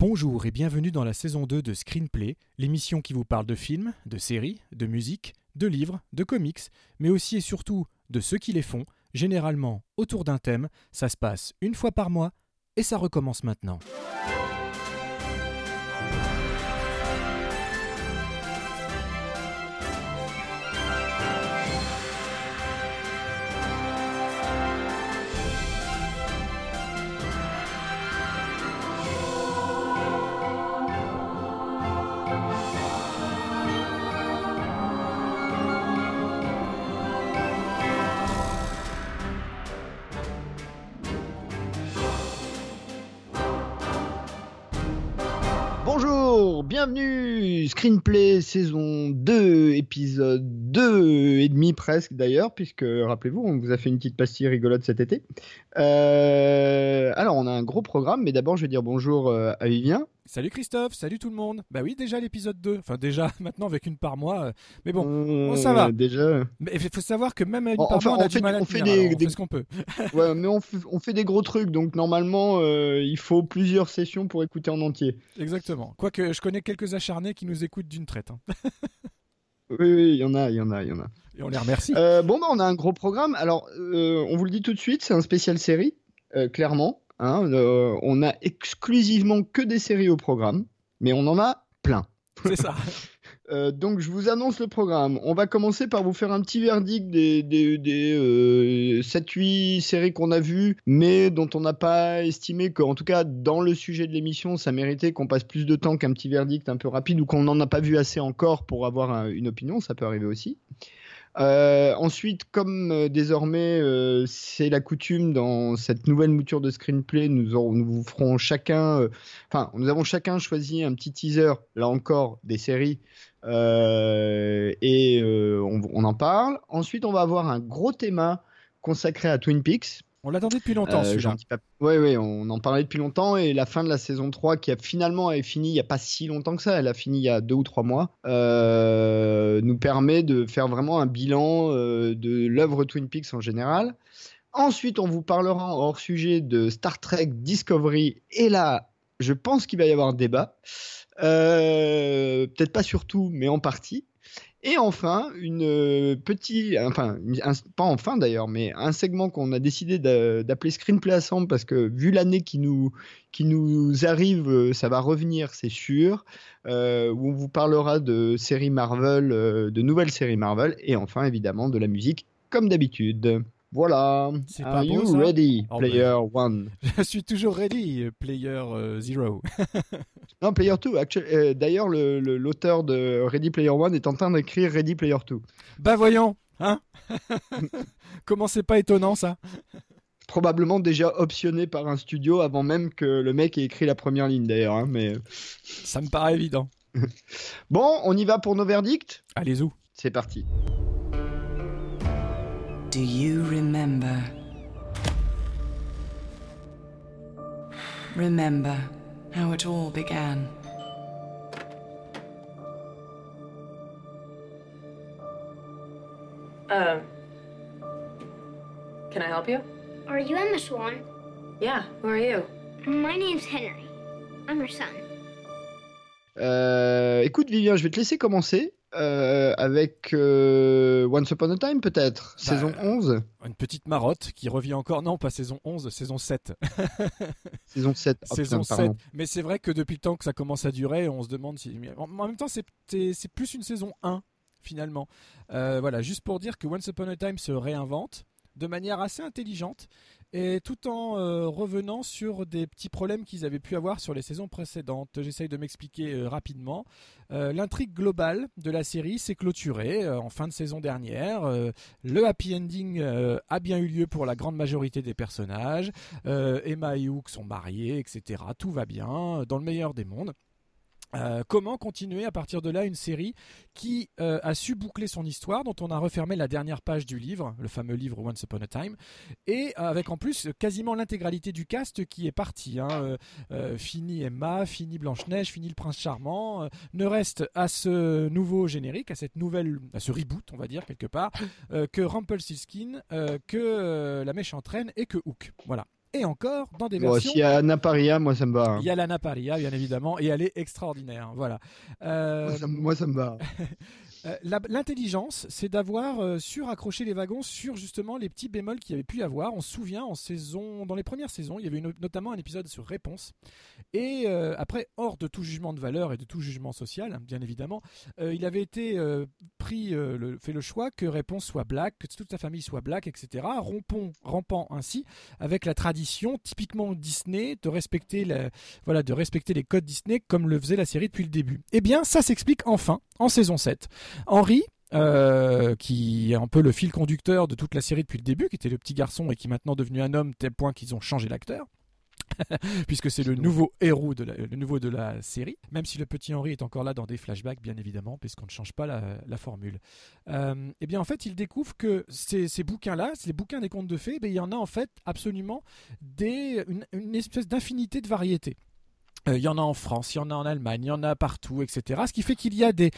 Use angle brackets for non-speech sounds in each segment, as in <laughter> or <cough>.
Bonjour et bienvenue dans la saison 2 de Screenplay, l'émission qui vous parle de films, de séries, de musique, de livres, de comics, mais aussi et surtout de ceux qui les font, généralement autour d'un thème. Ça se passe une fois par mois et ça recommence maintenant. Bonjour, bienvenue Screenplay saison 2, épisode 2 et demi presque d'ailleurs, puisque rappelez-vous, on vous a fait une petite pastille rigolote cet été. Euh, alors on a un gros programme, mais d'abord je vais dire bonjour euh, à Vivien. Salut Christophe, salut tout le monde. Bah oui, déjà l'épisode 2. Enfin déjà, <laughs> maintenant avec une par mois. euh, Mais bon, On- ça va. Déjà. mais il faut savoir que même à une En- par enfin, mois, on a on du fait- mal à on fait des- on des- fait ce qu'on peut. <laughs> Ouais, mais on, fait des gros trucs, donc normalement euh, il faut plusieurs sessions pour écouter en entier. Exactement. Quoique je connais quelques acharnés qui nous écoutent d'une traite. hein. <laughs> Oui, oui, il y en a, il y en a, il y en a. Et on les remercie. Euh, bon, bah, on a un gros programme. Alors, euh, on vous le dit tout de suite, c'est un spécial série, clairement. Hein. Euh, on a exclusivement que des séries au programme, mais on en a plein. C'est ça. <laughs> Euh, donc, je vous annonce le programme. On va commencer par vous faire un petit verdict des, des, des, euh, 7-8 séries qu'on a vues, mais dont on n'a pas estimé qu'en tout cas, dans le sujet de l'émission, ça méritait qu'on passe plus de temps qu'un petit verdict un peu rapide ou qu'on n'en a pas vu assez encore pour avoir un- une opinion. Ça peut arriver aussi. Euh, ensuite, comme euh, désormais euh, c'est la coutume dans cette nouvelle mouture de screenplay, nous, ferons chacun, nous avons chacun choisi un petit teaser, là encore, des séries, et on, on en parle. Ensuite, on va avoir un gros thème consacré à Twin Peaks. On l'attendait depuis longtemps Euh, celui-là. Ouais, ouais, on en parlait depuis longtemps et la fin de la saison 3 qui a finalement est finie il n'y a pas si longtemps que ça, elle a fini il y a deux ou trois mois, euh, nous permet de faire vraiment un bilan euh, de l'œuvre Twin Peaks en général. Ensuite, on vous parlera hors sujet de Star Trek Discovery et là, je pense qu'il va y avoir débat. Euh, Peut-être pas sur tout, mais en partie. Et enfin, une euh, petite, enfin, pas enfin d'ailleurs, mais un segment qu'on a décidé d'a- d'appeler Screenplay Ensemble parce que vu l'année qui nous, qui nous arrive, euh, ça va revenir, c'est sûr. euh, où on vous parlera de séries Marvel, de nouvelles séries Marvel, et enfin évidemment de la musique comme d'habitude. Voilà. C'est Are pas you ready, Oh, player one? <laughs> Je suis toujours ready, euh, player euh, zero. <laughs> Non, player two. actu- euh, D'ailleurs, le- le- l'auteur de Ready Player One est en train d'écrire Ready Player Two. bah voyons, hein? <laughs> Comment c'est pas étonnant ça? Probablement déjà optionné par un studio avant même que le mec ait écrit la première ligne d'ailleurs. hein, mais Ça me paraît évident. bon, on y va pour nos verdicts? Allez où C'est parti. Do you remember? Remember how it all began. Um. Can I help you? Are you Emma Swan? Yeah. Who are you? My name's Henry. I'm her son. Euh, écoute Vivien, je vais te laisser commencer euh, avec euh, Once Upon a Time peut-être, Bah, saison 11, Une petite marotte qui revient encore, non pas saison 11, saison 7. <laughs> saison 7. Oh, saison putain, pardon. 7. Mais c'est vrai que depuis le temps que ça commence à durer, on se demande si. En même temps, c'est plus une saison 1, finalement. Euh, voilà, juste pour dire que Once Upon a Time se réinvente de manière assez intelligente et tout en euh, revenant sur des petits problèmes qu'ils avaient pu avoir sur les saisons précédentes. J'essaye de m'expliquer euh, rapidement. Euh, L'intrigue globale de la série s'est clôturée en fin de saison dernière. Le happy ending a bien eu lieu pour la grande majorité des personnages. Emma et Hook sont mariés, etc. Tout va bien, dans le meilleur des mondes. Euh, comment continuer à partir de là une série qui euh, a su boucler son histoire, dont on a refermé la dernière page du livre, le fameux livre Once Upon a Time, et avec en plus quasiment l'intégralité du cast qui est parti. Hein. Euh, euh, fini Emma, fini Blanche-Neige, fini le Prince Charmant. Euh, ne reste à ce nouveau générique, à cette nouvelle, à ce reboot, on va dire quelque part, euh, que Rumpelstiltskin, euh, que euh, la méchante reine et que Hook. Voilà. Et encore dans des Bon, versions. S'il y a Anna Paria, moi ça me va. hein. Il y a Lana Paria, bien évidemment, et elle est extraordinaire. Voilà. Euh, Moi, ça, me- moi, ça me va. <laughs> euh, L'intelligence, c'est d'avoir euh, suraccroché les wagons sur justement les petits bémols qu'il y avait pu y avoir. On se souvient en saison, dans les premières saisons, il y avait notamment un épisode sur réponse. Et euh, après, hors de tout jugement de valeur et de tout jugement social, hein, bien évidemment, euh, il avait été pris, le, fait le choix que réponse soit black, que toute sa famille soit black, etc. Rompons, rampant ainsi avec la tradition typiquement Disney de respecter de respecter les codes Disney comme le faisait la série depuis le début. Eh bien, ça s'explique enfin en saison 7. Henry, euh, qui est un peu le fil conducteur de toute la série depuis le début, qui était le petit garçon et qui est maintenant devenu un homme, tel point qu'ils ont changé l'acteur. <laughs> Puisque c'est le nouveau héros de la, le nouveau de la série, même si le petit Henry est encore là dans des flashbacks, bien évidemment, puisqu'on ne change pas la, la formule. Euh, eh bien, en fait, il découvre que ces, ces bouquins-là, ces bouquins des contes de fées, ben, il y en a en fait absolument des, une, une espèce d'infinité de variétés. Euh, Il y en a en France, il y en a en Allemagne, il y en a partout, etc. Ce qui fait qu'il y a des,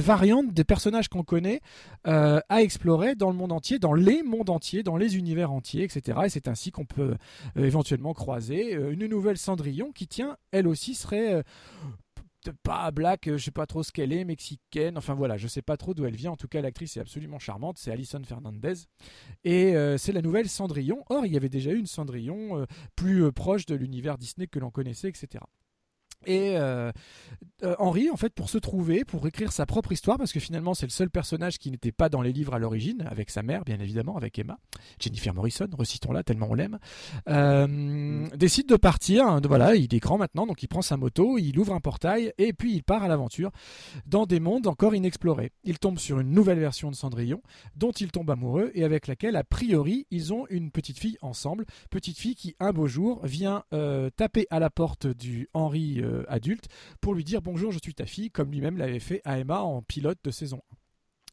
variantes des personnages qu'on connaît euh, à explorer dans le monde entier, dans les mondes entiers, dans les univers entiers, etc. Et c'est ainsi qu'on peut euh, éventuellement croiser une nouvelle Cendrillon qui, tient, elle aussi serait pas black, euh, je sais pas trop ce qu'elle est, mexicaine, enfin voilà, je sais pas trop d'où elle vient. En tout cas, l'actrice est absolument charmante, c'est Alison Fernandez. Et euh, c'est la nouvelle Cendrillon. Or, il y avait déjà eu une Cendrillon euh, plus proche de l'univers Disney que l'on connaissait, etc. Et euh, euh, Henry, en fait, pour se trouver, pour écrire sa propre histoire, parce que finalement c'est le seul personnage qui n'était pas dans les livres à l'origine, avec sa mère, bien évidemment, avec Emma, Jennifer Morrison, recitons-la tellement on l'aime, euh, décide de partir. hein, de- voilà, il est grand maintenant, donc il prend sa moto, il ouvre un portail et puis il part à l'aventure dans des mondes encore inexplorés. Il tombe sur une nouvelle version de Cendrillon, dont il tombe amoureux et avec laquelle, a priori, ils ont une petite fille ensemble. Petite fille qui, un beau jour, vient euh, taper à la porte du Henry euh, adulte pour lui dire bonjour, je suis ta fille, comme lui-même l'avait fait à Emma en pilote de saison 1.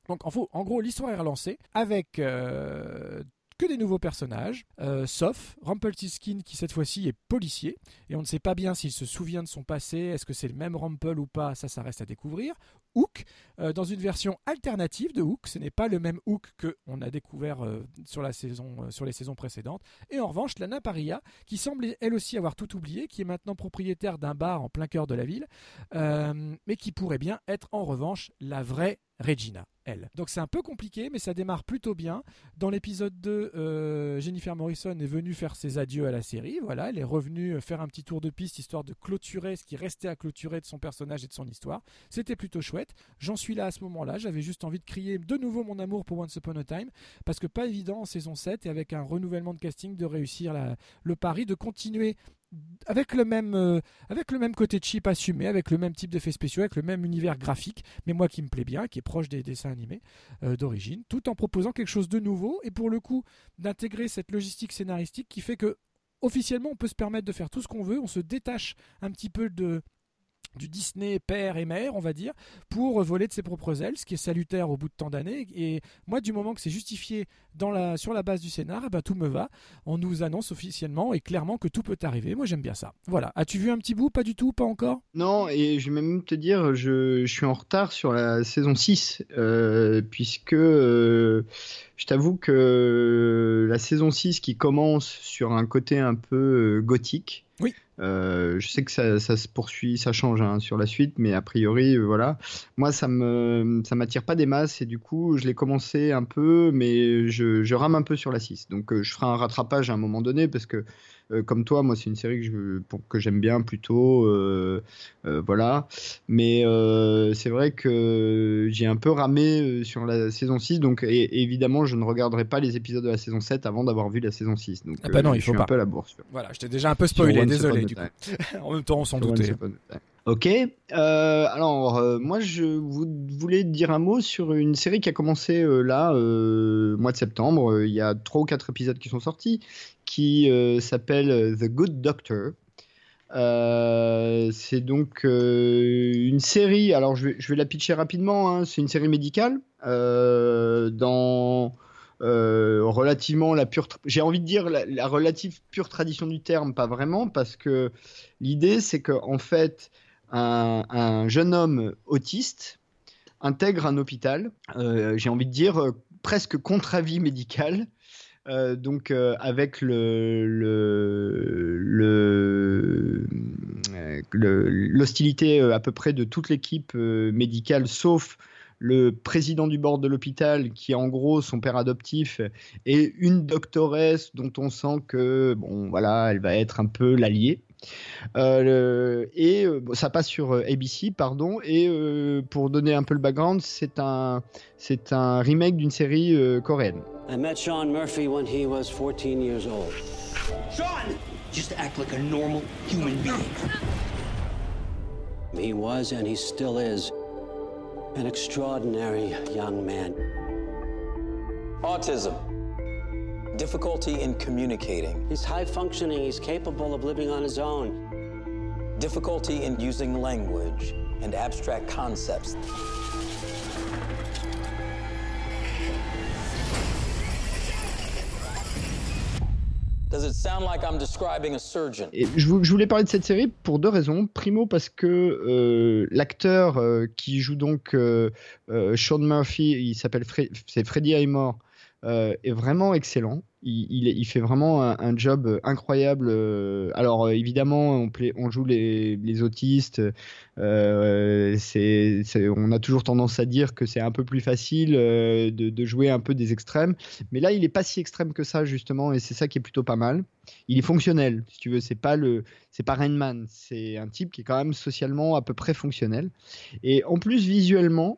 Donc en, gros, l'histoire est relancée avec euh, que des nouveaux personnages, euh, sauf Rumpelstiltskin qui cette fois-ci est policier et on ne sait pas bien s'il se souvient de son passé, est-ce que c'est le même Rumple ou pas, ça ça reste à découvrir. Hook, euh, dans une version alternative de Hook, ce n'est pas le même Hook que on a découvert euh, sur, la saison, euh, sur les saisons précédentes. Et en revanche, Lana Paria, qui semble elle aussi avoir tout oublié, qui est maintenant propriétaire d'un bar en plein cœur de la ville, mais qui pourrait bien être en revanche la vraie Regina, elle. Donc c'est un peu compliqué, mais ça démarre plutôt bien. Dans l'épisode 2, euh, Jennifer Morrison est venue faire ses adieux à la série. Voilà, elle est revenue faire un petit tour de piste histoire de clôturer ce qui restait à clôturer de son personnage et de son histoire. C'était plutôt chouette. J'en suis là à ce moment-là. J'avais juste envie de crier de nouveau mon amour pour Once Upon a Time parce que pas évident en saison 7 et avec un renouvellement de casting de réussir le pari de continuer avec le même euh, avec le côté cheap assumé, avec le même type d'effets spéciaux, avec le même univers graphique, mais moi qui me plaît bien, qui est proche des dessins animés euh, d'origine, tout en proposant quelque chose de nouveau et pour le coup d'intégrer cette logistique scénaristique qui fait que officiellement on peut se permettre de faire tout ce qu'on veut, on se détache un petit peu de du Disney père et mère, on va dire, pour voler de ses propres ailes, ce qui est salutaire au bout de tant d'années. Et moi, du moment que c'est justifié dans la, sur la base du scénar, eh ben, tout me va. On nous annonce officiellement et clairement que tout peut arriver. Moi, j'aime bien ça. Voilà. As-tu vu un petit bout? Pas du tout? Pas encore? Non, et je vais même te dire, je, suis en retard sur la saison 6, euh, puisque euh, je t'avoue que la saison 6 qui commence sur un côté un peu euh, gothique, Oui. euh, je sais que ça, se poursuit, ça change hein, sur la suite, mais a priori, euh, voilà. Moi, ça me, ça m'attire pas des masses, et du coup, je l'ai commencé un peu, mais je, je rame un peu sur la 6. Donc, euh, je ferai un rattrapage à un moment donné, parce que euh, comme toi, moi, c'est une série que, je, pour- que j'aime bien plutôt. euh, euh, voilà. Mais c'est vrai que j'ai un peu ramé sur la saison 6. Donc, et, et évidemment, je ne regarderai pas les épisodes de la saison 7 avant d'avoir vu la saison 6. Donc, Ah bah non, il je faut suis pas. un peu à la bourse. Voilà, je t'ai déjà un peu spoilé, désolé du coup. <laughs> En même temps, on s'en doutait. Ok. Euh, alors, euh, moi, je voulais dire un mot sur une série qui a commencé euh, là, mois de septembre. Il y a trois ou quatre épisodes qui sont sortis, qui s'appelle The Good Doctor. C'est donc une série. Alors, je vais, la pitcher rapidement. hein. C'est une série médicale dans relativement la pure. J'ai envie de dire la relative pure tradition du terme, pas vraiment, parce que l'idée, c'est que en fait, un, un jeune homme autiste intègre un hôpital. euh, J'ai envie de dire euh, presque contre avis médical. Euh, donc avec l'hostilité à peu près de toute l'équipe médicale, sauf le président du board de l'hôpital, qui est en gros son père adoptif, et une doctoresse dont on sent que bon voilà, elle va être un peu l'alliée. Euh, le- et euh, bon, ça passe sur euh, ABC, pardon. Et euh, pour donner un peu le background, c'est un c'est un remake d'une série euh, coréenne. I met Sean Murphy when he was 14 years old. Sean! Just act like a normal human being. He was, and he still is, an extraordinary young man. Autism. Difficulty in communicating. He's high functioning, he's capable of living on his own. Difficulty in using language and abstract concepts. Does it sound like I'm describing a surgeon? Et je, vou- je voulais parler de cette série pour deux raisons. Primo parce que euh, l'acteur euh, qui joue donc euh, euh, Sean Murphy, il s'appelle Fre- c'est Freddie Highmore, euh, est vraiment excellent. Il, fait vraiment un, job incroyable. euh. Alors euh, évidemment, on, joue les, autistes. euh, on a toujours tendance à dire que c'est un peu plus facile euh, de, de jouer un peu des extrêmes, mais là, il est pas si extrême que ça justement, et c'est ça qui est plutôt pas mal. Il est fonctionnel, si tu veux. C'est pas le, c'est pas Rain Man. C'est un type qui est quand même socialement à peu près fonctionnel. Et en plus, visuellement,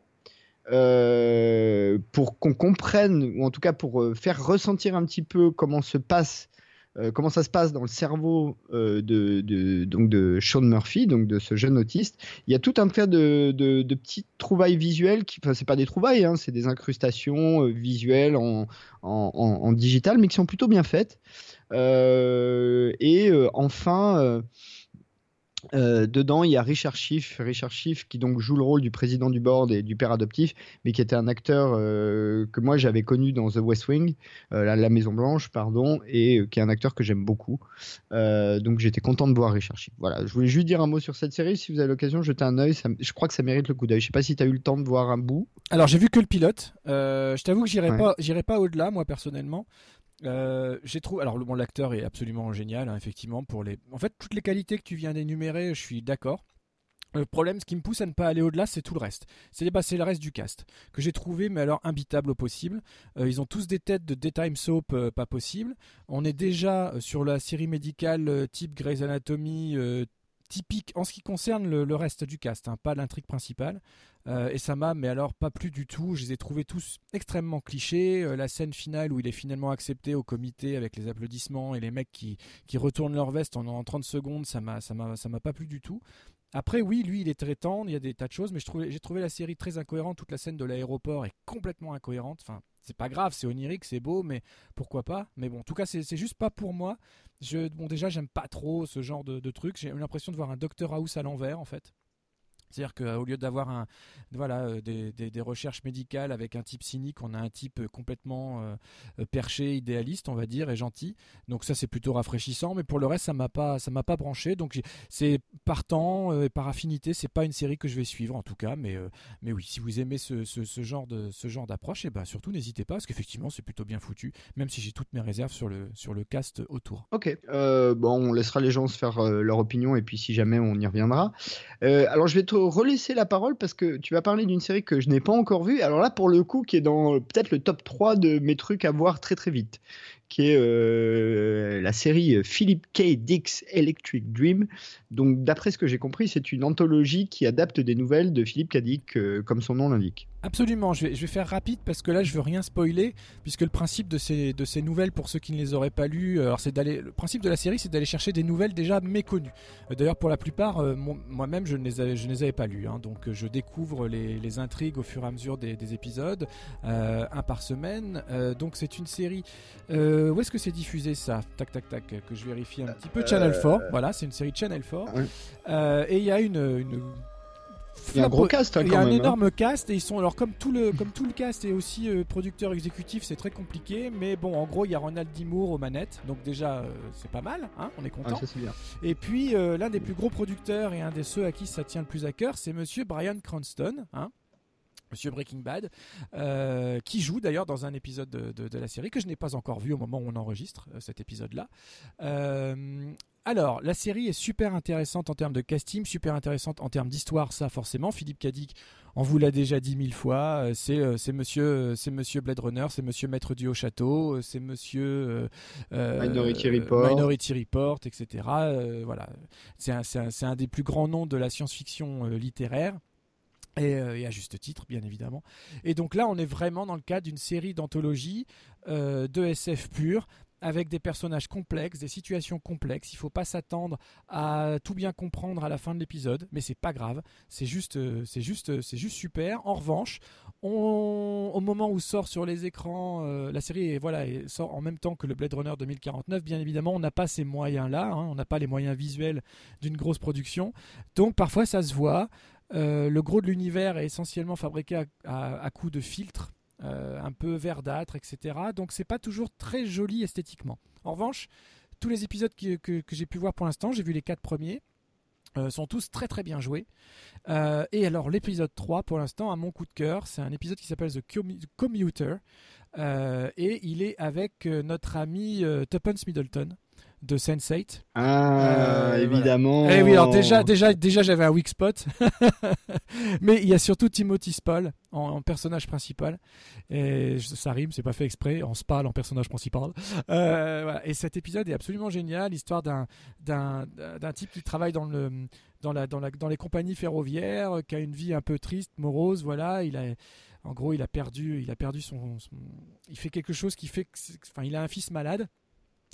euh, pour qu'on comprenne, ou en tout cas pour euh, faire ressentir un petit peu comment se passe, euh, comment ça se passe dans le cerveau de, donc de Sean Murphy, donc de ce jeune autiste, il y a tout un tas de, de, petites trouvailles visuelles, qui, enfin c'est pas des trouvailles, hein, c'est des incrustations visuelles en, en, digital, mais qui sont plutôt bien faites. Et enfin, euh, dedans, il y a Richard Schiff, Richard Schiff qui donc joue le rôle du président du board et du père adoptif, mais qui était un acteur euh, que moi j'avais connu dans The West Wing, euh, la, la Maison Blanche, pardon, et euh, qui est un acteur que j'aime beaucoup. Euh, donc j'étais content de voir Richard Schiff. Voilà, je voulais juste dire un mot sur cette série. Si vous avez l'occasion, jetez un œil. ça je crois que ça mérite le coup d'œil. Je sais pas si tu as eu le temps de voir un bout. Alors j'ai vu que le pilote. Euh, je t'avoue que j'irai Ouais. pas, j'irai pas au-delà moi personnellement. Euh, j'ai trouvé. Alors bon l'acteur est absolument génial, hein, effectivement pour les. En fait toutes les qualités que tu viens d'énumérer, je suis d'accord. Le problème, ce qui me pousse à ne pas aller au-delà, c'est tout le reste. C'est bah, le reste du cast que j'ai trouvé, mais alors imbitable au possible. Euh, ils ont tous des têtes de daytime soap euh, pas possible. On est déjà sur la série médicale type Grey's Anatomy. typique en ce qui concerne le, le reste du cast, hein, pas l'intrigue principale. Euh, et ça m'a, mais alors pas plus du tout. Je les ai trouvés tous extrêmement clichés. Euh, la scène finale où il est finalement accepté au comité avec les applaudissements et les mecs qui, qui retournent leur veste en, en 30 secondes, ça m'a, ça m'a, ça m'a pas plu du tout. Après, oui, lui, il est très tendre, il y a des tas de choses, mais j'ai trouvé la série très incohérente. Toute la scène de l'aéroport est complètement incohérente. Enfin, c'est pas grave, c'est onirique, c'est beau, mais pourquoi pas? Mais bon, en tout cas, c'est juste pas pour moi. Je, bon, déjà, j'aime pas trop ce genre de, de truc. J'ai l'impression de voir un Doctor House à l'envers, en fait. C'est-à-dire qu'au lieu d'avoir un, voilà, euh, des, des- recherches médicales avec un type cynique, on a un type complètement euh, euh, perché, idéaliste, on va dire, et gentil. Donc ça, c'est plutôt rafraîchissant. Mais pour le reste, ça m'a pas, ça m'a pas branché. Donc c'est partant euh, et par affinité, c'est pas une série que je vais suivre en tout cas. Mais, mais oui, si vous aimez ce, ce- genre de, ce genre d'approche, et ben surtout n'hésitez pas parce qu'effectivement, c'est plutôt bien foutu. Même si j'ai toutes mes réserves sur le, sur le cast autour. Ok. Bon, on laissera les gens se faire leur opinion et puis si jamais on y reviendra. Alors je vais relaisser la parole parce que tu vas parler d'une série que je n'ai pas encore vue. Alors là, pour le coup, qui est dans euh, peut-être le top 3 de mes trucs à voir très très vite, qui est euh, la série Philip K. Dick's Electric Dream. Donc d'après ce que j'ai compris, c'est une anthologie qui adapte des nouvelles de Philip K. Dick, euh, comme son nom l'indique. Absolument, je vais, faire rapide parce que là je veux rien spoiler puisque le principe de ces, de ces nouvelles pour ceux qui ne les auraient pas lues, alors c'est d'aller le principe de la série c'est d'aller chercher des nouvelles déjà méconnues. Euh, D'ailleurs pour la plupart euh, moi-même je ne les avais, je ne les avais pas lues hein. donc euh, je découvre les, les intrigues au fur et à mesure des, des épisodes euh, un par semaine. Euh, donc c'est une série euh, où est-ce que c'est diffusé ça Tac tac tac que je vérifie un petit peu Channel 4. Voilà, c'est une série Channel 4. Ouais. Euh, et il y a une, une Il y a un gros cast hein, il y a un même. hein. énorme cast et ils sont alors comme tout le comme tout le cast et aussi euh, producteur exécutif c'est très compliqué mais bon en gros il y a Ronald D. Moore aux manettes donc déjà euh, c'est pas mal hein, on est Ah, content ça c'est bien. et puis euh, l'un des plus gros producteurs et un des ceux à qui ça tient le plus à cœur c'est Monsieur Brian Cranston hein. Monsieur Breaking Bad, euh, qui joue d'ailleurs dans un épisode de, de- de la série que je n'ai pas encore vu au moment où on enregistre euh, cet épisode-là. Euh, alors, la série est super intéressante en termes de casting, super intéressante en termes d'histoire, ça forcément. Philippe Cadic, on vous l'a déjà dit mille fois, c'est c'est monsieur, c'est monsieur Blade Runner, c'est monsieur Maître du Haut Château, c'est monsieur euh, Minority Report. Minority Report, etc. Voilà, c'est un, des plus grands noms de la science-fiction littéraire. Et, euh, et à juste titre, bien évidemment. Et donc là, on est vraiment dans le cadre d'une série d'anthologies euh, de SF pure, avec des personnages complexes, des situations complexes. Il faut pas s'attendre à tout bien comprendre à la fin de l'épisode, mais c'est pas grave. C'est juste, euh, c'est juste, euh, c'est juste super. En revanche, au moment où sort sur les écrans, la série est- voilà, et sort en même temps que le Blade Runner 2049. Bien évidemment, on n'a pas ces moyens-là. hein. on n'a pas les moyens visuels d'une grosse production. Donc parfois, ça se voit. Euh, le gros de l'univers est essentiellement fabriqué à, coups de filtres, euh, un peu verdâtre, etc. Donc c'est pas toujours très joli esthétiquement. En revanche, tous les épisodes que, j'ai pu voir pour l'instant, j'ai vu les quatre premiers, euh, sont tous très très bien joués. Et alors l'épisode 3 pour l'instant, à mon coup de cœur, c'est un épisode qui s'appelle The Commu- Commuter. Et il est avec notre ami Tuppence Middleton de Sense8. Ah, Euh, évidemment. Eh oui, alors déjà, déjà, déjà j'avais un weak spot. <laughs> Mais il y a surtout Timothy Spall en, en personnage principal. Et ça rime, c'est pas fait exprès, en Spall en personnage principal. Euh, voilà. Et cet épisode est absolument génial. L'histoire d'un, d'un, d'un type qui travaille dans, le, dans, la, dans, la, dans les compagnies ferroviaires, euh, qui a une vie un peu triste, morose. Voilà, il a. En gros, il a perdu, il a perdu son, son- il fait quelque chose qui fait que, enfin, il a un fils malade.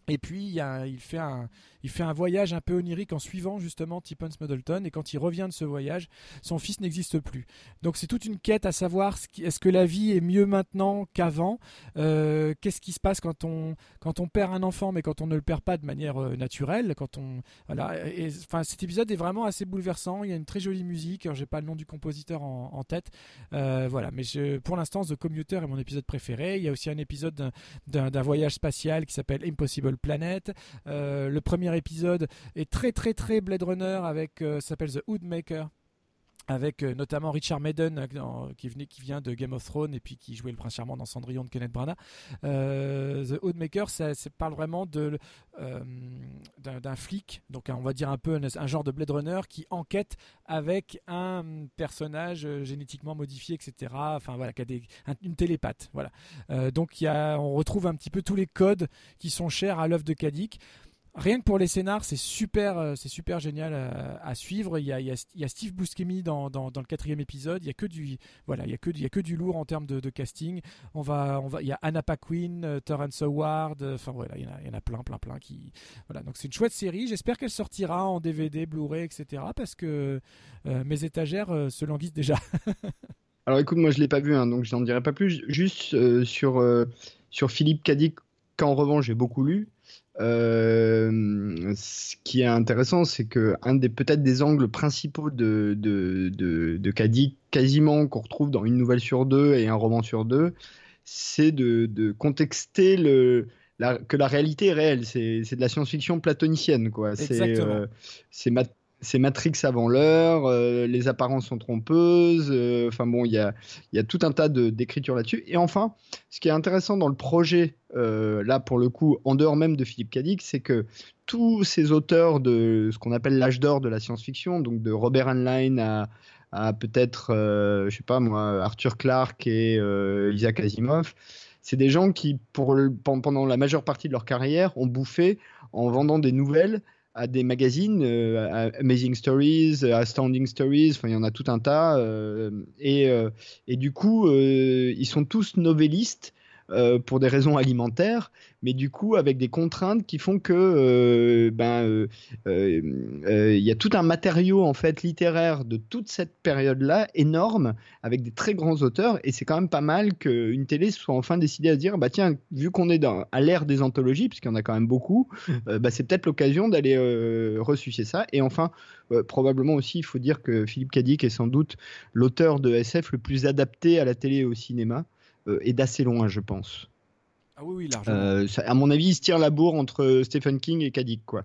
Et puis il, fait un, voyage un peu onirique en suivant justement Tippence Middleton. Et quand il revient de ce voyage, son fils n'existe plus. Donc c'est toute une quête à savoir est-ce que la vie est mieux maintenant qu'avant? Euh, Qu'est-ce qui se passe quand on, perd un enfant, mais quand on ne le perd pas de manière euh, naturelle? Quand on, voilà. Enfin, cet épisode est vraiment assez bouleversant. Il y a une très jolie musique. Alors, J'ai pas le nom du compositeur en, tête. Euh, voilà. Mais je- pour l'instant, The Commuter est mon épisode préféré. Il y a aussi un épisode d'un voyage spatial qui s'appelle Impossible Planet. Euh, le premier épisode est très très très Blade Runner avec euh, s'appelle The Hoodmaker avec euh, notamment Richard Madden euh, qui, vient de Game of Thrones et puis qui jouait le prince charmant dans Cendrillon de Kenneth Branagh. Euh, The Hoodmaker, ça, ça parle vraiment d'un flic, donc on va dire un peu un, genre de Blade Runner qui enquête avec un personnage génétiquement modifié, etc. Enfin voilà, qui a des, un- une télépathe. Donc on retrouve un petit peu tous les codes qui sont chers à l'œuvre de Kadik. Rien que pour les scénars, c'est super, euh, c'est super génial à, à suivre. Il y a, y a- Steve Buscemi dans, dans, le quatrième épisode. Il y a que du, voilà, il y a que, il y a que du lourd en termes de, casting. On va, on va, il y a Anna Paquin, euh, Terrence Howard. euh, Enfin voilà, il y, en a, plein, plein, plein qui, voilà. Donc c'est une chouette série. J'espère qu'elle sortira en DVD, Blu-ray, etc. Parce que euh, mes étagères euh, se languissent déjà. <laughs> Alors écoute, moi je l'ai pas vu, hein, donc je n'en dirai pas plus. Juste euh, sur, euh, sur Philippe Cadic, qu'en revanche j'ai beaucoup lu. Euh, ce qui est intéressant, c'est que un des peut-être des angles principaux de, de, de, de Cadic, quasiment qu'on retrouve dans une nouvelle sur deux et un roman sur deux, c'est de, de contexter le, la- que la réalité est réelle. C'est de la science-fiction platonicienne, quoi. C'est euh, c'est ma- c'est Matrix avant l'heure, euh, les apparences sont trompeuses. euh, Enfin bon, il y a, tout un tas d'écritures là-dessus. Et enfin, ce qui est intéressant dans le projet, euh, là pour le coup, en dehors même de Philippe Cadic, c'est que tous ces auteurs de ce qu'on appelle l'âge d'or de la science-fiction, donc de Robert Heinlein à, peut-être, je sais pas moi, Arthur Clarke et Isaac Asimov, c'est des gens qui, pour pendant la majeure partie de leur carrière, ont bouffé en vendant des nouvelles à des magazines, euh, Amazing Stories, Astounding Stories, enfin il y en a tout un tas. euh, et, euh, et du coup, ils sont tous novellistes euh, pour des raisons alimentaires, mais du coup avec des contraintes qui font que euh, ben euh, il y a tout un matériau en fait littéraire de toute cette période-là énorme avec des très grands auteurs et c'est quand même pas mal qu'une télé soit enfin décidée à se dire bah tiens vu qu'on est à l'ère des anthologies puisqu'il y en a quand même beaucoup bah, c'est peut-être l'occasion d'aller ressusciter ça. Et enfin probablement aussi il faut dire que Philippe Cadic est sans doute l'auteur de SF le plus adapté à la télé et au cinéma euh, et d'assez loin je pense Ah oui, oui, largement. euh, ça- à mon avis, il se tire la bourre entre Stephen King et Kadik, quoi.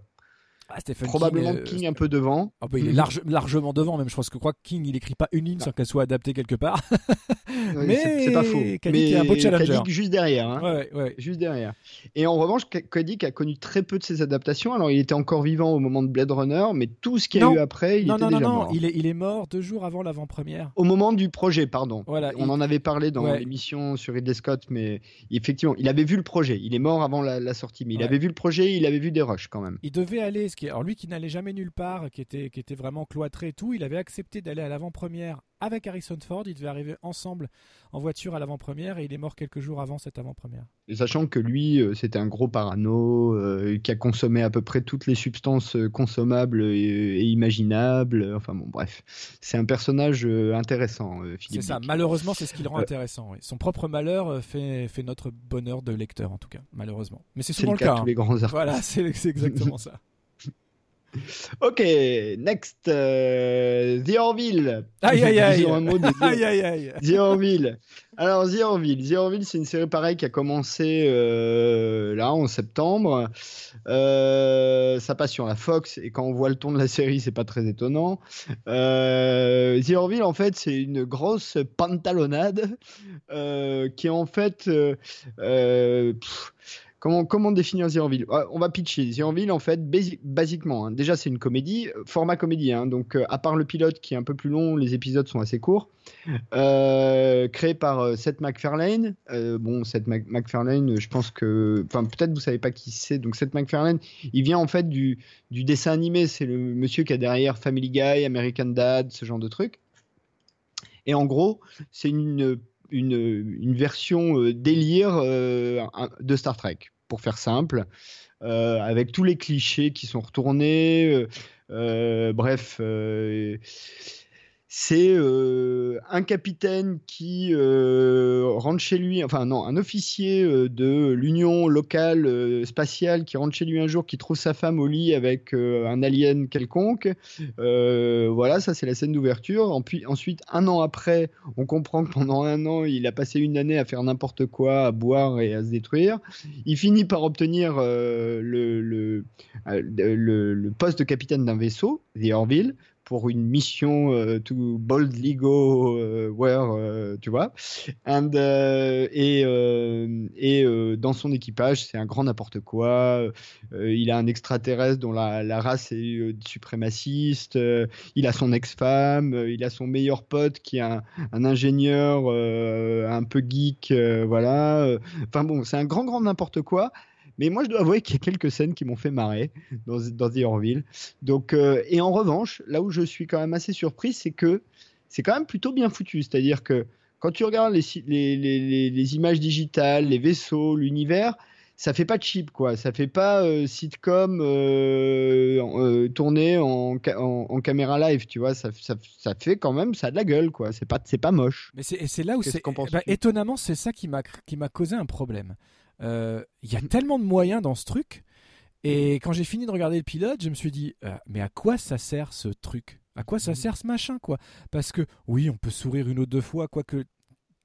Ah, Stephen Probablement King, euh, King un peu devant. ah bah, il est Mhm. large- largement devant, même. Je pense que crois que King, il écrit pas une ligne sans qu'elle soit adaptée quelque part. <laughs> Oui, Mais c'est pas faux. Kadik Mais est un beau challenger. Kadik juste derrière. hein. ouais, ouais. Juste derrière. Et en revanche, Kadik a connu très peu de ses adaptations. Alors, il était encore vivant au moment de Blade Runner, mais tout ce qu'il y a Non. eu après, il Non, était non, déjà non. mort. Il est, il est mort deux jours avant l'avant-première. Au moment du projet, pardon. Voilà, On il- en avait parlé dans Ouais. l'émission sur Ridley Scott, mais effectivement, il avait vu le projet. Il est mort avant la, la sortie, mais il avait vu le projet, il avait vu des rushs quand même. Il devait aller, qui alors lui qui n'allait jamais nulle part, qui était, qui était vraiment cloîtré et tout, il avait accepté d'aller à l'avant-première avec Harrison Ford. Ils devaient arriver ensemble en voiture à l'avant-première et il est mort quelques jours avant cette avant-première. Sachant que lui, euh, c'était un gros parano, euh, qui a consommé à peu près toutes les substances euh, consommables et, et imaginables. Enfin bon, bref. C'est un personnage intéressant, euh, C'est ça. Malheureusement, c'est ce qui le rend Euh, intéressant. oui. Son propre malheur fait, fait notre bonheur de lecteur, en tout cas, malheureusement. Mais c'est souvent le le cas cas. de tous hein. les grands artistes. Voilà, c'est exactement <laughs> ça. Ok, next. euh, The Orville. Aïe, aïe, aïe. Disons un mot de The- aïe, aïe, aïe. The Orville. Alors, The Orville. The Orville, c'est une série pareille qui a commencé euh, là en septembre. Euh, ça passe sur la Fox et quand on voit le ton de la série, c'est pas très étonnant. Euh, The Orville, en fait, c'est une grosse pantalonnade qui est en fait. pff, Comment, définir The Ouais, On va pitcher. The en fait, basi- basiquement, hein, déjà c'est une comédie, euh, format comédie. hein, donc, euh, à part le pilote qui est un peu plus long, les épisodes sont assez courts. Euh, créé par Seth MacFarlane. Bon, Seth Mac- MacFarlane, je pense que. Enfin, peut-être vous savez pas qui c'est. Donc, Seth MacFarlane, il vient en fait du, dessin animé. C'est le monsieur qui a derrière Family Guy, American Dad, ce genre de trucs. Et en gros, c'est une, version délire de Star Trek, pour faire simple, euh, avec tous les clichés qui sont retournés. euh, euh, bref, c'est un capitaine qui rentre chez lui, enfin non, un officier de l'Union locale spatiale qui rentre chez lui un jour, qui trouve sa femme au lit avec un alien quelconque. Voilà, ça c'est la scène d'ouverture. Ensuite, un an après, on comprend que pendant un an, il a passé une année à faire n'importe quoi, à boire et à se détruire. Il finit par obtenir le- le poste de capitaine d'un vaisseau, The Orville, pour une mission euh, to boldly go where, tu vois. And, euh, et euh, et dans son équipage, c'est un grand n'importe quoi. Il a un extraterrestre dont la, race est suprémaciste. Il a son ex-femme. il a son meilleur pote qui est un, un ingénieur un peu geek. voilà. Enfin bon, c'est un grand, grand n'importe quoi. Mais moi, je dois avouer qu'il y a quelques scènes qui m'ont fait marrer dans, dans The Orville. Donc, euh, et en revanche, là où je suis quand même assez surpris, c'est que c'est quand même plutôt bien foutu. C'est-à-dire que quand tu regardes les, si- les, les- les- les images digitales, les vaisseaux, l'univers, ça fait pas cheap, quoi. Ça fait pas euh, sitcom euh, euh, tourné en, ca- en, en caméra live, tu vois. Ça, ça, ça fait quand même, ça a de la gueule, quoi. C'est pas, c'est pas moche. Mais c'est et c'est là où c'est qu'en penses-tu bah, étonnamment c'est ça qui m'a cr- qui m'a causé un problème. Euh, Il y a tellement de moyens dans ce truc et quand j'ai fini de regarder le pilote, je me suis dit euh, mais à quoi ça sert ce truc? À quoi ça sert ce machin quoi? Parce que oui, on peut sourire une ou deux fois quoique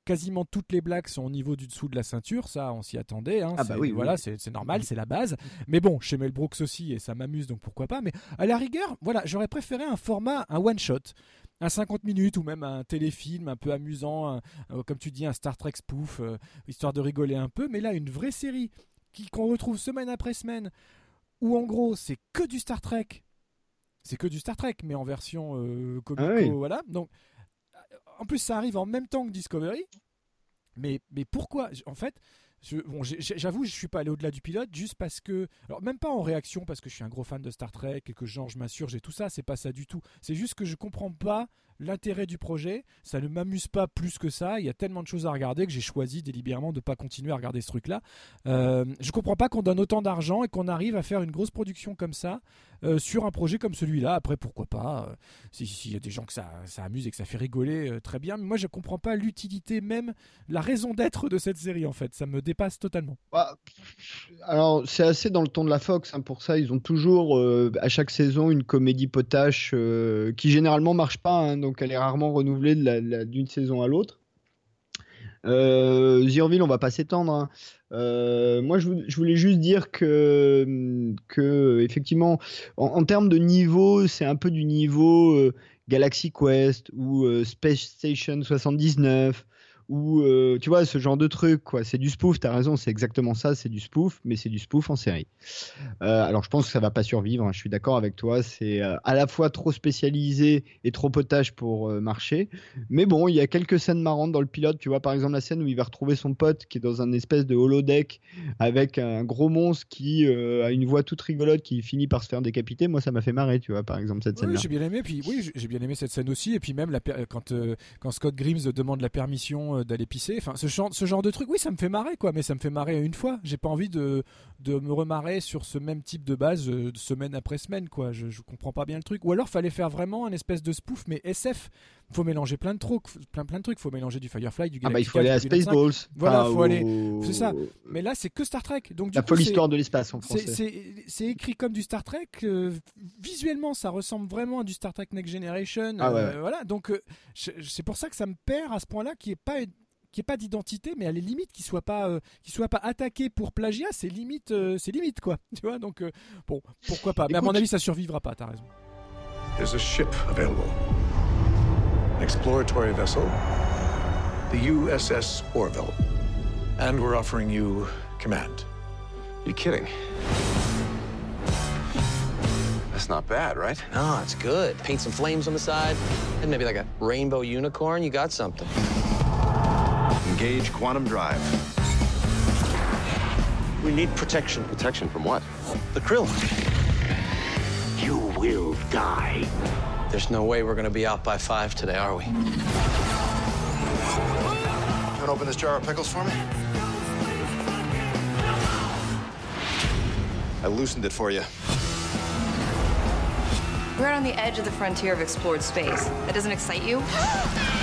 quasiment toutes les blagues sont au niveau du dessous de la ceinture, ça on s'y attendait. hein, Ah bah oui, voilà, c'est c'est normal, c'est la base. Mais bon, chez Mel Brooks aussi et ça m'amuse donc pourquoi pas. Mais à la rigueur, voilà, j'aurais préféré un format, un one shot, un 50 minutes ou même un téléfilm un peu amusant, un- euh, comme tu dis, un Star Trek spoof, euh, histoire de rigoler un peu. Mais là, une vraie série qui qu'on retrouve semaine après semaine, où en gros c'est que du Star Trek. C'est que du Star Trek, mais en version euh, comico, Ah oui. voilà. Donc, en plus, ça arrive en même temps que Discovery. Mais, mais pourquoi? En fait, bon, j'ai- j'ai- j'avoue, je suis pas allé au-delà du pilote juste parce que. Alors, même pas en réaction parce que je suis un gros fan de Star Trek et que je m'insurge et tout ça, c'est pas ça du tout. C'est juste que je comprends pas l'intérêt du projet, ça ne m'amuse pas plus que ça. Il y a tellement de choses à regarder que j'ai choisi délibérément de pas continuer à regarder ce truc-là. Euh, je comprends pas qu'on donne autant d'argent et qu'on arrive à faire une grosse production comme ça euh, sur un projet comme celui-là. Après, pourquoi pas euh, si- S'il y a des gens que ça, amuse et que ça fait rigoler, euh, très bien. Mais moi, je comprends pas l'utilité même, la raison d'être de cette série en fait. Ça me dépasse totalement. Bah, alors, c'est assez dans le ton de la Fox. hein, pour ça, ils ont toujours euh, à chaque saison une comédie potache qui généralement marche pas. hein, donc, elle est rarement renouvelée d'une saison à l'autre. Euh, Zurville, on va pas s'étendre. hein. Euh, moi, je, vou- je voulais juste dire que, effectivement, en, en termes de niveau, c'est un peu du niveau euh, Galaxy Quest ou euh, Space Station 79 ou euh, tu vois ce genre de truc quoi. C'est du spoof. T'as raison, c'est exactement ça. C'est du spoof, mais c'est du spoof en série. Euh, alors, je pense que ça va pas survivre. hein, je suis d'accord avec toi. C'est euh, à la fois trop spécialisé et trop potage pour marcher. Mais bon, il y a quelques scènes marrantes dans le pilote. Tu vois, par exemple, la scène où il va retrouver son pote qui est dans un espèce de holodeck avec un gros monstre qui a une voix toute rigolote qui finit par se faire décapiter. Moi, ça m'a fait marrer, tu vois, par exemple, cette Oui, scène-là. j'ai bien aimé. Puis oui, j'ai- bien aimé cette scène aussi. Et puis même la quand quand Scott Grimes demande la permission euh, d'aller pisser. Enfin, ce genre ce genre de truc, oui, ça me fait marrer quoi. Mais ça me fait marrer une fois. J'ai pas envie de de me remarrer sur ce même type de base euh, semaine après semaine quoi. Je, je comprends pas bien le truc. Ou alors fallait faire vraiment un espèce de spoof, mais SF. Faut mélanger plein de trucs, plein plein de trucs. Faut mélanger du Firefly, du Ah bah il faut aller 4, à du Galaxy 5. Spaceballs. Voilà, faut aller- c'est ça. Mais là, c'est que Star Trek. Donc du La coup, folle c'est- histoire de l'espace en français. C'est écrit comme du Star Trek. euh, visuellement, ça ressemble vraiment à du Star Trek Next Generation. Ah ouais, euh. Voilà. Donc, c'est pour ça que ça me perd à ce point-là, qui est pas qui est pas d'identité, mais à les limites qui soit pas euh, qui soit pas attaqué pour plagiat, c'est limite euh, c'est limite quoi. <laughs> Tu vois. Donc euh, bon, pourquoi pas. Mais à mon avis, ça survivra pas. T'as raison. There's a ship available. An exploratory vessel, the USS Orville. And we're offering you command. You kidding? That's not bad, right? No, it's good. Paint some flames on the side, and maybe like a rainbow unicorn. You got something. Engage quantum drive. We need protection. Protection from what? The krill. You will die. There's no way we're gonna be out by five today, are we? You want to open this jar of pickles for me? I loosened it for you. We're out on the edge of the frontier of explored space. That doesn't excite you? <gasps>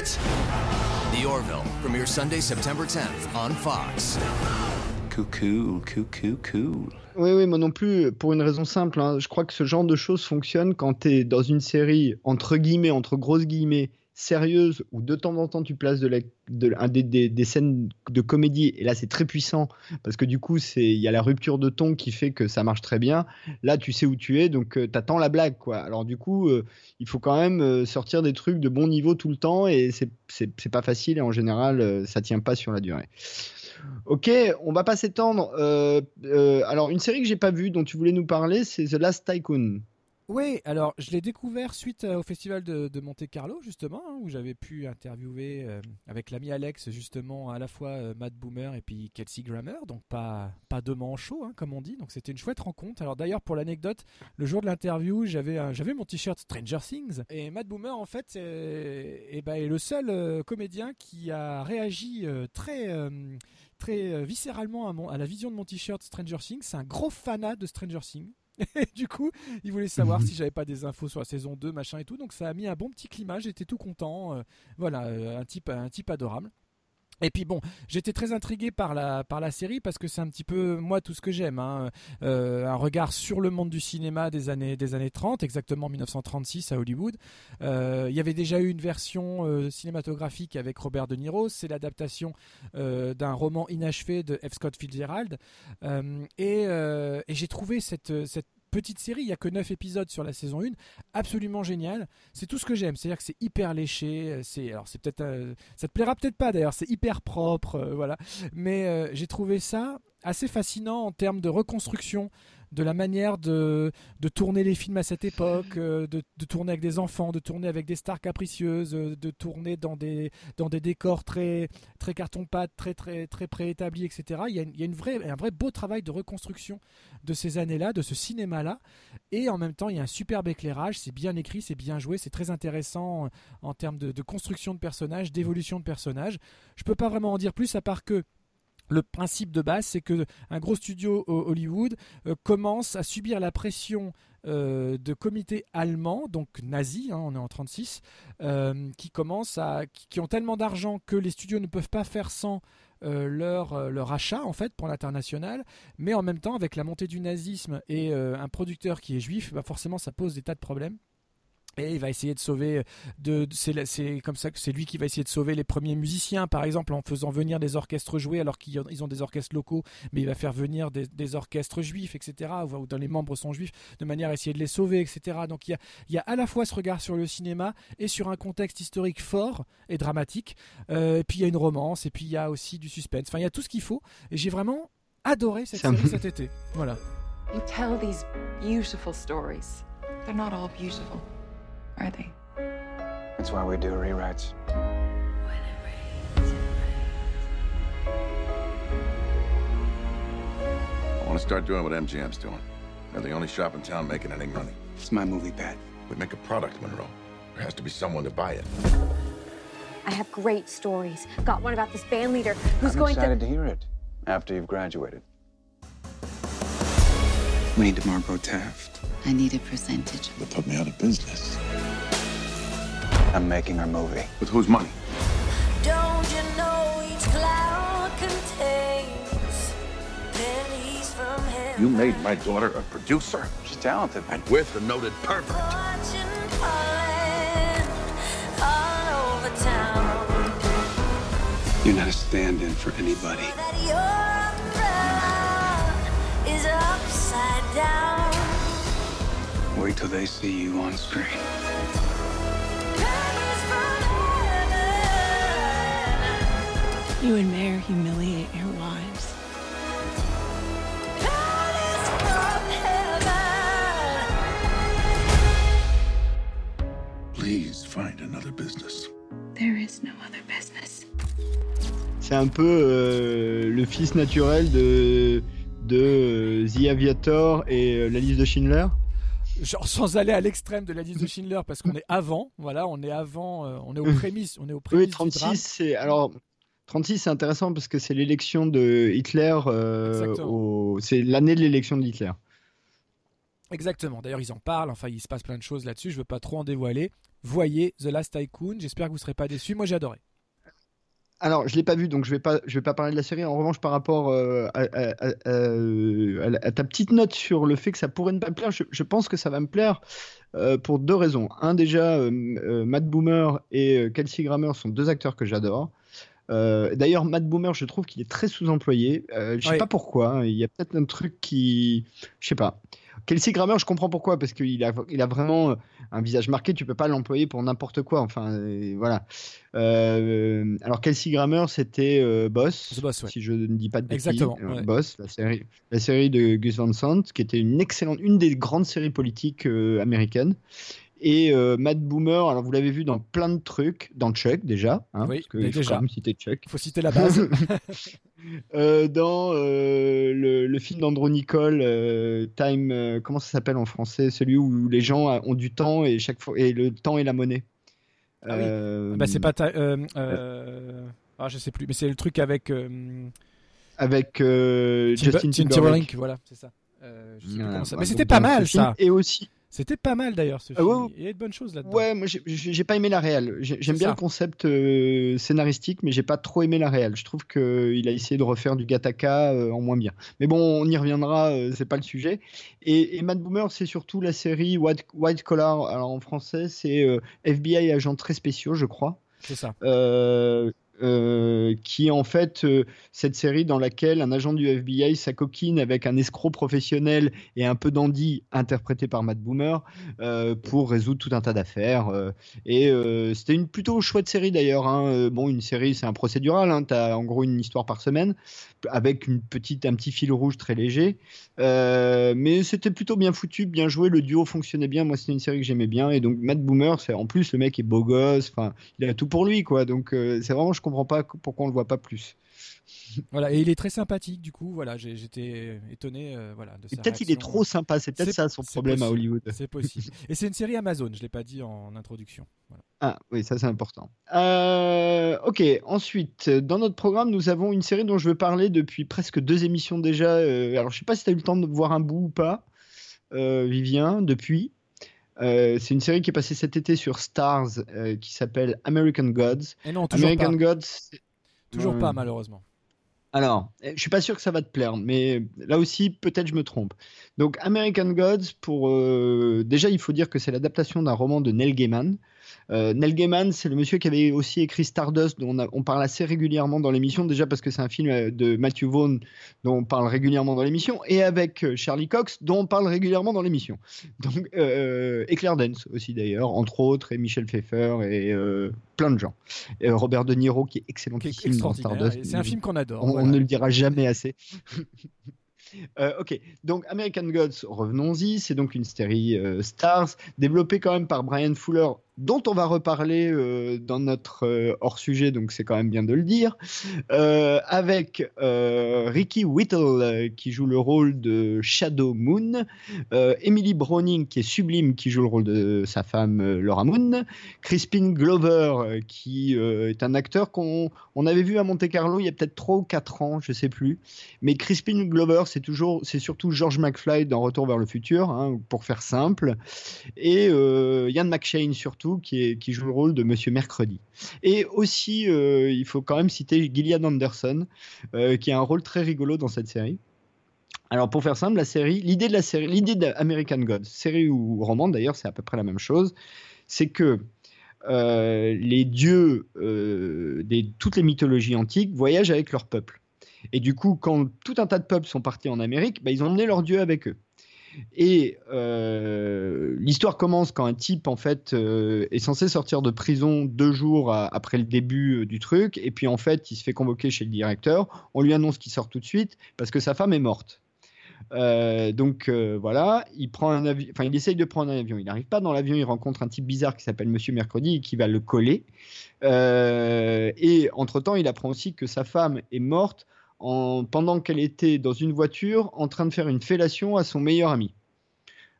bitch! The Orville premieres Sunday, September 10th on Fox. Cool, cool, cool, cool. Oui, oui, moi non plus, pour une raison simple. hein. Je crois que ce genre de choses fonctionne quand tu es dans une série, entre guillemets, entre grosses guillemets, sérieuse, où de temps en temps tu places de la, des, des- scènes de comédie, et là c'est très puissant, parce que du coup c'est- il y a la rupture de ton qui fait que ça marche très bien. Là tu sais où tu es, donc tu t'attends la blague. quoi. Alors du coup, euh, il faut quand même euh, sortir des trucs de bon niveau tout le temps, et c'est- pas facile, et en général, euh, ça tient pas sur la durée. Ok, on va pas s'étendre. Euh, euh, alors, une série que j'ai pas vue, dont tu voulais nous parler, c'est The Last Tycoon. Oui, alors je l'ai découvert suite euh, au festival de, Monte Carlo justement, hein, où j'avais pu interviewer euh, avec l'ami Alex justement à la fois euh, Matt Boomer et puis Kelsey Grammer, donc pas pas deux manchots hein, comme on dit, donc c'était une chouette rencontre. Alors d'ailleurs pour l'anecdote, le jour de l'interview j'avais j'avais mon t-shirt Stranger Things et Matt Boomer en fait est, est, ben, est le seul comédien qui a réagi très très viscéralement à la vision de mon t-shirt Stranger Things. C'est un gros fanat de Stranger Things. <laughs> Et du coup, il voulait savoir si j'avais pas des infos sur la saison 2, machin et tout. Donc ça a mis un bon petit climat, j'étais tout content. euh, voilà, euh, un type, un type adorable. Et puis bon, j'étais très intrigué par la, par la série parce que c'est un petit peu moi tout ce que j'aime. hein. Euh, un regard sur le monde du cinéma des années, des années 30, exactement 1936 à Hollywood. Euh, il y avait déjà eu une version euh, cinématographique avec Robert De Niro. C'est l'adaptation d'un roman inachevé de F. Scott Fitzgerald. Et j'ai trouvé cette petite série, il n'y a que 9 épisodes sur la saison 1, absolument génial. C'est tout ce que j'aime, c'est-à-dire que c'est hyper léché, euh, c'est alors c'est peut-être euh, ça te plaira peut-être pas d'ailleurs, c'est hyper propre euh, voilà. Mais j'ai trouvé ça assez fascinant en termes de reconstruction de la manière de, de tourner les films à cette époque, euh, de, de tourner avec des enfants, de tourner avec des stars capricieuses, euh, de tourner dans des, dans des décors très, très carton-pâte, très, très, très préétablis, etc. Il y a, une- un vrai beau travail de reconstruction de ces années-là, de ce cinéma-là. Et en même temps, il y a un superbe éclairage, c'est bien écrit, c'est bien joué, c'est très intéressant euh, en termes de, de construction de personnages, d'évolution de personnages. Je peux pas vraiment en dire plus à part que le principe de base, c'est que un gros studio Hollywood euh, commence à subir la pression euh, de comités allemands, donc nazis, hein, on est en 36, euh, qui commencent à, qui, ont tellement d'argent que les studios ne peuvent pas faire sans leur, leur achat en fait pour l'international, mais en même temps avec la montée du nazisme et un producteur qui est juif, bah forcément ça pose des tas de problèmes. Et il va essayer de sauver. De, de- c'est, comme ça que c'est lui qui va essayer de sauver les premiers musiciens, par exemple, en faisant venir des orchestres joués alors qu'ils ils ont des orchestres locaux, mais il va faire venir des, des orchestres juifs, etc., ou, ou dont les membres sont juifs, de manière à essayer de les sauver, etc. Donc il y a, il y a à la fois ce regard sur le cinéma et sur un contexte historique fort et dramatique. Euh, et puis il y a une romance, et puis il y a aussi du suspense. Enfin, il y a tout ce qu'il faut. Et j'ai vraiment adoré cette série cet été. Voilà. You tell these beautiful stories. They're not all beautiful, are they? That's why we do rewrites. I want to start doing what MGM's doing. They're the only shop in town making any money. It's my movie, Pat. We make a product, Monroe. There has to be someone to buy it. I have great stories. Got one about this band leader who's I'm going excited to. to hear it after you've graduated. We need to Margot Taft. I need a percentage. They put me out of business. I'm making our movie. With whose money? Don't you know each cloud contains pennies from heaven? You made my daughter a producer? She's talented. And with a noted pervert. Fortune calling all over town. You're not a stand-in for anybody. That your umbrella is upside down. Wait till they see you on screen. You and Mayor humiliate your wives. Please find another business. There is no other business. C'est un peu euh, le fils naturel de, de euh, The Aviator et euh, la liste de Schindler. Genre sans aller à l'extrême de la liste de Schindler parce qu'on est avant, voilà, on est avant, euh, on est aux <laughs> prémices, on est aux prémices Oui, du 36, drame. c'est alors 36, c'est intéressant parce que c'est l'élection de Hitler. euh, au- C'est l'année de l'élection de Hitler. Exactement. D'ailleurs, ils en parlent. Enfin, il se passe plein de choses là-dessus. Je veux pas trop en dévoiler. Voyez The Last Tycoon. J'espère que vous serez pas déçus. Moi, j'ai adoré. Alors, je l'ai pas vu, donc je vais pas, je vais pas parler de la série. En revanche, par rapport euh, à, à- ta petite note sur le fait que ça pourrait ne pas me plaire, je, je pense que ça va me plaire euh, pour deux raisons. Un, déjà, euh, euh, Matt Boomer et euh, Kelsey Grammer sont deux acteurs que j'adore. Euh, D'ailleurs, Matt Boomer, je trouve qu'il est très sous-employé. Euh, je sais Oui. pas pourquoi. hein. Il y a peut-être un truc qui, je sais pas. Kelsey Grammer, je comprends pourquoi, parce qu'il a, il a vraiment un visage marqué. Tu peux pas l'employer pour n'importe quoi. Enfin, euh, voilà. Euh, alors Kelsey Grammer, c'était euh, Boss, The Boss, ouais. si je ne dis pas de bêtises. Exactement, Euh, ouais. Boss, la série, la série de Gus Van Sant, qui était une excellente, une des grandes séries politiques euh, américaines. Et euh, Matt Boomer, alors vous l'avez vu dans plein de trucs, dans Chuck déjà, hein, Oui, parce que il faut déjà. même citer Chuck. Faut citer la base. <laughs> Euh, dans euh, le, le film d'Andrew Nicole, Time, comment ça s'appelle en français, celui où les gens ont du temps et chaque fois et le temps est la monnaie. Ah oui. Euh, bah, c'est pas. Ah, je sais plus. Mais c'est le truc avec avec Tim- Justin Tim Timberlake. Timberlake. Voilà, c'est ça. Je sais plus Voilà, comment ça- bah, Mais c'était pas mal ça. Et aussi, C'était pas mal d'ailleurs ce Ah film. ouais. Il y a de bonnes choses là-dedans. ouais, moi j'ai- pas aimé la réelle. J'ai- J'aime bien ça. le concept euh, scénaristique, mais j'ai pas trop aimé la réelle. Je trouve qu'il a essayé de refaire du Gataka euh, en moins bien. Mais bon, on y reviendra, euh, c'est pas le sujet. Et, et Matt Boomer, c'est surtout la série White, White Collar. Alors en français, c'est FBI agents très spéciaux, je crois. C'est ça. Euh, euh, qui est en fait euh, cette série dans laquelle un agent du FBI s'acoquine avec un escroc professionnel et un peu dandy interprété par Matt Boomer euh, pour résoudre tout un tas d'affaires. et c'était une plutôt chouette série d'ailleurs. hein. Bon, une série, c'est un procédural. Hein. Tu as en gros une histoire par semaine avec une petite, un petit fil rouge très léger. Mais c'était plutôt bien foutu, bien joué. Le duo fonctionnait bien. Moi, c'était une série que j'aimais bien. Et donc, Matt Boomer, en plus le mec est beau gosse. Enfin, il a tout pour lui, quoi. Donc, c'est vraiment, je comprends pas pourquoi on le voit pas plus. Voilà, et il est très sympathique du coup. Voilà, j'étais étonné. euh, voilà, peut-être il est trop sympa. C'est peut-être ça son problème à possible, Hollywood. C'est <laughs> possible. Et c'est une série Amazon. Je l'ai pas dit en introduction. Voilà. Ah oui, ça c'est important. Euh, ok, ensuite, dans notre programme, nous avons une série dont je veux parler depuis presque deux émissions déjà. Euh, alors, je sais pas si tu as eu le temps de voir un bout ou pas, euh, Vivien, depuis. Euh, c'est une série qui est passée cet été sur Stars euh, qui s'appelle American Gods. Et non, toujours American pas. Gods. Toujours pas malheureusement. Alors, eh, je suis pas sûr que ça va te plaire, mais là aussi, peut-être je me trompe. Donc, American Gods, pour euh, déjà, il faut dire que c'est l'adaptation d'un roman de Neil Gaiman. Euh, Neil Gaiman, c'est le monsieur qui avait aussi écrit Stardust, dont on, a- on parle assez régulièrement dans l'émission, déjà parce que c'est un film euh, de Matthew Vaughn dont on parle régulièrement dans l'émission, et avec euh, Charlie Cox, dont on parle régulièrement dans l'émission. <laughs> Donc, euh, et Claire Dance aussi d'ailleurs, entre autres, et Michel Pfeiffer, et euh, plein de gens. Et, Robert De Niro, qui est excellent Qui est film dans Stardust. c'est un film qu'on adore, On, ne le dira jamais assez. <laughs> Euh, ok, donc American Gods, revenons-y, c'est donc une série euh, Stars, développée quand même par Brian Fuller, dont on va reparler euh, dans notre euh, hors-sujet, donc c'est quand même bien de le dire, euh, avec Ricky Whittle qui joue le rôle de Shadow Moon, Emily Browning qui est sublime, qui joue le rôle de sa femme Laura Moon, Crispin Glover qui est un acteur qu'on on avait vu à Monte Carlo il y a peut-être 3 ou 4 ans, je sais plus. Mais Crispin Glover, c'est toujours, c'est surtout George McFly dans Retour vers le futur, hein, pour faire simple, et Ian McShane surtout qui, joue le rôle de Monsieur Mercredi. Et aussi, euh, il faut quand même citer Gillian Anderson, euh, qui a un rôle très rigolo dans cette série. Alors pour faire simple, la série, l'idée de la série, l'idée d'American Gods, série ou roman d'ailleurs, c'est à peu près la même chose, c'est que euh, les dieux de toutes les mythologies antiques voyagent avec leur peuple. Et du coup, quand tout un tas de peuples sont partis en Amérique, bah, ils ont emmené leurs dieux avec eux. Et euh, l'histoire commence quand un type en fait euh, est censé sortir de prison deux jours à- après le début euh, du truc, et puis en fait il se fait convoquer chez le directeur. On lui annonce qu'il sort tout de suite parce que sa femme est morte. Euh, donc euh, voilà, il prend un avion, enfin il essaye de prendre un avion, il n'arrive pas dans l'avion, il rencontre un type bizarre qui s'appelle Monsieur Mercredi et qui va le coller. Euh, et entre temps, il apprend aussi que sa femme est morte en, pendant qu'elle était dans une voiture en train de faire une fellation à son meilleur ami.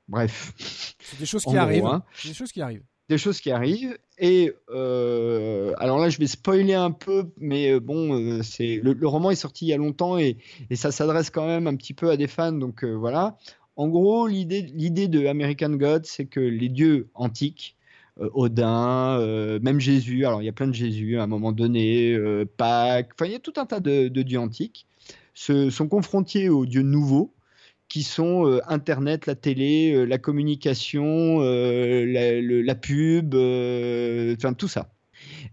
Bref. C'est des choses qui gros, arrivent. hein. Des choses qui arrivent. Des choses qui arrivent. Et euh, alors là, je vais spoiler un peu, mais euh, bon, euh, c'est le, le roman est sorti il y a longtemps et, et ça s'adresse quand même un petit peu à des fans. Donc euh, voilà. En gros, l'idée de American God, c'est que les dieux antiques, Odin, euh, même Jésus, alors il y a plein de Jésus à un moment donné, euh, Pâques, enfin il y a tout un tas de, dieux antiques, se, sont confrontés aux dieux nouveaux qui sont euh, Internet, la télé, euh, la communication, euh, la, pub, euh, enfin tout ça.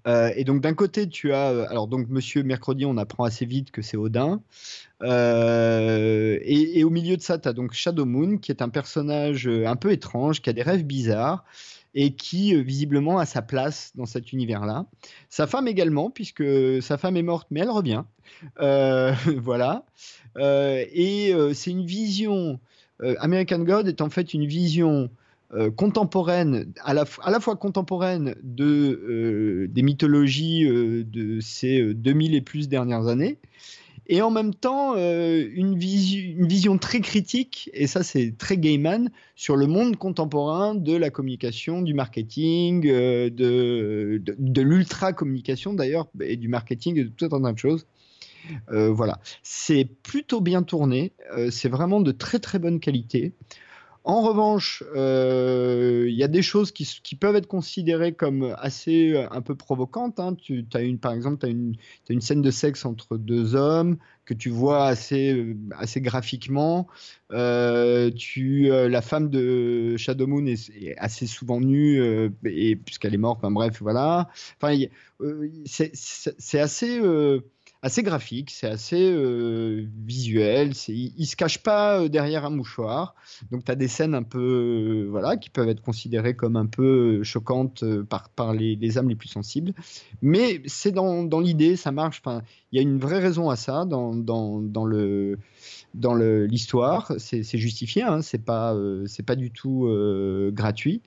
Euh, et donc d'un côté, tu as euh, alors donc Monsieur Mercredi, on apprend assez vite que c'est Odin. Euh, et, et au milieu de ça, tu as donc Shadow Moon, qui est un personnage euh, un peu étrange, qui a des rêves bizarres et qui euh, visiblement a sa place dans cet univers-là. Sa femme également, puisque sa femme est morte, mais elle revient. Euh, <laughs> voilà. Euh, et c'est une vision. American God est en fait une vision contemporaine, à la, à la fois contemporaine de, des mythologies de ces euh, 2000 et plus dernières années, et en même temps euh, une, vision très critique, et ça c'est très Gaiman, sur le monde contemporain de la communication, du marketing, euh, de, de, l'ultra-communication d'ailleurs, et du marketing et de tout un tas de choses. Euh, voilà, c'est plutôt bien tourné, c'est vraiment de très très bonne qualité. En revanche, euh, il y a des choses qui, peuvent être considérées comme assez euh, un peu provocantes. hein. Tu as une, par exemple, tu as une, scène de sexe entre deux hommes que tu vois assez, euh, graphiquement. Tu, la femme de Shadow Moon est, est assez souvent nue et puisqu'elle est morte. Enfin bref, voilà. Enfin, c'est assez. Assez graphique, c'est assez euh, visuel, il, il se cache pas euh, derrière un mouchoir, donc tu as des scènes un peu, euh, voilà, qui peuvent être considérées comme un peu choquantes par, les, âmes les plus sensibles, mais c'est dans, dans l'idée, ça marche, enfin, il y a une vraie raison à ça dans, dans, dans le dans l'histoire, c'est justifié, hein, c'est pas c'est pas du tout gratuit.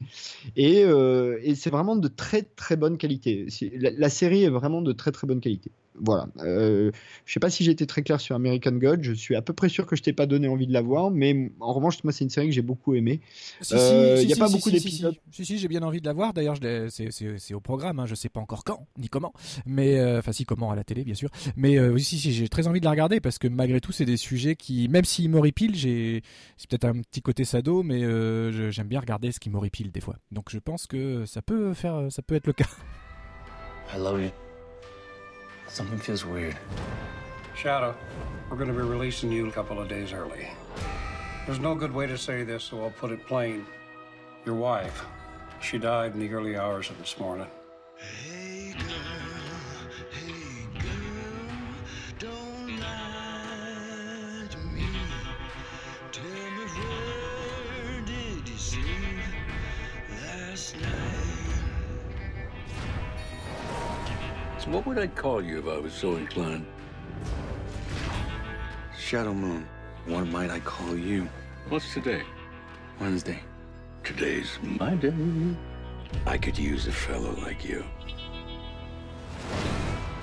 Et, et c'est vraiment de très très bonne qualité. La série est vraiment de très très bonne qualité. Voilà. Euh, je sais pas si j'ai été très clair sur American God. Je suis à peu près sûr que je t'ai pas donné envie de la voir, mais en revanche, moi, c'est une série que j'ai beaucoup aimée. Si, Euh, si, Il n'y a si, pas si, beaucoup d'épisodes. Si, si, si, j'ai bien envie de la voir. D'ailleurs, c'est- au programme. Hein. Je sais pas encore quand ni comment. Mais euh, enfin, si comment à la télé, bien sûr. Mais euh, oui, si, si, j'ai très envie de la regarder parce que malgré tout, c'est des sujets qui, même s'ils m'horripilent, j'ai c'est peut-être un petit côté sado, mais euh, j'aime bien regarder ce qui m'horripile des fois. Donc, je pense que ça peut faire, ça peut être le cas. I love you. Something feels weird. Shadow, we're going to be releasing you a couple of days early. There's no good way to say this, so I'll put it plain. Your wife, she died in the early hours of this morning. What would I call you if I was so inclined? Shadow Moon. What might I call you? What's today? Wednesday. Today's my day. I could use a fellow like you.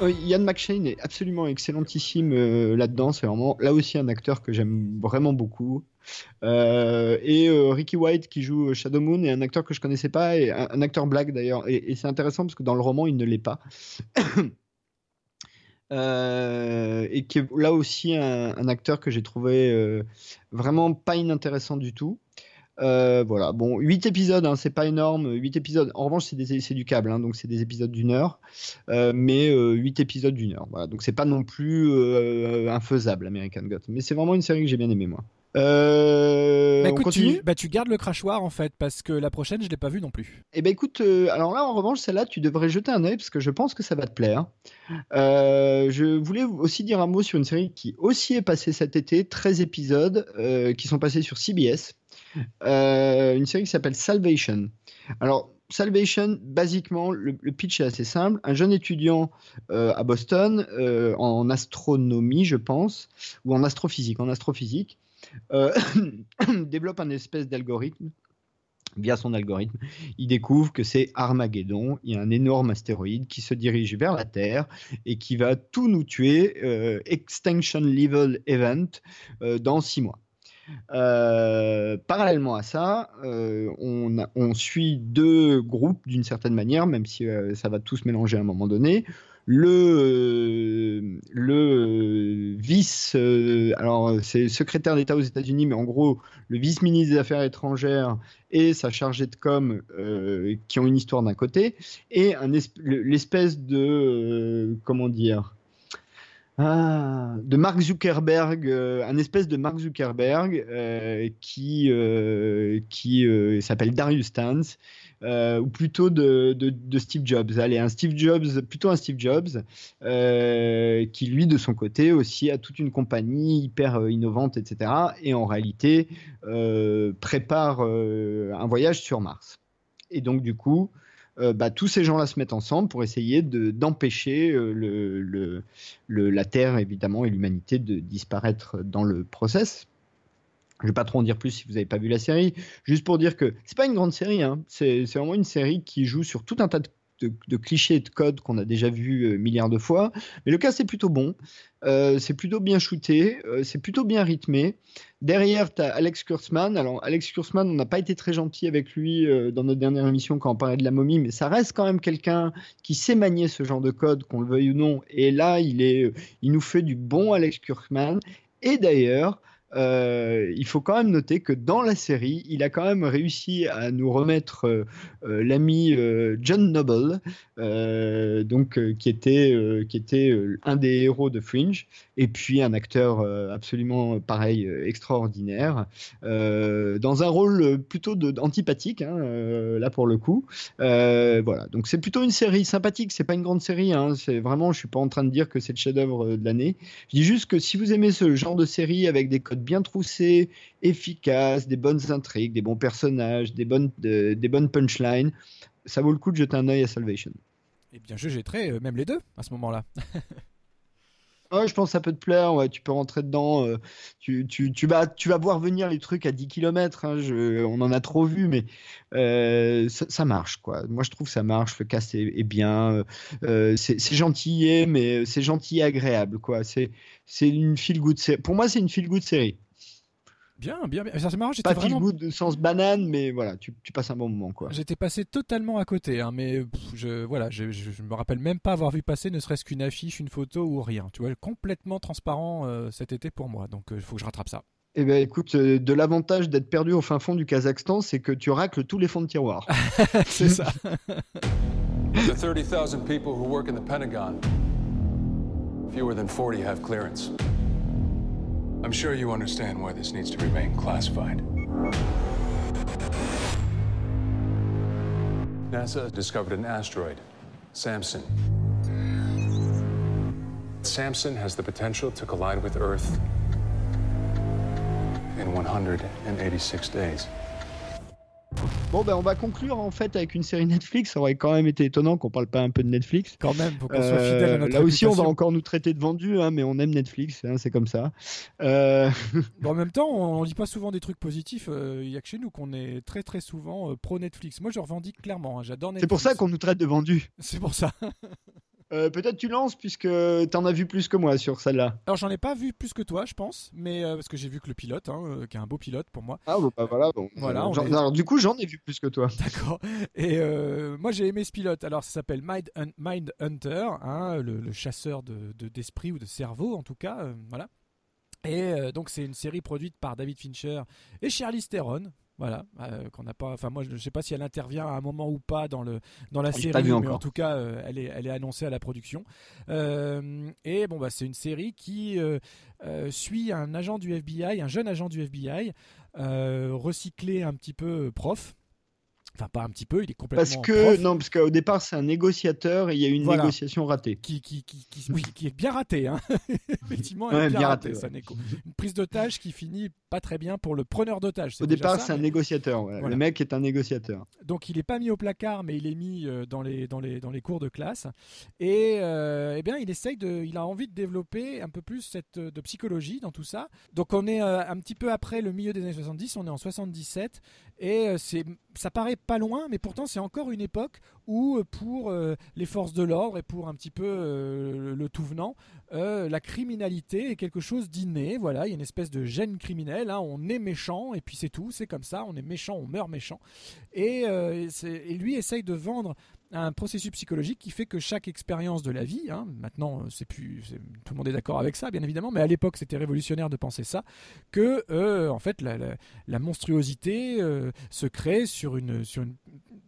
Euh, Ian McShane est absolument excellentissime euh, là-dedans. C'est vraiment là aussi un acteur que j'aime vraiment beaucoup. Euh, et euh, Ricky White qui joue Shadow Moon est un acteur que je connaissais pas et un, acteur black d'ailleurs. Et, c'est intéressant parce que dans le roman il ne l'est pas. <coughs> Euh, et qui est là aussi un, acteur que j'ai trouvé euh, vraiment pas inintéressant du tout. Euh, voilà, bon, 8 épisodes, hein, c'est pas énorme. 8 épisodes, en revanche, c'est du câble, hein, donc c'est des épisodes d'une heure, euh, mais euh, 8 épisodes d'une heure. Voilà, donc c'est pas non plus euh, infaisable, American Gods. Mais c'est vraiment une série que j'ai bien aimée, moi. Euh, Bah, on continue tu, bah, tu gardes le crachoir en fait, parce que la prochaine, je l'ai pas vue non plus. Eh ben écoute, euh, alors là en revanche, celle-là, tu devrais jeter un œil parce que je pense que ça va te plaire. Euh, je voulais aussi dire un mot sur une série qui aussi est passée cet été, 13 épisodes qui sont passés sur CBS. Une série qui s'appelle Salvation. Alors, Salvation, basiquement, le, le pitch est assez simple. Un jeune étudiant euh, à Boston, euh, en astronomie, je pense, ou en astrophysique, en astrophysique, euh, <coughs> développe un espèce d'algorithme via son algorithme, il découvre que c'est Armageddon, il y a un énorme astéroïde qui se dirige vers la Terre et qui va tout nous tuer, euh, Extinction Level Event, euh, dans six mois. Parallèlement à ça, on, suit deux groupes d'une certaine manière, même si ça va tous mélanger à un moment donné. Le, euh, le euh, vice, euh, alors c'est secrétaire d'État aux États-Unis, mais en gros le vice-ministre des Affaires étrangères et sa chargée de com euh, qui ont une histoire d'un côté, et un esp- le- l'espèce de euh, comment dire ah, de Mark Zuckerberg, euh, un espèce de Mark Zuckerberg euh, qui, euh, qui s'appelle Darius Stans, euh, ou plutôt de, Steve Jobs. Allez, un Steve Jobs, plutôt un Steve Jobs, euh, qui lui, de son côté, aussi a toute une compagnie hyper euh, innovante, etc. Et en réalité, prépare un voyage sur Mars. Et donc, du coup, bah, tous ces gens-là se mettent ensemble pour essayer de- d'empêcher la Terre, évidemment, et l'humanité de disparaître dans le process. Je vais pas trop en dire plus si vous n'avez pas vu la série. Juste pour dire que c'est pas une grande série. hein. C'est vraiment une série qui joue sur tout un tas de, clichés de codes qu'on a déjà vu euh, milliards de fois. Mais le cas c'est plutôt bon. Euh, c'est plutôt bien shooté. euh, c'est plutôt bien rythmé. Derrière, tu as Alex Kurtzman. Alors, Alex Kurtzman, on n'a pas été très gentil avec lui dans notre dernière émission quand on parlait de la momie, mais ça reste quand même quelqu'un qui sait manier ce genre de code, qu'on le veuille ou non. Et là, il, est, il nous fait du bon Alex Kurtzman. Et d'ailleurs, euh, il faut quand même noter que dans la série, il a quand même réussi à nous remettre euh, euh, l'ami John Noble, donc qui était, qui était un des héros de Fringe, et puis un acteur absolument pareil, extraordinaire, dans un rôle plutôt de- antipathique, hein, là pour le coup. Voilà, donc c'est plutôt une série sympathique, c'est pas une grande série, hein, c'est vraiment, je suis pas en train de dire que c'est le chef-d'œuvre de l'année. Je dis juste que si vous aimez ce genre de série avec des codes bien troussés, efficaces, des bonnes intrigues, des bons personnages, des bonnes, de- des bonnes punchlines, ça vaut le coup de jeter un œil à Salvation. Eh bien, je jetterai euh, même les deux à ce moment-là. <laughs> Je pense que ça peut te plaire, ouais, tu peux rentrer dedans, euh, tu, tu, tu, vas, tu vas voir venir les trucs à 10 km, on en a trop vu, mais euh, ça, marche, quoi. Moi, je trouve que ça marche, le cast est, bien, euh, c'est gentil, mais c'est gentil et agréable, quoi. C'est une feel-good série. Pour moi, c'est une feel-good série. Bien, bien, bien. Ça, C'est marrant, j'étais Pas vraiment. feel-good au sens banane, mais voilà, tu, tu passes un bon moment, quoi. J'étais passé totalement à côté, hein, mais pff, je, voilà, je, je, je me rappelle même pas avoir vu passer ne serait-ce qu'une affiche, une photo ou rien. Tu vois, complètement transparent euh, cet été pour moi, donc il faut que je rattrape ça. Eh ben, écoute, euh, de l'avantage d'être perdu au fin fond du Kazakhstan, c'est que tu racles tous les fonds de tiroir. <laughs> C'est ça. The 30,000 people who work in the Pentagon, Fewer than 40 have clearance. I'm sure you understand why this needs to remain classified. NASA discovered an asteroid, Samson. Samson has the potential to collide with Earth in 186 days. Bon, ben on va conclure en fait avec une série Netflix. Ça aurait quand même été étonnant qu'on parle pas un peu de Netflix. Quand même, pour qu'on soit fidèle à notre Là aussi, on va encore nous traiter de vendus, hein, mais on aime Netflix, hein, c'est comme ça. Euh, <laughs> Bon, en même temps, on, on dit pas souvent des trucs positifs. euh, Il y a que chez nous qu'on est très très souvent euh, pro Netflix. Moi, je revendique clairement. hein, J'adore Netflix. c'est pour ça qu'on nous traite de vendus. C'est pour ça. <laughs> Euh, Peut-être tu lances puisque t'en as vu plus que moi sur celle-là. Alors, j'en ai pas vu plus que toi, je pense, mais euh, parce que j'ai vu que le pilote, hein, euh, qui est un beau pilote pour moi. Ah bon, bah voilà. Bon, Voilà, est- alors, du coup, j'en ai vu plus que toi. <laughs> D'accord. Et moi, j'ai aimé ce pilote. Alors, ça s'appelle Mind, Hun- Mind Hunter, hein, le, le chasseur de- de- d'esprit ou de cerveau, en tout cas. voilà. Et donc, c'est une série produite par David Fincher et Charlize Theron. Voilà, euh, qu'on n'a pas. Enfin, moi, je ne sais pas si elle intervient à un moment ou pas dans le dans la série, mais encore. en tout cas, euh, elle est elle est annoncée à la production. Euh, et bon, bah, c'est une série qui suit un agent du FBI, un jeune agent du FBI, recyclé un petit peu prof. Enfin, pas un petit peu, il est complètement Parce que prof. non, parce qu'au départ, c'est un négociateur et il y a eu une Voilà. négociation ratée. qui, qui, qui, qui- oui, qui est bien raté. Hein. <laughs> Effectivement, elle Ouais, est bien, bien ratée, ratée, ouais. Une prise d'otage qui finit pas très bien pour le preneur d'otage. Au départ, c'est un mais- négociateur. ouais. Voilà. Le mec est un négociateur. Donc il n'est pas mis au placard, mais il est mis euh, dans les, dans les, dans les cours de classe. Et euh, eh bien, il essaye de, il a envie de développer un peu plus cette, euh, de psychologie dans tout ça. Donc on est euh, un petit peu après le milieu des années 70, on est en 77. Et c'est, ça paraît pas loin, mais pourtant c'est encore une époque où euh, pour euh, les forces de l'ordre et pour un petit peu euh, le tout venant, la criminalité est quelque chose d'inné. Voilà, il y a une espèce de gène criminel. hein. On est méchant et puis c'est tout. C'est comme ça. On est méchant, on meurt méchant. Et, et lui essaye de vendre un processus psychologique qui fait que chaque expérience de la vie, hein, maintenant euh, c'est plus, tout le monde est d'accord avec ça bien évidemment, mais à l'époque c'était révolutionnaire de penser ça, que euh, en fait la, monstruosité euh, se crée sur une, sur une,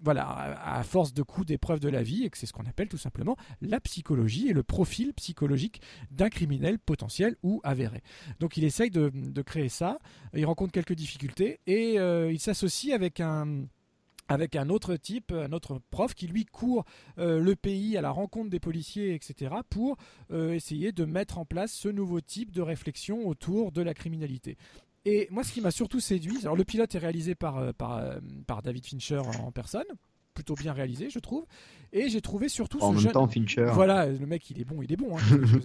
voilà, à force de coups d'épreuves de la vie et que c'est ce qu'on appelle tout simplement la psychologie et le profil psychologique d'un criminel potentiel ou avéré. Donc il essaye de, créer ça, il rencontre quelques difficultés et il s'associe avec un avec un autre type, un autre prof qui lui court euh, le pays à la rencontre des policiers, etc., pour euh, essayer de mettre en place ce nouveau type de réflexion autour de la criminalité. Et moi, ce qui m'a surtout séduit, alors le pilote est réalisé par, euh, par, par David Fincher en personne, plutôt bien réalisé, je trouve. Et j'ai trouvé surtout En ce même jeune... temps, Fincher. Voilà, le mec, il est bon, il est bon, hein,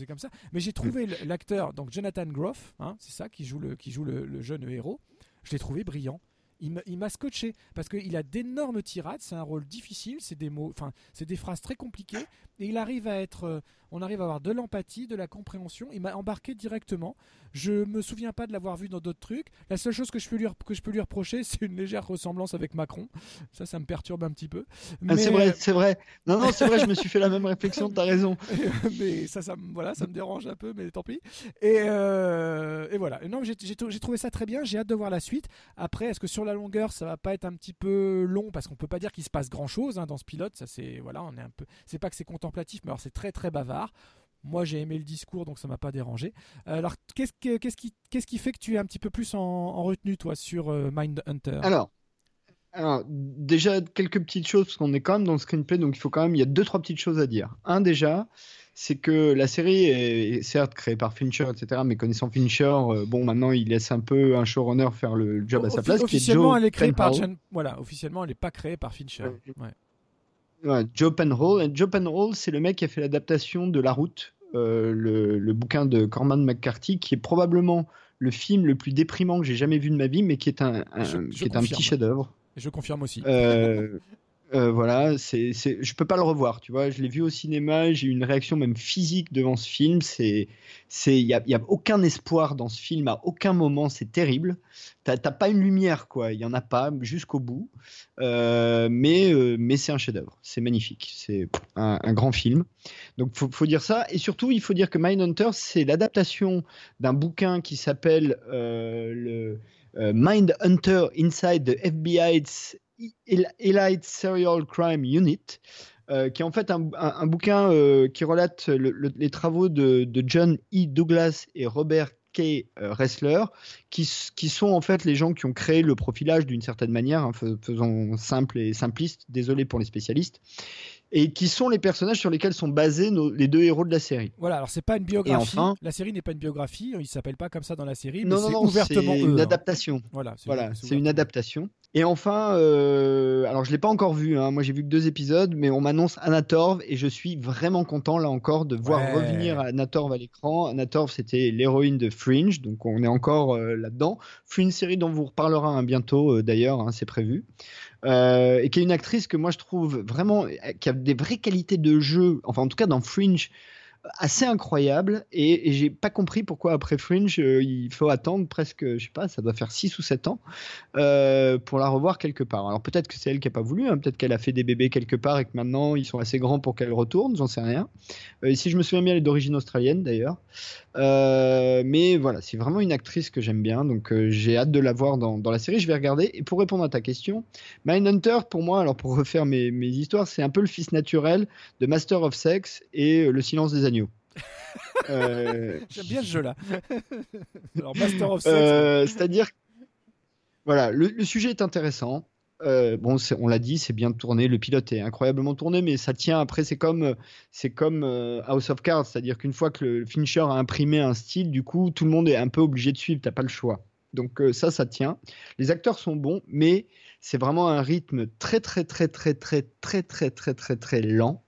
comme ça. Mais j'ai trouvé l'acteur, donc Jonathan Groff, hein, c'est ça, qui joue le, qui joue le, le jeune héros. Je l'ai trouvé brillant. Il m'a- scotché. Parce qu'il a d'énormes tirades, c'est un rôle difficile, c'est des mots, enfin, c'est des phrases très compliquées. Et il arrive à être, euh, on arrive à avoir de l'empathie, de la compréhension. Il m'a embarqué directement. Je me souviens pas de l'avoir vu dans d'autres trucs. La seule chose que je peux lui, rep- que je peux lui reprocher, <laughs> c'est une légère ressemblance avec Macron. Ça, ça me perturbe un petit peu. Ah, c'est vrai, c'est vrai. Non, non, c'est vrai, je me suis <laughs> fait la même réflexion, t'as raison. <laughs> mais ça, ça, me- voilà, ça me dérange un peu, mais tant pis. Et, euh, et voilà. Non, j'ai j'ai trou- j'ai trouvé ça très bien. J'ai hâte de voir la suite. Après, est-ce que sur la longueur, ça va pas être un petit peu long? Parce qu'on peut pas dire qu'il se passe grand chose dans ce pilote. Ça, c'est voilà, on est un peu. C'est pas que c'est contemplatif, mais alors c'est très très bavard. Moi, j'ai aimé le discours, donc ça m'a pas dérangé. Alors, qu'est-ce que- qu'est-ce qui, qu'est-ce qui fait que tu es un petit peu plus en, en retenue, toi, sur euh, Mindhunter? Alors, alors, déjà, quelques petites choses, parce qu'on est quand même dans le screenplay, donc il faut quand même, il y a deux, trois petites choses à dire. Un, déjà, c'est que la série est certes créée par Fincher, etc., mais connaissant Fincher, euh, bon, maintenant, il laisse un peu un showrunner faire le job à sa place. qui est officiellement, Joe elle est créée par. John- Voilà, officiellement, elle n'est pas créée par Fincher. Ouais. Ouais, Joe Penhall. Et Joe Penhall, c'est le mec qui a fait l'adaptation de La Route, euh, le, le bouquin de Corman McCarthy, qui est probablement le film le plus déprimant que j'ai jamais vu de ma vie, mais qui est un, un- Je- qui est un petit chef-d'œuvre. Je confirme aussi. Euh, <laughs> euh, voilà, c'est, c'est, je peux pas le revoir, tu vois. Je l'ai vu au cinéma, j'ai eu une réaction même physique devant ce film. C'est, c'est, il y a, y a aucun espoir dans ce film à aucun moment. C'est terrible. T'as, t'as pas une lumière, quoi. Il y en a pas jusqu'au bout. Euh, mais, euh, mais c'est un chef-d'œuvre. C'est magnifique. C'est un, grand film. Donc faut, faut dire ça. Et surtout, il faut dire que Mindhunter, c'est l'adaptation d'un bouquin qui s'appelle le euh, Mindhunter Inside the FBI's Elite Serial Crime Unit, euh, qui est en fait un, un- un bouquin euh, qui relate le- le- les travaux de, de John E. Douglas et Robert K. Ressler, qui, sont en fait les gens qui ont créé le profilage d'une certaine manière, hein, fais- faisons simple et simpliste, désolé pour les spécialistes, et qui sont les personnages sur lesquels sont basés nos- les deux héros de la série. Voilà, alors c'est pas une biographie. Et enfin- La série n'est pas une biographie, il s'appelle pas comme ça dans la série, Non, mais non, c'est ouvertement eux. une hein. adaptation. Voilà, c'est Voilà, c'est c'est une adaptation. Et enfin, euh, alors je l'ai pas encore vu, hein, moi j'ai vu que deux épisodes, mais on m'annonce Anatorv et je suis vraiment content là encore de voir Ouais. revenir Anatorv à l'écran. Anatorv c'était l'héroïne de Fringe, donc on est encore euh, là-dedans. Fringe, série dont vous reparlera hein, bientôt euh, d'ailleurs, hein, c'est prévu. Et qui est une actrice que moi je trouve vraiment, qui a des vraies qualités de jeu, enfin en tout cas dans Fringe, assez incroyable et, j'ai pas compris pourquoi après Fringe euh, il faut attendre presque je sais pas ça doit faire 6 ou 7 ans euh, pour la revoir quelque part. Alors peut-être que c'est elle qui a pas voulu hein, peut-être qu'elle a fait des bébés quelque part et que maintenant ils sont assez grands pour qu'elle retourne j'en sais rien. Euh, si je me souviens bien elle est d'origine australienne d'ailleurs. Euh, mais voilà c'est vraiment une actrice que j'aime bien donc j'ai hâte de la voir dans, dans la série. Je vais regarder. Et pour répondre à ta question Mindhunter pour moi alors pour refaire mes, mes histoires c'est un peu le fils naturel de Master of Sex et Le silence des euh, <laughs> J'aime bien ce jeu-là. <laughs> alors Master of Sex. euh, C'est-à-dire, voilà, le, le sujet est intéressant. Euh, bon, on l'a dit, c'est bien tourné. Le pilote est incroyablement tourné, mais ça tient. Après, c'est comme, c'est comme euh, House of Cards, c'est-à-dire qu'une fois que le Fincher a imprimé un style, du coup, tout le monde est un peu obligé de suivre. T'as pas le choix. Donc euh, ça, ça tient. Les acteurs sont bons, mais c'est vraiment un rythme très, très, très, très, très, très, très, très, très, très lent.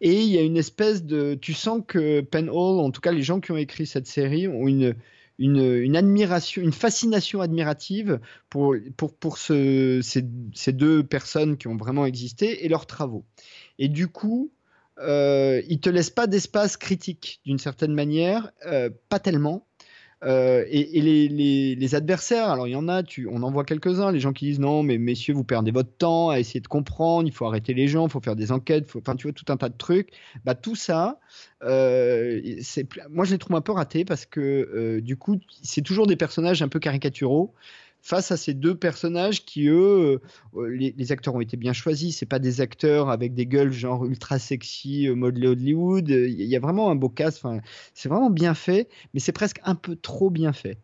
Et il y a une espèce de. Tu sens que Penhall, en tout cas les gens qui ont écrit cette série, ont une, une, admiration, une fascination admirative pour, pour, pour ce- ces, deux personnes qui ont vraiment existé et leurs travaux. Et du coup, euh, ils te laissent pas d'espace critique d'une certaine manière, euh, pas tellement. Euh, et les, adversaires, alors il y en a, tu, on en voit quelques-uns, les gens qui disent non, mais messieurs, vous perdez votre temps à essayer de comprendre, il faut arrêter les gens, il faut faire des enquêtes, faut, enfin tu vois, tout un tas de trucs. Bah, tout ça, euh, moi je les trouve un peu ratés parce que euh, du coup, c'est toujours des personnages un peu caricaturaux face à ces deux personnages qui, eux, euh, les, les acteurs ont été bien choisis. C'est pas des acteurs avec des gueules genre ultra sexy, euh, modelé Hollywood. Il y a vraiment un beau cast. Enfin, c'est vraiment bien fait, mais c'est presque un peu trop bien fait.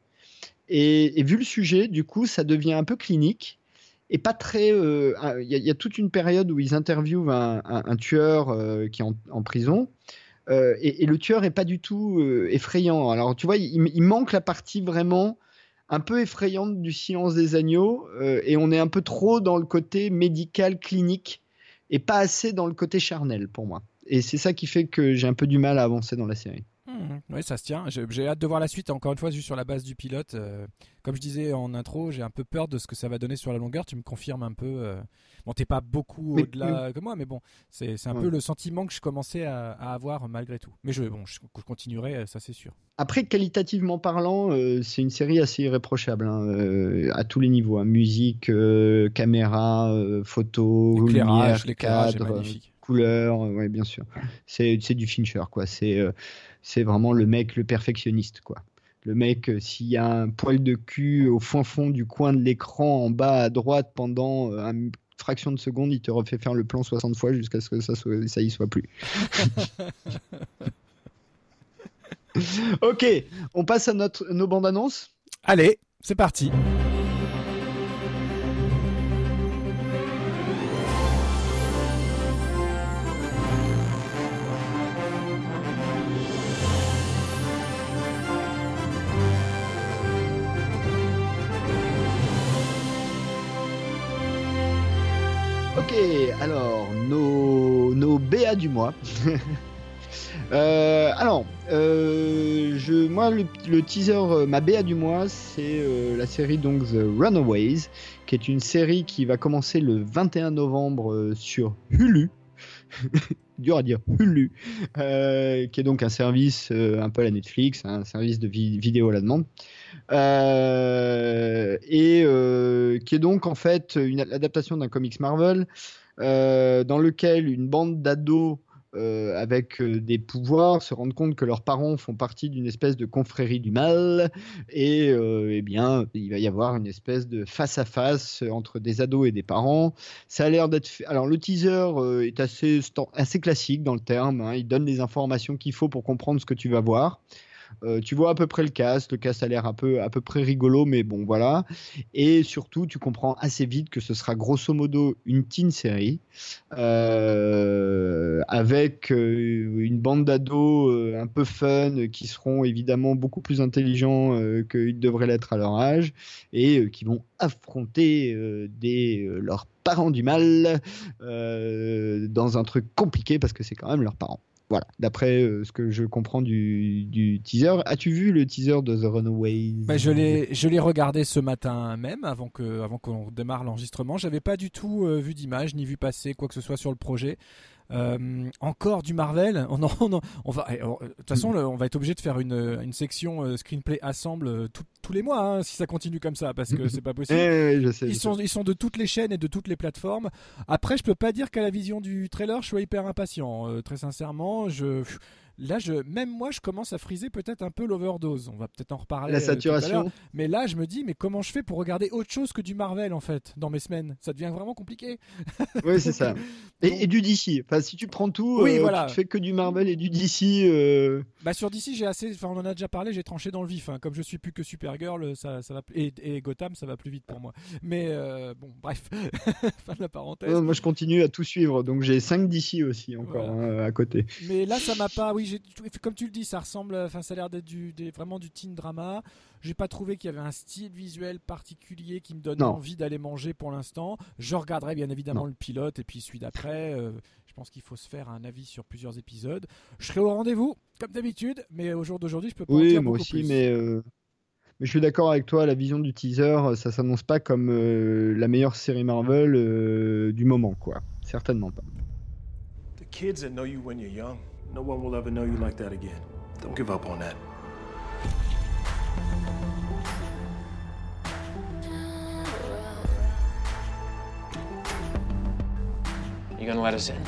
Et, vu le sujet, du coup, ça devient un peu clinique et pas très. euh, Il y, a- toute une période où ils interviewent un, tueur euh, qui est en, prison. euh, et, le tueur est pas du tout euh, effrayant. Alors, tu vois, il manque la partie vraiment un peu effrayante du silence des agneaux. euh, et on est un peu trop dans le côté médical, clinique, et pas assez dans le côté charnel pour moi. Et c'est ça qui fait que j'ai un peu du mal à avancer dans la série. Oui, ça se tient. J'ai hâte de voir la suite. Encore une fois, juste sur la base du pilote. euh, comme je disais en intro, j'ai un peu peur de ce que ça va donner sur la longueur. Tu me confirmes un peu. euh, Bon, t'es pas beaucoup au-delà que moi, mais bon, c'est un Ouais. peu le sentiment que je commençais à, à avoir malgré tout. Mais je, bon, je, je continuerai, euh, ça c'est sûr. Après, qualitativement parlant, euh, c'est une série assez irréprochable hein, à tous les niveaux. hein. Musique, caméra, photo, lumière, cadre, couleur, ouais, bien sûr. C'est du Fincher, quoi. C'est c'est vraiment le mec, le perfectionniste, quoi. Le mec, euh, s'il y a un poil de cul au fond fond du coin de l'écran, en bas à droite, pendant euh, une fraction de seconde, il te refait faire le plan 60 fois jusqu'à ce que ça, soit, ça y soit plus. <laughs> ok, on passe à notre, nos bandes annonces. Allez, c'est parti. Du mois. <laughs> Euh, alors, euh, je, moi, le, teaser, euh, ma BA du mois, c'est la série donc The Runaways, qui est une série qui va commencer le 21 novembre sur Hulu. <laughs> Dur à dire, Hulu, qui est donc un service un peu à la Netflix, hein, un service de vi- vidéo à la demande, et qui est donc en fait une adaptation d'un comics Marvel, dans lequel une bande d'ados euh, avec euh, des pouvoirs se rendent compte que leurs parents font partie d'une espèce de confrérie du mal et euh, eh bien il va y avoir une espèce de face à face entre des ados et des parents. Ça a l'air d'être alors le teaser euh, est assez classique dans le terme. hein. Il donne les informations qu'il faut pour comprendre ce que tu vas voir. Euh, tu vois à peu près le cast, le cast a l'air un peu à peu près rigolo, mais bon voilà. Et surtout, tu comprends assez vite que ce sera grosso modo une teen série euh, avec euh, une bande d'ados un peu fun qui seront évidemment beaucoup plus intelligents qu'ils devraient l'être à leur âge et qui vont affronter des, leurs parents du mal dans un truc compliqué parce que c'est quand même leurs parents. Voilà, d'après euh, ce que je comprends du, du teaser. As-tu vu le teaser de The Runaways? Bah, je l'ai, je l'ai regardé ce matin même, avant que, avant qu'on démarre l'enregistrement. J'avais pas du tout euh, vu d'image ni vu passer quoi que ce soit sur le projet. Euh, encore du Marvel. <laughs> On va. eh, oh, De toute façon, le- on va être obligé de faire une, une section euh, screenplay assemble euh, tout- tous les mois hein, si ça continue comme ça, parce que c'est pas <laughs> possible. Eh, je sais, ils je sont, sais. ils sont de toutes les chaînes et de toutes les plateformes. Après, je peux pas dire qu'à la vision du trailer, je sois hyper impatient. Euh, très sincèrement, je. Là, je, même moi, je commence à friser peut-être un peu l'overdose. On va peut-être en reparler. La euh, tout à saturation. Mais là, je me dis, mais comment je fais pour regarder autre chose que du Marvel en fait dans mes semaines? Ça devient vraiment compliqué. <laughs> Oui, c'est ça. Et, et du DC. Enfin, si tu prends tout, Oui, euh, voilà. tu fais que du Marvel et du DC. euh, Bah sur DC, j'ai assez. Enfin, on en a déjà parlé. J'ai tranché dans le vif. hein. Comme je suis plus que Supergirl, ça, ça va. Et, et Gotham, ça va plus vite pour moi. Mais euh, bon, bref. <laughs> fin de la parenthèse. moi, je continue à tout suivre. Donc, j'ai 5 DC aussi encore hein, à côté. Mais là, ça m'a pas. Oui, j'ai- comme tu le dis, ça ressemble. Enfin, ça a l'air d'être du, des- vraiment du teen drama. J'ai pas trouvé qu'il y avait un style visuel particulier qui me donne Non. envie d'aller manger pour l'instant. Je regarderai bien évidemment Non. le pilote et puis celui d'après. Euh, je pense qu'il faut se faire un avis sur plusieurs épisodes. Je serai au rendez-vous, comme d'habitude, mais au jour d'aujourd'hui, je peux pas en Oui, dire moi beaucoup aussi, plus. mais, euh, mais je suis d'accord avec toi. La vision du teaser, ça s'annonce pas comme euh, la meilleure série Marvel euh, du moment, quoi. Certainement pas. The kids that know you when you're young, no one will ever know you like that again. Don't give up on that. You gonna let us in?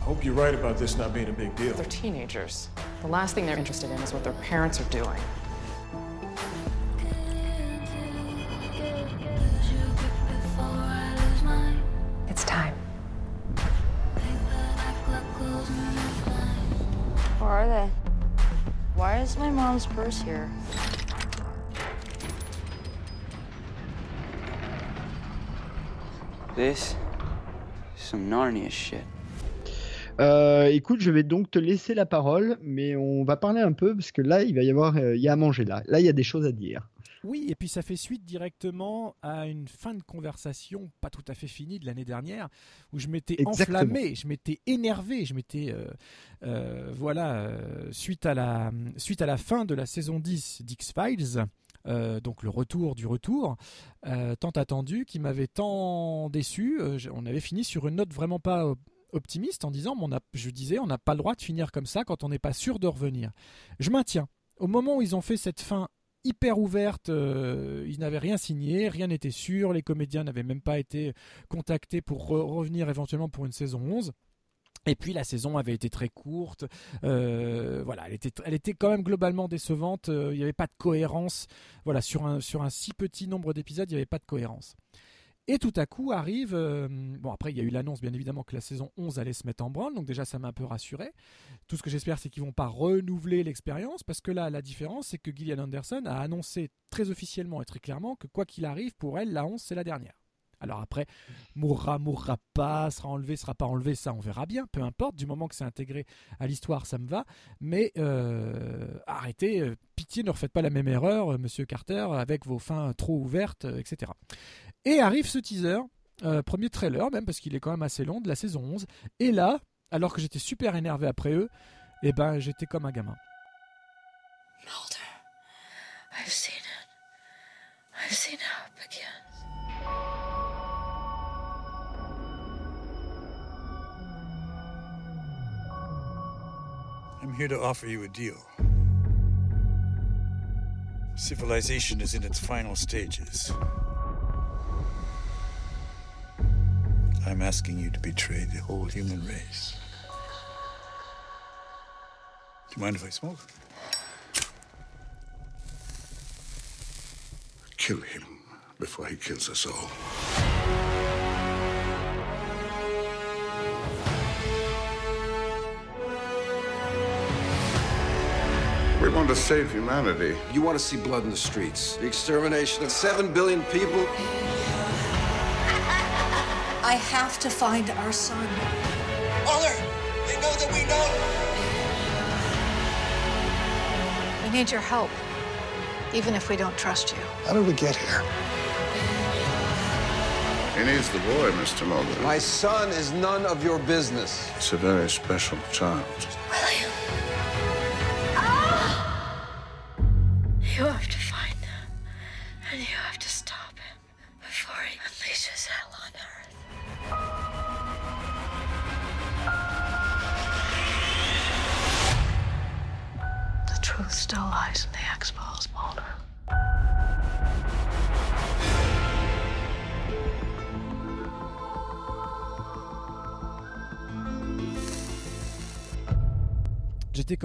I hope you're right about this not being a big deal. They're teenagers. The last thing they're interested in is what their parents are doing. Where are they? Why is my mom's purse here? This is some Narnia shit. Euh, écoute, je vais donc te laisser la parole, mais on va parler un peu parce que là, il va y avoir, euh, il y a à manger là. Là, il y a des choses à dire. Oui, et puis ça fait suite directement à une fin de conversation pas tout à fait finie de l'année dernière, où je m'étais enflammé, je m'étais énervé, je m'étais... euh, euh, voilà, euh, suite, à la, suite à la fin de la saison 10 d'X-Files, euh, donc le retour du retour, euh, tant attendu, qui m'avait tant déçu, euh, on avait fini sur une note vraiment pas... optimiste en disant, on a, je disais, on n'a pas le droit de finir comme ça quand on n'est pas sûr de revenir. Je maintiens. Au moment où ils ont fait cette fin hyper ouverte, euh, ils n'avaient rien signé, rien n'était sûr, les comédiens n'avaient même pas été contactés pour re- revenir éventuellement pour une saison 11. Et puis la saison avait été très courte, euh, voilà, elle était, elle était quand même globalement décevante. euh, il n'y avait pas de cohérence, voilà, sur un sur un si petit nombre d'épisodes, il n'y avait pas de cohérence. Et tout à coup arrive, euh, bon après il y a eu l'annonce bien évidemment que la saison 11 allait se mettre en branle, donc déjà ça m'a un peu rassuré. Tout ce que j'espère c'est qu'ils vont pas renouveler l'expérience, parce que là la différence c'est que Gillian Anderson a annoncé très officiellement et très clairement que quoi qu'il arrive pour elle la 11 c'est la dernière. Alors après, mourra, mourra pas, sera enlevé, sera pas enlevé, ça on verra bien, peu importe, du moment que c'est intégré à l'histoire, ça me va. Mais euh, arrêtez, euh, pitié, ne refaites pas la même erreur, monsieur Carter, avec vos fins trop ouvertes, etc. Et arrive ce teaser, euh, premier trailer même, parce qu'il est quand même assez long, de la saison 11. Et là, alors que j'étais super énervé après eux, eh ben j'étais comme un gamin. I've seen it. I've seen it again. I'm here to offer you a deal. Civilization is in its final stages. I'm asking you to betray the whole human race. Do you mind if I smoke? Kill him before he kills us all. We want to save humanity. You want to see blood in the streets, the extermination of seven billion people. I have to find our son. Mother, they know that we know. We need your help, even if we don't trust you. How did we get here? He needs the boy, Mr. Mulder. My son is none of your business. It's a very special child. You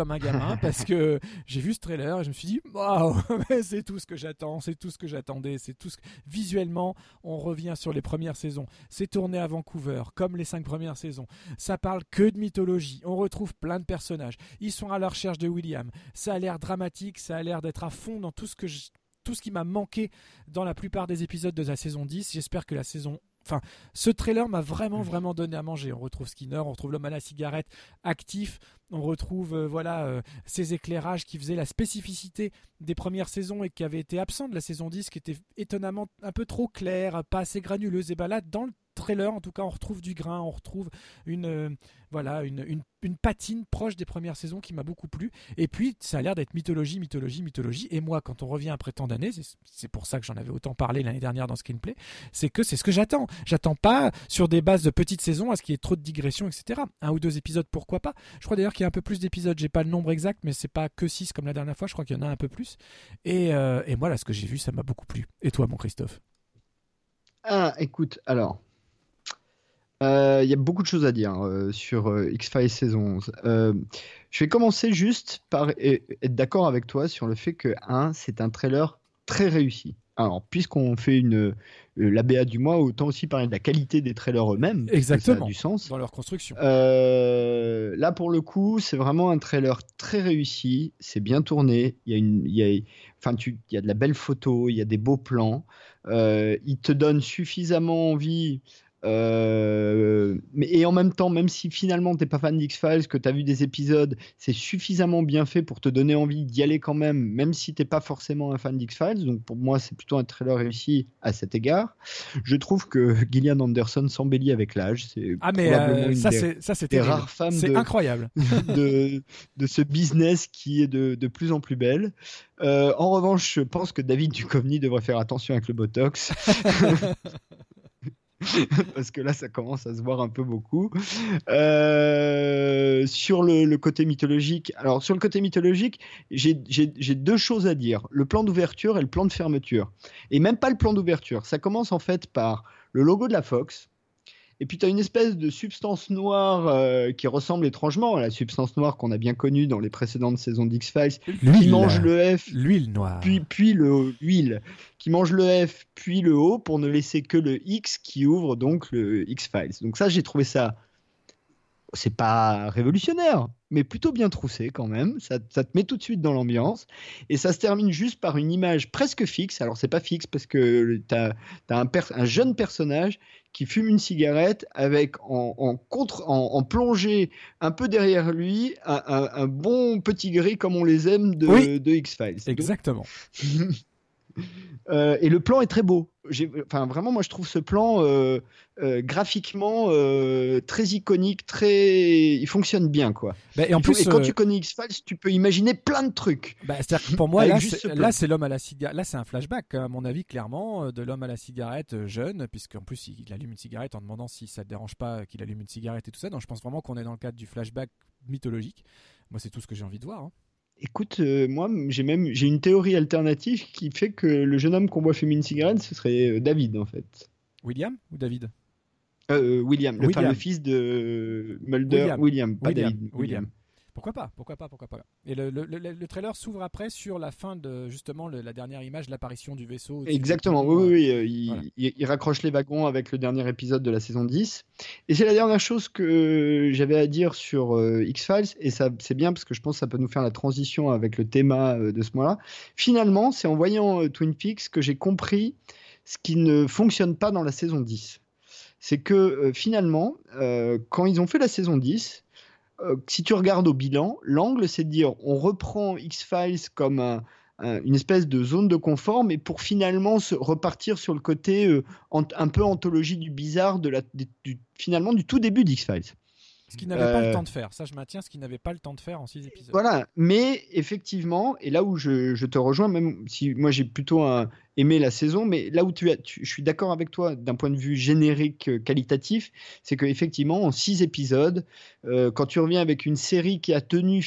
comme un gamin <laughs> parce que j'ai vu ce trailer et je me suis dit waouh, <laughs> c'est tout ce que j'attends, c'est tout ce que j'attendais, c'est tout ce que... visuellement, on revient sur les premières saisons. C'est tourné à Vancouver comme les cinq premières saisons. Ça parle que de mythologie. On retrouve plein de personnages. Ils sont à la recherche de William. Ça a l'air dramatique, ça a l'air d'être à fond dans tout ce que je- tout ce qui m'a manqué dans la plupart des épisodes de la saison 10. J'espère que la saison Enfin, ce trailer m'a vraiment, vraiment donné à manger. On retrouve Skinner, on retrouve l'homme à la cigarette actif, on retrouve euh, voilà euh, ces éclairages qui faisaient la spécificité des premières saisons et qui avaient été absents de la saison 10, qui étaient étonnamment un peu trop clairs, pas assez granuleuses. Et ben là, dans le trailer, en tout cas, on retrouve du grain, on retrouve une euh, voilà une, une, patine proche des premières saisons qui m'a beaucoup plu. Et puis, ça a l'air d'être mythologie, mythologie, mythologie. Et moi, quand on revient après tant d'années, c'est- c'est pour ça que j'en avais autant parlé l'année dernière dans Screenplay, c'est que c'est ce que j'attends. J'attends pas sur des bases de petites saisons à ce qu'il y ait trop de digressions, etc. Un ou deux épisodes, pourquoi pas. Je crois d'ailleurs qu'il y a un peu plus d'épisodes. J'ai pas le nombre exact, mais c'est pas que 6 comme la dernière fois. Je crois qu'il y en a un peu plus. Et, euh, et moi, là, ce que j'ai vu, ça m'a beaucoup plu. Et toi, mon Christophe? Ah, écoute, alors. Euh, Il y a beaucoup de choses à dire euh, sur euh, X-Files saison 11. Euh, je vais commencer juste par être d'accord avec toi sur le fait que, un, c'est un trailer très réussi. Alors, puisqu'on fait une l'ABA du mois, autant aussi parler de la qualité des trailers eux-mêmes. que Ça Exactement. a du sens. Dans leur construction. Là, pour le coup, c'est vraiment un trailer très réussi. C'est bien tourné. Il y a une, il y a, enfin, tu, il y a de la belle photo, il y a des beaux plans. Il te donne suffisamment envie. Euh, mais, et en même temps, même si finalement t'es pas fan d'X-Files, que tu as vu des épisodes, c'est suffisamment bien fait pour te donner envie d'y aller quand même, même si t'es pas forcément un fan d'X-Files. Donc pour moi, c'est plutôt un trailer réussi à cet égard. Je trouve que Gillian Anderson s'embellit avec l'âge. C'est Ah, mais, euh, ça, c'est- ça, rares femmes C'est incroyable. <laughs> de, de ce business qui est de, de plus en plus belle. Euh, en revanche, je pense que David Duchovny devrait faire attention avec le Botox. <laughs> <laughs> <laughs> Parce que là, ça commence à se voir un peu beaucoup. Euh, sur le, côté mythologique, alors sur le côté mythologique, j'ai deux choses à dire le plan d'ouverture et le plan de fermeture. Et même pas le plan d'ouverture. Ça commence en fait par le logo de la Fox. Et puis tu as une espèce de substance noire euh, qui ressemble étrangement à la substance noire qu'on a bien connue dans les précédentes saisons d'X-Files, qui mange le F, L'huile noire. puis, puis le l'huile, qui mange le F, puis le O pour ne laisser que le X qui ouvre donc le X-Files. Donc ça, j'ai trouvé ça, c'est pas révolutionnaire, mais plutôt bien troussé quand même. Ça, ça te met tout de suite dans l'ambiance. Et ça se termine juste par une image presque fixe. Alors c'est pas fixe parce que tu as, un, jeune personnage qui fume une cigarette avec en, en contre, en, en plongée un peu derrière lui un, un- un bon petit gris comme on les aime de, Oui. de X-Files. Exactement. <laughs> <laughs> euh, et le plan est très beau. Enfin, vraiment, moi, je trouve ce plan euh, euh, graphiquement très iconique, très, il fonctionne bien, quoi. Bah, et en plus, quand tu connais X-Files, tu peux imaginer plein de trucs. Bah, c'est-à-dire que pour moi, là, c'est, ce c'est l'homme à la cigarette. Là, c'est un flashback, à mon avis, clairement, de l'homme à la cigarette jeune, puisqu'en plus, il allume une cigarette en demandant si ça ne dérange pas qu'il allume une cigarette et tout ça. Donc, je pense vraiment qu'on est dans le cadre du flashback mythologique. Moi, c'est tout ce que j'ai envie de voir. hein. Écoute, euh, moi, j'ai même j'ai une théorie alternative qui fait que le jeune homme qu'on voit fumer une cigarette, ce serait euh, David, en fait. William ou David? Euh, William, le, enfin, William. le fils de Mulder. William, pas William. David. William. Pourquoi pas Pourquoi pas Pourquoi pas Et le, le, le, le trailer s'ouvre après sur la fin de justement la dernière image, l'apparition du vaisseau. Exactement, oui, oui, euh, oui, euh, il, voilà. il- il raccroche les wagons avec le dernier épisode de la saison 10. Et c'est la dernière chose que j'avais à dire sur euh, X-Files, et ça c'est bien parce que je pense que ça peut nous faire la transition avec le thème euh, de ce mois-là. Finalement, c'est en voyant euh, Twin Peaks que j'ai compris ce qui ne fonctionne pas dans la saison 10. C'est que euh, finalement, euh, quand ils ont fait la saison 10, euh, si tu regardes au bilan, l'angle, c'est de dire on reprend X-Files comme un- un- une espèce de zone de confort, mais pour finalement se repartir sur le côté euh, un peu anthologie du bizarre, de la, du- du- finalement du tout début d'X-Files. Ce qu'il n'avait pas Euh, le temps de faire. Ça, je maintiens ce qu'il n'avait pas le temps de faire en six épisodes. Voilà, mais effectivement, et là où je, je te rejoins, même si moi j'ai plutôt un- aimé la saison, mais là où tu as, je suis d'accord avec toi d'un point de vue générique euh, qualitatif, c'est qu'effectivement, en six épisodes, euh, quand tu reviens avec une série qui a tenu.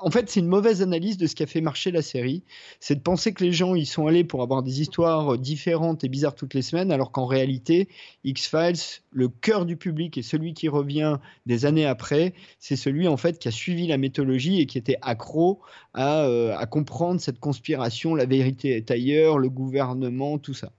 En fait, c'est une mauvaise analyse de ce qui a fait marcher la série. C'est de penser que les gens ils sont allés pour avoir des histoires euh, différentes et bizarres toutes les semaines, alors qu'en réalité, X-Files, le cœur du public et celui qui revient des années après, c'est celui en fait qui a suivi la mythologie et qui était accro à comprendre cette conspiration, la vérité est ailleurs, le gouvernement, tout ça.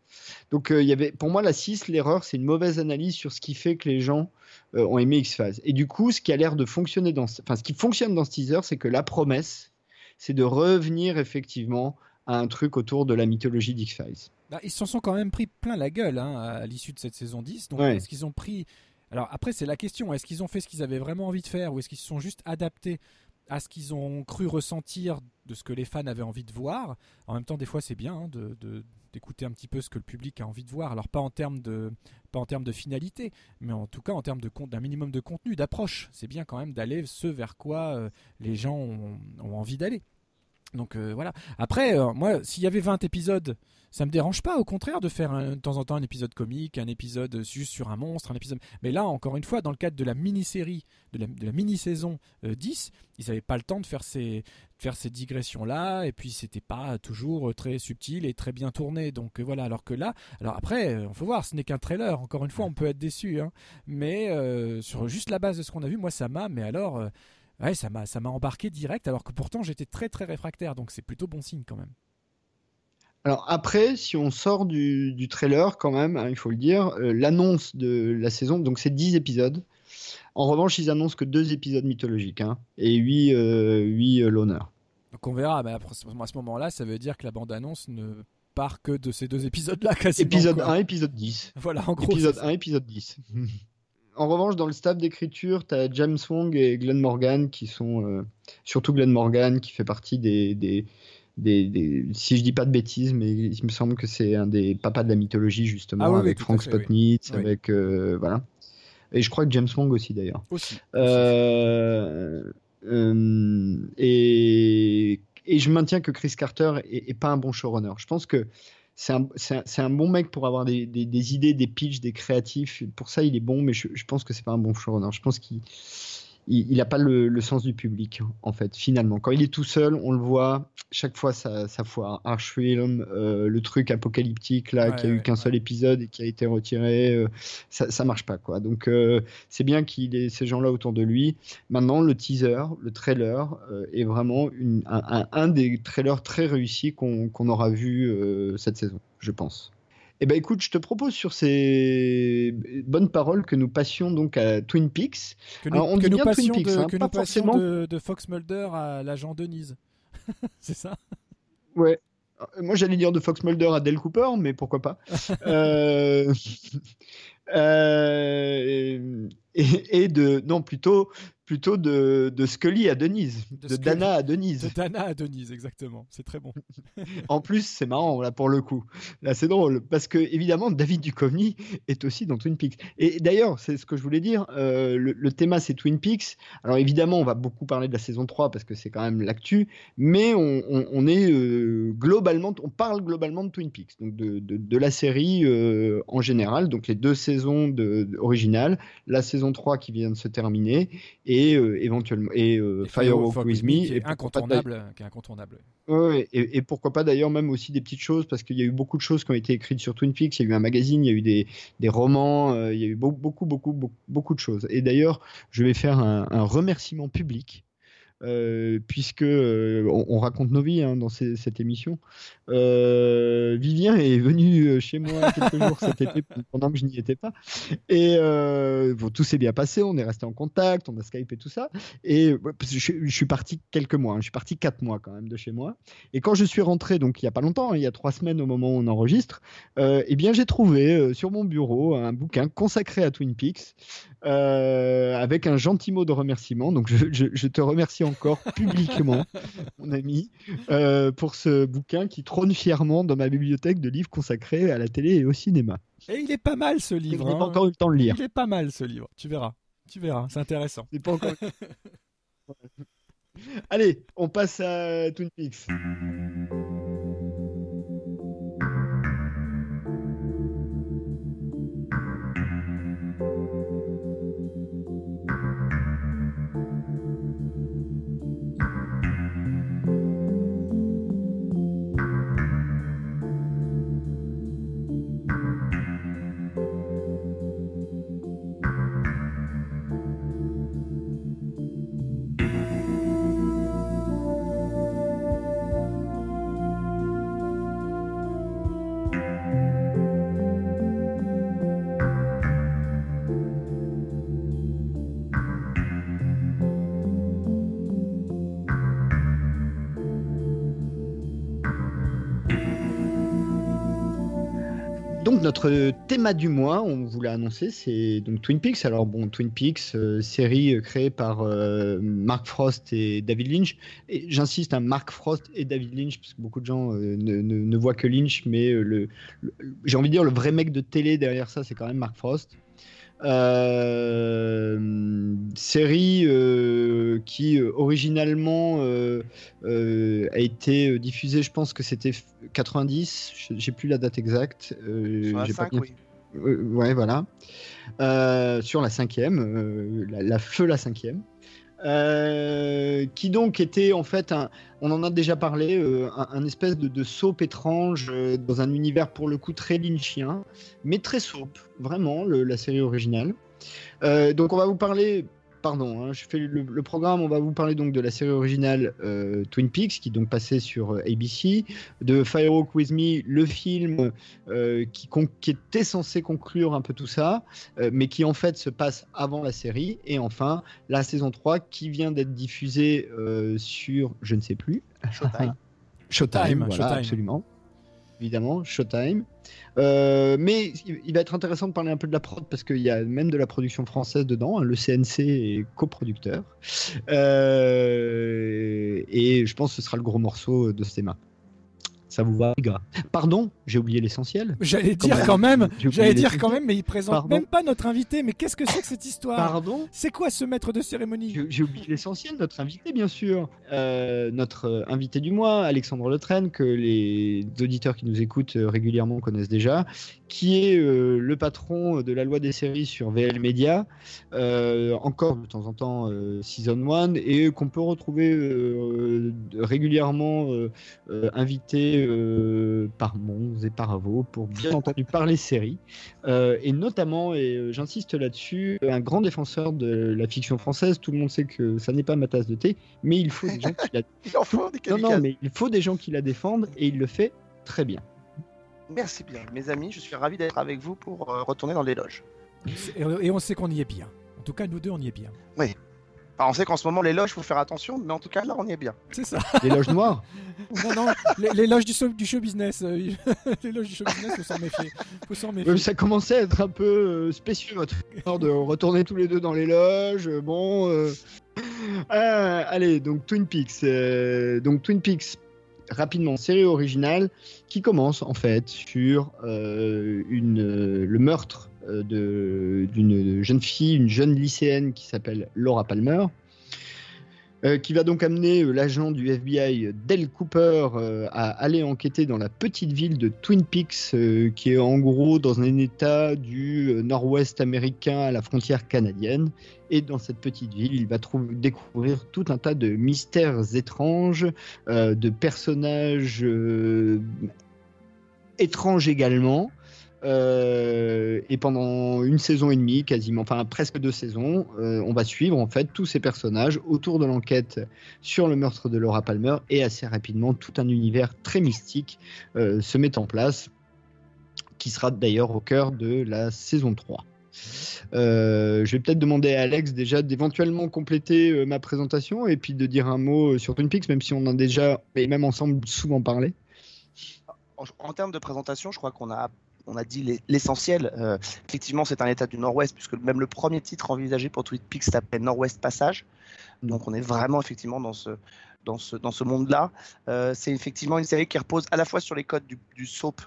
Donc euh, il y avait, pour moi, la 6, l'erreur, c'est une mauvaise analyse sur ce qui fait que les gens euh, ont aimé X-Files. Et du coup, ce qui a l'air de fonctionner dans, ce- enfin, ce qui fonctionne dans ce teaser, c'est que la promesse, c'est de revenir effectivement à un truc autour de la mythologie d'X-Files. Bah, ils s'en sont quand même pris plein la gueule hein, à l'issue de cette saison 10. Donc, Ouais. est-ce qu'ils ont pris. Alors, après, c'est la question est-ce qu'ils ont fait ce qu'ils avaient vraiment envie de faire ou est-ce qu'ils se sont juste adaptés à ce qu'ils ont cru ressentir de ce que les fans avaient envie de voir. En même temps, des fois, c'est bien hein, d'écouter un petit peu ce que le public a envie de voir. Alors pas en termes de finalité mais en tout cas en termes d'un minimum de contenu d'approche. C'est bien quand même d'aller ce vers quoi euh, les gens ont envie d'aller donc euh, voilà. Après, euh, moi, s'il y avait 20 épisodes, ça me dérange pas. Au contraire, de faire un- de temps en temps un épisode comique, un épisode juste sur un monstre, un épisode. Mais là, encore une fois, dans le cadre de la mini-série, de la, mini-saison euh, 10, ils n'avaient pas le temps de faire ces, faire ces digressions-là. Et puis, c'était pas toujours euh, très subtil et très bien tourné. Donc euh, voilà. Alors que là, alors après, euh, on faut voir. Ce n'est qu'un trailer. Encore une fois, on peut être déçu. hein. Mais euh, sur juste la base de ce qu'on a vu, moi, ça m'a. Mais alors. Euh, Ouais, ça m'a ça m'a embarqué direct alors que pourtant j'étais très très réfractaire donc c'est plutôt bon signe quand même. Alors après, si on sort du, du trailer quand même, hein, il faut le dire, euh, l'annonce de la saison, donc c'est 10 épisodes. En revanche, ils annoncent que deux épisodes mythologiques hein, et 8, euh, l'honneur. Donc on verra mais à ce moment-là, ça veut dire que la bande annonce ne part que de ces deux épisodes là quasiment. Épisode quoi. 1, épisode 10. Voilà, en gros. Épisode c'est 1, épisode 10. <laughs> en revanche, dans le staff d'écriture, tu as James Wong et Glenn Morgan qui sont. euh, surtout Glenn Morgan qui fait partie des. des des, des- si je dis pas de bêtises, mais il me semble que c'est un des papas de la mythologie justement, Ah oui, avec Frank. Spotnitz, Oui. avec euh, voilà. Et je crois que James Wong aussi d'ailleurs. Aussi. Euh, et, et je maintiens que Chris Carter est, est pas un bon showrunner. Je pense que c'est un, un, un bon mec pour avoir des, des- des idées, des pitchs, des créatifs. Pour ça, il est bon, mais je, je pense que c'est pas un bon showrunner. Je pense qu'il il, il a pas le, le sens du public, en fait, finalement. Quand il est tout seul, on le voit, chaque fois ça, ça foire. Archfilm, euh, le truc apocalyptique, là, Ouais, qui a eu ouais, qu'un seul épisode et qui a été retiré, euh, ça, ça marche pas, quoi. Donc, euh, c'est bien qu'il ait ces gens-là autour de lui. Maintenant, le teaser, le trailer, est vraiment une- un, un- un des trailers très réussis qu'on aura vu cette saison, je pense. Eh ben écoute, je te propose sur ces bonnes paroles que nous passions donc à Twin Peaks. Que nous, Alors, on que dit nous bien passions, Twin Peaks, de, hein, que pas nous passions forcément. de, de Fox Mulder à l'agent Denise. <laughs> c'est ça? Ouais. Euh, Moi, j'allais dire de Fox Mulder à Del Cooper, mais pourquoi pas. <laughs> Euh, <laughs> euh, et, et de non plutôt plutôt de, de Scully à Denise, de. Dana à Denise. De Dana à Denise, exactement. C'est très bon. <laughs> En plus, c'est marrant là pour le coup. Là, c'est drôle parce que évidemment, David Duchovny est aussi dans Twin Peaks. Et d'ailleurs, c'est ce que je voulais dire. euh, le, le thème, c'est Twin Peaks. Alors évidemment, on va beaucoup parler de la saison 3 parce que c'est quand même l'actu, mais on, on- on est euh, globalement, on parle globalement de Twin Peaks, donc de, de- de la série euh, en général, donc les deux saisons de, de- originales, la saison 3 qui vient de se terminer et euh, éventuellement et, euh, Firewalk with Me, Me qui et est incontournable, qui est incontournable. Ouais, et, et pourquoi pas d'ailleurs même aussi des petites choses parce qu'il y a eu beaucoup de choses qui ont été écrites sur Twin Peaks. Il y a eu un magazine, il y a eu des, des romans, euh, il y a eu beau- beaucoup, beaucoup, beaucoup, beaucoup de choses. Et d'ailleurs, je vais faire un, un remerciement public euh, puisque euh, on, on raconte nos vies hein, dans cette émission. Euh, Vivien est venu euh, chez moi quelques jours cet été <laughs> pendant que je n'y étais pas. Et tout s'est bien passé, on est resté en contact, on a Skype et tout ça. Et je, suis parti quelques mois, hein, je suis parti quatre mois quand même de chez moi. Et quand je suis rentré, donc il y a pas longtemps, hein, il y a trois semaines au moment où on enregistre, eh bien j'ai trouvé sur mon bureau un bouquin consacré à Twin Peaks euh, avec un gentil mot de remerciement. Donc je, je- je te remercie encore <laughs> publiquement, mon ami, euh, pour ce bouquin qui trône fièrement dans ma bibliothèque de livres consacrés à la télé et au cinéma. Et il est pas mal ce livre. Hein. pas encore eu le temps de lire. Il est pas mal ce livre. Tu verras. Tu verras. C'est intéressant. Pas encore. <laughs> Allez, on passe à Twin Peaks. Notre thème du mois, on vous l'a annoncé, c'est donc Twin Peaks. Alors bon, Twin Peaks, euh, série euh, créée par euh, Mark Frost et David Lynch. Et j'insiste, hein, Mark Frost et David Lynch, parce que beaucoup de gens ne, voient que Lynch, mais j'ai envie de dire le vrai mec de télé derrière ça, c'est quand même Mark Frost. Euh, série euh, qui euh, originalement a été diffusée, je pense que c'était f- 90, je- j'ai plus la date exacte. Sur la j'ai pas 5, bien- oui. Euh, ouais, voilà. Euh, sur la cinquième, la, la feu la cinquième. Euh, qui donc était en fait, un, on en a déjà parlé, euh, un, espèce de, de soap étrange euh, dans un univers pour le coup très lynchien, mais très soap, vraiment, la série originale. Donc on va vous parler, pardon, hein, je fais le, le programme, on va vous parler donc de la série originale euh, Twin Peaks, qui donc passait sur euh, ABC, de Firewalk With Me, le film euh, qui, était censé conclure un peu tout ça, euh, mais qui en fait se passe avant la série, et enfin la saison 3 qui vient d'être diffusée euh, sur, je ne sais plus, Showtime. Showtime, Time, voilà, Showtime. absolument. Évidemment, Showtime. Euh, mais il va être intéressant de parler un peu de la prod parce qu'il y a même de la production française dedans. hein. Le CNC est coproducteur. Euh, et je pense que ce sera le gros morceau de ce thème. Ça vous va, les gars Pardon, j'ai oublié l'essentiel. J'allais dire quand même, j'allais dire quand même, mais il présente Pardon même pas notre invité. Mais qu'est-ce que c'est que cette histoire Pardon C'est quoi ce maître de cérémonie J'ai- oublié l'essentiel, notre invité, bien sûr. Euh, notre euh, invité du mois, Alexandre Letraine, que les auditeurs qui nous écoutent euh, régulièrement connaissent déjà, qui est euh, le patron de la loi des séries sur VL Media, euh, encore de temps en temps Season 1, et qu'on peut retrouver régulièrement invité euh, par Mons et par Avo pour bien entendu parler séries, Euh, et notamment, et euh, j'insiste là-dessus, un grand défenseur de la fiction française. Tout le monde sait que ça n'est pas ma tasse de thé, mais il faut des gens qui la <laughs> Il en faut des non, non, mais il faut des gens qui la défendent et il le fait très bien. Merci bien, mes amis. Je suis ravi d'être avec vous pour retourner dans les loges. Et on sait qu'on y est bien. En tout cas, nous deux, on y est bien. Oui. Alors, on sait qu'en ce moment, les loges, il faut faire attention, mais en tout cas, là, on y est bien. C'est ça. Les loges noires <laughs> Non, non, les, les loges du show, du show business. euh, <laughs> les loges du show business, faut s'en méfier. Faut s'en méfier. Euh, Ça commençait à être un peu euh, spécieux votre histoire de retourner tous les deux dans les loges. euh, Bon, euh, allez, donc Twin Peaks. euh, donc Twin Peaks, rapidement, série originale qui commence en fait sur euh, une, euh, le meurtre d'une jeune fille, une jeune lycéenne qui s'appelle Laura Palmer. euh, qui va donc amener euh, l'agent du FBI Dale Cooper euh, à aller enquêter dans la petite ville de Twin Peaks, euh, qui est en gros dans un état du euh, nord-ouest américain à la frontière canadienne. Et dans cette petite ville, il va découvrir tout un tas de mystères étranges, euh, de personnages euh, étranges également. Euh, et pendant une saison et demie, quasiment, enfin presque deux saisons, euh, on va suivre en fait tous ces personnages autour de l'enquête sur le meurtre de Laura Palmer et assez rapidement tout un univers très mystique euh, se met en place, qui sera d'ailleurs au cœur de la saison 3. Euh, je vais peut-être demander à Alex déjà d'éventuellement compléter ma présentation et puis de dire un mot sur Twin Peaks, même si on en a déjà, et même ensemble, souvent parlé. En termes de présentation, je crois qu'on a on a dit l'essentiel. Euh, effectivement, c'est un état du Nord-Ouest, puisque même le premier titre envisagé pour Twin Peaks s'appelle Nord-Ouest Passage. Donc, on est vraiment effectivement dans ce, dans ce, dans ce monde-là. Euh, c'est effectivement une série qui repose à la fois sur les codes du, du soap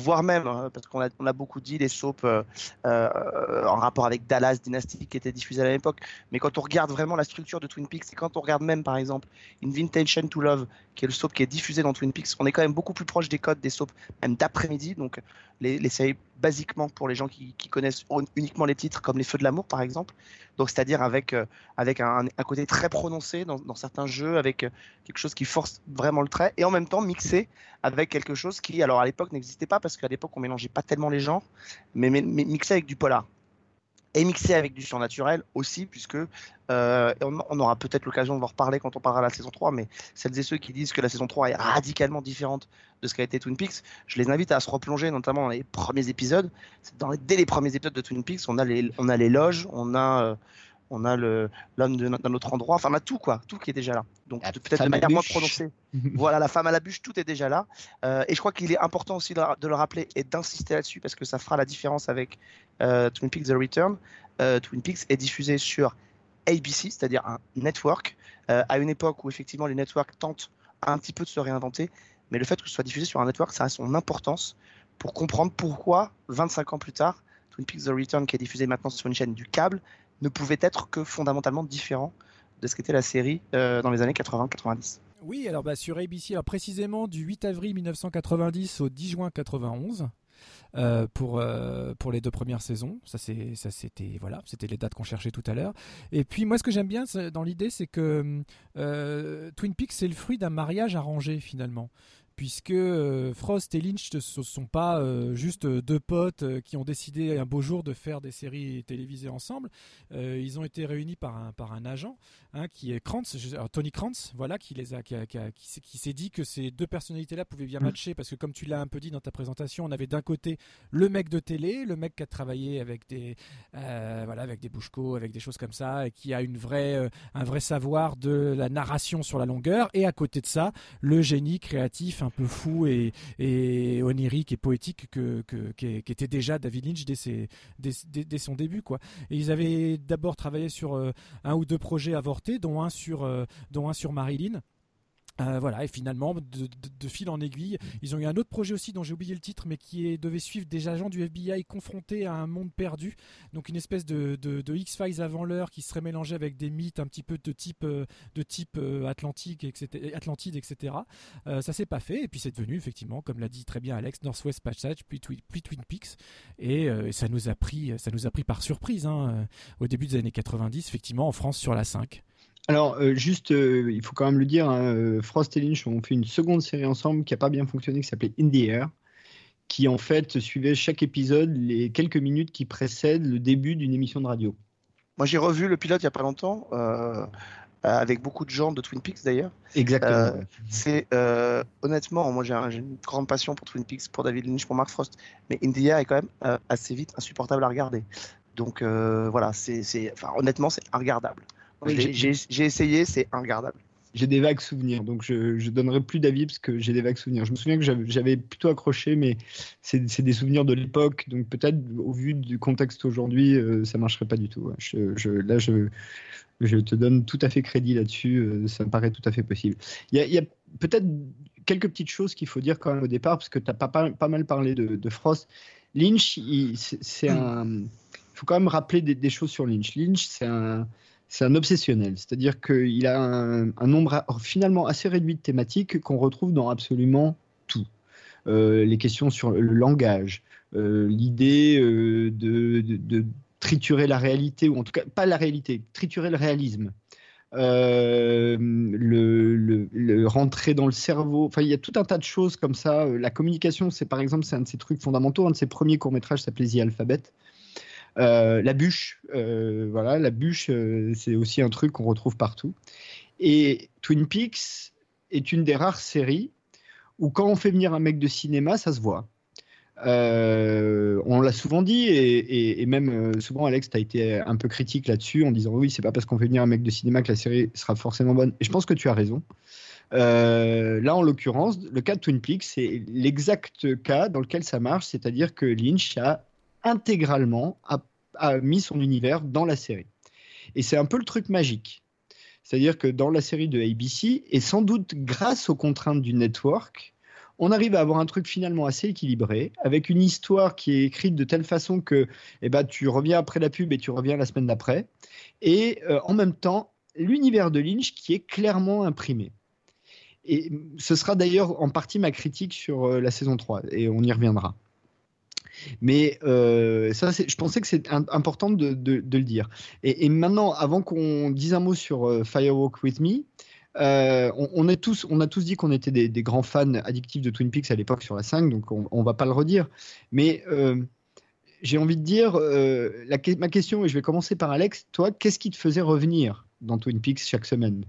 voire même, hein, parce qu'on a, beaucoup dit les soaps euh, euh, en rapport avec Dallas Dynasty qui était diffusé à l'époque, mais quand on regarde vraiment la structure de Twin Peaks, et quand on regarde même par exemple Invitation to Love, qui est le soap qui est diffusé dans Twin Peaks, on est quand même beaucoup plus proche des codes des soaps, même d'après-midi, donc les, séries basiquement pour les gens qui, connaissent uniquement les titres, comme Les Feux de l'amour par exemple, donc c'est-à-dire avec, euh, avec un, côté très prononcé dans, dans, certains jeux, avec euh, quelque chose qui force vraiment le trait, et en même temps mixé avec quelque chose qui, alors à l'époque n'existait pas, parce qu'à l'époque on mélangeait pas tellement les genres, mais, mais, mais mixé avec du polar et mixé avec du surnaturel aussi, puisque euh, on, aura peut-être l'occasion de en reparler quand on parlera de la saison 3, mais celles et ceux qui disent que la saison 3 est radicalement différente de ce qu'a été Twin Peaks, je les invite à se replonger, notamment dans les premiers épisodes. Dès les premiers épisodes de Twin Peaks, on a les, on a les loges, on a, euh, on a l'homme d'un autre endroit, enfin on a tout quoi, tout qui est déjà là. Donc peut-être de manière moins prononcée. <laughs> voilà, la femme à la bûche, tout est déjà là. Euh, et je crois qu'il est important aussi de, de le rappeler et d'insister là-dessus parce que ça fera la différence avec euh, Twin Peaks The Return. Euh, Twin Peaks est diffusé sur ABC, c'est-à-dire un network, à une époque où effectivement les networks tentent un petit peu de se réinventer, mais le fait que ce soit diffusé sur un network, ça a son importance pour comprendre pourquoi 25 ans plus tard, Twin Peaks The Return, qui est diffusé maintenant sur une chaîne du câble, ne pouvait être que fondamentalement différent de ce qu'était la série euh, dans les années 80-90. Oui, alors bah, sur ABC, alors précisément du 8 avril 1990 au 10 juin 91. Euh, pour euh, pour les deux premières saisons. C'est ça c'était voilà, c'était les dates qu'on cherchait tout à l'heure. Et puis moi ce que j'aime bien dans l'idée c'est que Twin Peaks c'est le fruit d'un mariage arrangé finalement puisque euh, Frost et Lynch ne sont pas euh, juste deux potes euh, qui ont décidé un beau jour de faire des séries télévisées ensemble. ils ont été réunis par un, par un agent hein, qui est Krantz, Tony Krantz, voilà, qui les a, qui, a, qui, a, qui s'est dit que ces deux personnalités-là pouvaient bien matcher parce que comme tu l'as un peu dit dans ta présentation, on avait d'un côté le mec de télé, le mec qui a travaillé avec des, voilà, avec des bouchko, avec des choses comme ça, et qui a une vraie, un vrai savoir de la narration sur la longueur, et à côté de ça, le génie créatif un peu fou et, onirique et poétique que, était déjà David Lynch dès, dès, son début quoi. Et ils avaient d'abord travaillé sur euh, un ou deux projets avortés, dont un sur, euh, dont un sur Marilyn. Euh, voilà, et finalement, de, de, de, fil en aiguille, ils ont eu un autre projet aussi dont j'ai oublié le titre, mais qui est, devait suivre des agents du FBI confrontés à un monde perdu. Donc une espèce de, de X-Files avant l'heure qui serait mélangé avec des mythes un petit peu de type, de type euh, Atlantique, etc., Atlantide, etc. Euh, ça s'est pas fait, et puis c'est devenu effectivement, comme l'a dit très bien Alex, Northwest Passage, puis, puis Twin Peaks, et, et, ça nous a pris, ça nous a pris par surprise hein, au début des années 90, effectivement, en France sur la 5. Alors, euh, juste, euh, il faut quand même le dire, hein, Frost et Lynch ont fait une seconde série ensemble qui n'a pas bien fonctionné, qui s'appelait In the Air, qui en fait suivait chaque épisode les quelques minutes qui précèdent le début d'une émission de radio. Moi, j'ai revu le pilote il n'y a pas longtemps, euh, avec beaucoup de gens de Twin Peaks d'ailleurs. Exactement. C'est honnêtement, moi j'ai un, une grande passion pour Twin Peaks, pour David Lynch, pour Mark Frost, mais In the Air est quand même assez vite insupportable à regarder. Donc voilà, c'est, enfin, honnêtement, c'est regardable. Oui, j'ai essayé, c'est ingardable. J'ai des vagues souvenirs, donc je, je donnerai plus d'avis parce que j'ai des vagues souvenirs. Je me souviens que j'avais plutôt accroché, mais c'est des souvenirs de l'époque, donc peut-être au vu du contexte aujourd'hui, euh, ça marcherait pas du tout. Je, je, là, je, je te donne tout à fait crédit là-dessus, euh, ça me paraît tout à fait possible. Il y a, a peut-être quelques petites choses qu'il faut dire quand même au départ, parce que tu as pas, pas, pas, mal parlé de, de Frost. Lynch, c'est un. Il faut quand même rappeler des, des choses sur Lynch. Lynch, c'est un c'est un obsessionnel, c'est-à-dire qu'il a un, nombre finalement assez réduit de thématiques qu'on retrouve dans absolument tout. Euh, les questions sur le langage, euh, l'idée euh, de, triturer la réalité, ou en tout cas pas la réalité, triturer le réalisme. le, rentrer dans le cerveau. Enfin, il y a tout un tas de choses comme ça. La communication, c'est par exemple, c'est un de ses trucs fondamentaux. Un de ses premiers courts métrages s'appelait The Alphabet. Euh, la bûche, euh, voilà, la bûche, euh, c'est aussi un truc qu'on retrouve partout. Et Twin Peaks est une des rares séries où quand on fait venir un mec de cinéma, ça se voit. On l'a souvent dit, et, même souvent, Alex, tu as été un peu critique là-dessus en disant oui, c'est pas parce qu'on fait venir un mec de cinéma que la série sera forcément bonne. Et je pense que tu as raison. Là, en l'occurrence, le cas de Twin Peaks, c'est l'exact cas dans lequel ça marche, c'est-à-dire que Lynch a intégralement a- mis son univers dans la série. Et c'est un peu le truc magique. C'est-à-dire que dans la série de ABC, et sans doute grâce aux contraintes du network, on arrive à avoir un truc finalement assez équilibré, avec une histoire qui est écrite de telle façon que eh ben, tu reviens après la pub et tu reviens la semaine d'après, et euh, en même temps, l'univers de Lynch qui est clairement imprimé. Et ce sera d'ailleurs en partie ma critique sur euh, la saison 3, et on y reviendra. Mais euh, ça, je pensais que c'est important de, le dire. Et, maintenant, avant qu'on dise un mot sur euh, Firewalk With Me, euh, on, a tous dit qu'on était des, grands fans addictifs de Twin Peaks à l'époque sur la 5, donc on, on va pas le redire. Mais j'ai envie de dire, ma question, et je vais commencer par Alex, toi, qu'est-ce qui te faisait revenir dans Twin Peaks chaque semaine?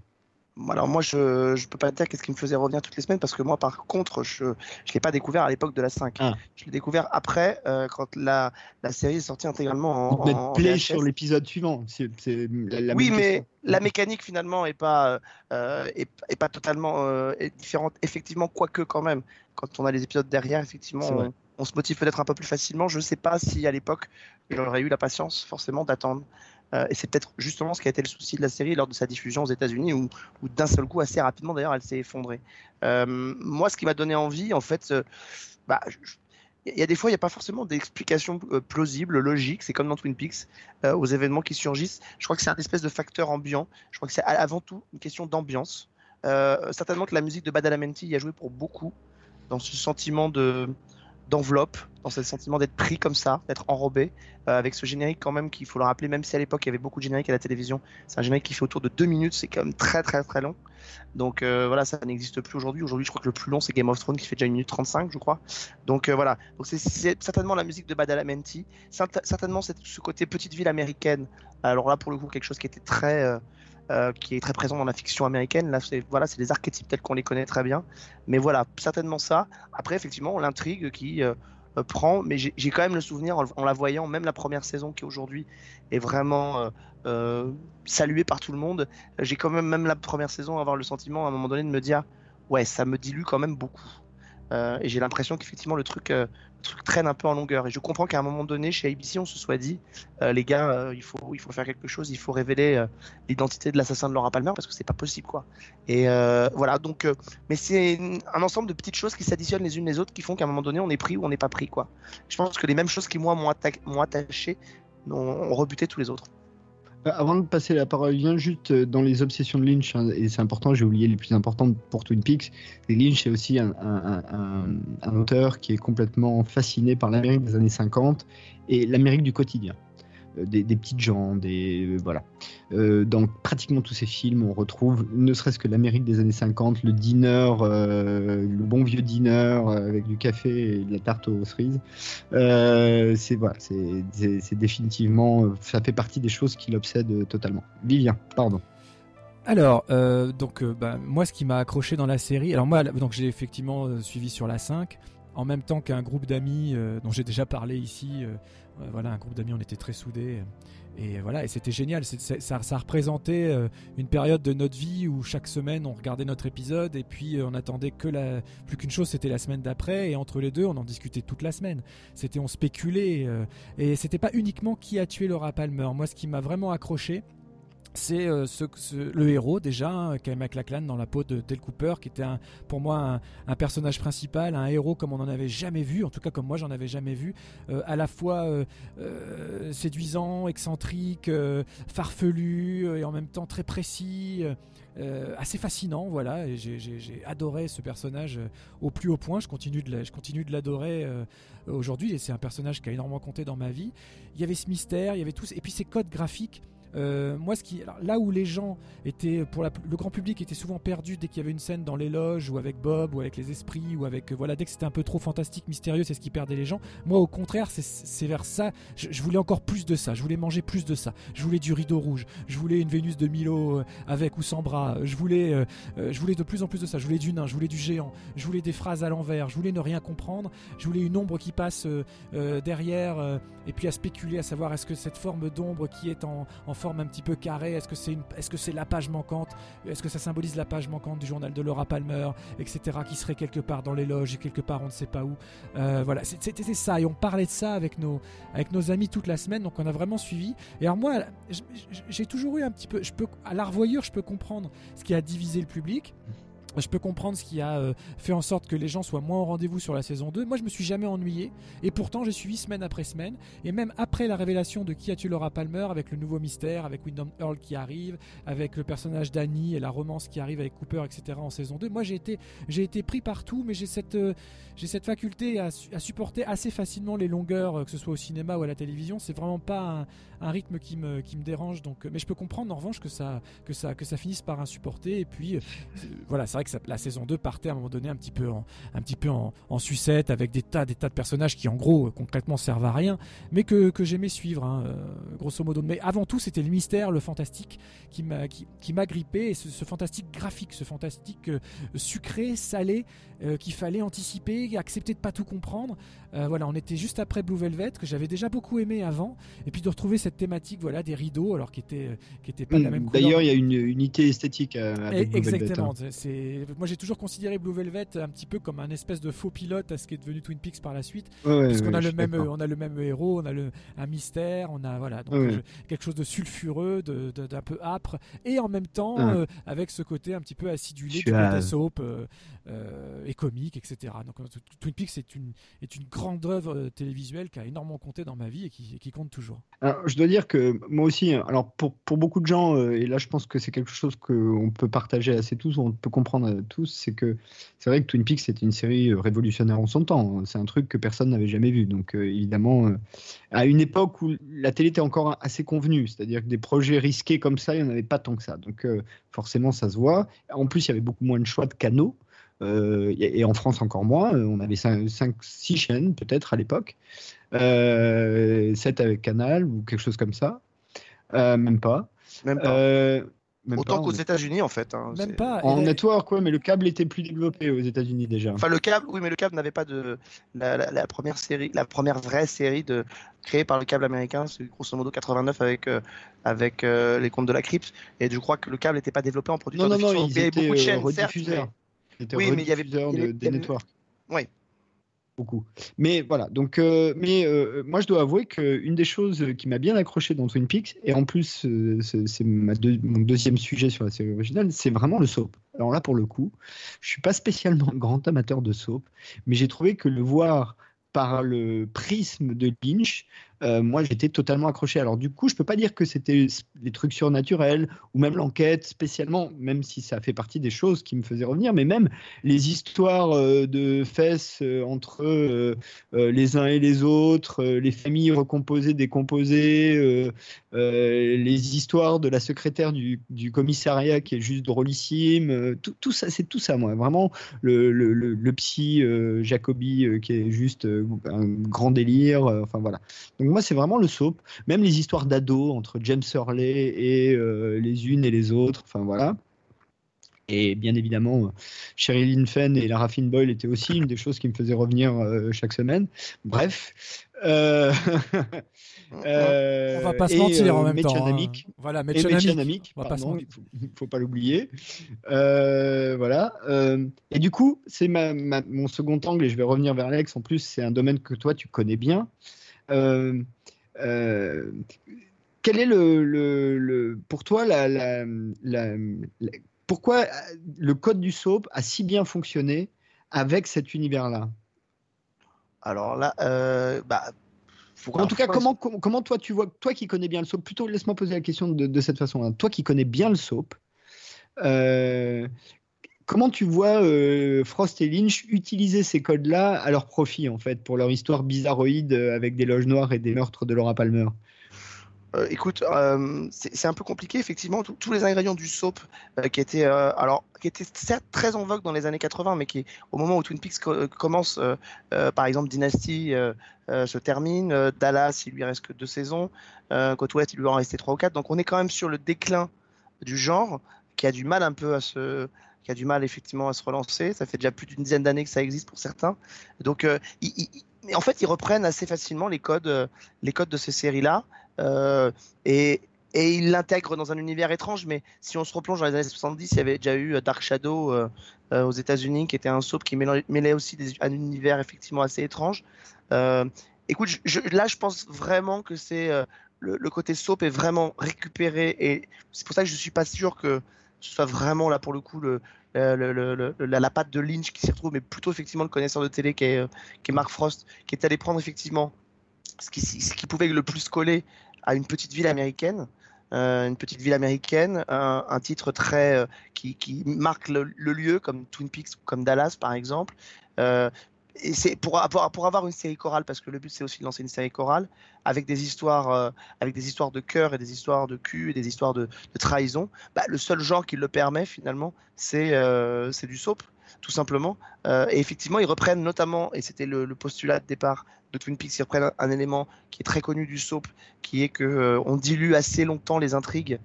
Alors moi, je je peux pas dire qu'est-ce qui me faisait revenir toutes les semaines parce que moi, par contre, je je l'ai pas découvert à l'époque de la 5. Ah. Je l'ai découvert après, euh, quand la, la série est sortie intégralement en, en play sur l'épisode suivant. La, la oui, mais question. la mécanique finalement est pas euh, est, est pas totalement euh, différente. Effectivement, quoique quand même, quand on a les épisodes derrière, effectivement, on, on se motive peut-être un peu plus facilement. Je sais pas si à l'époque j'aurais eu la patience forcément d'attendre. Euh, et c'est peut-être justement ce qui a été le souci de la série lors de sa diffusion aux États-Unis, où, d'un seul coup, assez rapidement d'ailleurs, elle s'est effondrée. Euh, moi, ce qui m'a donné envie, en fait, euh, bah, il y a des fois, il n'y a pas forcément d'explication plausible, logique. C'est comme dans Twin Peaks, aux événements qui surgissent. Je crois que c'est un espèce de facteur ambiant. Je crois que c'est avant tout une question d'ambiance. Certainement que la musique de Badalamenti y a joué pour beaucoup dans ce sentiment de d'enveloppe, dans ce sentiment d'être pris comme ça, d'être enrobé, euh, avec ce générique quand même qu'il faut le rappeler, même si à l'époque il y avait beaucoup de génériques à la télévision, c'est un générique qui fait autour de deux minutes, c'est quand même très très très long. Donc euh, voilà, ça n'existe plus aujourd'hui. Aujourd'hui, je crois que le plus long c'est Game of Thrones qui fait déjà une minute 35, je crois. Donc euh, voilà, donc c'est- certainement la musique de Badalamenti, Cert- certainement ce côté petite ville américaine. Alors là, pour le coup, quelque chose qui était très euh, qui est très présent dans la fiction américaine. Là, c'est voilà, c'est les archétypes tels qu'on les connaît très bien. Mais voilà, certainement ça. Après, effectivement, l'intrigue qui euh, euh, prend, mais j'ai quand même le souvenir en, la voyant, même la première saison qui aujourd'hui est vraiment saluée par tout le monde. J'ai quand même même la première saison avoir le sentiment à un moment donné de me dire, ouais, ça me dilue quand même beaucoup. Et j'ai l'impression qu'effectivement le truc, truc traîne un peu en longueur. Et je comprends qu'à un moment donné, chez ABC, on se soit dit, euh, les gars, euh, il, faut, il faut faire quelque chose, il faut révéler euh, l'identité de l'assassin de Laura Palmer parce que c'est pas possible, quoi. Et voilà, donc, mais c'est un ensemble de petites choses qui s'additionnent les unes les autres qui font qu'à un moment donné, on est pris ou on n'est pas pris, quoi. Je pense que les mêmes choses qui, moi, m'ont atta- attaché ont rebuté tous les autres. Euh, Avant de passer la parole, viens juste euh, dans les obsessions de Lynch, hein, et c'est important, j'ai oublié les plus importantes pour Twin Peaks. Lynch est aussi un auteur qui est complètement fasciné par l'Amérique des années 50 et l'Amérique du quotidien. Euh, Des, petites gens, des. euh, voilà. Euh, dans pratiquement tous ses films, on retrouve ne serait-ce que l'Amérique des années 50, le dîner, le bon vieux dîner avec du café et de la tarte aux cerises. C'est voilà, c'est définitivement, ça fait partie des choses qui l'obsèdent totalement. Vivien, pardon. Alors, donc, bah, moi, ce qui m'a accroché dans la série, alors moi, donc j'ai effectivement suivi sur la 5, en même temps qu'un groupe d'amis dont j'ai déjà parlé ici. Voilà, un groupe d'amis, on était très soudés. et voilà, et c'était génial. Ça, ça représentait euh, une période de notre vie où chaque semaine on regardait notre épisode et puis euh, on attendait que la plus qu'une chose, c'était la semaine d'après. Et entre les deux, on en discutait toute la semaine. C'était on spéculait euh, et c'était pas uniquement qui a tué Laura Palmer. Moi, ce qui m'a vraiment accroché, c'est euh, le héros déjà, hein, Kyle MacLachlan dans la peau de Dale Cooper, qui était pour moi un, personnage principal, un héros comme on n'en avait jamais vu, en tout cas comme moi j'en avais jamais vu, euh, à la fois euh, séduisant, excentrique, farfelu et en même temps très précis. assez fascinant, voilà. Et j'ai- adoré ce personnage au plus haut point. Je continue de je continue de l'adorer aujourd'hui. Et c'est un personnage qui a énormément compté dans ma vie. Il y avait ce mystère, il y avait tout, et puis ces codes graphiques Euh, moi, ce qui, là où les gens étaient, pour le grand public, était souvent perdu dès qu'il y avait une scène dans les loges ou avec Bob ou avec les esprits ou avec, euh, voilà, dès que c'était un peu trop fantastique, mystérieux, c'est ce qui perdait les gens. Moi, au contraire, c'est- vers ça. Je, voulais encore plus de ça. Je voulais manger plus de ça. Je voulais du rideau rouge. Je voulais une Vénus de Milo euh, avec ou sans bras. Je voulais, je voulais de plus en plus de ça. Je voulais du nain. Je voulais du géant. Je voulais des phrases à l'envers. Je voulais ne rien comprendre. Je voulais une ombre qui passe derrière et puis à spéculer à savoir est-ce que cette forme d'ombre qui est en, en forme un petit peu carrée, est-ce que c'est est-ce que c'est la page manquante, est-ce que ça symbolise la page manquante du journal de Laura Palmer, etc. qui serait quelque part dans les loges et quelque part on ne sait pas où? Euh, voilà, c'était ça et on parlait de ça avec nos avec nos amis toute la semaine, donc on a vraiment suivi. Et alors moi, j'ai toujours eu un petit peu, je peux à la revoyure, je peux comprendre ce qui a divisé le public. Je peux comprendre ce qui a euh, fait en sorte que les gens soient moins au rendez-vous sur la saison 2. Moi, je me suis jamais ennuyé. Et pourtant, j'ai suivi semaine après semaine. Et même après la révélation de qui a tué Laura Palmer, avec le nouveau mystère, avec Wyndham Earl qui arrive, avec le personnage d'Annie et la romance qui arrive avec Cooper, etc. en saison 2, moi, j'ai été, j'ai été pris partout, mais j'ai cette, euh, j'ai cette faculté à, su- à supporter assez facilement les longueurs, euh, que ce soit au cinéma ou à la télévision. C'est vraiment pas un, rythme qui me, dérange. Donc, euh, mais je peux comprendre en revanche que ça, que ça, que ça finisse par insupporter. Et puis, euh, voilà, c'est vrai que la saison 2 partait à un moment donné un petit peu en, un petit peu en, sucette avec des tas, des tas de personnages qui en gros concrètement servent à rien, mais que, j'aimais suivre, hein, grosso modo. Mais avant tout, c'était le mystère, le fantastique qui m'a qui, qui m'a grippé et ce, fantastique graphique, ce fantastique sucré, salé, qu'il fallait anticiper, accepter de pas tout comprendre. Euh, voilà, on était juste après Blue Velvet que j'avais déjà beaucoup aimé avant, et puis de retrouver cette thématique, voilà, des rideaux, alors qui était qui était pas de la même couleur. D'ailleurs, il y a une unité esthétique euh, avec Et- Blue Velvet, Exactement. hein. C'est- moi, j'ai toujours considéré Blue Velvet un petit peu comme un espèce de faux pilote à ce qui est devenu Twin Peaks par la suite, Ouais, puisqu'on ouais, a le même, on a le même héros, on a le, un mystère, on a voilà, donc Ouais, euh, quelque chose de sulfureux, de- de- d'un peu âpre, et en même temps euh, avec ce côté un petit peu acidulé du côté soap euh, euh, et comique, etc. Donc euh, Twin Peaks est une est une grande œuvre euh, télévisuelle qui a énormément compté dans ma vie et qui, compte toujours. Je dois dire que moi aussi, hein, alors pour, beaucoup de gens, euh, et là je pense que c'est quelque chose qu'on peut partager assez tous, on peut comprendre euh, tous, c'est que c'est vrai que Twin Peaks c'était une série révolutionnaire en son temps. hein. C'est un truc que personne n'avait jamais vu. Donc évidemment, à une époque où la télé était encore assez convenue, c'est-à-dire que des projets risqués comme ça, il n'y en avait pas tant que ça. Donc forcément, ça se voit. En plus, il y avait beaucoup moins de choix de canaux. Euh, et et en France encore moins, Euh, on avait 5, 6 chaînes peut-être à l'époque, euh, 7 avec Canal ou quelque chose comme ça, Euh, même pas. Même pas. Euh, même Autant qu'aux États-Unis en fait. hein, Même pas. En Et- network, ouais, mais le câble était plus développé aux États-Unis déjà. Enfin, le câble, oui, mais le câble n'avait pas de. La, la- la première série, la première vraie série de, créée par le câble américain, c'est grosso modo 89 avec, euh, avec euh, les contes de la crypte. Et je crois que le câble n'était pas développé en non, producteur non, non, fiction. ils il y avait étaient beaucoup de chaînes, certes, mais- Oui, mais il y avait- de- des networks. Oui. beaucoup. Mais voilà, donc, euh, mais euh, moi je dois avouer qu'une des choses qui m'a bien accroché dans Twin Peaks, et en plus euh, c'est deux- mon deuxième sujet sur la série originale, c'est vraiment le soap. Alors là, pour le coup, je suis pas spécialement <laughs> grand amateur de soap, mais j'ai trouvé que le voir par le prisme de Lynch, euh, moi j'étais totalement accroché. Alors du coup, je peux pas dire que c'était les trucs surnaturels ou même l'enquête spécialement, même si ça fait partie des choses qui me faisaient revenir, mais même les histoires euh, de fesses euh, entre les uns et les autres, les familles recomposées, décomposées, les histoires de la secrétaire du, commissariat qui est juste drôlissime, tout, ça, c'est tout ça, moi, vraiment le, le, le, psy Jacobi qui est juste un grand délire, enfin voilà. Donc moi, c'est vraiment le soap, même les histoires d'ados entre James Hurley et euh, les unes et les autres, enfin voilà. Et bien évidemment, euh, Sherilyn Fenn et Lara Finn Boyle étaient aussi une des choses qui me faisaient revenir euh, chaque semaine. Bref. Euh... <laughs> On va pas se et, mentir en même temps, hein. Voilà, Et Metchanamic. Metchanamic, On va pas se pardon, mentir. il faut, il faut pas l'oublier. Euh, voilà. euh, et du coup, c'est ma, ma- mon second angle, et je vais revenir vers Alex. En plus, c'est un domaine que toi, tu connais bien. Euh, euh, quel est le, le- le- pour toi la, la- la- la- pourquoi le code du soap a si bien fonctionné avec cet univers-là? Alors là, euh, bah, faut En tout cas, comment, comment, toi tu vois, toi qui connais bien le soap, plutôt laisse-moi poser la question de, de cette façon-là. Toi qui connais bien le soap, euh, comment tu vois euh, Frost et Lynch utiliser ces codes-là à leur profit, en fait, pour leur histoire bizarroïde euh, avec des loges noires et des meurtres de Laura Palmer? Euh, écoute, c'est un peu compliqué effectivement. Tous- les ingrédients du soap qui étaient euh, alors qui étaient certes très en vogue dans les années 80, mais qui au moment où Twin Peaks co- commence, par exemple Dynasty se termine, Dallas il lui reste que deux saisons, Côte il lui en restait trois ou quatre. Donc on est quand même sur le déclin du genre qui a du mal un peu à se qui a du mal effectivement à se relancer. Ça fait déjà plus d'une dizaine d'années que ça existe pour certains. Donc, euh, en fait, ils reprennent assez facilement les codes, euh, les codes de ces séries-là euh, et, ils l'intègrent dans un univers étrange. Mais si on se replonge dans les années 70, il y avait déjà eu Dark Shadow aux États-Unis, qui était un soap qui mêlait, aussi des- un univers effectivement assez étrange. Écoute, là, je pense vraiment que c'est le, le côté soap est vraiment récupéré et c'est pour ça que je suis pas sûr que ce soit vraiment là pour le coup le, la, patte de Lynch qui s'y retrouve, mais plutôt effectivement le connaisseur de télé qui est, euh, qui est Mark Frost, qui est allé prendre effectivement ce qui, ce qui pouvait le plus coller à une petite ville américaine. euh, une petite ville américaine, un, titre très euh, qui, qui marque le, lieu comme Twin Peaks comme Dallas par exemple. Et c'est pour avoir, pour avoir une série chorale parce que le but c'est aussi de lancer une série chorale avec des histoires euh, avec des histoires de cœur et des histoires de cul et des histoires de, trahison bah, le seul genre qui le permet finalement c'est euh, c'est du soap tout simplement. Euh, et effectivement ils reprennent notamment et c'était le, postulat de départ de Twin Peaks ils reprennent un, élément qui est très connu du soap qui est que on dilue assez longtemps les intrigues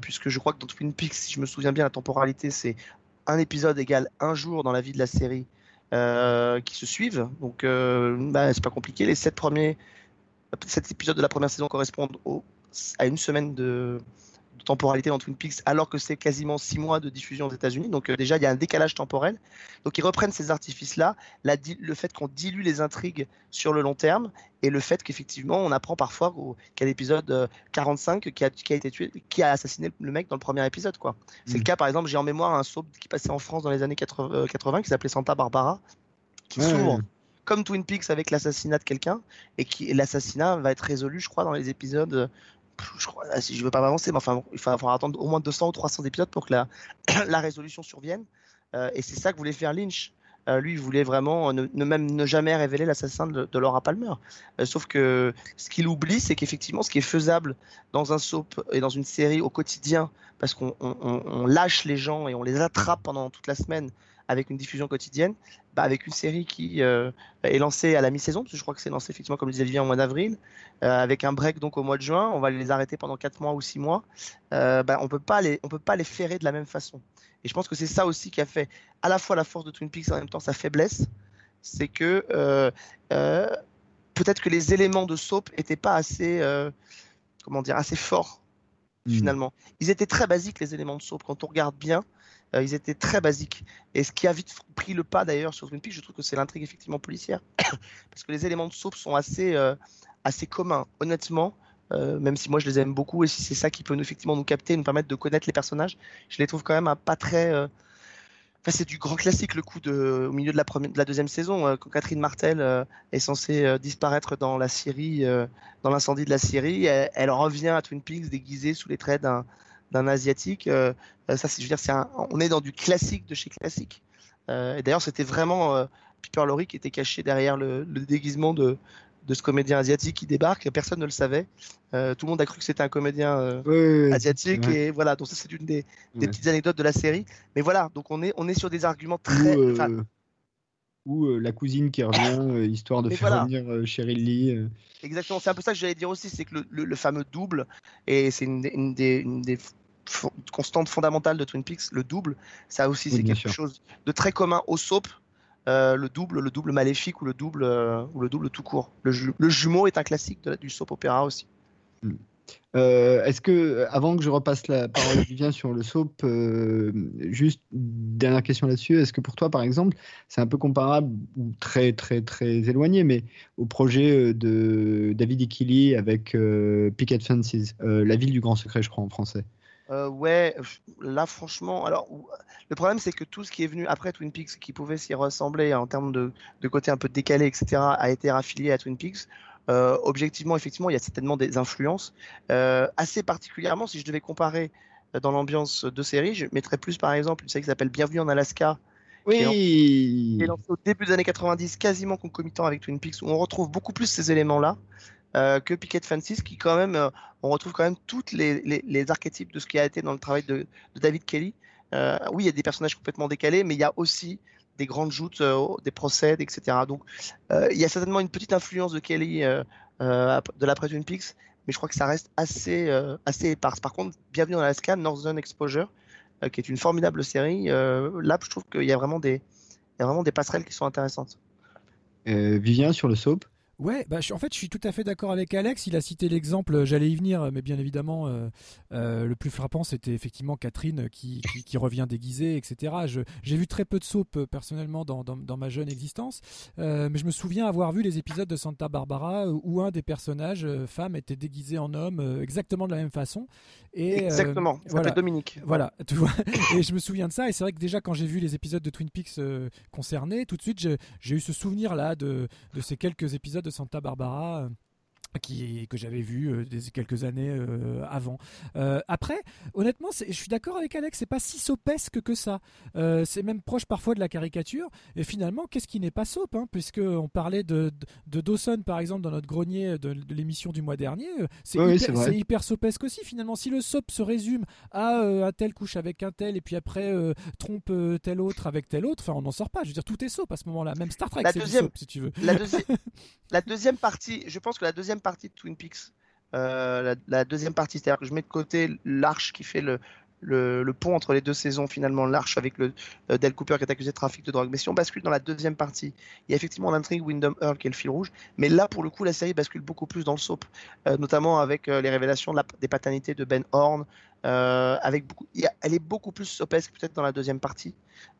puisque je crois que dans Twin Peaks si je me souviens bien la temporalité c'est un épisode égale un jour dans la vie de la série euh, qui se suivent. Donc, euh, bah, c'est pas compliqué. Les sept premiers, sept épisodes de la première saison correspondent à une semaine de temporalité dans Twin Peaks, alors que c'est quasiment six mois de diffusion aux États-Unis. Donc, euh, déjà, il y a un décalage temporel. Donc, ils reprennent ces artifices-là, le fait qu'on dilue les intrigues sur le long terme, et le fait qu'effectivement, on apprend parfois qu'à l'épisode euh, 45 qui a, qui a été tué, qui a assassiné le mec dans le premier épisode, quoi. C'est le cas, par exemple, j'ai en mémoire un soap qui passait en France dans les années 80, euh, 80 qui s'appelait Santa Barbara, qui Ouais, s'ouvre comme Twin Peaks avec l'assassinat de quelqu'un, et qui l'assassinat va être résolu, je crois, dans les épisodes. Je crois, je veux pas m'avancer, mais enfin, il falloir attendre au moins 200 ou 300 épisodes pour que <clears throat> la, résolution survienne. Euh, et c'est ça que voulait faire Lynch. Euh, lui, il voulait vraiment ne, ne même ne jamais révéler l'assassin de, Laura Palmer. Euh, sauf que ce qu'il oublie, c'est qu'effectivement, ce qui est faisable dans un soap et dans une série au quotidien, parce qu'on on- on- on lâche les gens et on les attrape pendant toute la semaine avec une diffusion quotidienne, bah, avec une série qui euh, est lancée à la mi-saison, parce que je crois que c'est lancé effectivement, comme disait Olivier, en mois d'avril, euh, avec un break donc au mois de juin, on va les arrêter pendant 4 mois ou 6 mois, euh, bah, on on peut pas les ferrer de la même façon. Et je pense que c'est ça aussi qui a fait à la fois la force de Twin Peaks et en même temps sa faiblesse, c'est que euh, peut-être que les éléments de soap étaient pas assez, comment dire, assez forts finalement. Ils étaient très basiques les éléments de soap. Quand on regarde bien, euh, ils étaient très basiques. Et ce qui a vite pris le pas d'ailleurs sur Twin Peaks, je trouve que c'est l'intrigue effectivement policière, <coughs> parce que les éléments de soap sont assez, euh, assez communs. Honnêtement, euh, même si moi je les aime beaucoup et si c'est ça qui peut nous, effectivement nous capter, nous permettre de connaître les personnages, je les trouve quand même pas très. Enfin, c'est du grand classique le coup de, au milieu de la, première, de la deuxième saison, quand Catherine Martel est censée disparaître dans la Syrie, dans l'incendie de la Syrie, elle revient à Twin Peaks déguisée sous les traits d'un d'un asiatique. euh, euh, ça, c'est, je veux dire, c'est un- on est dans du classique de chez classique. Euh, et d'ailleurs, c'était vraiment euh, Piper Laurie qui était caché derrière le, le déguisement de, de ce comédien asiatique qui débarque. Personne ne le savait. Tout le monde a cru que c'était un comédien ouais, asiatique. Et voilà, donc ça, c'est une des, des Ouais. petites anecdotes de la série. Mais voilà, donc on est, on est sur des arguments Ou, très. ou, euh, la cousine qui revient, <laughs> euh, histoire de Mais faire voilà. revenir euh, Cheryl Lee. Exactement, c'est un peu ça que j'allais dire aussi, c'est que le, le- le fameux double, et c'est une, des- une des, une des f- constantes fondamentales de Twin Peaks, le double, ça aussi Oui, c'est quelque sûr. chose de très commun au soap, euh, le double, le double maléfique ou le double, euh, ou le double tout court. Le, ju- le jumeau est un classique de- du soap opéra aussi. Euh, Est-ce que, avant que je repasse la parole à Vivien sur le soap, euh, juste dernière question là-dessus, est-ce que pour toi, par exemple, c'est un peu comparable ou très très très éloigné, mais au projet de David Ikili avec euh, Picket Fences, La ville du grand secret, je crois en français? Euh, ouais, là franchement, alors le problème c'est que tout ce qui est venu après Twin Peaks, qui pouvait s'y ressembler en termes de, de côté un peu décalé, etc., a été raffilié à Twin Peaks. Euh, objectivement, effectivement, il y a certainement des influences. Euh, assez particulièrement, si je devais comparer dans l'ambiance de série, je mettrais plus par exemple une série qui s'appelle Bienvenue en Alaska, Oui qui est lancée au début des années 90, quasiment concomitant avec Twin Peaks, où on retrouve beaucoup plus ces éléments-là. Euh, que Picket Fences, qui quand même, euh, on retrouve quand même toutes les, les, archétypes de ce qui a été dans le travail de, David Kelly. Euh, oui, il y a des personnages complètement décalés, mais il y a aussi des grandes joutes, des procès, etc. Donc, il y a certainement une petite influence de Kelly de l'après Twin Peaks, mais je crois que ça reste assez, assez éparse. Par contre, bienvenue dans Alaska, Northern Exposure, qui est une formidable série. Là, je trouve qu'il y a vraiment des, y a vraiment des passerelles qui sont intéressantes. Vivien sur le soap? Ouais, bah, je, en fait, je suis tout à fait d'accord avec Alex. Il a cité l'exemple, euh, j'allais y venir, mais bien évidemment, euh, euh, le plus frappant, c'était effectivement Catherine qui, qui, qui, revient déguisée, etc. J'ai vu très peu de soap personnellement dans, dans, dans ma jeune existence, euh, mais je me souviens avoir vu les épisodes de Santa Barbara où un des personnages, femme, était déguisé en homme exactement de la même façon. Et, exactement, voilà, Dominique. Voilà, <laughs> tu vois. et je me souviens de ça, et c'est vrai que déjà quand j'ai vu les épisodes de Twin Peaks concernés, tout de suite, j'ai eu ce souvenir-là de, de ces quelques épisodes de Santa Barbara. Qui, que j'avais vu euh, des, quelques années euh, avant. Euh, après, honnêtement, je suis d'accord avec Alex, c'est pas si sopesque que ça. C'est même proche parfois de la caricature. Et finalement, qu'est-ce qui n'est pas soap hein, Puisque on parlait de, de, de, Dawson, par exemple, dans notre grenier de, de l'émission du mois dernier. C'est oui, hyper, hyper, sopesque aussi, finalement. Si le soap se résume à un tel couche avec un tel, et puis après trompe tel autre avec tel autre, enfin, on n'en sort pas. Je veux dire, tout est soap à ce moment-là. Même Star Trek, c'est deuxième, soap, si tu veux. La, <laughs> deuxi la deuxième partie, je pense que la deuxième partie de Twin Peaks, euh, la, deuxième partie, c'est-à-dire que je mets de côté l'arche qui fait le, le, pont entre les deux saisons, finalement, l'arche avec le euh, Del Cooper qui est accusé de trafic de drogue. Mais si on bascule dans la deuxième partie, il y a effectivement l'intrigue Wyndham Earl qui est le fil rouge, mais là, pour le coup, la série bascule beaucoup plus dans le soap, euh, notamment avec les révélations de la, des paternités de Ben Horn. avec beaucoup, elle est beaucoup plus sopesque peut-être dans la deuxième partie.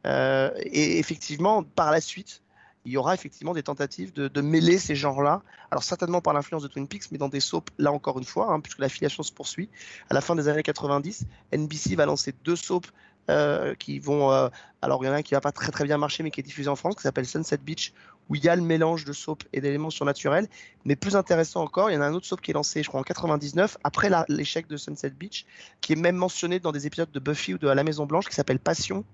et effectivement, par la suite, il y aura effectivement des tentatives de, mêler ces genres-là. Alors certainement par l'influence de Twin Peaks, mais dans des soaps, là encore une fois, hein, puisque l'affiliation se poursuit. À la fin des années 90, NBC va lancer deux soaps euh, qui vont... Euh, alors il y en a un qui va pas très très bien marcher, mais qui est diffusé en France, qui s'appelle Sunset Beach, où il y a le mélange de soap et d'éléments surnaturels. Mais plus intéressant encore, il y en a un autre soap qui est lancé, je crois, en 99, après l'échec de Sunset Beach, qui est même mentionné dans des épisodes de Buffy ou de La Maison Blanche, qui s'appelle Passion,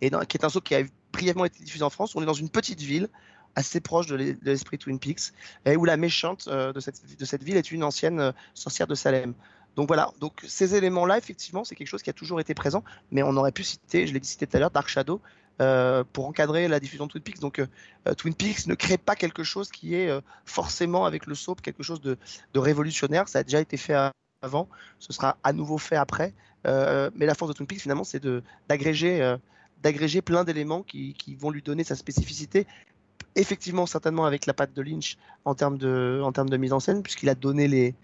et qui est un soap qui a brièvement été diffusé en France. On est dans une petite ville assez proche de l'esprit Twin Peaks, et où la méchante euh, de, cette, ville est une ancienne euh, sorcière de Salem. Donc voilà, donc ces éléments-là, effectivement, c'est quelque chose qui a toujours été présent, mais on aurait pu citer, je l'ai cité tout à l'heure, Dark Shadow, euh, pour encadrer la diffusion de Twin Peaks. Donc Twin Peaks ne crée pas quelque chose qui est forcément avec le soap quelque chose de, révolutionnaire. Ça a déjà été fait avant, ce sera à nouveau fait après. Mais la force de Twin Peaks, finalement, c'est d'agréger d'agréger plein d'éléments qui, vont lui donner sa spécificité. Effectivement, certainement avec la patte de Lynch en termes de, mise en scène, puisqu'il a donné les,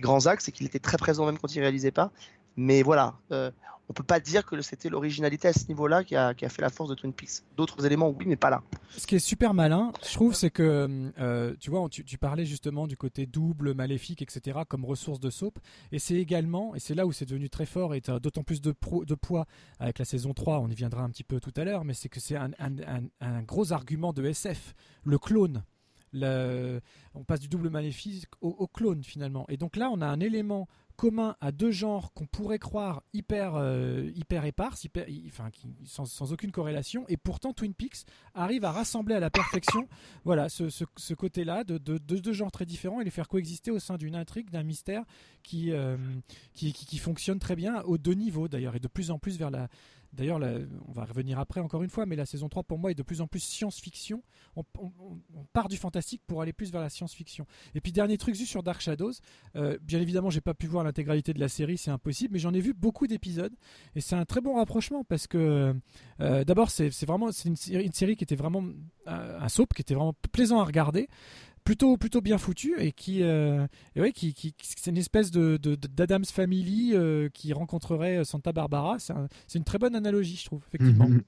grands axes et qu'il était très présent même quand il réalisait pas. Mais voilà, euh, on peut pas dire que c'était l'originalité à ce niveau-là qui a, qui a, fait la force de Twin Peaks. D'autres éléments, oui, mais pas là. Ce qui est super malin, je trouve, c'est que euh, tu vois, tu, parlais justement du côté double, maléfique, etc., comme ressource de soap, et c'est également, et c'est là où c'est devenu très fort et d'autant plus de, poids avec la saison 3, on y viendra un petit peu tout à l'heure, mais c'est que c'est un, un, gros argument de SF, le clone. On passe du double maléfique au clone finalement. Et donc là, on a un élément commun à deux genres qu'on pourrait croire hyper euh, hyper éparses, enfin sans, aucune corrélation, et pourtant Twin Peaks arrive à rassembler à la perfection, <coughs> voilà, ce, ce, côté-là de, de, de, deux genres très différents et les faire coexister au sein d'une intrigue, d'un mystère qui, euh, qui, qui fonctionne très bien aux deux niveaux d'ailleurs et de plus en plus vers la D'ailleurs, on va revenir après encore une fois, mais la saison 3 pour moi est de plus en plus science-fiction. On, part du fantastique pour aller plus vers la science-fiction. Et puis dernier truc juste sur Dark Shadows. Euh, bien évidemment, j'ai pas pu voir l'intégralité de la série, c'est impossible, mais j'en ai vu beaucoup d'épisodes et c'est un très bon rapprochement parce que euh, d'abord c'est vraiment une, série qui était vraiment euh, un soap qui était vraiment plaisant à regarder plutôt plutôt bien foutu et qui euh, et ouais, qui, qui c'est une espèce de d'Adams Family euh, qui rencontrerait Santa Barbara c'est un, une très bonne analogie je trouve effectivement mm -hmm.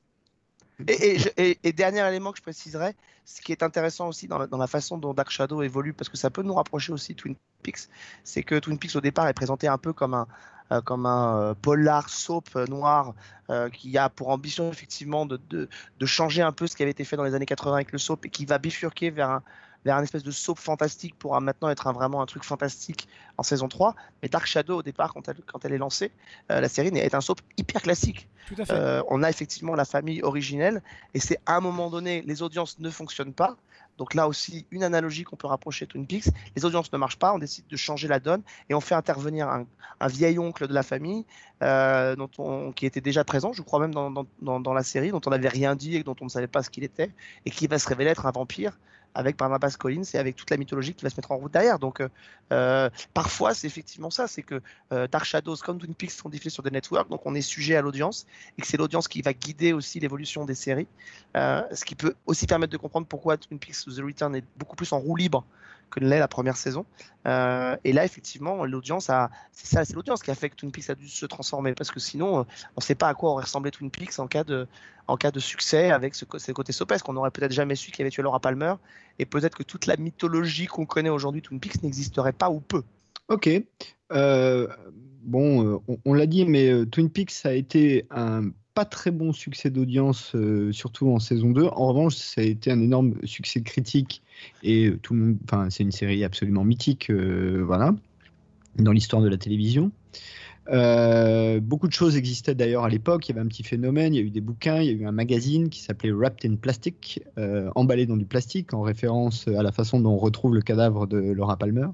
Et, et, et, et, dernier élément que je préciserais, ce qui est intéressant aussi dans la, dans la, façon dont Dark Shadow évolue, parce que ça peut nous rapprocher aussi de Twin Peaks, c'est que Twin Peaks au départ est présenté un peu comme un, euh, comme un euh, polar soap euh, noir euh, qui a pour ambition effectivement de, de, de, changer un peu ce qui avait été fait dans les années 80 avec le soap et qui va bifurquer vers un, vers un espèce de soap fantastique pour maintenant être un, vraiment un truc fantastique en saison 3. Mais Dark Shadow, au départ, quand elle, quand elle est lancée, euh, la série est un soap hyper classique. Euh, on a effectivement la famille originelle et c'est à un moment donné, les audiences ne fonctionnent pas. Donc là aussi, une analogie qu'on peut rapprocher de Twin Peaks. Les audiences ne marchent pas, on décide de changer la donne et on fait intervenir un, un vieil oncle de la famille euh, dont on, qui était déjà présent, je crois même dans, dans, dans, dans la série, dont on n'avait rien dit et dont on ne savait pas ce qu'il était, et qui va se révéler être un vampire avec Barnabas Collins et avec toute la mythologie qui va se mettre en route derrière. Donc, euh, euh, parfois, c'est effectivement ça, c'est que euh, Dark Shadows comme Twin Peaks sont diffusés sur des networks, donc on est sujet à l'audience et que c'est l'audience qui va guider aussi l'évolution des séries, ce qui peut aussi permettre de comprendre pourquoi Twin Peaks The Return est beaucoup plus en roue libre que ne l'est la première saison. Euh, et là, effectivement, l'audience a, c'est ça, c'est l'audience qui a fait que Twin Peaks a dû se transformer, parce que sinon, euh, on ne sait pas à quoi aurait ressemblé Twin Peaks en cas de, en cas de succès avec ce, ce côté sopesque. On n'aurait peut-être jamais su qu'il y avait tué Laura Palmer, et peut-être que toute la mythologie qu'on connaît aujourd'hui Twin Peaks n'existerait pas ou peu. Ok. Euh, bon, on, on l'a dit, mais Twin Peaks a été un pas très bon succès d'audience, euh, surtout en saison 2. En revanche, ça a été un énorme succès critique et euh, tout le monde, enfin, c'est une série absolument mythique, euh, voilà, dans l'histoire de la télévision. Beaucoup de choses existaient d'ailleurs à l'époque. Il y avait un petit phénomène. Il y a eu des bouquins. Il y a eu un magazine qui s'appelait Wrapped in Plastic, emballé dans du plastique, en référence à la façon dont on retrouve le cadavre de Laura Palmer.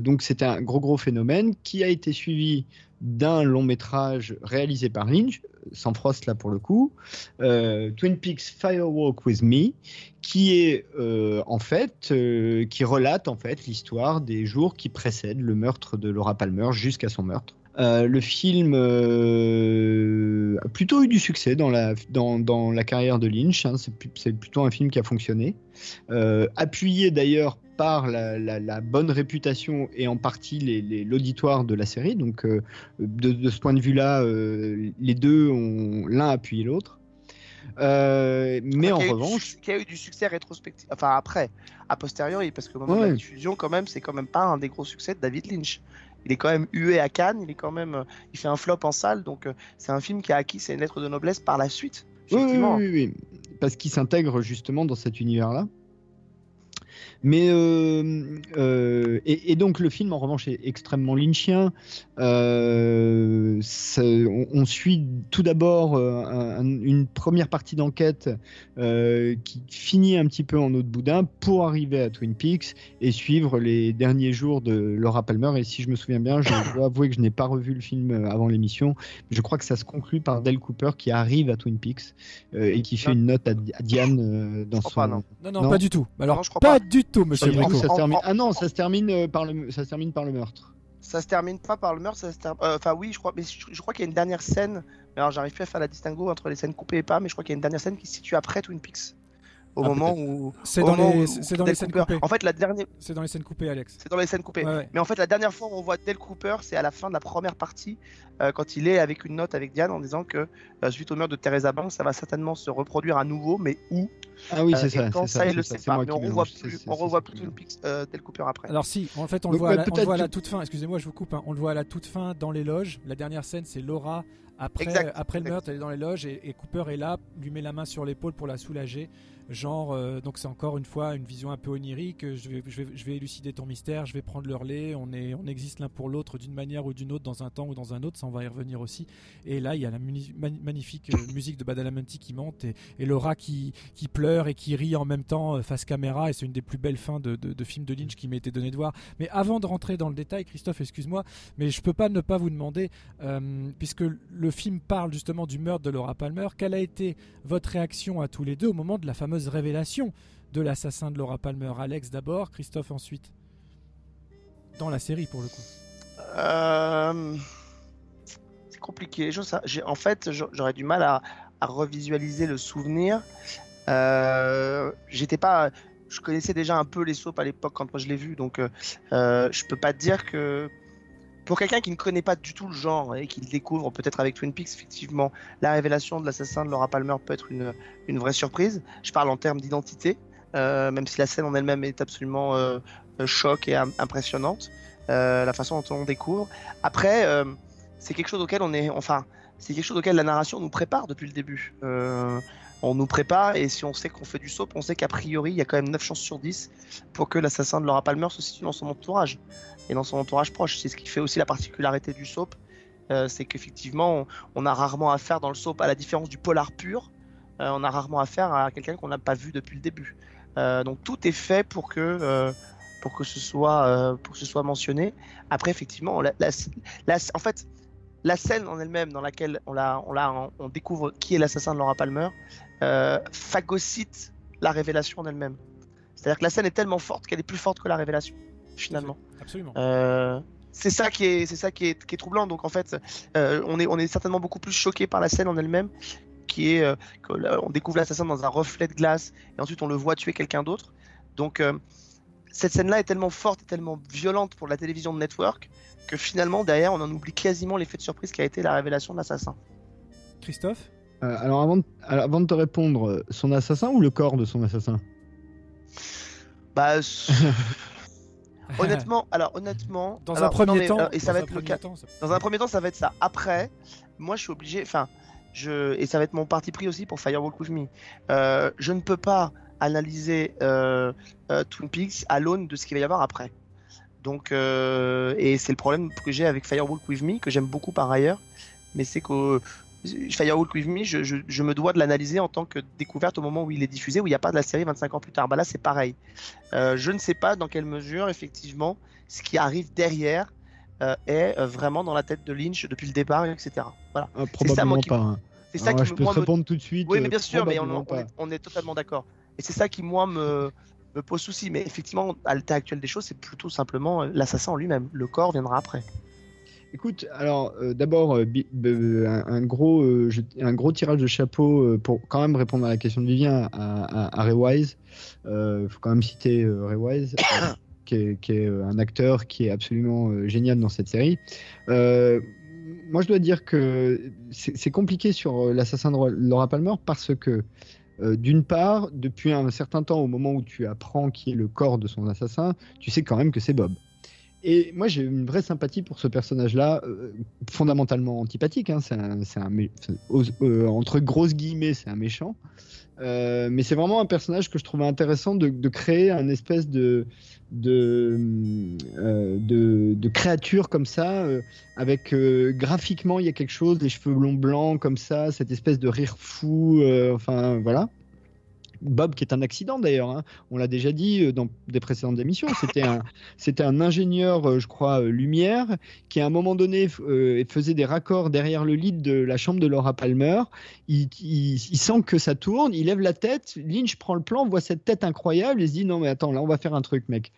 Donc c'était un gros gros phénomène qui a été suivi d'un long métrage réalisé par Lynch, sans Frost là pour le coup, euh, Twin Peaks Firewalk with Me, qui est euh, en fait, euh, qui relate en fait l'histoire des jours qui précèdent le meurtre de Laura Palmer jusqu'à son meurtre. Le film a plutôt eu du succès dans la, dans, dans la carrière de Lynch. Hein. C'est, plutôt un film qui a fonctionné. Appuyé d'ailleurs par la, la- la bonne réputation et en partie les- les- l'auditoire de la série. Donc, euh, de, de ce point de vue-là, euh, les deux ont l'un appuyé l'autre. Euh, mais en revanche, qui a eu du succès rétrospectif, enfin après, a posteriori, parce moment de Ouais. la diffusion, quand même, c'est quand même pas un des gros succès de David Lynch. Il est quand même hué à Cannes, il est quand même, il fait un flop en salle, donc c'est un film qui a acquis ses lettres de noblesse par la suite. Oui, oui, oui. parce qu'il s'intègre justement dans cet univers-là. Mais euh, euh, et, et donc le film en revanche est extrêmement lynchien. Euh, ça- on, on suit tout d'abord euh, un- un- une première partie d'enquête euh, qui finit un petit peu en eau de boudin pour arriver à Twin Peaks et suivre les derniers jours de Laura Palmer. Et si je me souviens bien, je dois avouer que je n'ai pas revu le film avant l'émission. Je crois que ça se conclut par Dale Cooper qui arrive à Twin Peaks euh, et qui fait une note à, à Diane euh, dans son. non. Non, non, pas du tout. Alors, Non, je crois pas, pas. du monsieur ça se termine- Ah non, ça se termine euh, par le, ça se termine par le meurtre. Ça se termine pas par le meurtre, ça se termine. euh, Enfin, oui, je crois, mais je, je crois qu'il y a une dernière scène. mais Alors, j'arrive plus à faire la distinguo entre les scènes coupées et pas, mais je crois qu'il y a une dernière scène qui se situe après Twin Peaks. Au Ah, moment où. C'est dans les- où- dans les scènes Cooper- coupées. En fait, la dernière. C'est dans les scènes coupées, Alex. C'est dans les scènes coupées. Ouais, ouais. Mais en fait, la dernière fois où on voit Dale Cooper, c'est à la fin de la première partie, euh, quand il est avec une note avec Diane en disant que euh, suite au meurtre de Teresa Banks, ça va certainement se reproduire à nouveau, mais où Ah oui, Euh, c'est et ça. quand ça, ça, il le sait pas. Mais on revoit plus, on revoit plus euh, Dale Cooper après. Alors si, en fait, on le voit, à la, on le peut-être voit à la que- toute fin. Excusez-moi, je vous coupe. On le voit à la toute fin dans les loges. La dernière scène, c'est Laura après, Exact, après le meurtre, elle est dans les loges et, et Cooper est là, lui met la main sur l'épaule pour la soulager. Genre, euh, donc c'est encore une fois une vision un peu onirique. Je vais, je vais, je vais élucider ton mystère, je vais prendre le relais. On, est, on existe l'un pour l'autre d'une manière ou d'une autre, dans un temps ou dans un autre. Ça, on va y revenir aussi. Et là, il y a la muni- magnifique euh, musique de Badalamenti qui monte et, et Laura qui, qui pleure et qui rit en même temps euh, face caméra. Et c'est une des plus belles fins de, de, de films de Lynch qui m'a été donné de voir. Mais avant de rentrer dans le détail, Christophe, excuse-moi, mais je peux pas ne pas vous demander, euh, puisque le film parle justement du meurtre de Laura Palmer, quelle a été votre réaction à tous les deux au moment de la fameuse révélation de l'assassin de Laura Palmer? Alex d'abord, Christophe ensuite? Dans la série pour le coup. Euh, C'est compliqué. Je j'ai- en fait, j'a- j'aurais du mal à, revisualiser le souvenir. Euh, J'étais pas. Je connaissais déjà un peu les soaps à l'époque quand je l'ai vu, donc euh, je peux pas dire que pour quelqu'un qui ne connaît pas du tout le genre et qui le découvre peut-être avec Twin Peaks, effectivement, la révélation de l'assassin de Laura Palmer peut être une, vraie surprise. Je parle en termes d'identité, euh, même si la scène en elle-même est absolument euh, choc et im- impressionnante, euh, la façon dont on découvre. Après, euh, c'est quelque chose auquel on est, enfin, c'est quelque chose auquel la narration nous prépare depuis le début. On nous prépare et si on sait qu'on fait du soap, on sait qu'a priori il y a quand même 9 chances sur 10 pour que l'assassin de Laura Palmer se situe dans son entourage et dans son entourage proche. C'est ce qui fait aussi la particularité du soap, euh, c'est qu'effectivement on, a rarement affaire dans le soap à la différence du polar pur. Euh, on a rarement affaire à quelqu'un qu'on n'a pas vu depuis le début. Euh, donc tout est fait pour que pour que ce soit pour soit mentionné. Après effectivement, la- en fait, la scène en elle-même dans laquelle on la on la on découvre qui est l'assassin de Laura Palmer euh, phagocyte la révélation en elle-même. C'est-à-dire que la scène est tellement forte qu'elle est plus forte que la révélation finalement. Absolument. Euh, c'est ça qui est, c'est ça qui est, qui est troublant. Donc en fait, euh, on est, on est certainement beaucoup plus choqué par la scène en elle-même, qui est, euh, que là, on découvre l'assassin dans un reflet de glace et ensuite on le voit tuer quelqu'un d'autre. Donc cette scène-là est tellement forte et tellement violente pour la télévision de network que finalement derrière on en oublie quasiment l'effet de surprise qui a été la révélation de l'assassin. Christophe? Euh, alors, avant de, alors, avant de te répondre, euh, son assassin ou le corps de son assassin? Bah, <laughs> honnêtement, alors honnêtement, Dans un premier non, mais, temps- euh, et ça va être le cas. temps, ça- Dans un premier temps, ça va être ça. Après, moi, je suis obligé. Enfin, je et ça va être mon parti pris aussi pour Firewalk with Me. Euh, je ne peux pas analyser euh, euh, Twin Peaks à l'aune de ce qu'il va y avoir après. Donc, euh, et c'est le problème que j'ai avec Firewalk with Me, que j'aime beaucoup par ailleurs, mais c'est que euh, Firewalk with Me, je, je- je me dois de l'analyser en tant que découverte au moment où il est diffusé, où il n'y a pas de la série 25 ans plus tard. Bah là, c'est pareil. Euh, je ne sais pas dans quelle mesure, effectivement, ce qui arrive derrière euh, est euh, vraiment dans la tête de Lynch depuis le départ, etc. Voilà. Ah, ça, Probablement qui- pas. hein. c'est ça Alors, qui je me- peux moi, te me- répondre tout de suite. Oui, mais bien sûr, mais on, est, on est totalement d'accord. Et c'est ça qui, moi, me, me pose souci. Mais effectivement, à l'état actuel des choses, c'est plutôt simplement l'assassin en lui-même. Le corps viendra après. Écoute, alors euh, d'abord euh, un, gros, euh, un gros tirage de chapeau pour quand même répondre à la question de Vivien à, à, à Ray Wise. Il faut quand même citer Ray Wise, euh, <coughs> qui est, qui est, un acteur qui est absolument génial dans cette série. Moi, je dois dire que c'est compliqué sur l'assassin de Laura Palmer parce que d'une part, depuis un certain temps, au moment où tu apprends qui est le corps de son assassin, tu sais quand même que c'est Bob. Et moi, j'ai une vraie sympathie pour ce personnage-là, euh, fondamentalement antipathique. hein, c'est un, euh, entre grosses guillemets, c'est un méchant. Euh, mais c'est vraiment un personnage que je trouvais intéressant de, créer un espèce de de, créature comme ça, avec graphiquement il y a quelque chose, des cheveux blonds blancs comme ça, cette espèce de rire fou, enfin voilà. Bob, qui est un accident d'ailleurs, hein. on l'a déjà dit euh, dans des précédentes émissions, c'était un, <laughs> c'était un ingénieur, euh, je crois, euh, lumière, qui à un moment donné euh, faisait des raccords derrière le lit de la chambre de Laura Palmer. Il, il- il sent que ça tourne, il lève la tête, Lynch prend le plan, voit cette tête incroyable et se dit non mais attends, là on va faire un truc mec.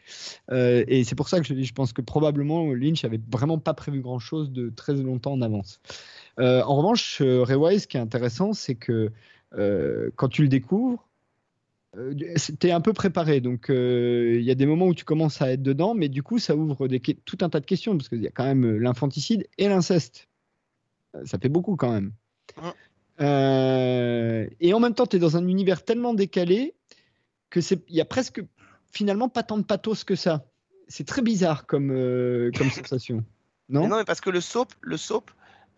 Euh, et c'est pour ça que je pense que probablement Lynch avait vraiment pas prévu grand chose de très longtemps en avance. Euh, en revanche, euh, Ray Wise, ce qui est intéressant, c'est que quand tu le découvres, euh, t'es un peu préparé, donc euh, il y a des moments où tu commences à être dedans, mais du coup ça ouvre des, tout un tas de questions parce qu'il y a quand même euh, l'infanticide et l'inceste. Euh, Ça fait beaucoup quand même. Euh, et en même temps, tu es dans un univers tellement décalé que c'est, il y a presque finalement pas tant de pathos que ça. C'est très bizarre comme comme <laughs> sensation. Non? Mais non, mais parce que le soap, le soap,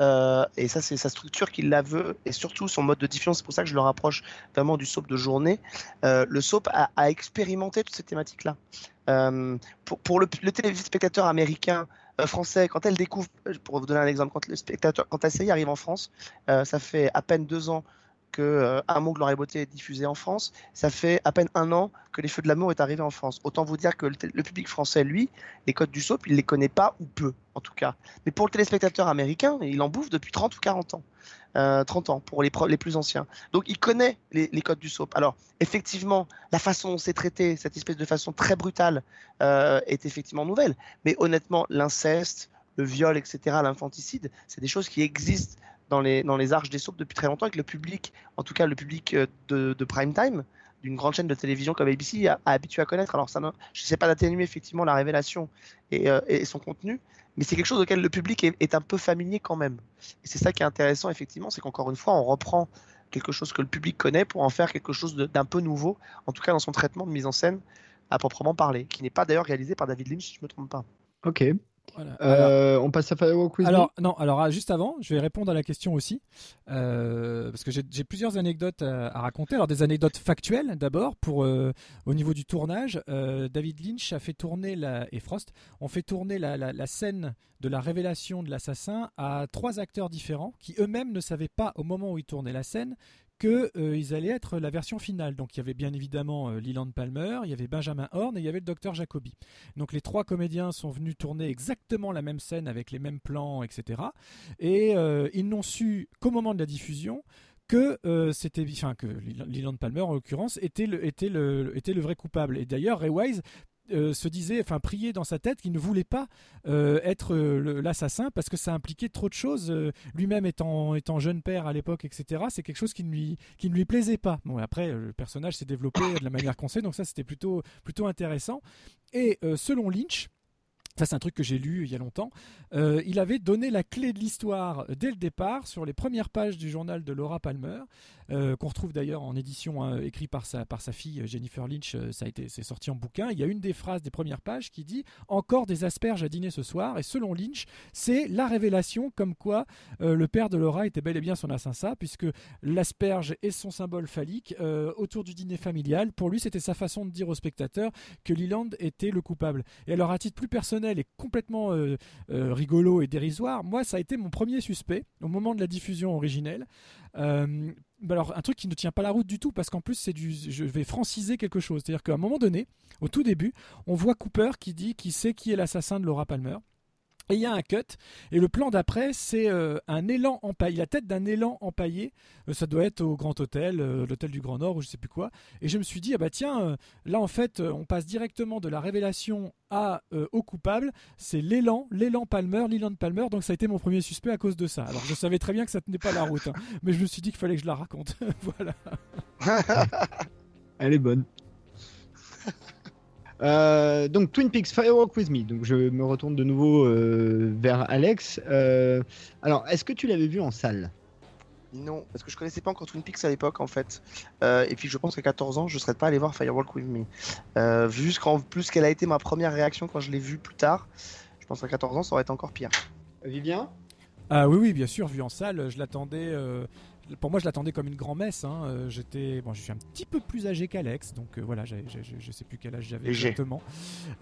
euh, et ça c'est sa structure qui la veut, et surtout son mode de diffusion, c'est pour ça que je le rapproche vraiment du soap de journée. Euh, le soap a, expérimenté toutes ces thématiques-là. Euh, pour, le, téléspectateur américain, français, quand elle découvre, pour vous donner un exemple, quand le spectateur, quand la arrive en France, ça fait à peine deux ans que euh, Gloire et Beauté est diffusé en France. Ça fait à peine un an que Les Feux de l'amour est arrivé en France. Autant vous dire que le, public français, lui, les codes du soap, il les connaît pas ou peu, en tout cas. Mais pour le téléspectateur américain, il en bouffe depuis 30 ou 40 ans. Euh, 30 ans pour les, les plus anciens. Donc il connaît les, les codes du soap. Alors effectivement, la façon dont c'est traité, cette espèce de façon très brutale, euh, est effectivement nouvelle. Mais honnêtement, l'inceste, le viol, etc., l'infanticide, c'est des choses qui existent dans les, dans les arches des soaps depuis très longtemps et que le public, en tout cas le public euh, de, de prime time, d'une grande chaîne de télévision comme ABC, a, habitué à connaître. Alors ça, je ne sais pas d'atténuer effectivement la révélation et, euh, et son contenu, mais c'est quelque chose auquel le public est, est un peu familier quand même. Et c'est ça qui est intéressant effectivement, c'est qu'encore une fois, on reprend quelque chose que le public connaît pour en faire quelque chose d'un peu nouveau, en tout cas dans son traitement de mise en scène à proprement parler, qui n'est pas d'ailleurs réalisé par David Lynch, si je ne me trompe pas. Ok. Voilà. Euh, on passe à Firewalk with Me Alors non, alors ah, juste avant, je vais répondre à la question aussi, euh, parce que j'ai plusieurs anecdotes à, à raconter. Alors des anecdotes factuelles d'abord pour euh, au niveau du tournage. euh, David Lynch a fait tourner la, et Frost ont fait tourner la, la- la scène de la révélation de l'assassin à trois acteurs différents qui eux-mêmes ne savaient pas au moment où ils tournaient la scène que euh, allaient être la version finale. Donc il y avait bien évidemment euh, Leland Palmer, il y avait Benjamin Horn et il y avait le docteur Jacobi. Donc les trois comédiens sont venus tourner exactement la même scène avec les mêmes plans, etc. Et euh, ils n'ont su qu'au moment de la diffusion que euh, c'était enfin que Leland Palmer en l'occurrence était le était le était le vrai coupable et d'ailleurs Ray Wise euh, se disait, enfin priait dans sa tête qu'il ne voulait pas euh, être euh, l'assassin parce que ça impliquait trop de choses. Lui-même étant, étant jeune père à l'époque, etc., c'est quelque chose qui ne lui, qui ne lui plaisait pas. Bon, après, le personnage s'est développé de la manière qu'on sait, donc ça c'était plutôt, plutôt intéressant. Et selon Lynch, ça, c'est un truc que j'ai lu il y a longtemps. Il avait donné la clé de l'histoire dès le départ sur les premières pages du journal de Laura Palmer, euh, qu'on retrouve d'ailleurs en édition hein, écrit par sa, par sa fille Jennifer Lynch. euh, Ça a été, c'est sorti en bouquin. Il y a une des phrases des premières pages qui dit encore des asperges à dîner ce soir. Et selon Lynch, c'est la révélation comme quoi euh, le père de Laura était bel et bien son assassin, puisque l'asperge est son symbole phallique autour du dîner familial. Pour lui, c'était sa façon de dire aux spectateurs que Leland était le coupable. Et alors, à titre plus personnel et complètement rigolo et dérisoire, moi, ça a été mon premier suspect au moment de la diffusion originelle. Euh, bah alors, un truc qui ne tient pas la route du tout, parce qu'en plus, c'est du, je vais franciser quelque chose. C'est-à-dire qu'à un moment donné, au tout début, on voit Cooper qui dit qu'il sait qui est l'assassin de Laura Palmer. Et il y a un cut, et le plan d'après, c'est euh, un élan empaillé, la tête d'un élan empaillé. Euh, ça doit être au Grand Hôtel, euh, l'hôtel du Grand Nord, ou je sais plus quoi. Et je me suis dit, ah bah tiens, euh, là en fait, euh, on passe directement de la révélation à au coupable. C'est l'élan, l'élan Palmer, l'élan Palmer. Donc ça a été mon premier suspect à cause de ça. Alors je savais très bien que ça tenait pas la route, hein, mais je me suis dit qu'il fallait que je la raconte. <laughs> voilà. <laughs> Elle est bonne. Euh, donc Twin Peaks Firework with Me. Donc je me retourne de nouveau euh, vers Alex. Euh, alors, est-ce que tu l'avais vu en salle? Non, parce que je connaissais pas encore Twin Peaks à l'époque en fait. Euh, et puis je pense qu'à 14 ans, je serais pas allé voir Firewalk with Me. Euh, vu qu'en plus quelle a été ma première réaction quand je l'ai vu plus tard, je pense qu'à 14 ans, ça aurait été encore pire. Vivien? Ah oui, oui, bien sûr, vu en salle, je l'attendais. euh, pour moi, je l'attendais comme une grand-messe. hein, euh, J'étais, bon, je suis un petit peu plus âgé qu'Alex, donc euh, voilà, je sais plus quel âge j'avais exactement.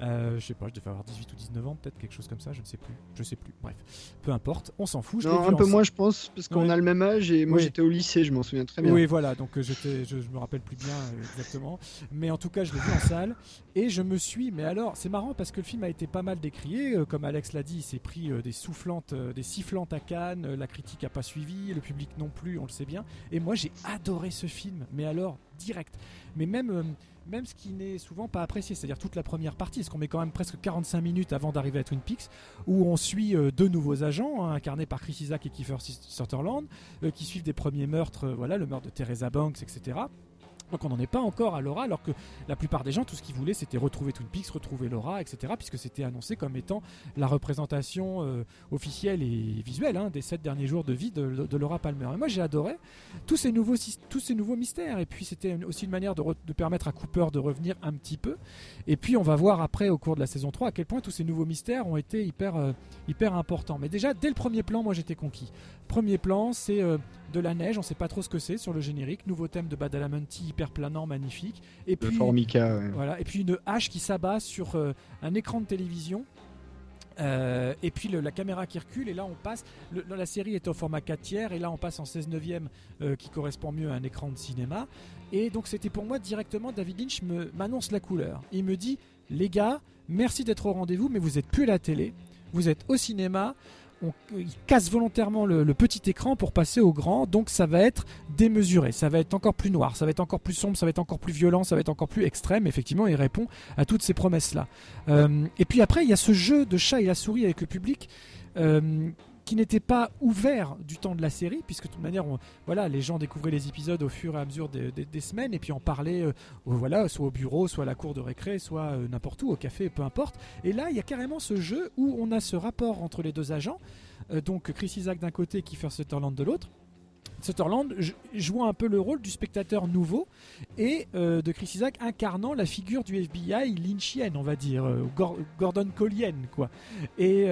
Euh, je sais pas, je devais avoir 18 ou 19 ans, peut-être quelque chose comme ça, je ne sais plus. Je sais plus. Bref, peu importe, on s'en fout. je Non, un peu moins, je pense, parce qu'on Ouais. a le même âge et moi Oui. j'étais au lycée, je m'en souviens très bien. Oui, voilà, donc euh, j'étais, je, je me rappelle plus bien euh, exactement. Mais en tout cas, je l'ai vu en salle et je me suis. Mais alors, c'est marrant parce que le film a été pas mal décrié. comme Alex l'a dit, il s'est pris des soufflantes, des sifflantes à Cannes. la critique a pas suivi, le public non plus, on le sait bien. Et moi, j'ai adoré ce film. Mais alors, direct. Mais même. euh, même ce qui n'est souvent pas apprécié, c'est-à-dire toute la première partie, parce qu'on met quand même presque 45 minutes avant d'arriver à Twin Peaks, où on suit euh, deux nouveaux agents, hein, incarnés par Chris Isaac et Kiefer Sutherland, euh, qui suivent des premiers meurtres, voilà, le meurtre de Teresa Banks, etc. Donc on n'en est pas encore à Laura, alors que la plupart des gens, tout ce qu'ils voulaient, c'était retrouver Twin Peaks, retrouver Laura, etc. Puisque c'était annoncé comme étant la représentation euh, officielle et visuelle hein, des sept derniers jours de vie de, Laura Palmer. Et moi j'ai adoré tous ces nouveaux, tous ces nouveaux mystères. Et puis c'était aussi une manière de, re- de permettre à Cooper de revenir un petit peu. Et puis on va voir après au cours de la saison 3 à quel point tous ces nouveaux mystères ont été hyper, euh, hyper importants. Mais déjà dès le premier plan, moi j'étais conquis. Premier plan, c'est euh, de la neige, on sait pas trop ce que c'est sur le générique. Nouveau thème de Badalamenti, hyper planant, magnifique. Et puis, Formica, ouais. voilà, et puis une hache qui s'abat sur euh, un écran de télévision. Euh, et puis le- la caméra qui recule et là on passe le- la série est au format 4 tiers et là on passe en 16 neuvième euh, qui correspond mieux à un écran de cinéma et donc c'était pour moi directement David Lynch m'annonce la couleur il me dit les gars merci d'être au rendez-vous mais vous êtes plus à la télé vous êtes au cinéma on, il casse volontairement le, le petit écran pour passer au grand, donc ça va être démesuré, ça va être encore plus noir, ça va être encore plus sombre, ça va être encore plus violent, ça va être encore plus extrême. Effectivement, il répond à toutes ces promesses-là. Euh, et puis après, il y a ce jeu de chat et la souris avec le public. euh, qui n'était pas ouvert du temps de la série, puisque de toute manière, on- voilà, les gens découvraient les épisodes au fur et à mesure des, semaines, et puis en parlaient, euh, voilà, soit au bureau, soit à la cour de récré, soit euh, n'importe où, au café, peu importe. Et là, il y a carrément ce jeu où on a ce rapport entre les deux agents, euh, donc Chris Isaac d'un côté et Kiefer Sutherland de l'autre. Sutherland jouant un peu le rôle du spectateur nouveau et de Chris Isaac incarnant la figure du FBI lynchienne, on va dire, Gor- Gordon Collienne, quoi. Et,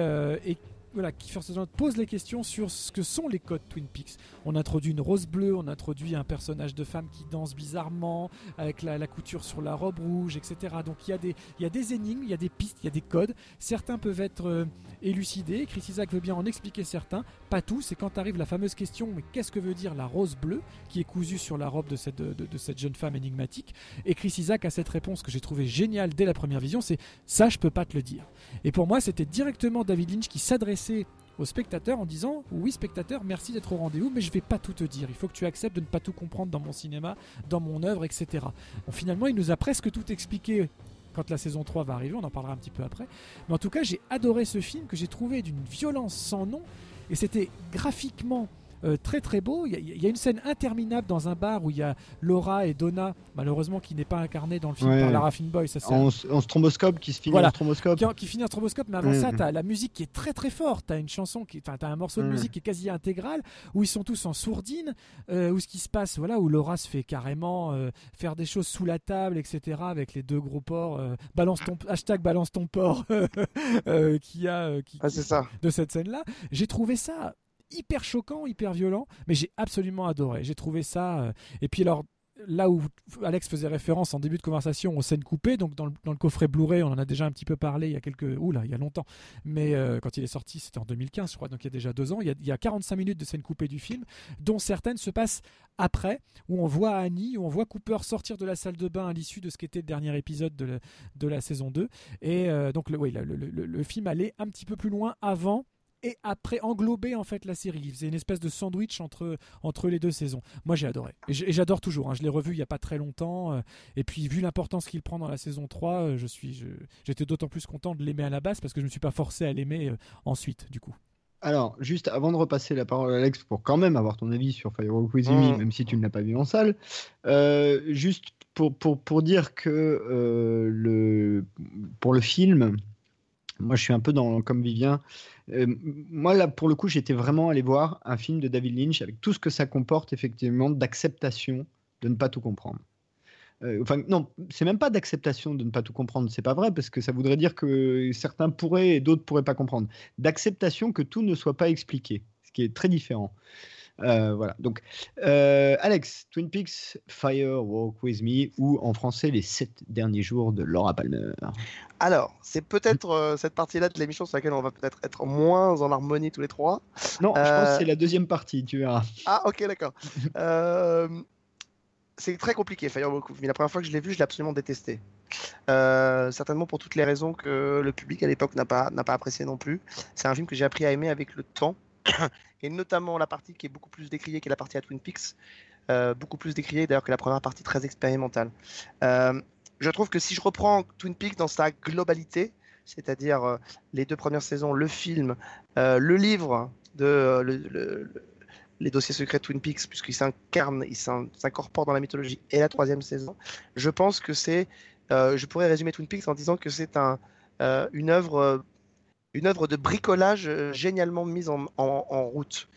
et voilà, Kiefer pose les questions sur ce que sont les codes Twin Peaks. On introduit une rose bleue, on introduit un personnage de femme qui danse bizarrement, avec la, couture sur la robe rouge, etc. Donc il y, a des, énigmes, il y a des pistes, il y a des codes. Certains peuvent être euh, élucidés. Chris Isaac veut bien en expliquer certains, pas tous. C'est quand arrive la fameuse question mais qu'est-ce que veut dire la rose bleue qui est cousue sur la robe de cette, de cette jeune femme énigmatique? Et Chris Isaac a cette réponse que j'ai trouvée géniale dès la première vision c'est ça, je peux pas te le dire. Et pour moi, c'était directement David Lynch qui s'adressait aux spectateurs en disant oui spectateur merci d'être au rendez-vous mais je vais pas tout te dire. Il faut que tu acceptes de ne pas tout comprendre dans mon cinéma dans mon œuvre etc bon, finalement il nous a presque tout expliqué quand la saison 3 va arriver. On en parlera un petit peu après. Mais en tout cas j'ai adoré ce film que j'ai trouvé d'une violence sans nom. Et c'était graphiquement euh, très très beau. Il y, a, il y, a une scène interminable dans un bar où il y a Laura et Donna, malheureusement qui n'est pas incarnée dans le film Ouais. par Lara Boy. Ça, c'est En, un- en stromboscope qui se finit Voilà. en stromboscope. qui, qui finit en stroboscope, mais avant ça, t'as la musique qui est très très forte. T'as une chanson, qui, enfin, t'as un morceau de Mhm. musique qui est quasi intégral, où ils sont tous en sourdine, euh, où ce qui se passe, voilà, où Laura se fait carrément euh, faire des choses sous la table, etc., avec les deux gros porcs. euh, balance ton hashtag balance ton porc <laughs> euh, qui a euh, qui, Ah, c'est ça. de cette scène-là. J'ai trouvé ça hyper choquant, hyper violent, mais j'ai absolument adoré. J'ai trouvé ça. euh, Et puis alors, là où Alex faisait référence en début de conversation aux scènes coupées, donc dans le, coffret Blu-ray, on en a déjà un petit peu parlé il y a quelques. Oula, il y a longtemps. Mais euh, quand il est sorti, c'était en 2015, je crois, donc il y a déjà deux ans. Il y a, il y a 45 minutes de scènes coupées du film, dont certaines se passent après, où on voit Annie, où on voit Cooper sortir de la salle de bain à l'issue de ce qu'était le dernier épisode de, la- saison 2. Et euh, donc, oui, le film allait un petit peu plus loin avant et après englober en fait la série. Il faisait une espèce de sandwich entre, entre les deux saisons. Moi j'ai adoré. Et j'adore toujours. hein. Je l'ai revu il n'y a pas très longtemps. euh, et puis vu l'importance qu'il prend dans la saison 3, euh, je suis, je- j'étais d'autant plus content de l'aimer à la base parce que je ne me suis pas forcé à l'aimer euh, ensuite du coup. Alors, juste avant de repasser la parole à Alex pour quand même avoir ton avis sur Firewalk With Me, Mm. même si tu ne l'as pas vu en salle, euh, juste pour, pour, pour dire que euh, le, pour le film, moi je suis un peu dans, comme Vivien, euh, moi là pour le coup j'étais vraiment allé voir un film de David Lynch avec tout ce que ça comporte effectivement d'acceptation de ne pas tout comprendre. Euh, enfin, non, c'est même pas d'acceptation de ne pas tout comprendre, c'est pas vrai, parce que ça voudrait dire que certains pourraient et d'autres pourraient pas comprendre. D'acceptation que tout ne soit pas expliqué, ce qui est très différent. Euh, voilà, donc euh, Alex, Twin Peaks, Fire Walk With Me, ou en français, les sept derniers jours de Laura Palmer. Alors, c'est peut-être euh, cette partie-là de l'émission sur laquelle on va peut-être être moins en harmonie tous les trois. Non, je pense que c'est la deuxième partie, tu verras. Ah, ok, d'accord. <laughs> C'est très compliqué, Firewalk With Me. La première fois que je l'ai vu, je l'ai absolument détesté. Euh, certainement pour toutes les raisons que le public à l'époque n'a pas, n'a pas apprécié non plus. C'est un film que j'ai appris à aimer avec le temps, et notamment la partie qui est beaucoup plus décriée, qui est la partie à Twin Peaks. Euh, beaucoup plus décriée d'ailleurs que la première partie très expérimentale. Euh, je trouve que si je reprends Twin Peaks dans sa globalité, c'est-à-dire euh, les deux premières saisons, le film, le livre de le- le- le- les dossiers secrets Twin Peaks, puisqu'il s'incarne, il s'in- s'incorpore dans la mythologie, et la troisième saison, je pense que c'est, je pourrais résumer Twin Peaks en disant que c'est un, une œuvre, une œuvre de bricolage euh, génialement mise en, route.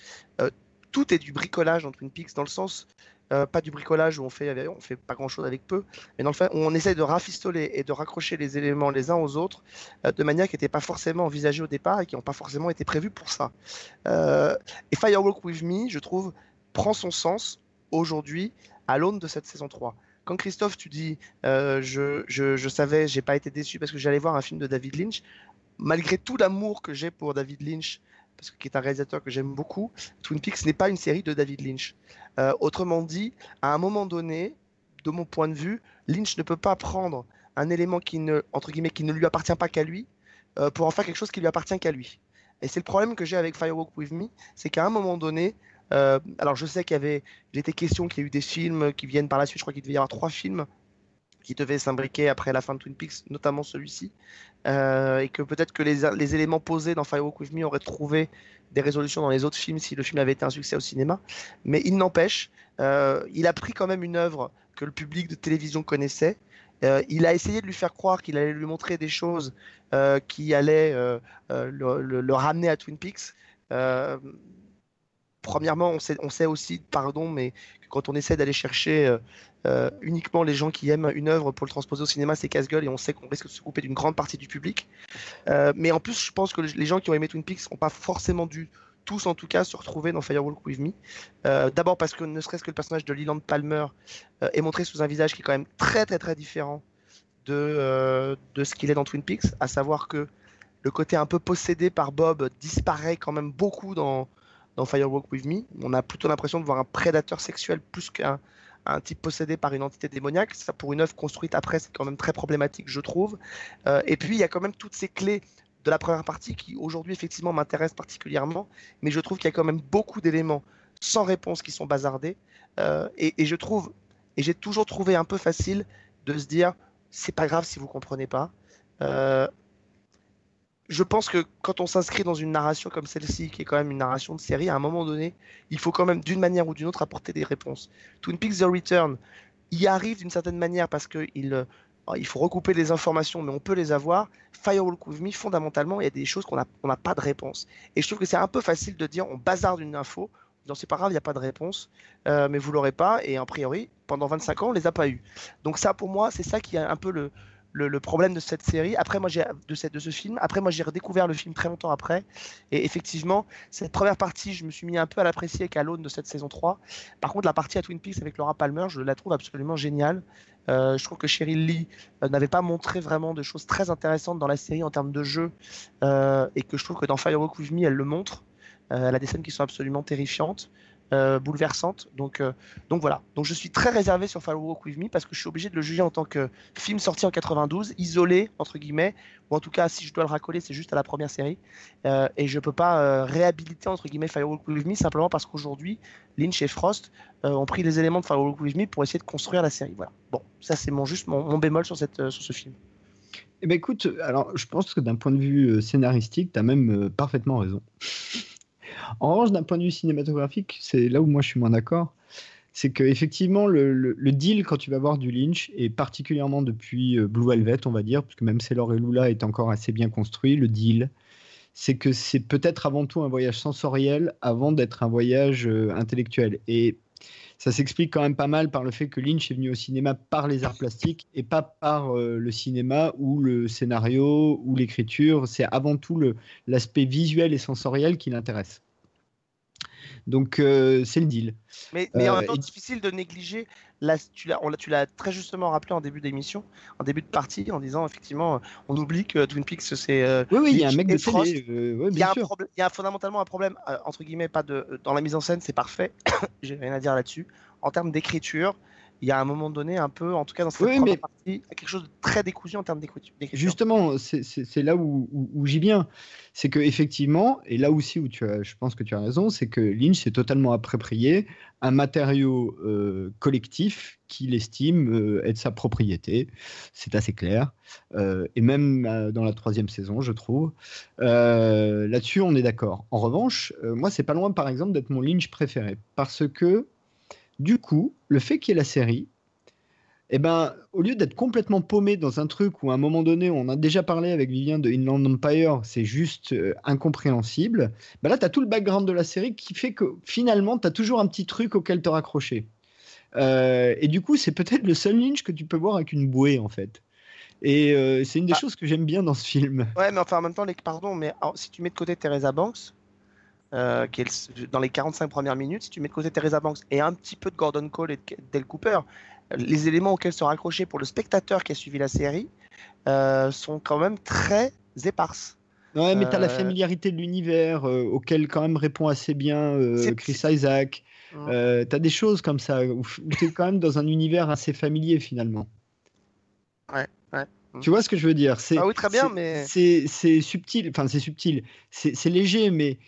Euh, tout est du bricolage dans Twin Peaks, dans le sens euh, pas du bricolage où on fait, on fait pas grand chose avec peu, mais dans le fait où on essaye de rafistoler et de raccrocher les éléments les uns aux autres de manière qui n'était pas forcément envisagée au départ et qui n'ont pas forcément été prévues pour ça. Et Firewalk With Me, je trouve, prend son sens aujourd'hui à l'aune de cette saison 3. Quand Christophe, tu dis je, je, je savais, j'ai pas été déçu parce que j'allais voir un film de David Lynch, malgré tout l'amour que j'ai pour David Lynch, parce que qui est un réalisateur que j'aime beaucoup, Twin Peaks n'est pas une série de David Lynch. Euh, autrement dit, à un moment donné, de mon point de vue, Lynch ne peut pas prendre un élément qui ne, entre guillemets, qui ne lui appartient pas qu'à lui, euh, pour en faire quelque chose qui lui appartient qu'à lui. Et c'est le problème que j'ai avec Firewalk With Me, c'est qu'à un moment donné, euh, alors je sais qu'il y avait, il était question qu'il y ait eu des films qui viennent par la suite, je crois qu'il devait y avoir trois films qui devaient s'imbriquer après la fin de Twin Peaks, notamment celui-ci, euh, et que peut-être que les, éléments posés dans Firewalk With Me auraient trouvé des résolutions dans les autres films si le film avait été un succès au cinéma. Mais il n'empêche, euh, il a pris quand même une œuvre que le public de télévision connaissait. Euh, il a essayé de lui faire croire qu'il allait lui montrer des choses qui allaient le, ramener à Twin Peaks. Premièrement, on sait, on sait aussi, pardon, mais quand on essaie d'aller chercher euh, euh, uniquement les gens qui aiment une œuvre pour le transposer au cinéma, c'est casse-gueule et on sait qu'on risque de se couper d'une grande partie du public. Euh, mais en plus, je pense que les gens qui ont aimé Twin Peaks n'ont pas forcément dû tous en tout cas se retrouver dans Firewalk With Me. D'abord parce que ne serait-ce que le personnage de Leland Palmer est montré sous un visage qui est quand même très très très différent de, de ce qu'il est dans Twin Peaks, à savoir que le côté un peu possédé par Bob disparaît quand même beaucoup dans, dans Firewalk With Me. On a plutôt l'impression de voir un prédateur sexuel plus qu'un un type possédé par une entité démoniaque. Ça, pour une œuvre construite après, c'est quand même très problématique, je trouve. Euh, et puis, il y a quand même toutes ces clés de la première partie qui, aujourd'hui, effectivement, m'intéressent particulièrement. Mais je trouve qu'il y a quand même beaucoup d'éléments sans réponse qui sont bazardés. Euh, et, je trouve, et j'ai toujours trouvé un peu facile de se dire, c'est pas grave si vous comprenez pas. Euh, je pense que quand on s'inscrit dans une narration comme celle-ci, qui est quand même une narration de série, à un moment donné, il faut quand même d'une manière ou d'une autre apporter des réponses. Twin Peaks The Return y arrive d'une certaine manière parce qu'il euh, il faut recouper des informations, mais on peut les avoir. Firewalk With Me, fondamentalement, il y a des choses qu'on n'a on n'a pas de réponse. Et je trouve que c'est un peu facile de dire on bazarde une info, non c'est pas grave, il n'y a pas de réponse, euh, mais vous l'aurez pas, et a priori, pendant 25 ans, on les a pas eu. Donc ça, pour moi, c'est ça qui est un peu le, le, problème de cette série. Après, moi, j'ai de, cette, de ce film. Après, moi, j'ai redécouvert le film très longtemps après. Et effectivement, cette première partie, je me suis mis un peu à l'apprécier qu'à l'aune de cette saison 3. Par contre, la partie à Twin Peaks avec Laura Palmer, je la trouve absolument géniale. Euh, je trouve que Cheryl Lee euh, n'avait pas montré vraiment de choses très intéressantes dans la série en termes de jeu. Euh, et que je trouve que dans Firewalk With Me, elle le montre. Elle a des scènes qui sont absolument terrifiantes. Euh, bouleversante. Donc, euh, donc voilà. Donc je suis très réservé sur Firewalk With Me parce que je suis obligé de le juger en tant que film sorti en 92, isolé entre guillemets, ou en tout cas si je dois le racoler, c'est juste à la première série. Euh, et je peux pas réhabiliter entre guillemets Firewalk With Me simplement parce qu'aujourd'hui Lynch et Frost ont pris les éléments de Firewalk With Me pour essayer de construire la série. Voilà. Bon, ça c'est mon juste mon, bémol sur cette sur ce film. Eh ben écoute, alors je pense que d'un point de vue scénaristique, tu as même parfaitement raison. En revanche, d'un point de vue cinématographique, c'est là où moi je suis moins d'accord. C'est que effectivement le, le, deal quand tu vas voir du Lynch, et particulièrement depuis euh, Blue Velvet, on va dire, parce que même Sailor et Lula est encore assez bien construit, le deal, c'est que c'est peut-être avant tout un voyage sensoriel avant d'être un voyage euh, intellectuel. Et ça s'explique quand même pas mal par le fait que Lynch est venu au cinéma par les arts plastiques et pas par euh, le cinéma ou le scénario ou l'écriture. C'est avant tout l'aspect visuel et sensoriel qui l'intéresse. Donc euh, c'est le deal. Mais, mais en même temps, difficile de négliger. La, tu l'as très justement rappelé en début d'émission, en début de partie, en disant effectivement, on oublie que Twin Peaks c'est. Euh, oui, oui, il y a un mec de télé. Euh, ouais, il, y a un il y a fondamentalement un problème entre guillemets, pas de dans la mise en scène, c'est parfait. <coughs> J'ai rien à dire là-dessus. En termes d'écriture, il y a un moment donné un peu, en tout cas dans cette oui, première mais... partie, quelque chose de très décousu en termes d'écriture. Justement, c'est là où, où, où j'y viens. C'est que effectivement, et là aussi où tu as, je pense que tu as raison, c'est que Lynch s'est totalement approprié un matériau euh, collectif qu'il estime euh, être sa propriété. C'est assez clair. Euh, et même dans la troisième saison, je trouve. Là-dessus, on est d'accord. En revanche, moi, c'est pas loin, par exemple, d'être mon Lynch préféré. Parce que du coup, le fait qu'il y ait la série, eh ben, au lieu d'être complètement paumé dans un truc où à un moment donné, on a déjà parlé avec Vivien de Inland Empire, c'est juste euh, incompréhensible, ben là, tu as tout le background de la série qui fait que finalement, tu as toujours un petit truc auquel te raccrocher. Euh, et du coup, c'est peut-être le seul Lynch que tu peux voir avec une bouée, en fait. Et euh, c'est une des ah. choses que j'aime bien dans ce film. Ouais, mais enfin, en même temps, les... pardon, mais alors, si tu mets de côté Teresa Banks, euh, qui est dans les 45 premières minutes, si tu mets de côté Teresa Banks et un petit peu de Gordon Cole et de Del Cooper, les éléments auxquels se raccrocher pour le spectateur qui a suivi la série euh, sont quand même très éparses. Ouais, mais tu as la familiarité de l'univers euh, auquel quand même répond assez bien euh, Chris Isaac. Mmh. tu as des choses comme ça où, où tu es quand même dans un univers assez familier finalement. Ouais, ouais. Tu vois ce que je veux dire? C'est ah oui, très bien, mais c'est subtil. Enfin, c'est subtil. C'est léger, mais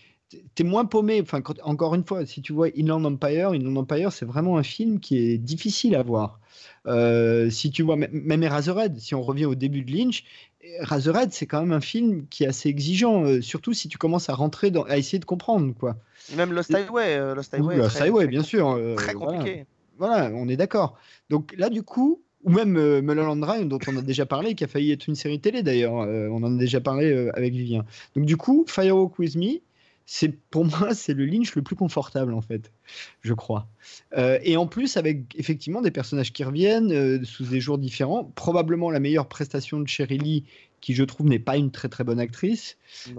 t'es moins paumé. Enfin, quand, encore une fois, si tu vois Inland Empire, Inland Empire, c'est vraiment un film qui est difficile à voir. Euh, si tu vois même Eraserhead, si on revient au début de Lynch, Eraserhead, c'est quand même un film qui est assez exigeant, euh, surtout si tu commences à rentrer dans, à essayer de comprendre, quoi. Même Lost Highway, euh, Lost Highway, oui, Lost très, Highway, bien sûr. très compliqué. Voilà, voilà on est d'accord. Donc là, du coup, ou même euh, Mulholland Drive dont on a déjà parlé, qui a failli être une série télé d'ailleurs. Euh, on en a déjà parlé euh, avec Vivien. Donc du coup, Firewalk with Me, c'est pour <laughs> moi c'est le Lynch le plus confortable en fait, je crois. Euh, et en plus avec effectivement des personnages qui reviennent euh, sous des jours différents, probablement la meilleure prestation de Sherry Lee qui je trouve n'est pas une très très bonne actrice.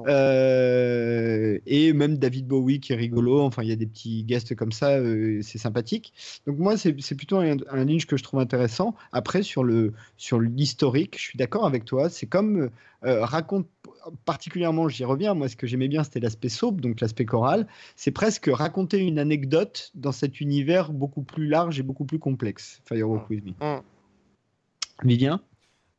Euh, et même David Bowie qui est rigolo, enfin il y a des petits guests comme ça, euh, c'est sympathique. Donc moi c'est plutôt un, un, Lynch que je trouve intéressant. Après sur le sur l'historique, je suis d'accord avec toi, c'est comme euh, raconte particulièrement, j'y reviens, moi ce que j'aimais bien c'était l'aspect soap, donc l'aspect choral, c'est presque raconter une anecdote dans cet univers beaucoup plus large et beaucoup plus complexe. Firewalk With Me. Mm. Vivien?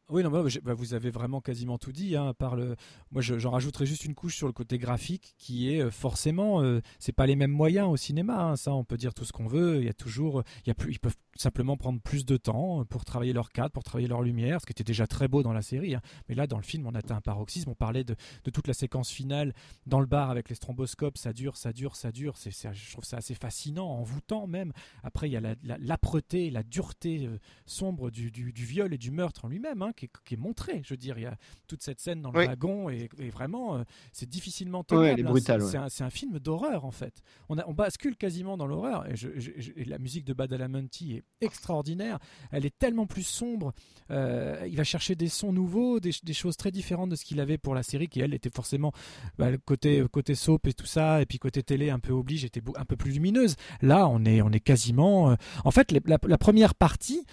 Oui, non, bah, vous avez vraiment quasiment tout dit. Hein, par le... Moi, j'en rajouterais juste une couche sur le côté graphique qui est euh, forcément, euh, c'est pas les mêmes moyens au cinéma. Hein, ça, on peut dire tout ce qu'on veut. Il y a toujours, il y a plus, ils peuvent simplement prendre plus de temps pour travailler leur cadre, pour travailler leur lumière, ce qui était déjà très beau dans la série. Hein. Mais là, dans le film, on atteint un paroxysme. On parlait de, de, toute la séquence finale dans le bar avec les stromboscopes. Ça dure, ça dure, ça dure. Je trouve ça assez fascinant, envoûtant même. Après, il y a l'âpreté, la, la, dureté euh, sombre du, du, du, viol et du meurtre en lui-même, hein, qui, qui, est montré. Je veux dire, il y a toute cette scène dans le oui. wagon et, et vraiment, euh, c'est difficilement tenable. Ouais, brutale. C'est, ouais. un, un, film d'horreur en fait. On, a, on bascule quasiment dans l'horreur. Et, la musique de Badalamenti est extraordinaire. Elle est tellement plus sombre. Euh, il va chercher des sons nouveaux, des, des, choses très différentes de ce qu'il avait pour la série, qui elle était forcément bah, le côté côté soap et tout ça, et puis côté télé un peu oblige, était un peu plus lumineuse. Là, on est on est quasiment. Euh... En fait, les, la, la première partie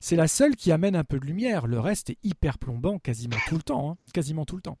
c'est la seule qui amène un peu de lumière. Le reste est hyper plombant quasiment tout le temps, hein, quasiment tout le temps.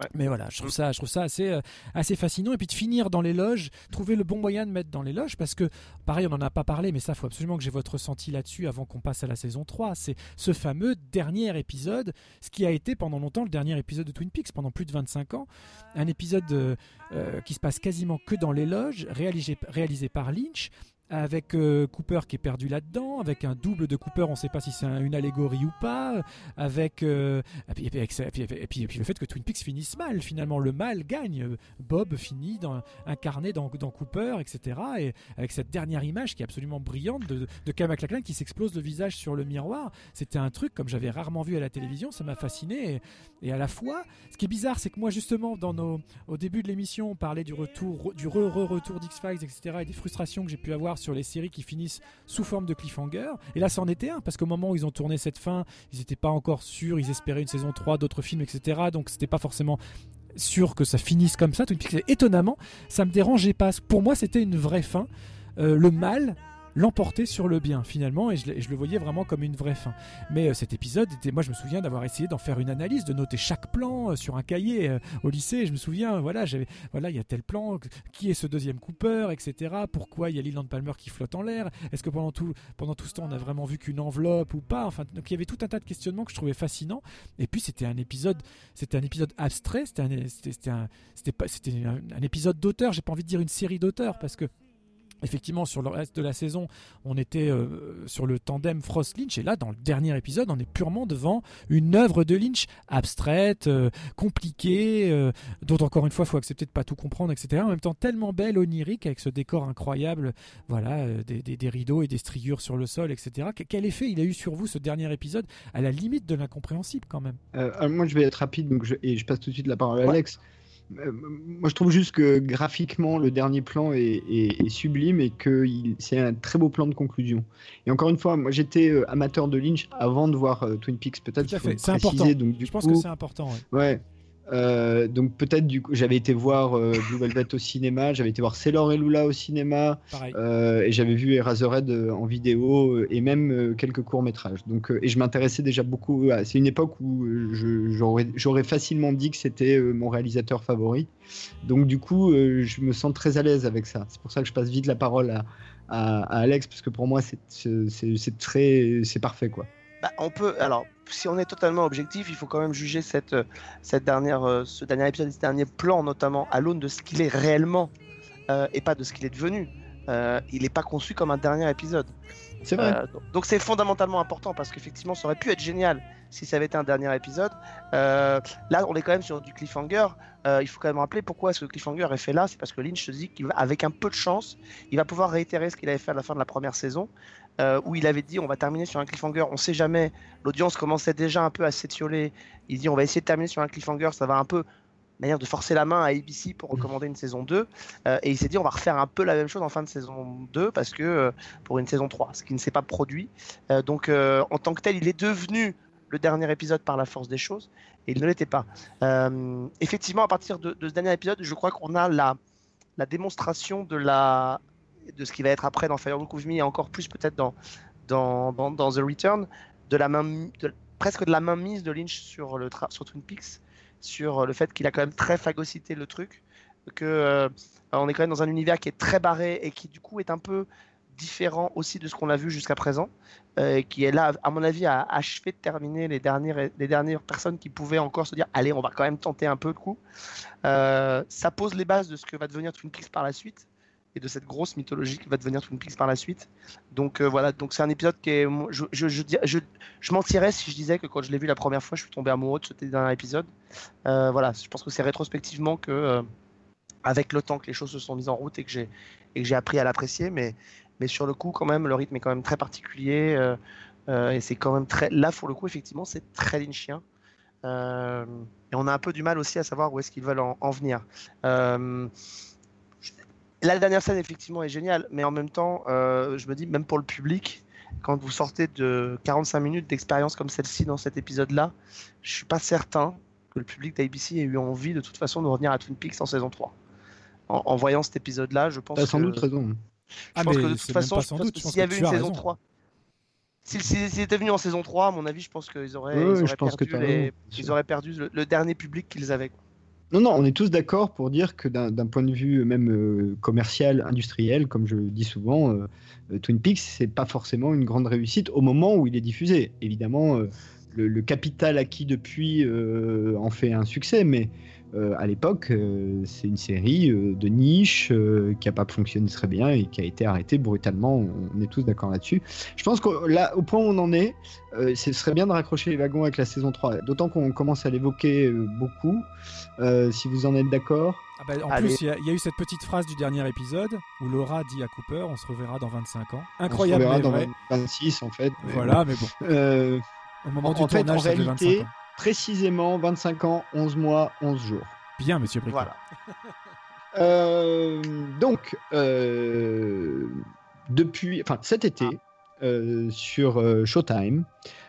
Ouais. Mais voilà, je trouve ça, je trouve ça assez, euh, assez fascinant. Et puis de finir dans les loges, trouver le bon moyen de mettre dans les loges, parce que, pareil, on n'en a pas parlé, mais ça, faut absolument que j'ai votre ressenti là-dessus avant qu'on passe à la saison 3. C'est ce fameux dernier épisode, ce qui a été pendant longtemps le dernier épisode de Twin Peaks, pendant plus de 25 ans. Un épisode euh, euh, qui se passe quasiment que dans les loges, réalisé, réalisé par Lynch, avec euh, Cooper qui est perdu là-dedans, avec un double de Cooper, on ne sait pas si c'est un, une allégorie ou pas, avec, euh, et, puis, et, puis, puis, le fait que Twin Peaks finisse mal, finalement le mal gagne, Bob finit incarné dans, Cooper, etc. Et avec cette dernière image qui est absolument brillante de, de Kama McLachlan qui s'explose le visage sur le miroir, c'était un truc comme j'avais rarement vu à la télévision, ça m'a fasciné. Et, à la fois, ce qui est bizarre, c'est que moi justement, dans nos, au début de l'émission, on parlait du retour, du re-re-retour d'X-Files, etc. et des frustrations que j'ai pu avoir sur les séries qui finissent sous forme de cliffhanger. Et là, c'en était un, parce qu'au moment où ils ont tourné cette fin, ils n'étaient pas encore sûrs, ils espéraient une saison 3, d'autres films, etc. Donc c'était pas forcément sûr que ça finisse comme ça. Twin étonnamment, ça me dérangeait pas. Pour moi, c'était une vraie fin. Euh, le mal l'emporter sur le bien finalement et je, je, le voyais vraiment comme une vraie fin. Mais euh, cet épisode était moi je me souviens d'avoir essayé d'en faire une analyse de noter chaque plan euh, sur un cahier euh, au lycée je me souviens voilà j'avais voilà il y a tel plan qui est ce deuxième Cooper etc pourquoi il y a Leland Palmer qui flotte en l'air est-ce que pendant tout pendant tout ce temps on a vraiment vu qu'une enveloppe ou pas enfin donc il y avait tout un tas de questionnements que je trouvais fascinants et puis c'était un épisode c'était un épisode abstrait c'était un c'était un c'était pas c'était un, un épisode d'auteur j'ai pas envie de dire une série d'auteurs parce que Effectivement, sur le reste de la saison, on était euh, sur le tandem Frost-Lynch, et là, dans le dernier épisode, on est purement devant une œuvre de Lynch abstraite, euh, compliquée, euh, dont encore une fois, il faut accepter de pas tout comprendre, etc. En même temps, tellement belle, onirique, avec ce décor incroyable, voilà, euh, des, des, des, rideaux et des striures sur le sol, etc. Quel effet il a eu sur vous ce dernier épisode, à la limite de l'incompréhensible quand même? Moi, je vais être rapide, donc je, et je passe tout de suite la parole à Alex. Ouais. Euh, moi, je trouve juste que graphiquement, le dernier plan est, est, est sublime et que c'est un très beau plan de conclusion. Et encore une fois, moi, j'étais euh, amateur de Lynch avant de voir euh, Twin Peaks. Peut-être c'est important. Donc, du je pense que c'est important. Ouais. ouais. Euh, donc peut-être du coup, j'avais été voir euh, Blue Velvet au cinéma, j'avais été voir Sailor et Lula au cinéma, euh, et j'avais vu Eraserhead en vidéo et même quelques courts métrages. Donc et je m'intéressais déjà beaucoup. À... C'est une époque où j'aurais facilement dit que c'était mon réalisateur favori. Donc du coup, je me sens très à l'aise avec ça. C'est pour ça que je passe vite la parole à, à, à Alex parce que pour moi c'est très c'est parfait quoi. Bah, on peut alors si on est totalement objectif, il faut quand même juger cette, cette dernière, ce dernier épisode, ce dernier plan, notamment à l'aune de ce qu'il est réellement euh, et pas de ce qu'il est devenu. Euh, il n'est pas conçu comme un dernier épisode. C'est vrai. Euh, donc c'est fondamentalement important parce qu'effectivement, ça aurait pu être génial si ça avait été un dernier épisode. là, on est quand même sur du cliffhanger. il faut quand même rappeler pourquoi ce cliffhanger est fait là. C'est parce que Lynch se dit qu'avec un peu de chance, il va pouvoir réitérer ce qu'il avait fait à la fin de la première saison. Euh, où il avait dit on va terminer sur un cliffhanger, on sait jamais, l'audience commençait déjà un peu à s'étioler, il dit on va essayer de terminer sur un cliffhanger, ça va un peu manière de forcer la main à ABC pour recommander une saison 2. Euh, et il s'est dit, on va refaire un peu la même chose en fin de saison 2 parce que euh, pour une saison 3, ce qui ne s'est pas produit. Donc, en tant que tel, il est devenu le dernier épisode par la force des choses et il ne l'était pas. Effectivement, à partir de, de ce dernier épisode, je crois qu'on a la, la démonstration de, la, de ce qui va être après dans Fire Walk With Me et encore plus peut-être dans, dans, dans, The Return, de la main, presque de la main mise de Lynch sur, le sur Twin Peaks, sur le fait qu'il a quand même très phagocyté le truc, que euh, on est quand même dans un univers qui est très barré et qui du coup est un peu différent aussi de ce qu'on a vu jusqu'à présent, euh, qui est là, à mon avis, à achever de terminer les dernières, les dernières personnes qui pouvaient encore se dire allez, on va quand même tenter un peu le coup. Euh, ça pose les bases de ce que va devenir Twin Peaks par la suite et de cette grosse mythologie qui va devenir Twin Peaks par la suite. Donc euh, voilà, donc c'est un épisode qui est, je, je, je, je, mentirais si je disais que quand je l'ai vu la première fois, je suis tombé amoureux de ce dernier épisode. Euh, voilà, je pense que c'est rétrospectivement que, euh, avec le temps que les choses se sont mises en route et que j'ai appris à l'apprécier, mais mais sur le coup quand même, le rythme est quand même très particulier et c'est quand même très, là pour le coup effectivement c'est très lynchien. Et on a un peu du mal aussi à savoir où est-ce qu'ils veulent en, en venir. Euh, la dernière scène effectivement est géniale, mais en même temps, euh, je me dis même pour le public, quand vous sortez de 45 minutes d'expérience comme celle-ci dans cet épisode-là, je suis pas certain que le public d'ABC ait eu envie de toute façon de revenir à Twin Peaks en saison 3. En, en voyant cet épisode-là, je pense T'as sans que... doute raison. Je Ah, pense mais que de toute façon, je pense que je pense s'il y avait une saison raison. 3, s'ils étaient venus en saison 3, à mon avis, je pense qu'ils auraient, Ouais, ils ouais, auraient je pense que perdu, les- ils auraient le, le dernier public qu'ils avaient. quoi. Non, non, on est tous d'accord pour dire que d'un point de vue même euh, commercial, industriel, comme je le dis souvent, euh, euh, Twin Peaks, c'est pas forcément une grande réussite au moment où il est diffusé. Évidemment, euh, le, capital acquis depuis euh, en fait un succès, mais euh, à l'époque, euh, c'est une série euh, de niche euh, qui a pas fonctionné très bien et qui a été arrêtée brutalement. On, est tous d'accord là-dessus. Je pense que là, au point où on en est, euh, ce serait bien de raccrocher les wagons avec la saison 3. D'autant qu'on commence à l'évoquer euh, beaucoup. Euh, si vous en êtes d'accord. Ah bah, en Allez. plus, il y, a- il y a eu cette petite phrase du dernier épisode où Laura dit à Cooper on se reverra dans 25 ans. On se Incroyable, reverra mais dans vrai. 26 en fait. mais Voilà, mais bon. Euh, Au moment en, du en fait, tournage, en ça fait 25 réalité, ans. Précisément 25 ans, 11 mois, 11 jours. Bien, monsieur Bricot. Voilà. <laughs> Euh, donc, euh, depuis, enfin, cet été, euh, sur euh, Showtime,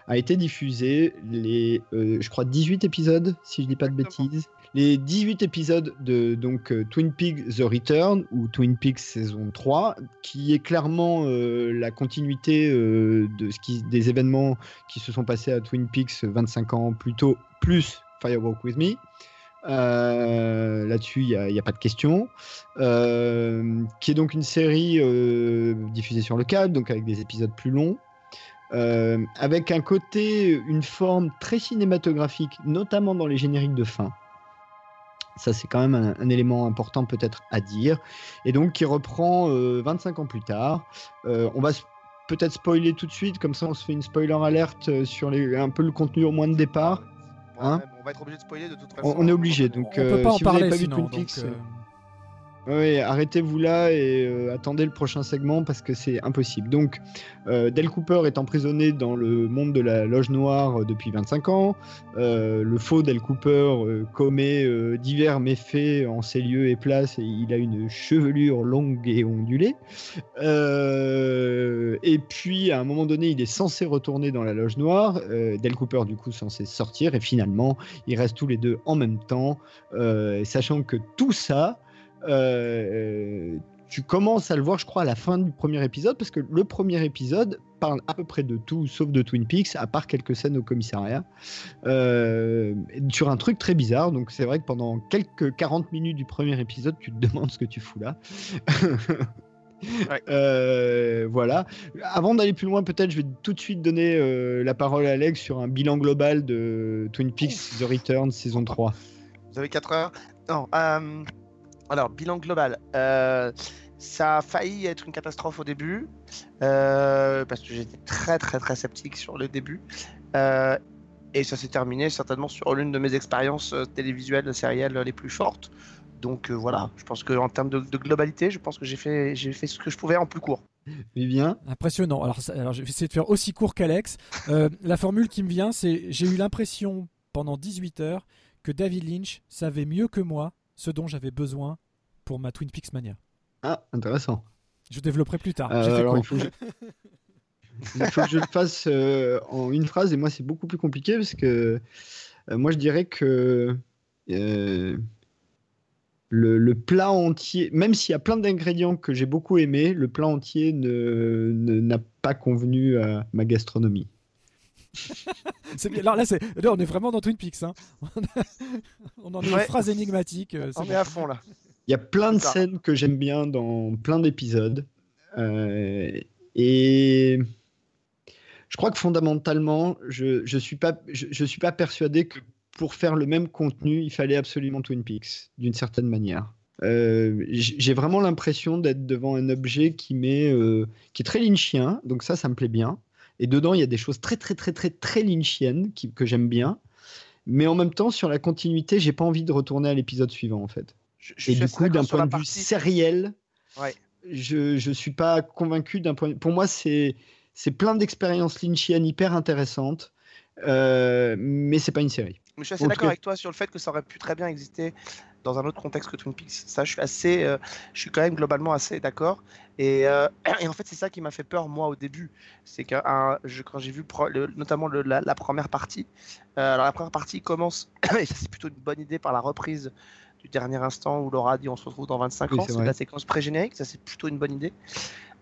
a été diffusé les, euh, je crois, 18 épisodes, si je dis pas de bêtises. Les 18 épisodes de donc euh, Twin Peaks The Return ou Twin Peaks saison 3, qui est clairement euh, la continuité euh, des événements qui se sont passés à Twin Peaks 25 ans plus tôt, plus Firewalk With Me. Là-dessus, il n'y a, pas de question. Qui est donc une série diffusée sur le câble, donc avec des épisodes plus longs. avec un côté, une forme très cinématographique, notamment dans les génériques de fin. Ça, c'est quand même un, un élément important peut-être à dire. Et donc, qui reprend euh, 25 ans plus tard. Euh, on va peut-être spoiler tout de suite, comme ça on se fait une spoiler alerte euh, sur les, un peu le contenu au moins de départ. Hein On va être obligé de spoiler de toute on, façon. on est obligé. Donc, On peut euh, pas en vous parler pas vu sinon, donc, euh, oui, arrêtez-vous là et euh, attendez le prochain segment parce que c'est impossible. Donc, euh, Del Cooper est emprisonné dans le monde de la loge noire euh, depuis 25 ans. Le faux Del Cooper commet divers méfaits en ces lieux et places et il a une chevelure longue et ondulée. Et puis, à un moment donné, il est censé retourner dans la loge noire. Del Cooper, du coup, censé sortir et finalement, ils restent tous les deux en même temps, sachant que tout ça. Euh, tu commences à le voir, je crois, à la fin du premier épisode, parce que le premier épisode parle à peu près de tout, sauf de Twin Peaks, à part quelques scènes au commissariat, euh, sur un truc très bizarre. Donc c'est vrai que pendant quelques 40 minutes du premier épisode, tu te demandes ce que tu fous là. <laughs> Euh, voilà. Avant d'aller plus loin, peut-être, je vais tout de suite donner euh, la parole à Alex sur un bilan global de Twin Peaks The Return saison 3. Vous avez 4 heures? Non. Alors, bilan global. Euh, ça a failli être une catastrophe au début, euh, parce que j'étais très très très sceptique sur le début. Euh, et ça s'est terminé certainement sur l'une de mes expériences télévisuelles, sérielles les plus fortes. Donc euh, voilà, je pense qu'en termes de, de globalité, je pense que j'ai fait, j'ai fait ce que je pouvais en plus court. Vivien? Impressionnant. Alors, ça- alors, je vais essayer de faire aussi court qu'Alex. Euh, <laughs> la formule qui me vient, c'est j'ai eu l'impression pendant 18 heures que David Lynch savait mieux que moi ce dont j'avais besoin pour ma Twin Peaks Mania. Ah, intéressant. Je développerai plus tard. Euh, alors, il faut que je- <laughs> Il faut que je le fasse euh, en une phrase et moi c'est beaucoup plus compliqué parce que euh, moi je dirais que le, le plat entier, même s'il y a plein d'ingrédients que j'ai beaucoup aimé, le plat entier ne ne- n'a pas convenu à ma gastronomie. <laughs> C'est bien. Alors là, c'est- là, on est vraiment dans Twin Peaks. hein. <laughs> on en est aux Ouais. phrases énigmatiques. euh, c'est On bon. est à fond là. Il y a plein de scènes que j'aime bien dans plein d'épisodes. Euh, et je crois que fondamentalement, je je suis pas je, je suis pas persuadé que pour faire le même contenu, il fallait absolument Twin Peaks d'une certaine manière. Euh, J'ai vraiment l'impression d'être devant un objet qui met euh, qui est très lynchien, donc ça, ça me plaît bien. Et dedans, il y a des choses très très très très très lynchiennes qui- que j'aime bien. Mais en même temps, sur la continuité, j'ai pas envie de retourner à l'épisode suivant en fait. Je- je Et du coup, d'un point de vue sériel, Ouais. je je suis pas convaincu d'un point. Pour moi, c'est plein d'expériences lynchiennes hyper intéressantes, euh, mais c'est pas une série. Mais je suis assez d'accord avec toi sur le fait que ça aurait pu très bien exister dans un autre contexte que Twin Peaks. Ça, je suis assez, euh, je suis quand même globalement assez d'accord. Et, euh, <clears throat> et en fait, c'est ça qui m'a fait peur moi au début, c'est que un- je- quand j'ai vu pro- le- notamment le- la, la première partie. euh, alors la première partie commence <clears throat> et ça c'est plutôt une bonne idée par la reprise du dernier instant où Laura dit on se retrouve dans 25 Oui, ans. c'est la séquence pré-générique, ça c'est plutôt une bonne idée.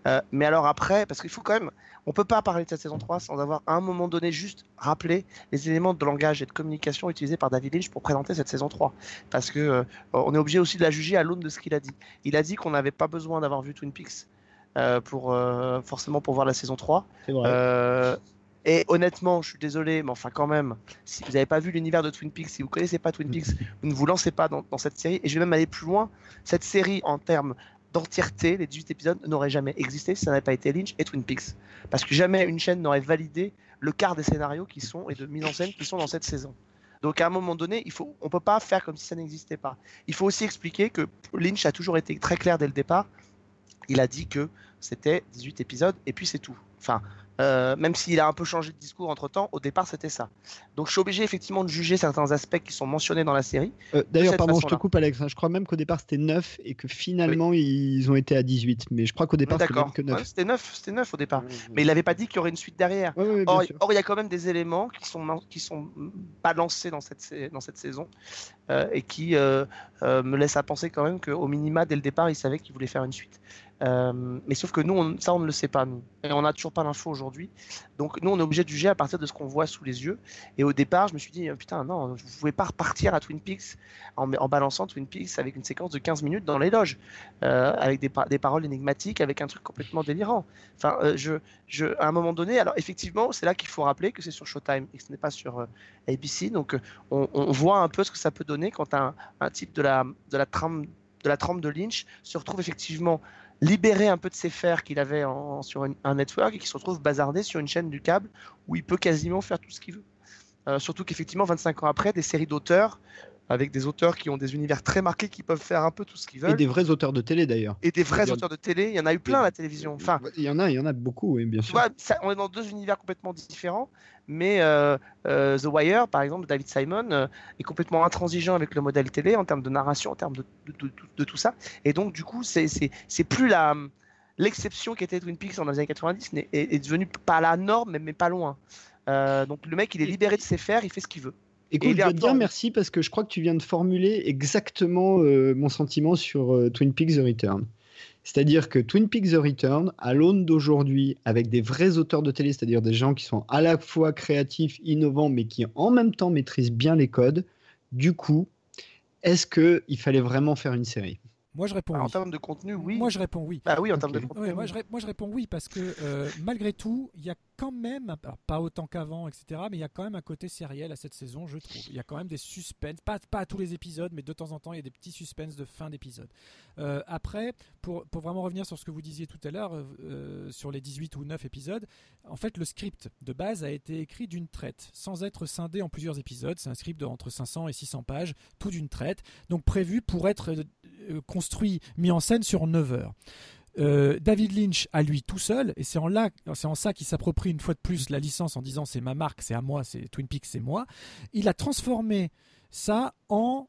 Euh, mais alors après, parce qu'il faut quand même, on peut pas parler de cette saison 3 sans avoir à un moment donné juste rappelé les éléments de langage et de communication utilisés par David Lynch pour présenter cette saison 3. Parce que euh, on est obligé aussi de la juger à l'aune de ce qu'il a dit. Il a dit qu'on n'avait pas besoin d'avoir vu Twin Peaks euh, pour forcément pour voir la saison 3. C'est vrai. Euh, et honnêtement, je suis désolé, mais enfin quand même, si vous n'avez pas vu l'univers de Twin Peaks, si vous connaissez pas Twin <laughs> Peaks, vous ne vous lancez pas dans, dans cette série. Et je vais même aller plus loin. Cette série, en termes d'entièreté, les 18 épisodes n'auraient jamais existé si ça n'avait pas été Lynch et Twin Peaks. Parce que jamais une chaîne n'aurait validé le quart des scénarios qui sont et de mise en scène qui sont dans cette saison. Donc à un moment donné, on peut pas faire comme si ça n'existait pas. Il faut aussi expliquer que Lynch a toujours été très clair dès le départ. Il a dit que c'était 18 épisodes et puis c'est tout. Enfin, euh, même s'il a un peu changé de discours entre temps, au départ c'était ça. Donc je suis obligé effectivement de juger certains aspects qui sont mentionnés dans la série. Euh, D'ailleurs, pardon, je te coupe, Alex. hein. Je crois même qu'au départ c'était 9 et que finalement ils ont été à 18. Mais je crois qu'au départ c'était que 9. Ouais, c'était 9, c'était 9 au départ. Mais il n'avait pas dit qu'il y aurait une suite derrière. Or, il y a quand même des éléments qui sont, qui sont pas lancés dans cette, dans cette saison euh, et qui euh, euh, me laissent à penser quand même qu'au minima, dès le départ, il savait qu'il voulait faire une suite. Euh, mais sauf que nous, ça, on ne le sait pas, nous. Et on n'a toujours pas l'info aujourd'hui. Donc, nous, on est obligé de juger à partir de ce qu'on voit sous les yeux. Et au départ, je me suis dit, euh, putain, non, vous ne pouvez pas repartir à Twin Peaks en, balançant Twin Peaks avec une séquence de 15 minutes dans les loges, euh, avec des, pa- des paroles énigmatiques, avec un truc complètement délirant. Enfin, à un moment donné, alors effectivement, c'est là qu'il faut rappeler que c'est sur Showtime et que ce n'est pas sur ABC. Donc, on, voit un peu ce que ça peut donner quand un, type de la, de trame de la trempe de Lynch se retrouve effectivement libéré un peu de ses fers qu'il avait sur un network et qui se retrouve bazardé sur une chaîne du câble où il peut quasiment faire tout ce qu'il veut. Euh, surtout qu'effectivement, 25 ans après, des séries d'auteurs, avec des auteurs qui ont des univers très marqués, qui peuvent faire un peu tout ce qu'ils veulent. Et des vrais auteurs de télé d'ailleurs. Et des vrais auteurs de télé, il y en a eu plein à la télévision. Enfin, Il y en a, il y en a beaucoup, oui, bien sûr. vois, ça- on est dans deux univers complètement différents, mais euh, euh, The Wire, par exemple, David Simon, euh, est complètement intransigeant avec le modèle télé en termes de narration, en termes de, de- de- de tout ça. Et donc, du coup, c'est plus la l'exception qui était Twin Peaks dans les années 90 n'est- est, est devenue pas la norme, mais, mais pas loin. Donc, le mec, il est libéré de ses fers, il fait ce qu'il veut. Écoute, je dois te dire merci parce que je crois que tu viens de formuler exactement euh, mon sentiment sur euh, Twin Peaks The Return. C'est-à-dire que Twin Peaks The Return, à l'aune d'aujourd'hui, avec des vrais auteurs de télé, c'est-à-dire des gens qui sont à la fois créatifs, innovants, mais qui en même temps maîtrisent bien les codes, du coup, est-ce qu'il fallait vraiment faire une série? Moi, je réponds En oui. termes de contenu, oui. Moi, je réponds oui. Bah oui, en termes de contenu. Moi, je, ré- moi, je réponds oui parce que euh, malgré tout, il y a quand même, alors, pas autant qu'avant, etc., mais il y a quand même un côté sériel à cette saison, je trouve. Il y a quand même des suspens, pas, pas à tous les épisodes, mais de temps en temps, il y a des petits suspens de fin d'épisode. Euh, après, pour, pour vraiment revenir sur ce que vous disiez tout à l'heure, euh, sur les 18 ou 9 épisodes, en fait, le script de base a été écrit d'une traite, sans être scindé en plusieurs épisodes. C'est un script de entre 500 et 600 pages, tout d'une traite, donc prévu pour être construit, mis en scène sur 9 heures. Euh, David Lynch à lui tout seul, et c'est en, là, c'est en ça qu'il s'approprie une fois de plus la licence en disant c'est ma marque, c'est à moi, c'est Twin Peaks, c'est moi. Il a transformé ça en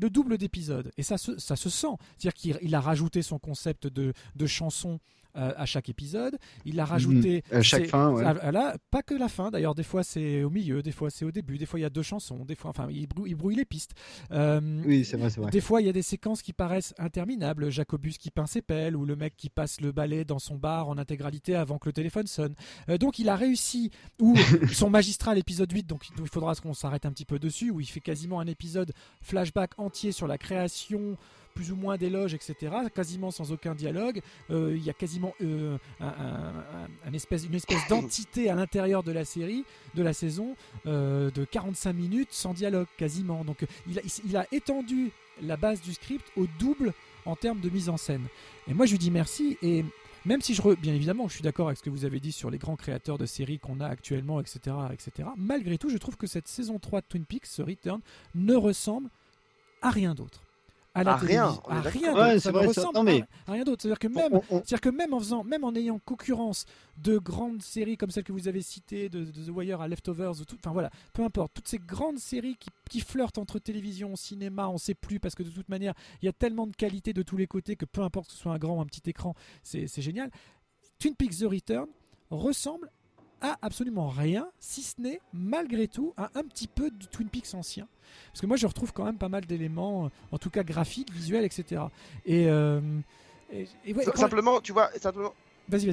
le double d'épisodes. Et ça se, ça se sent. C'est-à-dire qu'il il a rajouté son concept de, de chanson euh, à chaque épisode. Il a rajouté. Mhm. À chaque fin, ouais. ah, là, pas que la fin. D'ailleurs, des fois c'est au milieu, des fois c'est au début, des fois il y a deux chansons, des fois, enfin, il brouille, il brouille les pistes. Euh, Oui, c'est vrai, c'est vrai. Des fois, il y a des séquences qui paraissent interminables. Jacobus qui peint ses pelles ou le mec qui passe le balai dans son bar en intégralité avant que le téléphone sonne. Euh, donc, il a réussi. Ou <laughs> son magistral épisode 8, donc il faudra qu'on s'arrête un petit peu dessus, où il fait quasiment un épisode flashback entier sur la création plus ou moins d'éloges, etc., quasiment sans aucun dialogue. Euh, il y a quasiment euh, un, un- un espèce, une espèce <coughs> d'entité à l'intérieur de la série, de la saison, euh, de 45 minutes sans dialogue, quasiment. Donc il a, il a étendu la base du script au double en termes de mise en scène. Et moi je lui dis merci et même si je, re- bien évidemment, je suis d'accord avec ce que vous avez dit sur les grands créateurs de séries qu'on a actuellement, etc., etc. Malgré tout, je trouve que cette saison 3 de Twin Peaks, ce Return, ne ressemble à rien d'autre. À la À rien, télévision. à rien Ouais, d'autre. c'est Ça ne vrai, ça- ressemble non, mais- à rien d'autre. C'est-à-dire que même, On- on- c'est-à-dire que même en faisant, même en ayant concurrence de grandes séries comme celles que vous avez citées, de, de The Wire à Leftovers, ou tout, enfin voilà, peu importe, toutes ces grandes séries qui, qui flirtent entre télévision, cinéma, on sait plus parce que de toute manière, il y a tellement de qualité de tous les côtés que peu importe que ce soit un grand ou un petit écran, c'est c'est génial. Twin Peaks The Return ressemble à absolument rien, si ce n'est malgré tout à un petit peu du Twin Peaks ancien. Parce que moi je retrouve quand même pas mal d'éléments, euh, en tout cas graphiques, visuels, etc. Et, euh, et- ouais, Simplement, tu vois, simplement.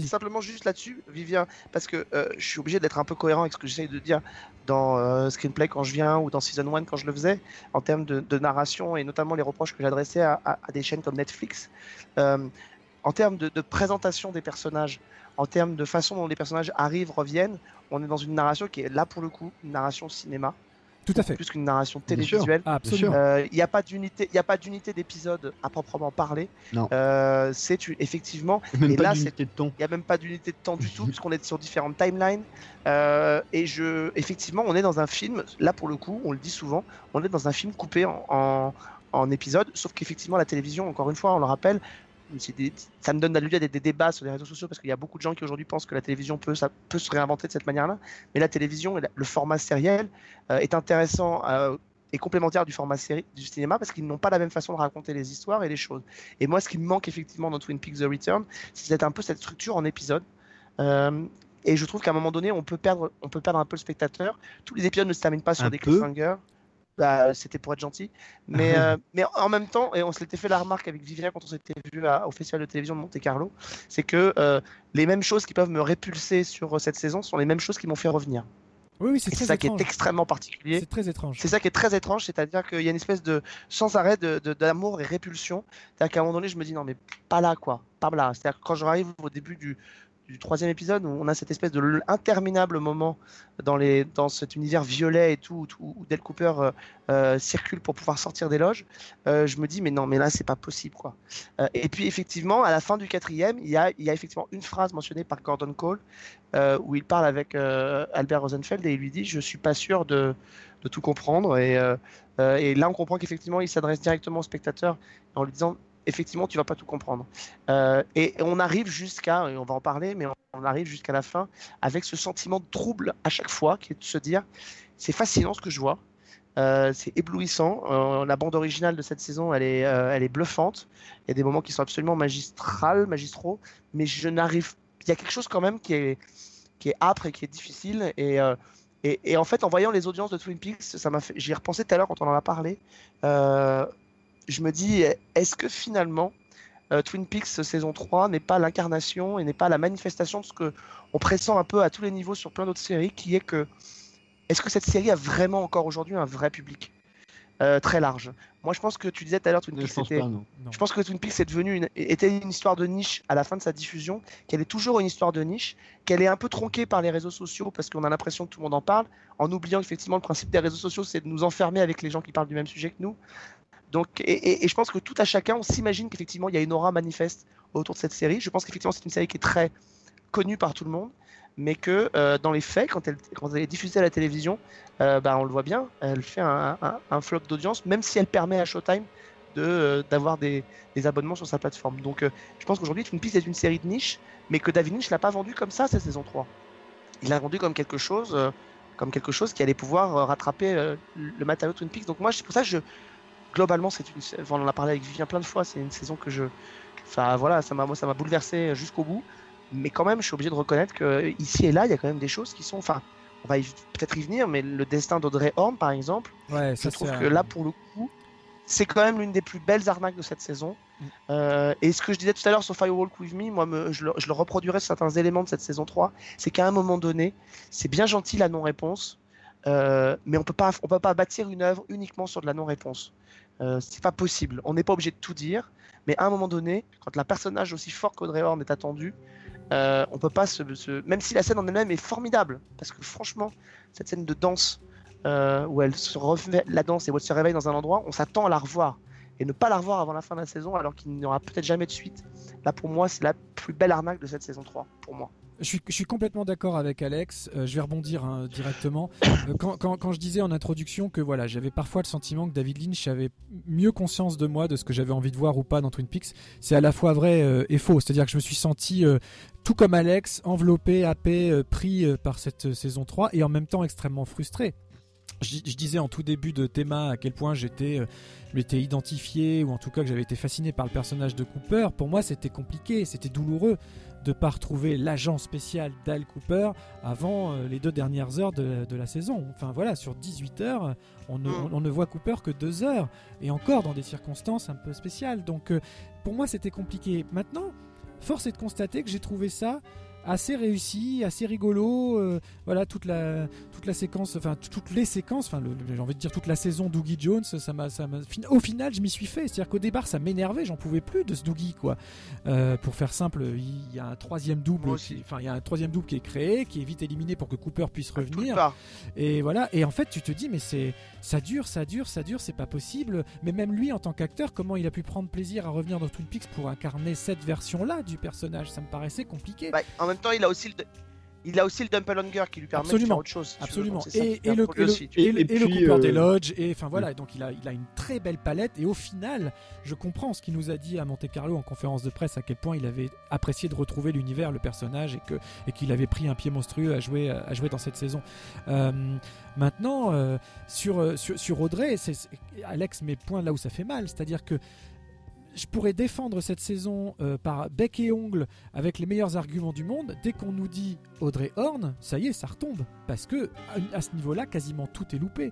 Simplement juste là-dessus, Vivien, parce que euh, je suis obligé d'être un peu cohérent avec ce que j'essaye de dire dans euh, Screenplay quand je viens ou dans Season 1 quand je le faisais, en termes de, de narration et notamment les reproches que j'adressais à, à- à des chaînes comme Netflix. Euh, en termes de, de présentation des personnages, en termes de façon dont les personnages arrivent, reviennent, on est dans une narration qui est là pour le coup, une narration cinéma. Tout à fait. Plus qu'une narration télévisuelle. Ah, absolument. Euh, Il n'y a pas d'unité, il y a pas d'unité d'épisode à proprement parler. Non. Euh, c'est effectivement. Même et pas là, d'unité c'est-. Il n'y a même pas d'unité de temps du tout, puisqu'on est sur différentes timelines. Euh, et je, effectivement, on est dans un film. Là, pour le coup, on le dit souvent, on est dans un film coupé en, en, en épisodes. Sauf qu'effectivement, la télévision, encore une fois, on le rappelle. Des- ça me donne lieu à des, des débats sur les réseaux sociaux parce qu'il y a beaucoup de gens qui aujourd'hui pensent que la télévision peut, ça peut se réinventer de cette manière-là. Mais la télévision, le format sériel euh, est intéressant euh, et complémentaire du format série du cinéma parce qu'ils n'ont pas la même façon de raconter les histoires et les choses. Et moi, ce qui me manque effectivement dans Twin Peaks The Return, c'est un peu cette structure en épisodes. Euh, et je trouve qu'à un moment donné, on peut perdre, on peut perdre un peu le spectateur. Tous les épisodes ne se terminent pas sur Un des cliffhangers. Bah, c'était pour être gentil. Mais, <laughs> euh, mais en même temps, et on se l'était fait la remarque avec Vivien quand on s'était vu à- au Festival de télévision de Monte Carlo, c'est que euh, les mêmes choses qui peuvent me répulser sur euh, cette saison sont les mêmes choses qui m'ont fait revenir. Oui, oui, c'est ça qui est extrêmement particulier. C'est très étrange. C'est ça qui est très étrange, c'est-à-dire qu'il y a une espèce de sans arrêt de- de- d'amour et répulsion. C'est-à-dire qu'à un moment donné, je me dis non mais pas là quoi, pas là. C'est-à-dire que quand je arrive au début du, du troisième épisode, où on a cette espèce de interminable moment dans, les, dans cet univers violet et tout, où, où Del Cooper euh, euh, circule pour pouvoir sortir des loges, euh, je me dis mais non mais là c'est pas possible quoi. Et puis effectivement, à la fin du quatrième, il y a, y a effectivement une phrase mentionnée par Gordon Cole où il parle avec Albert Rosenfeld et il lui dit je suis pas sûr de, de tout comprendre et, et là on comprend qu'effectivement il s'adresse directement au spectateur en lui disant effectivement tu vas pas tout comprendre Euh, et on arrive jusqu'à on va en parler mais on, arrive jusqu'à la fin avec ce sentiment de trouble à chaque fois qui est de se dire c'est fascinant ce que je vois euh, c'est éblouissant. Euh, la bande originale de cette saison, elle est, elle est bluffante. Il y a des moments qui sont absolument magistrales, magistraux, mais je n'arrive. Il y a quelque chose quand même qui est, qui est âpre et qui est difficile. Et, et, et en fait, en voyant les audiences de Twin Peaks, ça m'a fait. J'y ai repensé tout à l'heure quand on en a parlé. Je me dis, est-ce que finalement, euh, Twin Peaks saison 3 n'est pas l'incarnation et n'est pas la manifestation de ce que on pressent un peu à tous les niveaux sur plein d'autres séries, qui est que est-ce que cette série a vraiment encore aujourd'hui un vrai public euh, très large? Moi, je pense que tu disais tout à l'heure, Twin Je Peaks, pense non. je pense que Twin Peaks est devenu une, était une histoire de niche à la fin de sa diffusion, qu'elle est toujours une histoire de niche, qu'elle est un peu tronquée par les réseaux sociaux parce qu'on a l'impression que tout le monde en parle, en oubliant effectivement le principe des réseaux sociaux, c'est de nous enfermer avec les gens qui parlent du même sujet que nous. Et, je pense que tout à chacun, on s'imagine qu'effectivement, il y a une aura manifeste autour de cette série. Je pense qu'effectivement, c'est une série qui est très connue par tout le monde, mais que euh, dans les faits, quand elle, est diffusée à la télévision, euh, bah, on le voit bien, elle fait un, flop d'audience, même si elle permet à Showtime de, euh, d'avoir des, abonnements sur sa plateforme. Donc, euh, je pense qu'aujourd'hui, Twin Peaks est une série de niche, mais que David Lynch l'a pas vendu comme ça cette saison 3. Il l'a vendu comme quelque chose euh, comme quelque chose qui allait pouvoir rattraper le matériau Twin Peaks. Donc moi, c'est pour ça que je, globalement, c'est une, enfin, on en a parlé avec Vivien plein de fois. C'est une saison que je, enfin voilà, ça m'a, moi, ça m'a bouleversé jusqu'au bout. Mais quand même, je suis obligé de reconnaître que ici et là, il y a quand même des choses qui sont, enfin, on va y- peut-être y venir, mais le destin d'Audrey Horn, par exemple, Ouais, je ça, trouve c'est que là, pour le coup, c'est quand même l'une des plus belles arnaques de cette saison. Euh, et ce que je disais tout à l'heure sur Firewalk With Me, moi, me- je, le, je le reproduirai sur certains éléments de cette saison 3, c'est qu'à un moment donné, c'est bien gentil la non-réponse, euh, mais on peut pas, on peut pas bâtir une œuvre uniquement sur de la non-réponse. Euh, c'est pas possible. On n'est pas obligé de tout dire, mais à un moment donné, quand un personnage aussi fort qu'Audrey Horn est attendu, euh, on peut pas se, même si la scène en elle-même est formidable, parce que franchement, cette scène de danse euh, où elle se refait la danse et où elle se réveille dans un endroit, on s'attend à la revoir et ne pas la revoir avant la fin de la saison, alors qu'il n'y aura peut-être jamais de suite. Là, pour moi, c'est la plus belle arnaque de cette saison 3, pour moi. Je suis, je suis complètement d'accord avec Alex. Euh, je vais rebondir hein, directement. Euh, quand, quand- je disais en introduction que voilà, j'avais parfois le sentiment que David Lynch avait mieux conscience de moi, de ce que j'avais envie de voir ou pas dans Twin Peaks, c'est à la fois vrai euh, et faux. C'est-à-dire que je me suis senti, tout comme Alex, enveloppé, happé, pris par cette saison 3 et en même temps extrêmement frustré. Je, disais en tout début de Théma à quel point j'étais identifié ou en tout cas que j'avais été fasciné par le personnage de Cooper. Pour moi, c'était compliqué, c'était douloureux de pas retrouver l'agent spécial d'Al Cooper avant euh, les deux dernières heures de, de la saison. Enfin voilà, sur 18 heures, on ne, on- on ne voit Cooper que deux heures et encore dans des circonstances un peu spéciales. Donc euh, pour moi, c'était compliqué. Maintenant, force est de constater que j'ai trouvé ça assez réussi, assez rigolo. euh, voilà toute la toute la séquence, enfin toutes les séquences, enfin le- j'ai envie de dire toute la saison Doogie Jones, ça m'a ça au final je m'y suis fait. C'est-à-dire qu'au départ ça m'énervait, j'en pouvais plus de ce Doogie quoi. Euh, pour faire simple, il y a un troisième double, qui- enfin il y a un troisième double qui est créé, qui est vite éliminé pour que Cooper puisse revenir. Et voilà. Et en fait, tu te dis, mais c'est ça dure, ça dure, ça dure, c'est pas possible. Mais même lui, en tant qu'acteur, comment il a pu prendre plaisir à revenir dans Twin Peaks pour incarner cette version-là du personnage? Ça me paraissait compliqué. Bah, en même temps, il a aussi le, il a aussi le Dumpelhunger qui lui permet de faire Absolument, autre chose. veux. absolument. Et, le, et le- aussi, et le- Et et le puis, Cooper euh, des Lodge, et enfin voilà. Donc il a, il a une très belle palette. Et au final, je comprends ce qu'il nous a dit à Monte Carlo en conférence de presse à quel point il avait apprécié de retrouver l'univers, le personnage, et que et qu'il avait pris un pied monstrueux à jouer à jouer dans cette saison. Euh, maintenant, euh, sur, sur sur Audrey, Alex met point là où ça fait mal, c'est-à-dire que je pourrais défendre cette saison euh, par bec et ongle avec les meilleurs arguments du monde. Dès qu'on nous dit Audrey Horn, ça y est, ça retombe. Parce que à, à ce niveau-là, quasiment tout est loupé.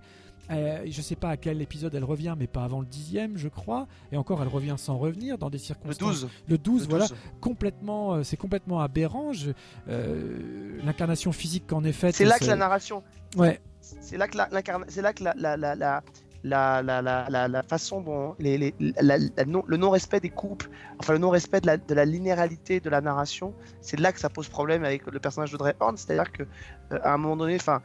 Euh, je sais pas à quel épisode elle revient, mais pas avant le dixième, je crois. Et encore, elle revient sans revenir dans des circonstances. 12. Le 12, Le voilà. 12. Complètement, euh, c'est complètement aberrant. Euh, L'incarnation physique qu'en est faite. C'est là que la narration. Ouais. C'est là que la, l'incarna- c'est là que la, la, la, la, la, la, la, la- façon dont les, les- le non-respect des couples, enfin le non-respect de la, de la linéarité de la narration, c'est là que ça pose problème avec le personnage d'Audrey Horn. C'est-à-dire que euh, un moment donné, enfin.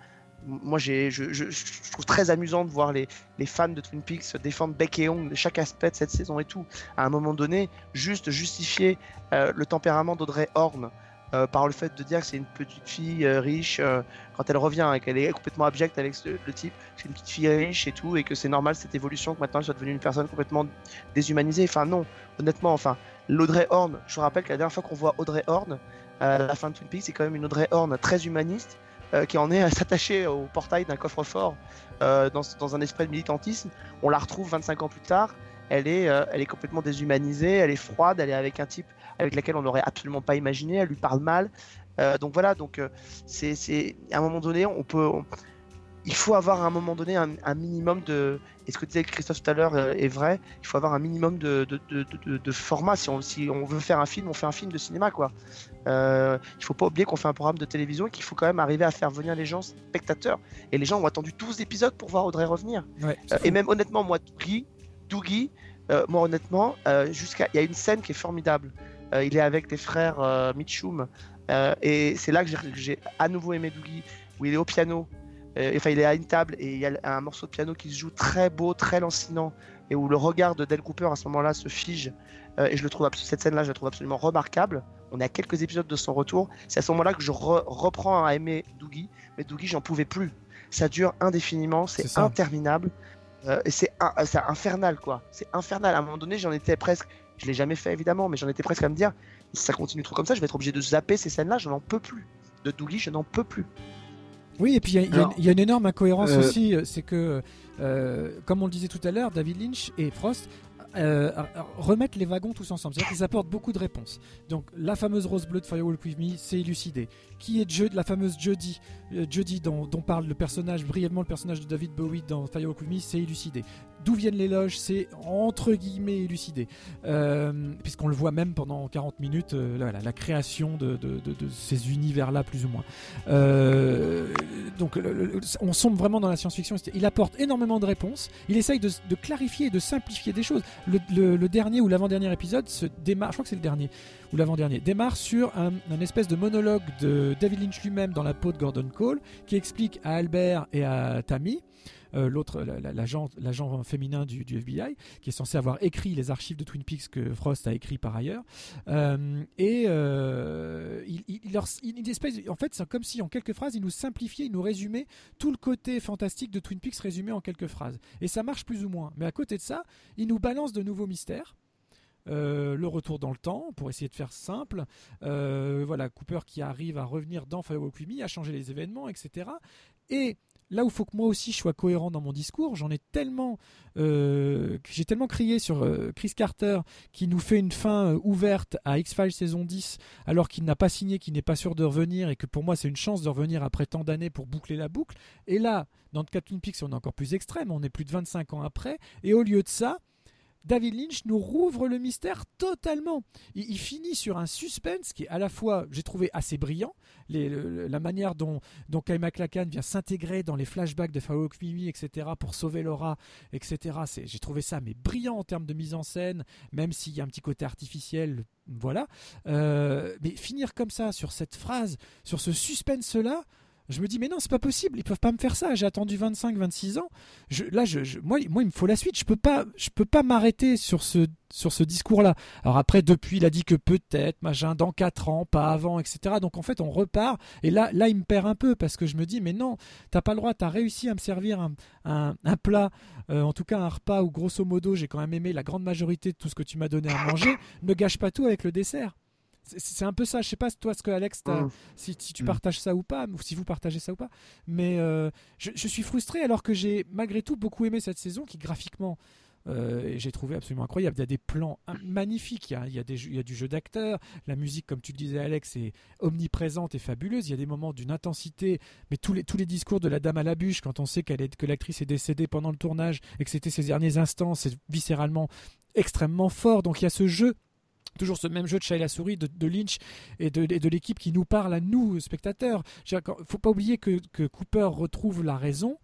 Moi, je, je, je trouve très amusant de voir les, les fans de Twin Peaks défendre bec et ongle de chaque aspect de cette saison et tout. À un moment donné, juste justifier euh, le tempérament d'Audrey Horn euh, par le fait de dire que c'est une petite fille euh, riche euh, quand elle revient et qu'elle est complètement abjecte avec le type, c'est une petite fille riche et tout, et que c'est normal cette évolution, que maintenant elle soit devenue une personne complètement déshumanisée. Enfin, non, honnêtement, enfin, l'Audrey Horn, je vous rappelle que la dernière fois qu'on voit Audrey Horn, à la fin de Twin Peaks, c'est quand même une Audrey Horn très humaniste. qui en est à s'attacher au portail d'un coffre-fort dans, dans un esprit de militantisme. On la retrouve 25 ans plus tard. Elle est, elle est complètement déshumanisée, elle est froide, elle est avec un type avec lequel on n'aurait absolument pas imaginé, elle lui parle mal. Euh, donc voilà, donc euh, c'est, à un moment donné, on peut, on- il faut avoir à un moment donné un, un minimum de, et ce que disait Christophe tout à l'heure euh, est vrai, il faut avoir un minimum de, de, de, de- format. Si on, si on veut faire un film, on fait un film de cinéma, quoi. Euh, il faut pas oublier qu'on fait un programme de télévision et qu'il faut quand même arriver à faire venir les gens spectateurs. Et les gens ont attendu 12 épisodes pour voir Audrey revenir. Ouais, Euh, et même honnêtement, moi, euh, moi honnêtement, jusqu'à, il y a une scène qui est formidable. Euh, il est avec les frères euh, Mitchum, euh, et c'est là que j'ai, à nouveau aimé Doogie, où il est au piano. Enfin, il est à une table et il y a un morceau de piano qui se joue très beau, très lancinant, et où le regard de Del Cooper à ce moment-là se fige. Et je le trouve cette scène-là, je la trouve absolument remarquable. On est à quelques épisodes de son retour. C'est à ce moment-là que je re- reprends à aimer Doogie, mais Doogie, j'en pouvais plus. Ça dure indéfiniment, c'est interminable. Euh, et c'est un- c'est infernal, quoi. C'est infernal. À un moment donné, j'en étais presque. Je l'ai jamais fait, évidemment, mais j'en étais presque à me dire si ça continue trop comme ça, je vais être obligé de zapper ces scènes-là, je n'en peux plus. De Doogie, je n'en peux plus. Oui, et puis il y a- y, une- énorme incohérence euh, aussi, euh, c'est que, euh, comme on le disait tout à l'heure, David Lynch et Frost euh, remettent les wagons tous ensemble. C'est-à-dire qu'ils apportent beaucoup de réponses. Donc la fameuse Rose Bleue de Firewalk With Me, c'est élucidé. Qui est la fameuse Judy, Judy dont, dont parle le personnage, brièvement le personnage de David Bowie dans Firewalk With Me, c'est élucidé. D'où viennent les loges, c'est entre guillemets élucidé. Euh, Puisqu'on le voit même pendant 40 minutes, euh, la création de, ces univers-là, plus ou moins. Euh, donc on sombre vraiment dans la science-fiction. Il apporte énormément de réponses. Il essaye de, clarifier et de simplifier des choses. Le- le dernier ou l'avant-dernier épisode se démarre, je crois que c'est le dernier ou l'avant-dernier, démarre sur un, espèce de monologue de David Lynch lui-même dans la peau de Gordon Cole qui explique à Albert et à Tammy euh, l'autre, la- la- l'agent, l'agent féminin du, FBI, qui est censé avoir écrit les archives de Twin Peaks que Frost a écrit par ailleurs. Euh, et euh, il, espèce, en fait, c'est comme si en quelques phrases, il nous simplifiait, il nous résumait tout le côté fantastique de Twin Peaks résumé en quelques phrases. Et ça marche plus ou moins. Mais à côté de ça, il nous balance de nouveaux mystères. Euh, le retour dans le temps, pour essayer de faire simple. Euh, voilà, Cooper qui arrive à revenir dans Firewalk With Me, à changer les événements, etc. Et là où il faut que moi aussi je sois cohérent dans mon discours, j'en ai tellement, euh, j'ai tellement crié sur Chris Carter qui nous fait une fin ouverte à X-Files saison 10 alors qu'il n'a pas signé, qu'il n'est pas sûr de revenir et que pour moi c'est une chance de revenir après tant d'années pour boucler la boucle. Et là, dans le Twin Peaks, on est encore plus extrême, on est plus de 25 ans après. Et au lieu de ça, David Lynch nous rouvre le mystère totalement. Il, il finit sur un suspense qui est à la fois, j'ai trouvé assez brillant, la manière dont, dont Kyle MacLachlan vient s'intégrer dans les flashbacks de With Me, etc., pour sauver Laura, etc. J'ai trouvé ça mais brillant en termes de mise en scène, même s'il y a un petit côté artificiel, voilà. Euh, mais finir comme ça sur cette phrase, sur ce suspense-là, je me dis, mais non, c'est pas possible, ils peuvent pas me faire ça. J'ai attendu 25, 26 ans. Je, là, je, moi, moi, il me faut la suite. Je peux pas, je peux pas m'arrêter sur ce, sur ce discours-là. Alors après, depuis, il a dit que peut-être, machin, dans 4 ans, pas avant, etc. Donc en fait, on repart. Et là, là, il me perd un peu parce que je me dis, mais non, t'as pas le droit. T'as réussi à me servir un, un, un plat, euh, en tout cas un repas où grosso modo, j'ai quand même aimé la grande majorité de tout ce que tu m'as donné à manger. Ne gâche pas tout avec le dessert. C'est- un peu ça. Je sais pas toi ce que Alex, t'as- Mm. si, si tu Mm. partages ça ou pas, ou si vous partagez ça ou pas. Mais euh, je, je suis frustré alors que j'ai malgré tout beaucoup aimé cette saison qui graphiquement. euh, j'ai trouvé absolument incroyable. Il y a des plans magnifiques, il y a, il y a des jeux- il y a du jeu d'acteur, la musique, comme tu le disais, Alex, est omniprésente et fabuleuse. Il y a des moments d'une intensité, mais tous les, tous les discours de la dame à la bûche, quand on sait qu'elle est, que l'actrice est décédée pendant le tournage et que c'était ses derniers instants, c'est viscéralement extrêmement fort. Donc il y a ce jeu toujours ce même jeu de chat et la souris de, de Lynch et de, l'équipe qui nous parle à nous, spectateurs. Il ne faut pas oublier que, que Cooper retrouve la raison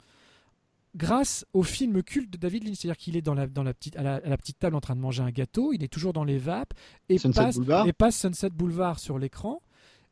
grâce au film culte de David Lynch. C'est-à-dire qu'il est dans la, dans la petite, à, la, à la petite table en train de manger un gâteau, il est toujours dans les vapes et, Sunset passe, Boulevard. et passe Sunset Boulevard sur l'écran.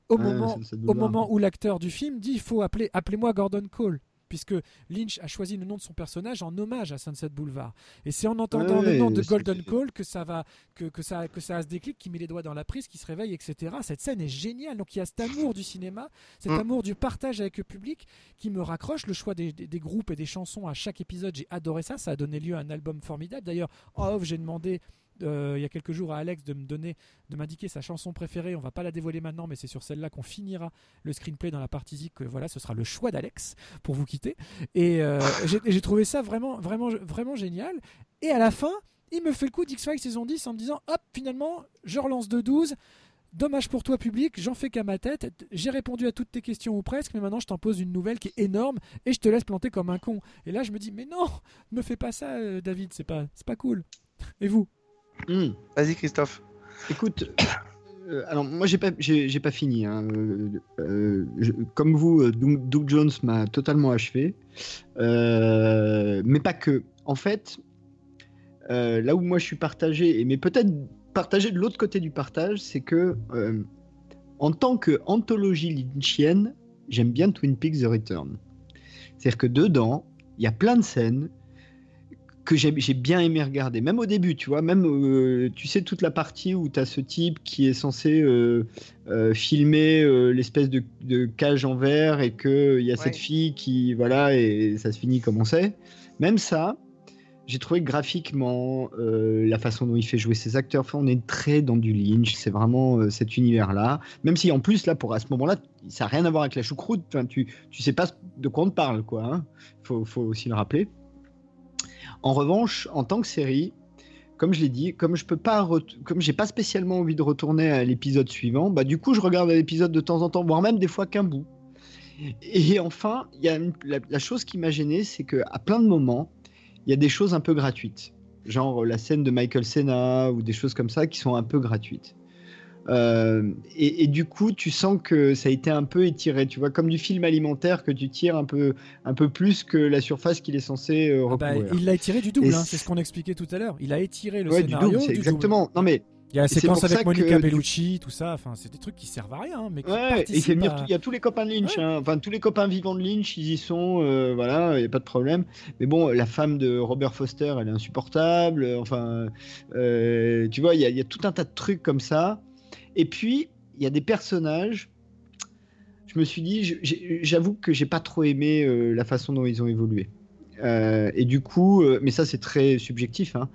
Au, Ah, moment, au moment où l'acteur du film dit il faut appeler appelez-moi Gordon Cole puisque Lynch a choisi le nom de son personnage en hommage à Sunset Boulevard. Et c'est en entendant le nom de Golden Cole que ça va, que, que ça, que ça a ce déclic, qui met les doigts dans la prise, qui se réveille, etc. Cette scène est géniale. Donc il y a cet amour du cinéma, cet Mm. amour du partage avec le public qui me raccroche. Le choix des, des- des groupes et des chansons à chaque épisode, j'ai adoré ça. Ça a donné lieu à un album formidable. D'ailleurs, en off, j'ai demandé. Euh, il y a quelques jours à Alex de me donner, de m'indiquer sa chanson préférée. On va pas la dévoiler maintenant, mais c'est sur celle-là qu'on finira le screenplay dans la partie zik. que Voilà, ce sera le choix d'Alex pour vous quitter. Et euh, <laughs> j'ai trouvé ça vraiment, vraiment, vraiment génial. Et à la fin, il me fait le coup d'X-Files saison 10 en me disant hop, finalement, je relance de 12. Dommage pour toi, public, j'en fais qu'à ma tête. J'ai répondu à toutes tes questions ou presque, mais maintenant je t'en pose une nouvelle qui est énorme et je te laisse planter comme un con. Et là, je me dis, mais non, ne me fais pas ça, euh, David, c'est pas, c'est pas cool. Et vous? Vas-y, Christophe. Écoute, <coughs> euh, alors moi j'ai pas, j'ai, pas fini. hein. Euh, euh, je- comme vous, Doug, Jones m'a totalement achevé, Euh, mais pas que. En fait, là où moi je suis partagé, et mais peut-être partagé de l'autre côté du partage, c'est que en tant que anthologie lynchienne, j'aime bien Twin Peaks The Return. C'est-à-dire que dedans, il y a plein de scènes que j'ai bien aimé regarder. Même au début, tu vois, même, euh, tu sais, toute la partie où tu as ce type qui est censé euh, euh, filmer l'espèce de, de cage en verre et qu'il y a cette fille qui, voilà, et ça se finit comme on sait. Même ça, j'ai trouvé que graphiquement, la façon dont il fait jouer ses acteurs, enfin, on est très dans du Lynch, c'est vraiment cet univers-là. Même si en plus, là, pour à ce moment-là, ça n'a rien à voir avec la choucroute, enfin, tu, tu sais pas de quoi on te parle, quoi. Hein. Faut, faut aussi le rappeler. En revanche, en tant que série, comme je l'ai dit, comme je peux pas, comme j'ai pas spécialement envie de retourner à l'épisode suivant, bah du coup je regarde l'épisode de temps en temps, voire même des fois qu'un bout. Et enfin, il y a la, chose qui m'a gêné, c'est que à plein de moments, il y a des choses un peu gratuites, genre la scène de Michael Cena ou des choses comme ça qui sont un peu gratuites. Euh, et, et du coup, tu sens que ça a été un peu étiré, tu vois, comme du film alimentaire que tu tires un peu, un peu plus que la surface qu'il est censé euh, Ah bah, il l'a étiré du double, hein, c'est ce qu'on expliquait tout à l'heure. Il a étiré le Ouais, du scénario double, du exactement. double. Non mais Il y a la séquence avec Monica que- Bellucci, tout ça. Enfin, c'est des trucs qui servent à rien, hein, mais qui Ouais, et il à- y a tous les copains de Lynch, hein. enfin tous les copains vivants de Lynch, ils y sont, euh, voilà, il n'y a pas de problème. Mais bon, la femme de Robert Foster, elle est insupportable, enfin, euh, tu vois, il y, a- il y a tout un tas de trucs comme ça. Et puis, il y a des personnages, je me suis dit, j'avoue que j'ai pas trop aimé euh, la façon dont ils ont évolué. Euh, et du coup, euh, mais ça c'est très subjectif, hein.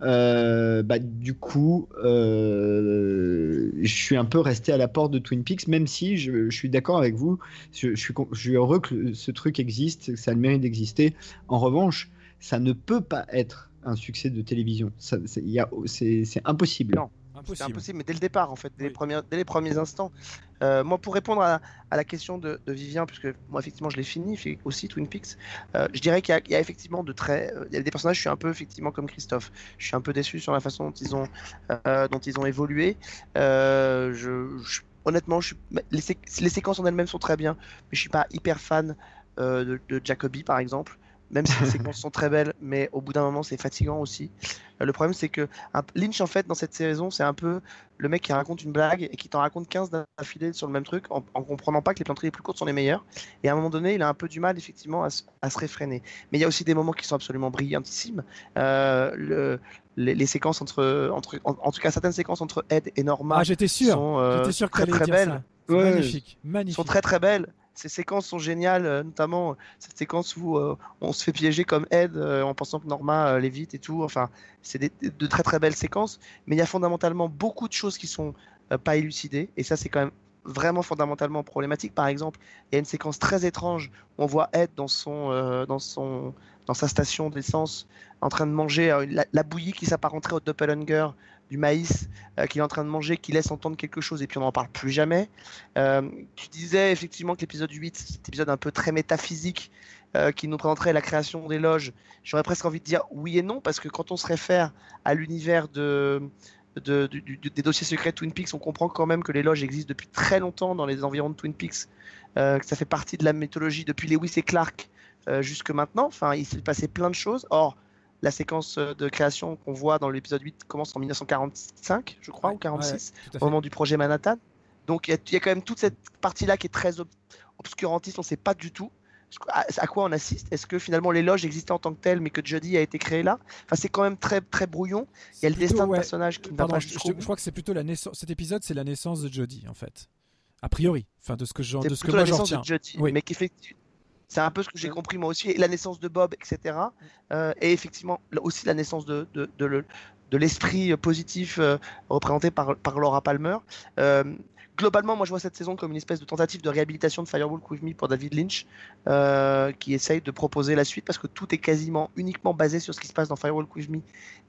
Bah, du coup, je suis un peu resté à la porte de Twin Peaks, même si je, suis d'accord avec vous. Je, suis, je suis heureux que ce truc existe, que ça a le mérite d'exister. En revanche, ça ne peut pas être un succès de télévision. C'est impossible. Non. C'est impossible, mais dès le départ, en fait, dès, les, premiers, dès les premiers instants. Euh, moi, pour répondre à, à la question de, de Vivien, puisque moi, effectivement, je l'ai fini, aussi Twin Peaks, euh, je dirais qu'il y, a- il y a effectivement de très. euh, Il y a des personnages, je suis un peu, effectivement, comme Christophe. Je suis un peu déçu sur la façon dont ils ont, dont ils ont évolué. Je, je- honnêtement, je suis, les, sé- les séquences en elles-mêmes sont très bien, mais je suis pas hyper fan euh, de, de Jacoby, par exemple. Même si les <laughs> séquences sont très belles, mais au bout d'un moment, c'est fatigant aussi. Euh, le problème, c'est que un- Lynch, en fait, dans cette saison, c'est un peu le mec qui raconte une blague et qui t'en raconte 15 d'affilée sur le même truc en, en comprenant pas que les plaisanteries les plus courtes sont les meilleures. Et à un moment donné, il a un peu du mal, effectivement, à, se- à se réfréner. Mais il y a aussi des moments qui sont absolument brillantissimes. Euh, le- les, les séquences entre, entre en, en tout cas, certaines séquences entre Ed et Norma Ah, j'étais sûr. sont euh, J'étais sûr que très très belles. magnifique, magnifique. sont très très belles. Ces séquences sont géniales, euh, notamment euh, cette séquence où euh, on se fait piéger comme Ed en pensant que Norma l'évite et tout. Enfin, c'est de très très belles séquences, mais il y a fondamentalement beaucoup de choses qui sont pas élucidées, et ça c'est quand même vraiment fondamentalement problématique. Par exemple, il y a une séquence très étrange où on voit Ed dans son dans son dans sa station d'essence en train de manger la, bouillie qui s'apparenterait au doppelganger du maïs euh, qu'il est en train de manger, qui laisse entendre quelque chose et puis on n'en parle plus jamais. Euh, tu disais effectivement que l'épisode 8, cet épisode un peu très métaphysique euh, qui nous présenterait la création des loges, j'aurais presque envie de dire oui et non, parce que quand on se réfère à l'univers de, des dossiers secrets Twin Peaks, on comprend quand même que les loges existent depuis très longtemps dans les environs de Twin Peaks, que ça fait partie de la mythologie depuis Lewis et Clark jusque maintenant. Enfin, il s'est passé plein de choses. Or, la séquence euh, de création qu'on voit dans l'épisode 8 commence en 1945, je crois, ou 46, tout à fait. au moment du projet Manhattan. Donc il y, a- il y a quand même toute cette partie-là qui est très ob- obscurantiste, on ne sait pas du tout à, à quoi on assiste. Est-ce que finalement les loges existaient en tant que telles, mais que Jodie a été créé là? Enfin, c'est quand même très, très brouillon. Il y a le Plutôt, destin de ouais. personnage qui Pardon, pas je, je- je crois que c'est plutôt la naissance. Cet épisode, c'est la naissance de Jodie, en fait. A priori. Enfin, de ce que j'en- C'est de ce que moi la j'en de Jodie, Oui. mais qu'effectivement, c'est un peu ce que j'ai compris moi aussi, et la naissance de Bob, etc. Euh, et effectivement, aussi la naissance de, de, de le- de l'esprit positif euh, représenté par, par Laura Palmer. Globalement, moi je vois cette saison comme une espèce de tentative de réhabilitation de Firewalk With Me pour David Lynch, euh, qui essaye de proposer la suite parce que tout est quasiment uniquement basé sur ce qui se passe dans Firewalk With Me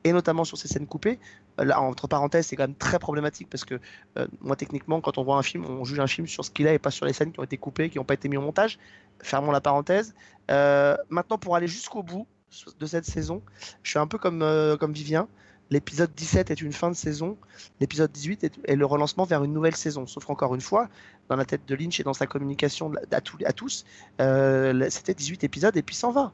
et notamment sur ces scènes coupées. Euh, Là, entre parenthèses, c'est quand même très problématique parce que euh, moi, techniquement, quand on voit un film, on juge un film sur ce qu'il a et pas sur les scènes qui ont été coupées, qui n'ont pas été mises au montage. Fermons la parenthèse. Maintenant, pour aller jusqu'au bout de cette saison, je suis un peu comme Vivien. L'épisode 17 est une fin de saison, l'épisode 18 est, le relancement vers une nouvelle saison. Sauf qu'encore une fois, dans la tête de Lynch et dans sa communication à, tous- euh, c'était 18 épisodes et puis s'en va.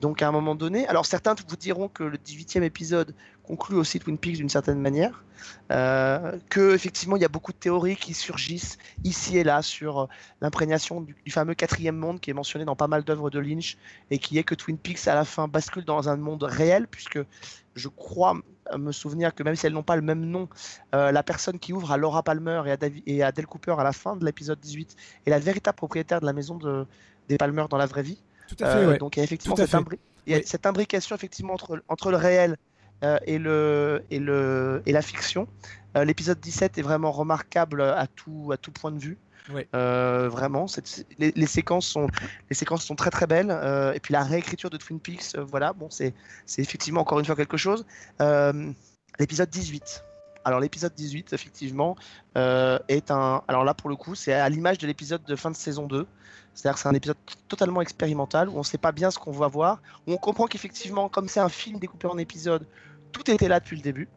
Donc à un moment donné, alors certains vous diront que le 18e épisode conclut aussi Twin Peaks d'une certaine manière, euh, que effectivement il y a beaucoup de théories qui surgissent ici et là sur euh, l'imprégnation du fameux quatrième monde qui est mentionné dans pas mal d'œuvres de Lynch et qui est que Twin Peaks à la fin bascule dans un monde réel puisque je crois me souvenir que même si elles n'ont pas le même nom, euh, la personne qui ouvre à Laura Palmer et à, Davi- et à Del Cooper à la fin de l'épisode 18 est la véritable propriétaire de la maison de, des Palmer dans la vraie vie. Tout à fait, Euh, ouais. Donc il y a effectivement cette y a imbrication effectivement entre, entre le réel euh, et, le, et, le, et la fiction. L'épisode 17 est vraiment remarquable à tout, à tout point de vue. Euh, vraiment, les, séquences sont, les séquences sont très très belles. euh, et puis la réécriture de Twin Peaks, euh, voilà, bon, c'est effectivement encore une fois quelque chose. L'épisode 18. Alors l'épisode 18, effectivement, est un. Alors là, pour le coup, c'est à l'image de l'épisode de fin de saison 2. C'est-à-dire c'est un épisode totalement expérimental où on ne sait pas bien ce qu'on va voir, où on comprend qu'effectivement, comme c'est un film découpé en épisodes, tout était là depuis le début.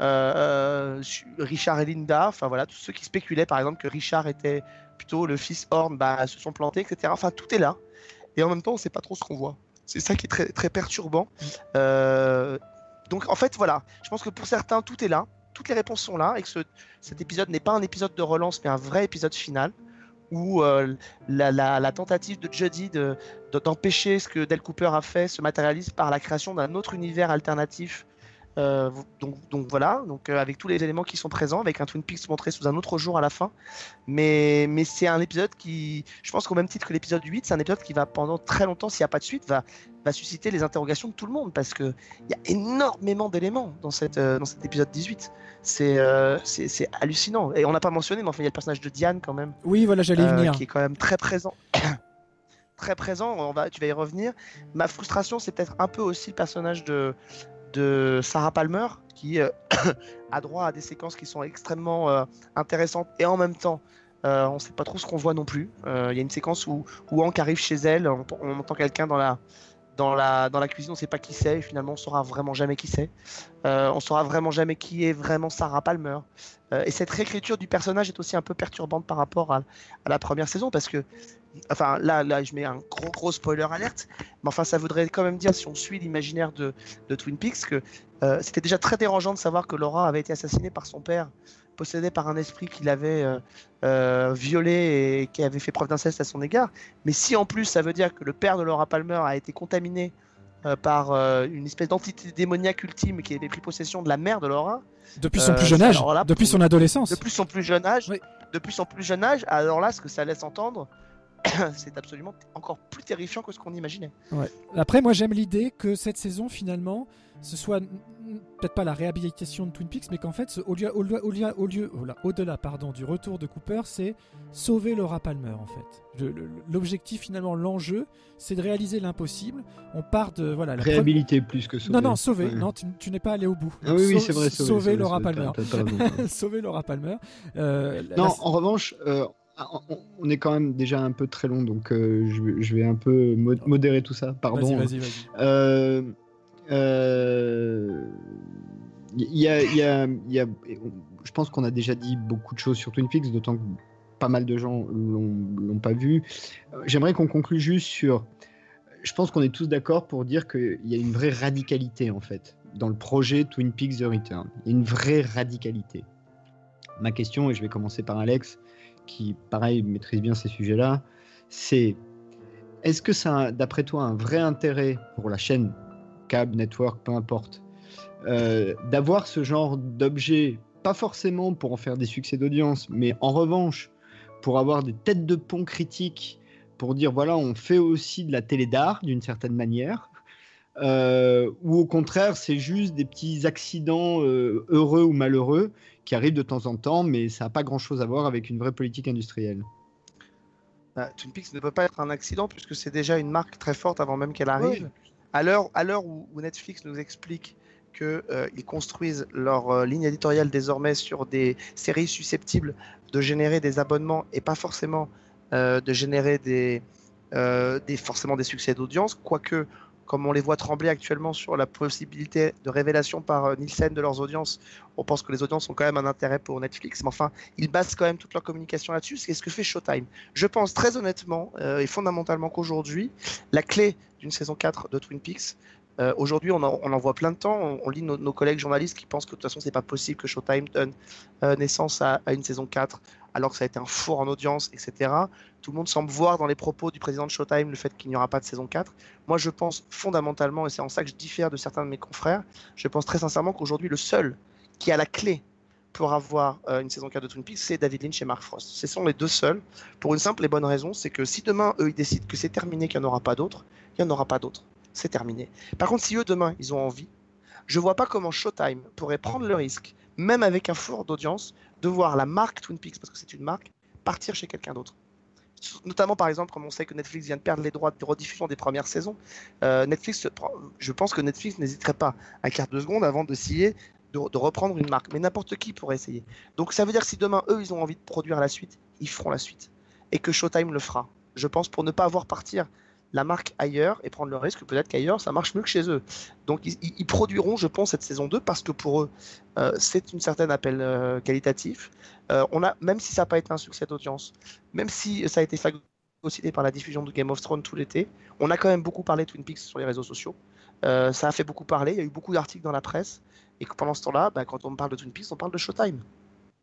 Euh, Richard et Linda, enfin voilà, tous ceux qui spéculaient par exemple que Richard était plutôt le fils Horn, bah, se sont plantés, etc. Enfin, tout est là. Et en même temps, on ne sait pas trop ce qu'on voit. C'est ça qui est très, très perturbant. Euh, donc en fait, voilà, je pense que pour certains, tout est là. Toutes les réponses sont là et que ce- cet épisode n'est pas un épisode de relance, mais un vrai épisode final où euh, la, tentative de Jodie de- de- d'empêcher ce que Del Cooper a fait se matérialise par la création d'un autre univers alternatif. Euh, donc, donc voilà, donc euh, avec tous les éléments qui sont présents, avec un Twin Peaks montré sous un autre jour à la fin. Mais, mais c'est un épisode qui, je pense qu'au même titre que l'épisode 8, c'est un épisode qui va pendant très longtemps, s'il n'y a pas de suite, va, va susciter les interrogations de tout le monde parce qu'il y a énormément d'éléments dans, cette, euh, dans cet épisode 18. C'est c'est hallucinant. Et on n'a pas mentionné, mais enfin, il y a le personnage de Diane quand même. Oui, voilà, j'allais y venir. Qui est quand même très présent. <coughs> très présent, on va, tu vas y revenir. Ma frustration, c'est peut-être un peu aussi le personnage de, de Sarah Palmer, qui euh, <coughs> a droit à des séquences qui sont extrêmement euh, intéressantes et en même temps, euh, on ne sait pas trop ce qu'on voit non plus. Il y a une séquence où, où Hank arrive chez elle, on, entend quelqu'un dans la, dans, la, dans la cuisine, on ne sait pas qui c'est, et finalement on saura vraiment jamais qui c'est. Euh, on saura vraiment jamais qui est vraiment Sarah Palmer. Et cette réécriture du personnage est aussi un peu perturbante par rapport à la première saison, parce que enfin là, là je mets un gros gros spoiler alerte, mais enfin ça voudrait quand même dire si on suit l'imaginaire de, de Twin Peaks que euh, c'était déjà très dérangeant de savoir que Laura avait été assassinée par son père, possédé par un esprit qui l'avait euh, euh, violé et qui avait fait preuve d'inceste à son égard. Mais si en plus ça veut dire que le père de Laura Palmer a été contaminé euh, par euh, une espèce d'entité démoniaque ultime qui avait pris possession de la mère de Laura. Depuis son euh, plus jeune âge, là, depuis son adolescence. Depuis son plus jeune âge. Depuis son plus jeune âge. Alors là, ce que ça laisse entendre, <coughs> c'est absolument encore plus terrifiant que ce qu'on imaginait. Ouais. Après, moi, j'aime l'idée que cette saison, finalement, ce soit peut-être pas la réhabilitation de Twin Peaks, mais qu'en fait, ce- au lieu, au lieu, au lieu, au lieu- oh là, au-delà, pardon, du retour de Cooper, c'est sauver Laura Palmer, en fait. Le- le- L'objectif, finalement, l'enjeu, c'est de réaliser l'impossible. On part de voilà. La pre- Réhabiliter plus que sauver. Non, non, sauver. Ouais. Non, tu, tu n'es pas allé au bout. Ah oui, oui, c'est vrai, sauver, sauver, Laura Palmer. <laughs> sauver Laura Palmer. Euh, Non, la- en revanche, euh, on- on est quand même déjà un peu très long, donc euh, je, vais- je vais un peu mo- modérer tout ça. Pardon. Vas-y, vas-y, vas-y. Euh, euh, Il y a, y a- y a- je pense qu'on a déjà dit beaucoup de choses sur Twin Peaks, d'autant que pas mal de gens l'ont l'ont pas vu. Euh, J'aimerais qu'on conclue juste sur. Je pense qu'on est tous d'accord pour dire qu'il y a une vraie radicalité en fait dans le projet Twin Peaks The Return. Il y a une vraie radicalité. Ma question, et je vais commencer par Alex, qui pareil maîtrise bien ces sujets-là, c'est est-ce que ça a, d'après toi, un vrai intérêt pour la chaîne, câble, network, peu importe, euh, d'avoir ce genre d'objet, pas forcément pour en faire des succès d'audience, mais en revanche, pour avoir des têtes de pont critiques, pour dire voilà, on fait aussi de la télé d'art d'une certaine manière, euh, ou au contraire, c'est juste des petits accidents euh, heureux ou malheureux qui arrivent de temps en temps, mais ça n'a pas grand-chose à voir avec une vraie politique industrielle. Bah, Twin Peaks ne peut pas être un accident puisque c'est déjà une marque très forte avant même qu'elle arrive. À l'heure, à l'heure où, où Netflix nous explique qu'ils construisent leur euh, ligne éditoriale désormais sur des séries susceptibles de générer des abonnements et pas forcément euh, de générer des, euh, des, forcément des succès d'audience, quoique comme on les voit trembler actuellement sur la possibilité de révélation par euh, Nielsen de leurs audiences, on pense que les audiences ont quand même un intérêt pour Netflix. Mais enfin, ils basent quand même toute leur communication là-dessus. C'est ce que fait Showtime. Je pense très honnêtement euh, et fondamentalement qu'aujourd'hui, la clé d'une saison 4 de Twin Peaks, euh, aujourd'hui, on, en- voit plein de temps. On, lit nos, collègues journalistes qui pensent que de toute façon, c'est pas possible que Showtime donne euh, naissance à, à une saison 4 alors que ça a été un four en audience, etc. Tout le monde semble voir dans les propos du président de Showtime le fait qu'il n'y aura pas de saison 4. Moi, je pense fondamentalement, et c'est en ça que je diffère de certains de mes confrères, je pense très sincèrement qu'aujourd'hui, le seul qui a la clé pour avoir euh, une saison 4 de Twin Peaks, c'est David Lynch et Mark Frost. Ce sont les deux seuls, pour une simple et bonne raison, c'est que si demain, eux, ils décident que c'est terminé, qu'il n'y en aura pas d'autres, il n'y en aura pas d'autres. C'est terminé. Par contre, si eux demain ils ont envie, je vois pas comment Showtime pourrait prendre le risque, même avec un four d'audience, de voir la marque Twin Peaks, parce que c'est une marque, partir chez quelqu'un d'autre. Notamment par exemple, comme on sait que Netflix vient de perdre les droits de rediffusion des premières saisons, euh, Netflix, je pense que Netflix n'hésiterait pas un quart de seconde avant de scier de, de, reprendre une marque. Mais n'importe qui pourrait essayer. Donc ça veut dire que si demain eux ils ont envie de produire la suite, ils feront la suite. Et que Showtime le fera. Je pense pour ne pas avoir partir la marque ailleurs et prendre le risque que peut-être qu'ailleurs ça marche mieux que chez eux. Donc ils, produiront, je pense, cette saison 2 parce que pour eux, euh, c'est une certaine appel euh, qualitatif. Euh, on a, même si ça n'a pas été un succès d'audience, même si ça a été phagocyté par la diffusion de Game of Thrones tout l'été, on a quand même beaucoup parlé de Twin Peaks sur les réseaux sociaux. Ça a fait beaucoup parler, il y a eu beaucoup d'articles dans la presse, et pendant ce temps-là, bah, quand on parle de Twin Peaks, on parle de Showtime.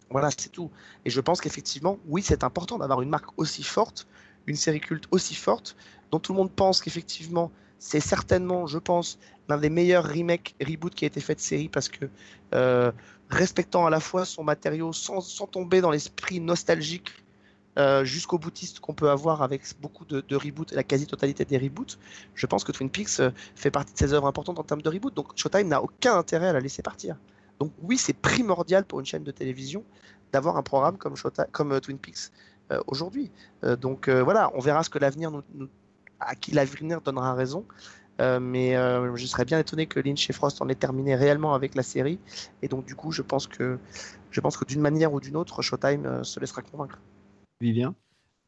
Voilà, c'est tout. Et je pense qu'effectivement, oui, c'est important d'avoir une marque aussi forte, une série culte aussi forte, dont tout le monde pense qu'effectivement, c'est certainement, je pense, l'un des meilleurs remakes, reboots qui a été fait de série parce que euh, respectant à la fois son matériau sans, sans tomber dans l'esprit nostalgique euh, jusqu'au boutiste qu'on peut avoir avec beaucoup de, de reboots, la quasi-totalité des reboots, je pense que Twin Peaks euh, fait partie de ses œuvres importantes en termes de reboot. Donc Showtime n'a aucun intérêt à la laisser partir. Donc oui, c'est primordial pour une chaîne de télévision d'avoir un programme comme, Showtime, comme Twin Peaks aujourd'hui. Donc voilà, on verra ce que l'avenir nous, à qui l'avenir donnera raison. Euh, mais euh, je serais bien étonné que Lynch et Frost en aient terminé réellement avec la série. Et donc, du coup, je pense que, que d'une manière ou d'une autre, Showtime euh, se laissera convaincre. Vivien?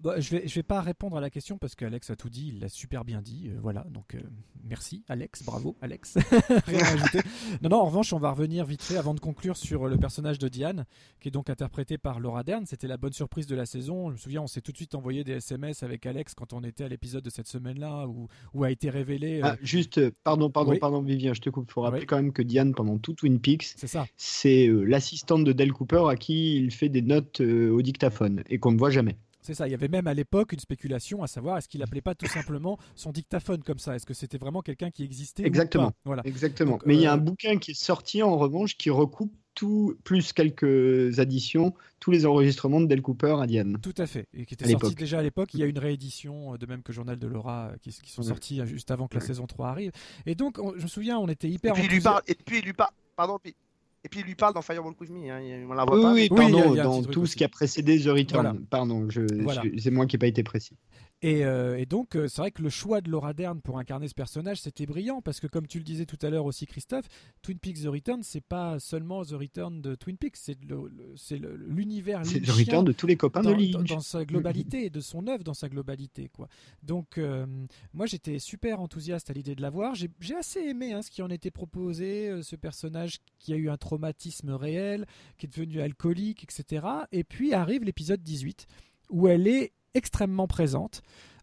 Bah, je vais je vais pas répondre à la question parce qu'Alex a tout dit, il l'a super bien dit. euh, voilà, donc euh, merci Alex, bravo Alex. <laughs> Rien à ajouter. Non, non, en revanche, on va revenir vite fait avant de conclure sur le personnage de Diane, qui est donc interprété par Laura Dern. C'était la bonne surprise de la saison. Je me souviens, on s'est tout de suite envoyé des SMS avec Alex quand on était à l'épisode de cette semaine-là où, où a été révélé. euh, Ah, juste, pardon, pardon, Oui. pardon, Vivien, je te coupe. Il faut rappeler Oui. quand même que Diane, pendant tout Twin Peaks, C'est ça. c'est l'assistante de Del Cooper à qui il fait des notes au dictaphone et qu'on ne voit jamais. C'est ça, il y avait même à l'époque une spéculation à savoir est-ce qu'il appelait pas tout simplement son dictaphone comme ça? Est-ce que c'était vraiment quelqu'un qui existait ou Exactement. pas Voilà. Exactement. Donc, Mais il y a euh, un bouquin qui est sorti en revanche qui recoupe tout, plus quelques additions, tous les enregistrements de Del Cooper à Diane. Tout à fait, et qui était À sorti l'époque. déjà à l'époque. Il y a une réédition, euh, de même que Journal de Laura, euh, qui, qui sont sortis juste avant que la saison 3 arrive. Et donc, on- je me souviens, on était Et hyper puis, il lui parle, et puis il lui parle, pardon, puis- et puis il lui parle dans Firewalk With Me, hein, on la voit Oui, pas. oui, Oui, pardon, il y a- il y a un dans tout aussi. ce qui a précédé The Return. Voilà. Pardon, je, Voilà. je- c'est moi qui n'ai pas été précis. Et, euh, et donc, euh, c'est vrai que le choix de Laura Dern pour incarner ce personnage, c'était brillant parce que, comme tu le disais tout à l'heure aussi, Christophe, Twin Peaks The Return, c'est pas seulement The Return de Twin Peaks, c'est le- le- c'est le- l'univers C'est The lynchien Return de tous les copains dans, de Lynch. dans- dans sa globalité, de son œuvre dans sa globalité. Quoi. Donc, euh, moi, j'étais super enthousiaste à l'idée de la voir. J'ai j'ai assez aimé hein, ce qui en était proposé, ce personnage qui a eu un traumatisme réel, qui est devenu alcoolique, etc. Et puis arrive l'épisode 18, où elle est extrêmement présente,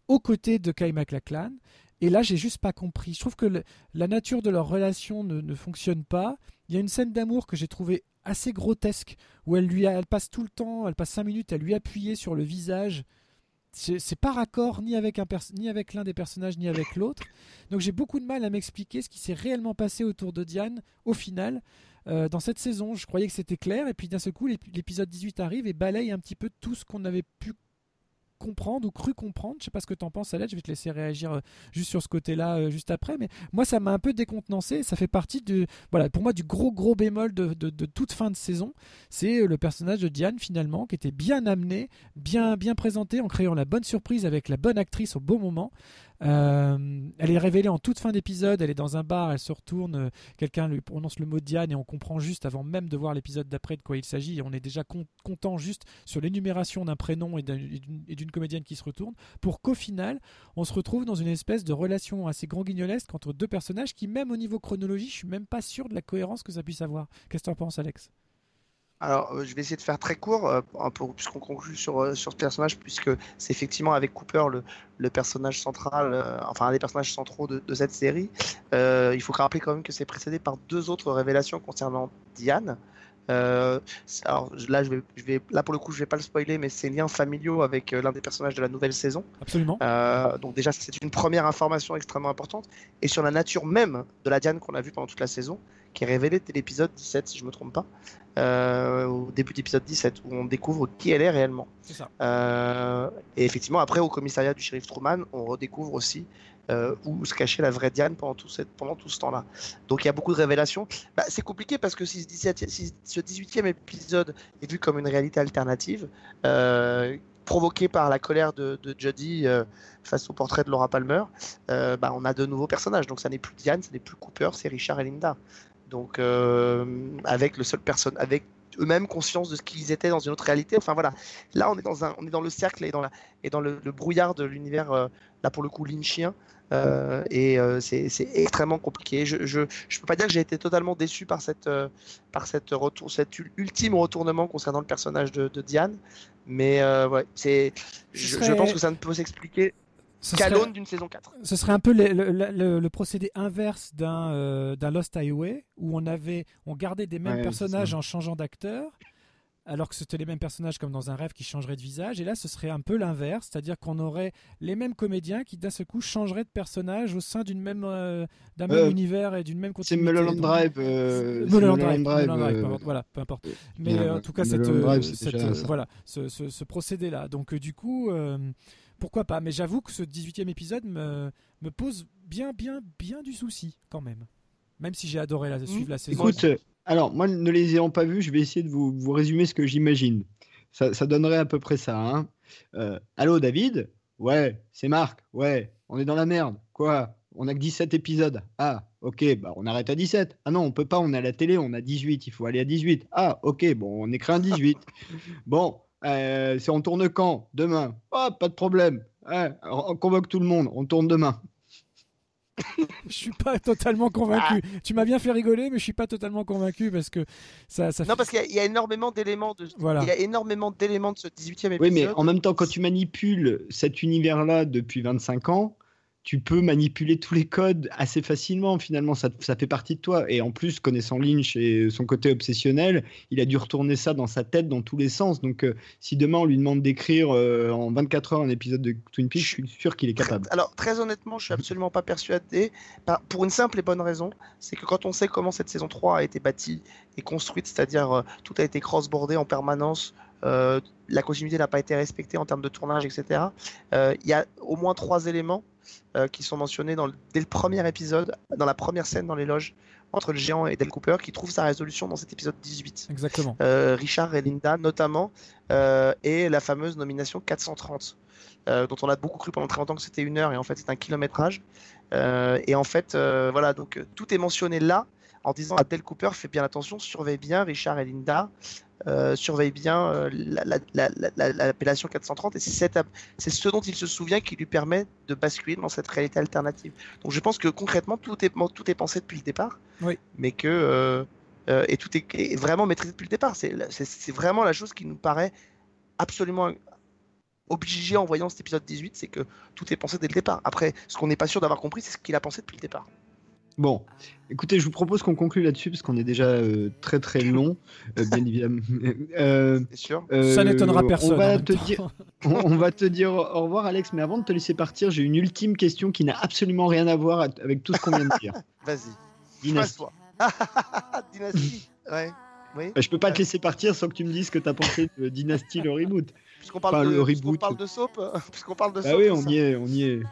aux côtés de Kyle MacLachlan. Et là, j'ai juste pas compris. Je trouve que la nature de leur relation ne, ne fonctionne pas. Il y a une scène d'amour que j'ai trouvée assez grotesque, où elle lui, elle passe tout le temps, elle passe cinq minutes à lui appuyer sur le visage. C'est pas raccord ni avec un ni avec l'un des personnages ni avec l'autre. Donc j'ai beaucoup de mal à m'expliquer ce qui s'est réellement passé autour de Diane au final. Euh, dans cette saison, je croyais que c'était clair, et puis d'un seul coup, l'ép- l'épisode 18 arrive et balaye un petit peu tout ce qu'on avait pu comprendre ou cru comprendre. Je sais pas ce que t'en penses, Alette. Je vais te laisser réagir euh, juste sur ce côté-là euh, juste après. Mais moi, ça m'a un peu décontenancé. Ça fait partie du, voilà, pour moi, du gros gros bémol de, de- de toute fin de saison. C'est euh, le personnage de Diane finalement qui était bien amené, bien bien présenté, en créant la bonne surprise avec la bonne actrice au bon moment. Euh, elle est révélée en toute fin d'épisode. Elle est dans un bar, elle se retourne, euh, quelqu'un lui prononce le mot Diane et on comprend juste avant même de voir l'épisode d'après de quoi il s'agit. On est déjà con- content juste sur l'énumération d'un prénom et d'une comédienne qui se retourne pour qu'au final on se retrouve dans une espèce de relation assez grand guignolesque entre deux personnages qui, même au niveau chronologie, je suis même pas sûr de la cohérence que ça puisse avoir. Qu'est-ce que tu en penses, Alex? Alors, euh, je vais essayer de faire très court, euh, puisqu'on conclut sur, euh, sur ce personnage, puisque c'est effectivement avec Cooper le, le personnage central, euh, enfin un des personnages centraux de, de cette série. Euh, il faut rappeler quand même que c'est précédé par deux autres révélations concernant Diane. Euh, alors là, je vais, je vais, là pour le coup, je vais pas le spoiler, mais c'est liens familiaux avec l'un des personnages de la nouvelle saison. Absolument. Euh, donc déjà, c'est une première information extrêmement importante. Et sur la nature même de la Diane qu'on a vue pendant toute la saison, qui est révélée dès l'épisode 17, si je me trompe pas, euh, au début d'épisode 17, où on découvre qui elle est réellement. Ça. Euh, et effectivement, après, au commissariat du shérif Truman, on redécouvre aussi euh, où se cachait la vraie Diane pendant tout, cette, pendant tout ce temps-là. Donc il y a beaucoup de révélations. Bah, c'est compliqué parce que si ce 17e, si ce 18e épisode est vu comme une réalité alternative, euh, provoquée par la colère de, de Jodie euh, face au portrait de Laura Palmer, bah, on a de nouveaux personnages. Donc ça n'est plus Diane, ce n'est plus Cooper, c'est Richard et Linda. Donc euh, avec le seul personne, avec eux-mêmes conscience de ce qu'ils étaient dans une autre réalité. Enfin voilà, là on est dans un, on est dans le cercle et dans la et dans le, le brouillard de l'univers euh, là pour le coup lynchien. Euh, et euh, c'est extrêmement compliqué. Je, je, je peux pas dire que j'ai été totalement déçu par cette par cette retour, cet ul- ultime retournement concernant le personnage de, de Diane, mais ouais, c'est je, pense que ça ne peut s'expliquer L'aune d'une saison 4. Ce serait un peu le, le- le- le procédé inverse d'un euh, Lost Highway où on avait on gardait des mêmes Ouais, personnages en changeant d'acteur alors que c'était les mêmes personnages comme dans un rêve qui changeraient de visage et là ce serait un peu l'inverse c'est-à-dire qu'on aurait les mêmes comédiens qui d'un seul coup changeraient de personnage au sein d'une même euh, d'un même Euh, univers et d'une même C'est continuité. Mulholland Donc- Drive. euh, c'est Mulholland Drive, Mulholland Drive, euh, peu importe, voilà, peu importe. Mais bien, euh, en tout cas, cette, Drive, cette, euh, voilà, ce, ce- ce procédé-là. Donc, euh, du coup, euh, pourquoi pas Mais j'avoue que ce 18e épisode me, me pose bien, bien, bien du souci, quand même. Même si j'ai adoré la, suivre la saison. Écoute, euh, alors moi, ne les ayant pas vus, je vais essayer de vous, vous résumer ce que j'imagine. Ça, ça donnerait à peu près ça. Hein. Euh, Allô, David? Ouais, c'est Marc. Ouais, on est dans la merde. Quoi? On a que 17 épisodes. Ah, ok, bah on arrête à 17. Ah non, on peut pas, on est à la télé, on a 18, il faut aller à 18. Ah, ok, bon, on écrit un 18. <laughs> bon, euh, c'est on tourne quand? Demain. Ah, pas de problème. Ouais, on convoque tout le monde, on tourne demain. <laughs> Je suis pas totalement convaincu. Ah. Tu m'as bien fait rigoler, mais je suis pas totalement convaincu parce que ça, ça Non, parce qu'il y a- il y, a énormément d'éléments de, Voilà. il y a énormément d'éléments de ce 18e épisode. Oui, mais en même temps, quand tu manipules cet univers-là depuis 25 ans, tu peux manipuler tous les codes assez facilement. Finalement, ça, ça fait partie de toi. Et en plus, connaissant Lynch et son côté obsessionnel, il a dû retourner ça dans sa tête dans tous les sens. Donc, euh, si demain on lui demande d'écrire euh, en 24 heures un épisode de Twin Peaks, je suis sûr qu'il est capable. Alors, très honnêtement, je suis absolument pas persuadé, pour une simple et bonne raison, c'est que quand on sait comment cette saison 3 a été bâtie et construite, c'est-à-dire euh, tout a été cross-bordé en permanence, euh, la continuité n'a pas été respectée en termes de tournage, etc., euh, il y a au moins trois éléments euh, qui sont mentionnés dans le- dès le premier épisode, dans la première scène dans les loges, entre le géant et Del Cooper, qui trouve sa résolution dans cet épisode 18. Exactement. Richard et Linda notamment, et la fameuse nomination 430, euh, dont on a beaucoup cru pendant très longtemps que c'était une heure, et en fait c'est un kilométrage. Euh, et en fait, euh, voilà, donc tout est mentionné là, en disant à Del Cooper, fais bien attention, surveille bien Richard et Linda, euh, surveille bien euh, la- la- la- la- la- l'appellation 430, et c'est ce dont il se souvient qui lui permet de basculer dans cette réalité alternative. Donc je pense que concrètement, tout est, tout est pensé depuis le départ Oui. mais que euh, et tout est, est vraiment maîtrisé depuis le départ. C'est vraiment la chose qui nous paraît absolument obligé en voyant cet épisode 18, c'est que tout est pensé dès le départ. Après, ce qu'on n'est pas sûr d'avoir compris, c'est ce qu'il a pensé depuis le départ. Bon, écoutez, je vous propose qu'on conclue là-dessus parce qu'on est déjà euh, très très long, euh, bien évidemment. <laughs> Euh, C'est sûr. Ça n'étonnera on personne, va te dire, on, on va te dire au revoir, Alex. Mais avant de te laisser partir, j'ai une ultime question qui n'a absolument rien à voir avec tout ce qu'on vient de dire. <laughs> Vas-y. Dynasty. Passe-toi. <laughs> Dynasty. Ouais. Oui. Bah, je peux pas te laisser partir sans que tu me dises ce que t'as pensé de Dynasty le reboot. Puisqu'on parle, Enfin, de, le puisqu'on reboot. parle de soap, euh, puisqu'on parle de Bah soap, oui, c'est on ça. y est, on y est.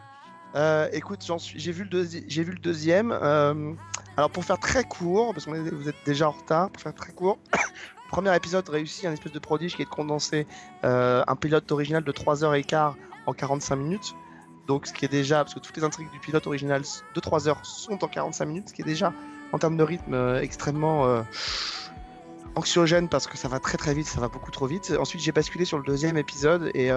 Euh, écoute, j'ai vu le deuxième. euh, alors pour faire très court, parce que vous êtes déjà en retard, pour faire très court. <coughs> premier épisode réussit un espèce de prodige qui est de condenser euh, un pilote original de 3h15 en 45 minutes. Donc ce qui est déjà, parce que toutes les intrigues du pilote original de 3 heures sont en 45 minutes, ce qui est déjà en termes de rythme extrêmement anxiogène parce que ça va très très vite, ça va beaucoup trop vite. Ensuite j'ai basculé sur le deuxième épisode et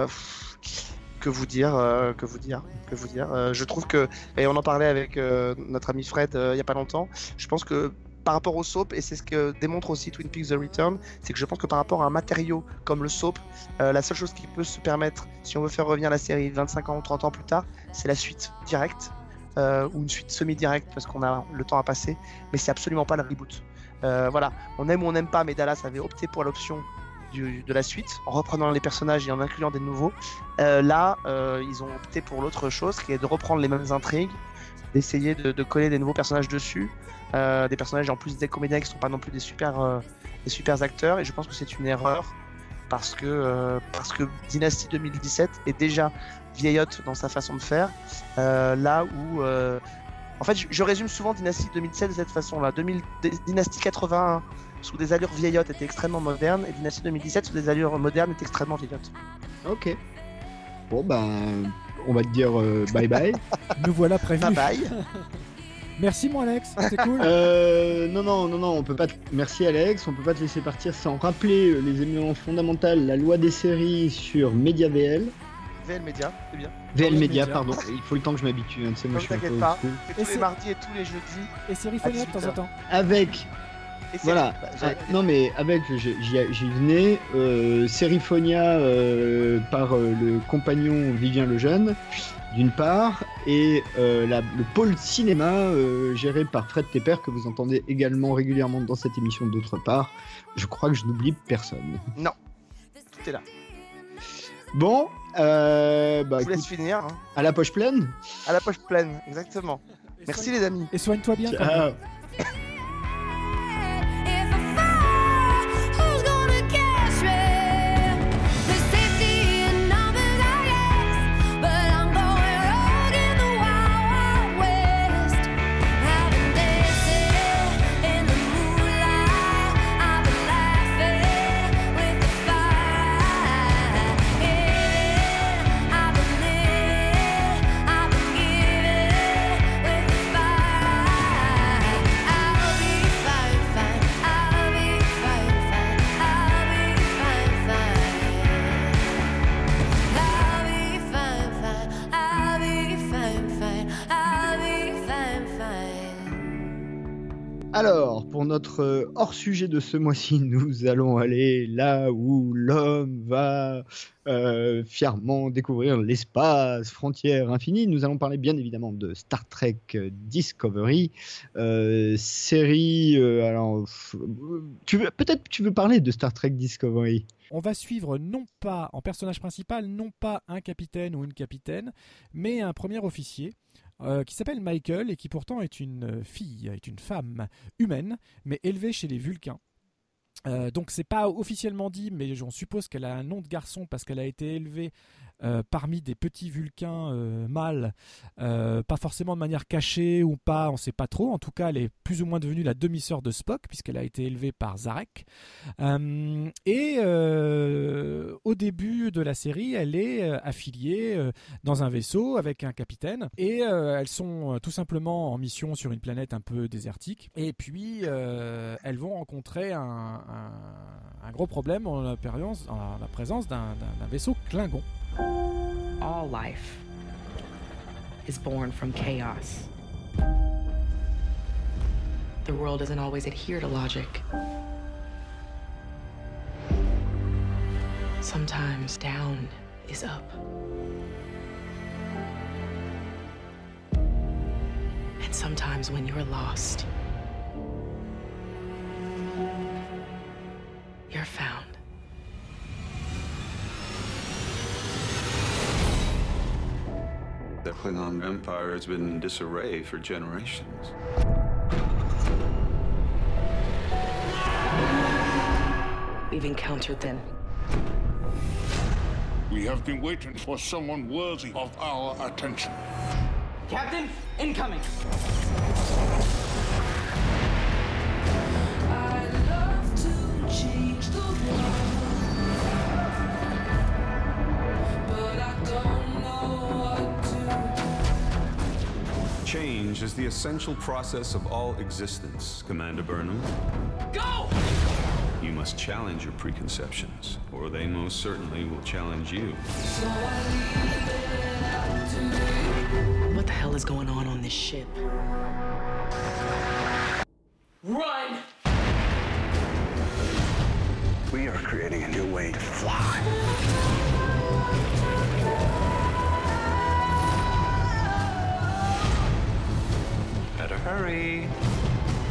que vous dire, euh, que vous dire, que vous dire. Euh, je trouve que, et on en parlait avec euh, notre ami Fred euh, il y a pas longtemps, je pense que par rapport au soap, et c'est ce que démontre aussi Twin Peaks The Return, c'est que je pense que par rapport à un matériau comme le soap, euh, la seule chose qui peut se permettre, si on veut faire revenir la série 25 ans ou 30 ans plus tard, c'est la suite directe, euh, ou une suite semi-directe parce qu'on a le temps à passer, mais c'est absolument pas le reboot. Euh, voilà, on aime ou on n'aime pas, mais Dallas avait opté pour l'option de la suite, en reprenant les personnages et en incluant des nouveaux. Euh, là, euh, ils ont opté pour l'autre chose, qui est de reprendre les mêmes intrigues, d'essayer de, coller des nouveaux personnages dessus, euh, des personnages en plus des comédiens qui sont pas non plus des super, des super acteurs. Et je pense que c'est une erreur parce que parce que Dynasty 2017 est déjà vieillotte dans sa façon de faire, là où en fait, je, résume souvent Dynasty 2007 de cette façon-là. 2000 D- Dynasty 81 sous des allures vieillottes était extrêmement moderne et Dynasty 2017 sous des allures modernes est extrêmement vieillotte. Ok. Bon, ben, on va te dire euh, bye bye. <laughs> Nous voilà prévenus. Bye bye. <laughs> Merci mon Alex, c'était cool. Euh, non, non, non, non, on peut pas. te- Merci Alex, on peut pas te laisser partir sans rappeler euh, les éléments fondamentaux, la loi des séries sur MediaVL. VL Media, c'est bien. VL VL Media, Media. pardon. Il faut le temps que je m'habitue. Hein, tu sais, moi, Ne je suis un t'inquiète peu pas, c'est tous Et les c'est- mardis et tous les jeudis. Et série de temps 18 en temps. Avec c'est- Voilà. bah, Ah, non mais avec j'y venais. Euh, Serifonia euh, par euh, le compagnon Vivien Lejeune, d'une part, et euh, la- le pôle cinéma euh, géré par Fred Tepper que vous entendez également régulièrement dans cette émission d'autre part. Je crois que je n'oublie personne. Non, tout est là. Bon, euh, bah, Je vous laisse écoute, finir. hein. à la poche pleine? À la poche pleine, exactement. Merci les amis. Et soigne-toi bien. quand même. Notre euh, hors-sujet de ce mois-ci, <laughs> nous allons aller là où l'homme va euh, fièrement découvrir l'espace, frontières infinies. Nous allons parler bien évidemment de Star Trek euh, Discovery, série. alors, peut-être tu veux parler de Star Trek Discovery? On va suivre non pas en personnage principal, non pas un capitaine ou une capitaine, mais un premier officier euh, qui s'appelle Michael et qui pourtant est une fille, est une femme humaine, mais élevée chez les Vulcains. Euh, donc c'est pas officiellement dit, mais j'en suppose qu'elle a un nom de garçon parce qu'elle a été élevée euh, parmi des petits vulcains euh, mâles, euh, pas forcément de manière cachée ou pas, on sait pas trop. En tout cas, elle est plus ou moins devenue la demi-sœur de Spock puisqu'elle a été élevée par Zarek. Et au début de la série, elle est affiliée dans un vaisseau avec un capitaine et elles sont tout simplement en mission sur une planète un peu désertique. Et puis elles vont rencontrer un, gros problème en la, en la présence d'un vaisseau Klingon. All life is born from chaos. The world doesn't always adhere to logic. Sometimes down is up. And sometimes when you're lost, you're found. The Klingon Empire has been in disarray for generations. We've encountered them. We have been waiting for someone worthy of our attention. Captain, incoming! Change is the essential process of all existence, Commander Burnham. Go! You must challenge your preconceptions, or they most certainly will challenge you. What the hell is going on on this ship? Run! We are creating a new way to fly. Hurry.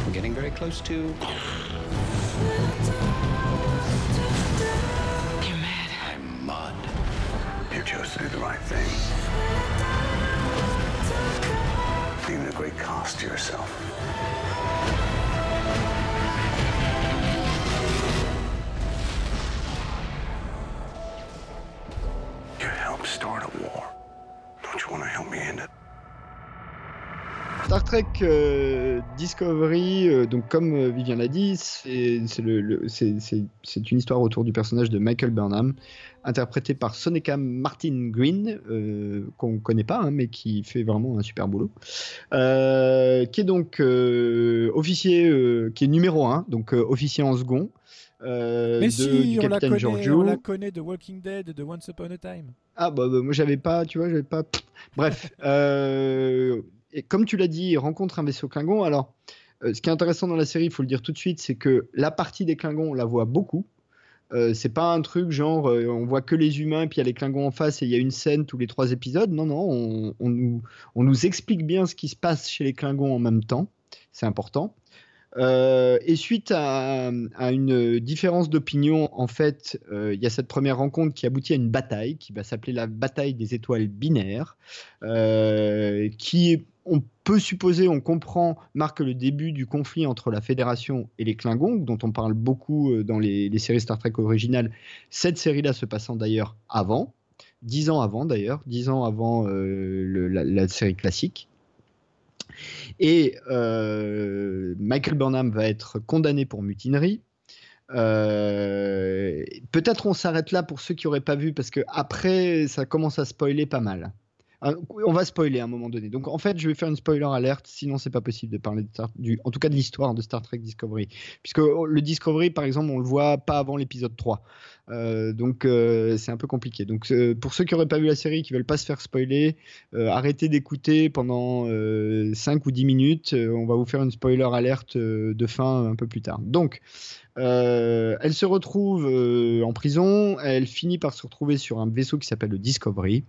I'm getting very close to. You're mad. I'm mud. You chose to do the right thing. Even at great cost to yourself. You helped start a war. Don't you want to help me end it? Star Trek euh, Discovery, euh, donc comme euh, Vivien l'a dit, c'est une histoire autour du personnage de Michael Burnham, interprété par Soneca Martin Green, euh, qu'on connaît pas, hein, mais qui fait vraiment un super boulot, qui est donc officier, qui est numéro 1, donc officier en second. euh, Mais de- si, du on la, capitaine connaît, Giorgio. on la connaît de Walking Dead et de Once Upon a Time. Ah bah, bah, moi j'avais pas, tu vois, j'avais pas. Bref, euh, et comme tu l'as dit, rencontre un vaisseau Klingon. Alors, euh, ce qui est intéressant dans la série, il faut le dire tout de suite, c'est que la partie des Klingons, on la voit beaucoup. Euh, c'est pas un truc genre euh, on voit que les humains puis il y a les Klingons en face et il y a une scène tous les trois épisodes. Non non, on, nous explique bien ce qui se passe chez les Klingons en même temps. C'est important. Euh, et suite à, à une différence d'opinion, en fait, euh, il y a cette première rencontre qui aboutit à une bataille qui va s'appeler la bataille des étoiles binaires, euh, qui, on peut supposer, on comprend, marque le début du conflit entre la Fédération et les Klingons, dont on parle beaucoup euh, dans les, séries Star Trek originales. Cette série-là se passant d'ailleurs avant, dix ans avant d'ailleurs, dix ans avant euh, la- série classique. Et euh, Michael Burnham va être condamné pour mutinerie. Peut-être on s'arrête là pour ceux qui n'auraient pas vu, parce que après ça commence à spoiler pas mal. On va spoiler à un moment donné. Donc en fait, je vais faire une spoiler alerte, sinon c'est pas possible de parler du, en tout cas de l'histoire de Star Trek Discovery, puisque le Discovery, par exemple, on le voit pas avant l'épisode 3. Euh, donc euh, c'est un peu compliqué. Donc euh, pour ceux qui n'auraient pas vu la série, qui veulent pas se faire spoiler, arrêtez d'écouter pendant euh, 5 ou 10 minutes. On va vous faire une spoiler alerte de fin un peu plus tard. Donc elle se retrouve en prison. Elle finit par se retrouver sur un vaisseau qui s'appelle le Discovery,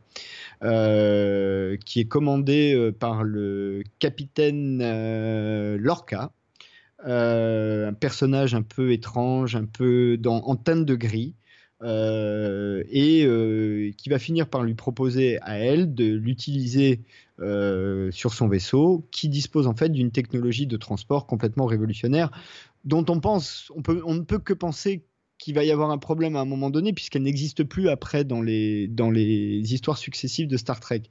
qui est commandé par le capitaine Lorca. Un personnage un peu étrange, un peu dans, en teinte de gris, euh, et euh, qui va finir par lui proposer à elle de l'utiliser euh, sur son vaisseau, qui dispose en fait d'une technologie de transport complètement révolutionnaire, dont on pense, on, peut, on ne peut que penser qu'il va y avoir un problème à un moment donné, puisqu'elle n'existe plus après dans les, dans les histoires successives de Star Trek.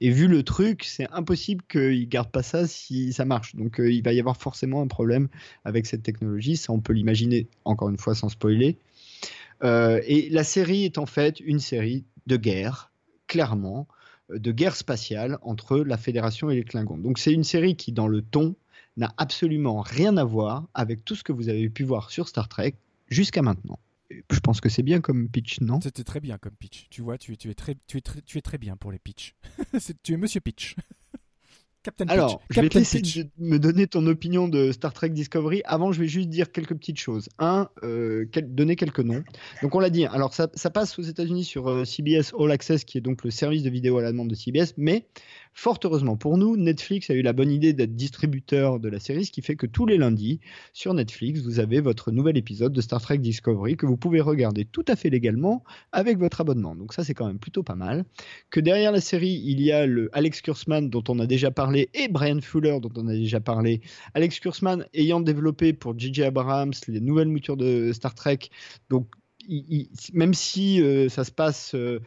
Et vu le truc, c'est impossible qu'ils gardent pas ça si ça marche. Donc il va y avoir forcément un problème avec cette technologie, ça on peut l'imaginer, encore une fois sans spoiler. Euh, et la série est en fait une série de guerre, clairement, euh, de guerre spatiale entre la Fédération et les Klingons. Donc c'est une série qui, dans le ton, n'a absolument rien à voir avec tout ce que vous avez pu voir sur Star Trek jusqu'à maintenant. Je pense que c'est bien comme pitch, non? C'était très bien comme pitch. Tu vois, tu, es, très, tu, es très, tu es très bien pour les pitchs. <laughs> Tu es Monsieur Pitch. <laughs> Captain Alors, Pitch. je vais Captain laisser Pitch. de me donner ton opinion de Star Trek Discovery. Avant, je vais juste dire quelques petites choses. Un, euh, quel- donner quelques noms. Donc, on l'a dit. Alors, ça, ça passe aux États-Unis sur euh, CBS All Access, qui est donc le service de vidéo à la demande de CBS. Mais, fort heureusement pour nous, Netflix a eu la bonne idée d'être distributeur de la série, ce qui fait que tous les lundis, sur Netflix, vous avez votre nouvel épisode de Star Trek Discovery que vous pouvez regarder tout à fait légalement avec votre abonnement. Donc, ça, c'est quand même plutôt pas mal que derrière la série, il y a le Alex Kurzman dont on a déjà parlé et Brian Fuller dont on a déjà parlé. Alex Kurzman ayant développé pour J.J. Abrams les nouvelles moutures de Star Trek, donc même si euh, ça se passe euh,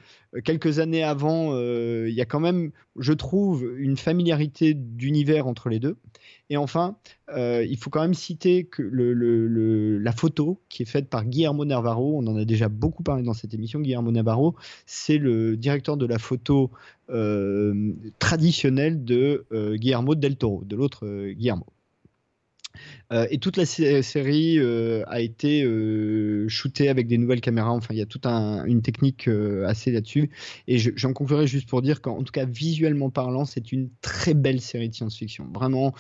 quelques années avant, euh, il y a quand même, je trouve, une familiarité d'univers entre les deux. Et enfin, il faut quand même citer la photo qui est faite par Guillermo Navarro, on en a déjà beaucoup parlé dans cette émission, Guillermo Navarro, c'est le directeur de la photo traditionnelle de Guillermo del Toro, de l'autre Guillermo. Euh, et toute la sé- série euh, a été euh, shootée avec des nouvelles caméras. Enfin, il y a toute un- une technique euh, assez là-dessus. Et je- j'en conclurai juste pour dire qu'en tout cas, visuellement parlant, c'est une très belle série de science-fiction. Vraiment,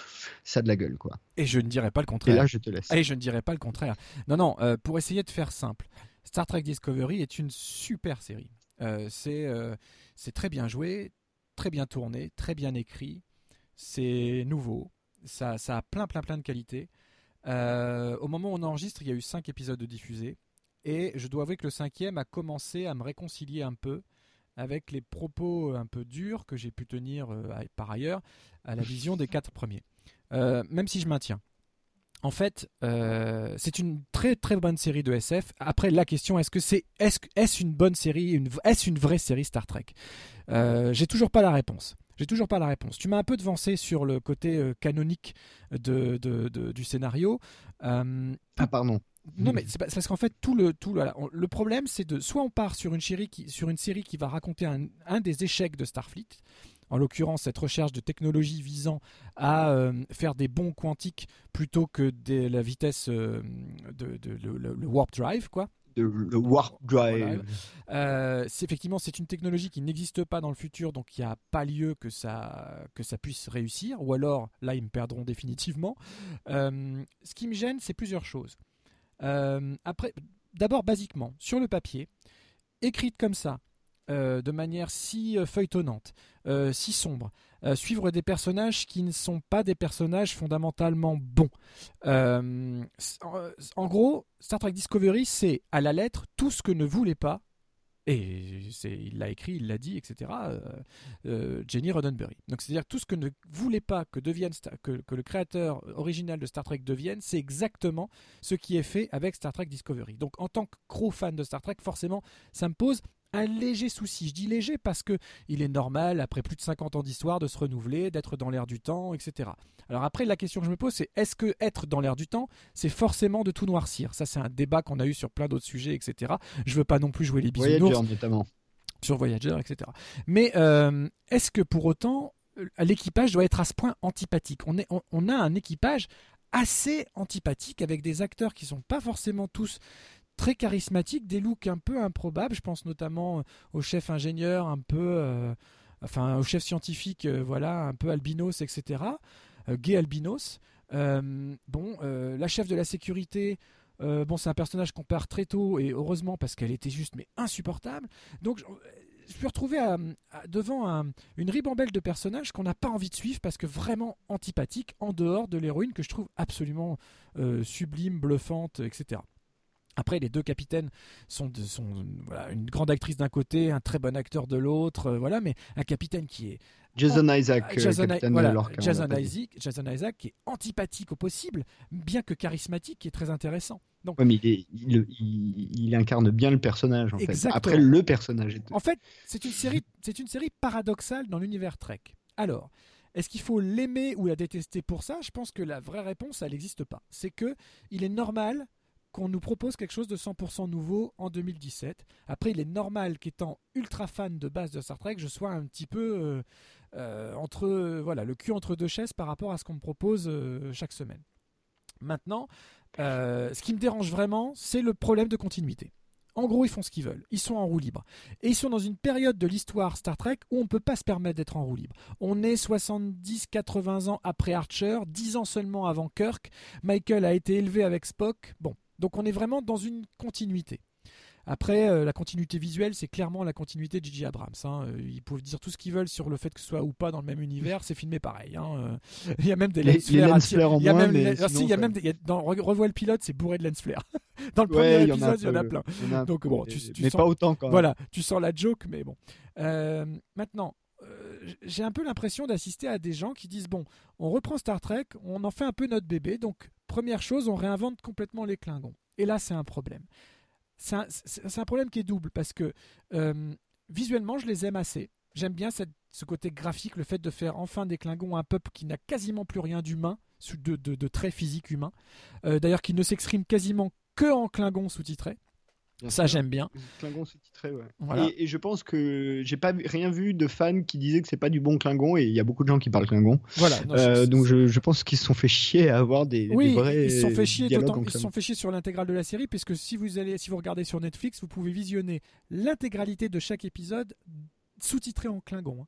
ça a de la gueule, quoi. Et je ne dirais pas le contraire. Et là, je te laisse. Et je ne dirais pas le contraire. Non, non, euh, pour essayer de faire simple, Star Trek Discovery est une super série. Euh, euh, c'est très bien joué, très bien tourné, très bien écrit. C'est nouveau. Ça, ça a plein, plein, plein de qualités. Euh, au moment où on enregistre, il y a eu cinq épisodes de diffusés. Et je dois avouer que le cinquième a commencé à me réconcilier un peu avec les propos un peu durs que j'ai pu tenir euh, par ailleurs à la vision des quatre premiers. Euh, même si je maintiens. En fait, c'est une très très bonne série de SF. Après, la question est-ce que c'est est-ce une bonne série, est-ce une vraie série Star Trek? J'ai toujours pas la réponse. J'ai toujours pas la réponse. Tu m'as un peu devancé sur le côté euh, canonique de, de- de- du scénario. Euh, Ah, pardon. non, mais c'est parce qu'en fait, tout le, tout le problème, c'est de soit on part sur une série qui, sur une série qui va raconter un, un des échecs de Starfleet, en l'occurrence cette recherche de technologie visant à euh, faire des bons quantiques plutôt que de la vitesse de, le warp drive, quoi. De- warp drive. Euh, c'est effectivement c'est une technologie qui n'existe pas dans le futur, donc il n'y a pas lieu que ça puisse réussir, ou alors là ils me perdront définitivement. Euh, ce qui me gêne, c'est plusieurs choses. Euh, après, d'abord basiquement sur le papier, écrite comme ça, de manière si feuilletonnante, si sombre, euh, suivre des personnages qui ne sont pas des personnages fondamentalement bons. Euh, en, gros, Star Trek Discovery, c'est à la lettre tout ce que ne voulait pas, et il l'a écrit, il l'a dit, etc., euh, Jenny Roddenberry. Donc c'est-à-dire tout ce que ne voulait pas que, devienne, que, que le créateur original de Star Trek devienne, c'est exactement ce qui est fait avec Star Trek Discovery. Donc en tant que gros fan de Star Trek, forcément, ça me pose un léger souci. Je dis léger parce que il est normal, après plus de 50 ans d'histoire, de se renouveler, d'être dans l'air du temps, etc. Alors après, la question que je me pose, c'est est-ce que être dans l'air du temps, c'est forcément de tout noircir? Ça, c'est un débat qu'on a eu sur plein d'autres sujets, etc. Je veux pas non plus jouer les bisounours Voyager notamment. sur Voyager, etc. Mais euh, est-ce que pour autant euh, l'équipage doit être à ce point antipathique? On, est, on, on a un équipage assez antipathique avec des acteurs qui sont pas forcément tous très charismatiques, des looks un peu improbables. Je pense notamment euh, au chef ingénieur, un peu, euh, enfin au chef scientifique, euh, voilà, un peu albinos, etc. Gay albinos. Bon, la chef de la sécurité. bon, c'est un personnage qu'on perd très tôt et heureusement parce qu'elle était juste mais insupportable. Donc, je, suis retrouvé devant un- une ribambelle de personnages qu'on n'a pas envie de suivre parce que vraiment antipathiques en dehors de l'héroïne que je trouve absolument sublime, bluffante, etc. Après, les deux capitaines sont, de- sont voilà, une grande actrice d'un côté, un très bon acteur de l'autre, euh, voilà, mais un capitaine qui est Jason Isaac, euh, Jason, voilà, Lorca, on Jason. Isaac, Jason Isaac qui est antipathique au possible, bien que charismatique, qui est très intéressant. Donc, Ouais, mais il, est- il- il- il incarne bien le personnage en fait. Exactement. Après le personnage. est- En fait, c'est une série, c'est une série paradoxale dans l'univers Trek. Alors, est-ce qu'il faut l'aimer ou la détester pour ça? Je pense que la vraie réponse, elle n'existe pas. C'est que il est normal qu'on nous propose quelque chose de 100% nouveau en 2017. Après, il est normal qu'étant ultra fan de base de Star Trek, je sois un petit peu euh, euh, entre voilà le cul entre deux chaises par rapport à ce qu'on me propose euh, chaque semaine. Maintenant, ce qui me dérange vraiment, c'est le problème de continuité. En gros, ils font ce qu'ils veulent. Ils sont en roue libre. Et ils sont dans une période de l'histoire Star Trek où on ne peut pas se permettre d'être en roue libre. On est 70-80 ans après Archer, 10 ans seulement avant Kirk. Michael a été élevé avec Spock. Bon, donc on est vraiment dans une continuité. Après, euh, la continuité visuelle, c'est clairement la continuité de J.J. Abrams. hein. Euh, Ils peuvent dire tout ce qu'ils veulent sur le fait que ce soit ou pas dans le même univers, c'est filmé pareil. hein. Euh, <laughs> Il y a même des lens flares. Il y a moins, même, mais les- ah, sinon, si, il y a même des- dans Re- Revois le pilote, c'est bourré de lens flares. <laughs> dans le premier il y en a un épisode, il y en a plein. en a <laughs> Donc bon, mais- tu, tu mais sens- pas autant, quand même. Voilà, tu sens la joke, mais bon. Euh, maintenant, j'ai un peu l'impression d'assister à des gens qui disent bon, on reprend Star Trek, on en fait un peu notre bébé, donc première chose, on réinvente complètement les Klingons. Et là, c'est un problème. C'est un, problème qui est double parce que euh, visuellement, je les aime assez. J'aime bien ce côté graphique, le fait de faire enfin des Klingons un peuple qui n'a quasiment plus rien d'humain, de, de, traits physiques humains. Euh, D'ailleurs, qui ne s'exprime quasiment que en Klingon sous-titré. Ça, j'aime bien. Klingon sous-titré, ouais. Voilà. Et, et je pense que j'ai pas rien vu de fans qui disaient que c'est pas du bon Klingon et il y a beaucoup de gens qui parlent Klingon. Voilà, non, Euh, donc je, je pense qu'ils se sont fait chier à avoir des, des Oui, vrais ils se sont fait chier ils se sont fait chier sur l'intégrale de la série puisque si vous allez si vous regardez sur Netflix, vous pouvez visionner l'intégralité de chaque épisode sous-titré en Klingon. hein.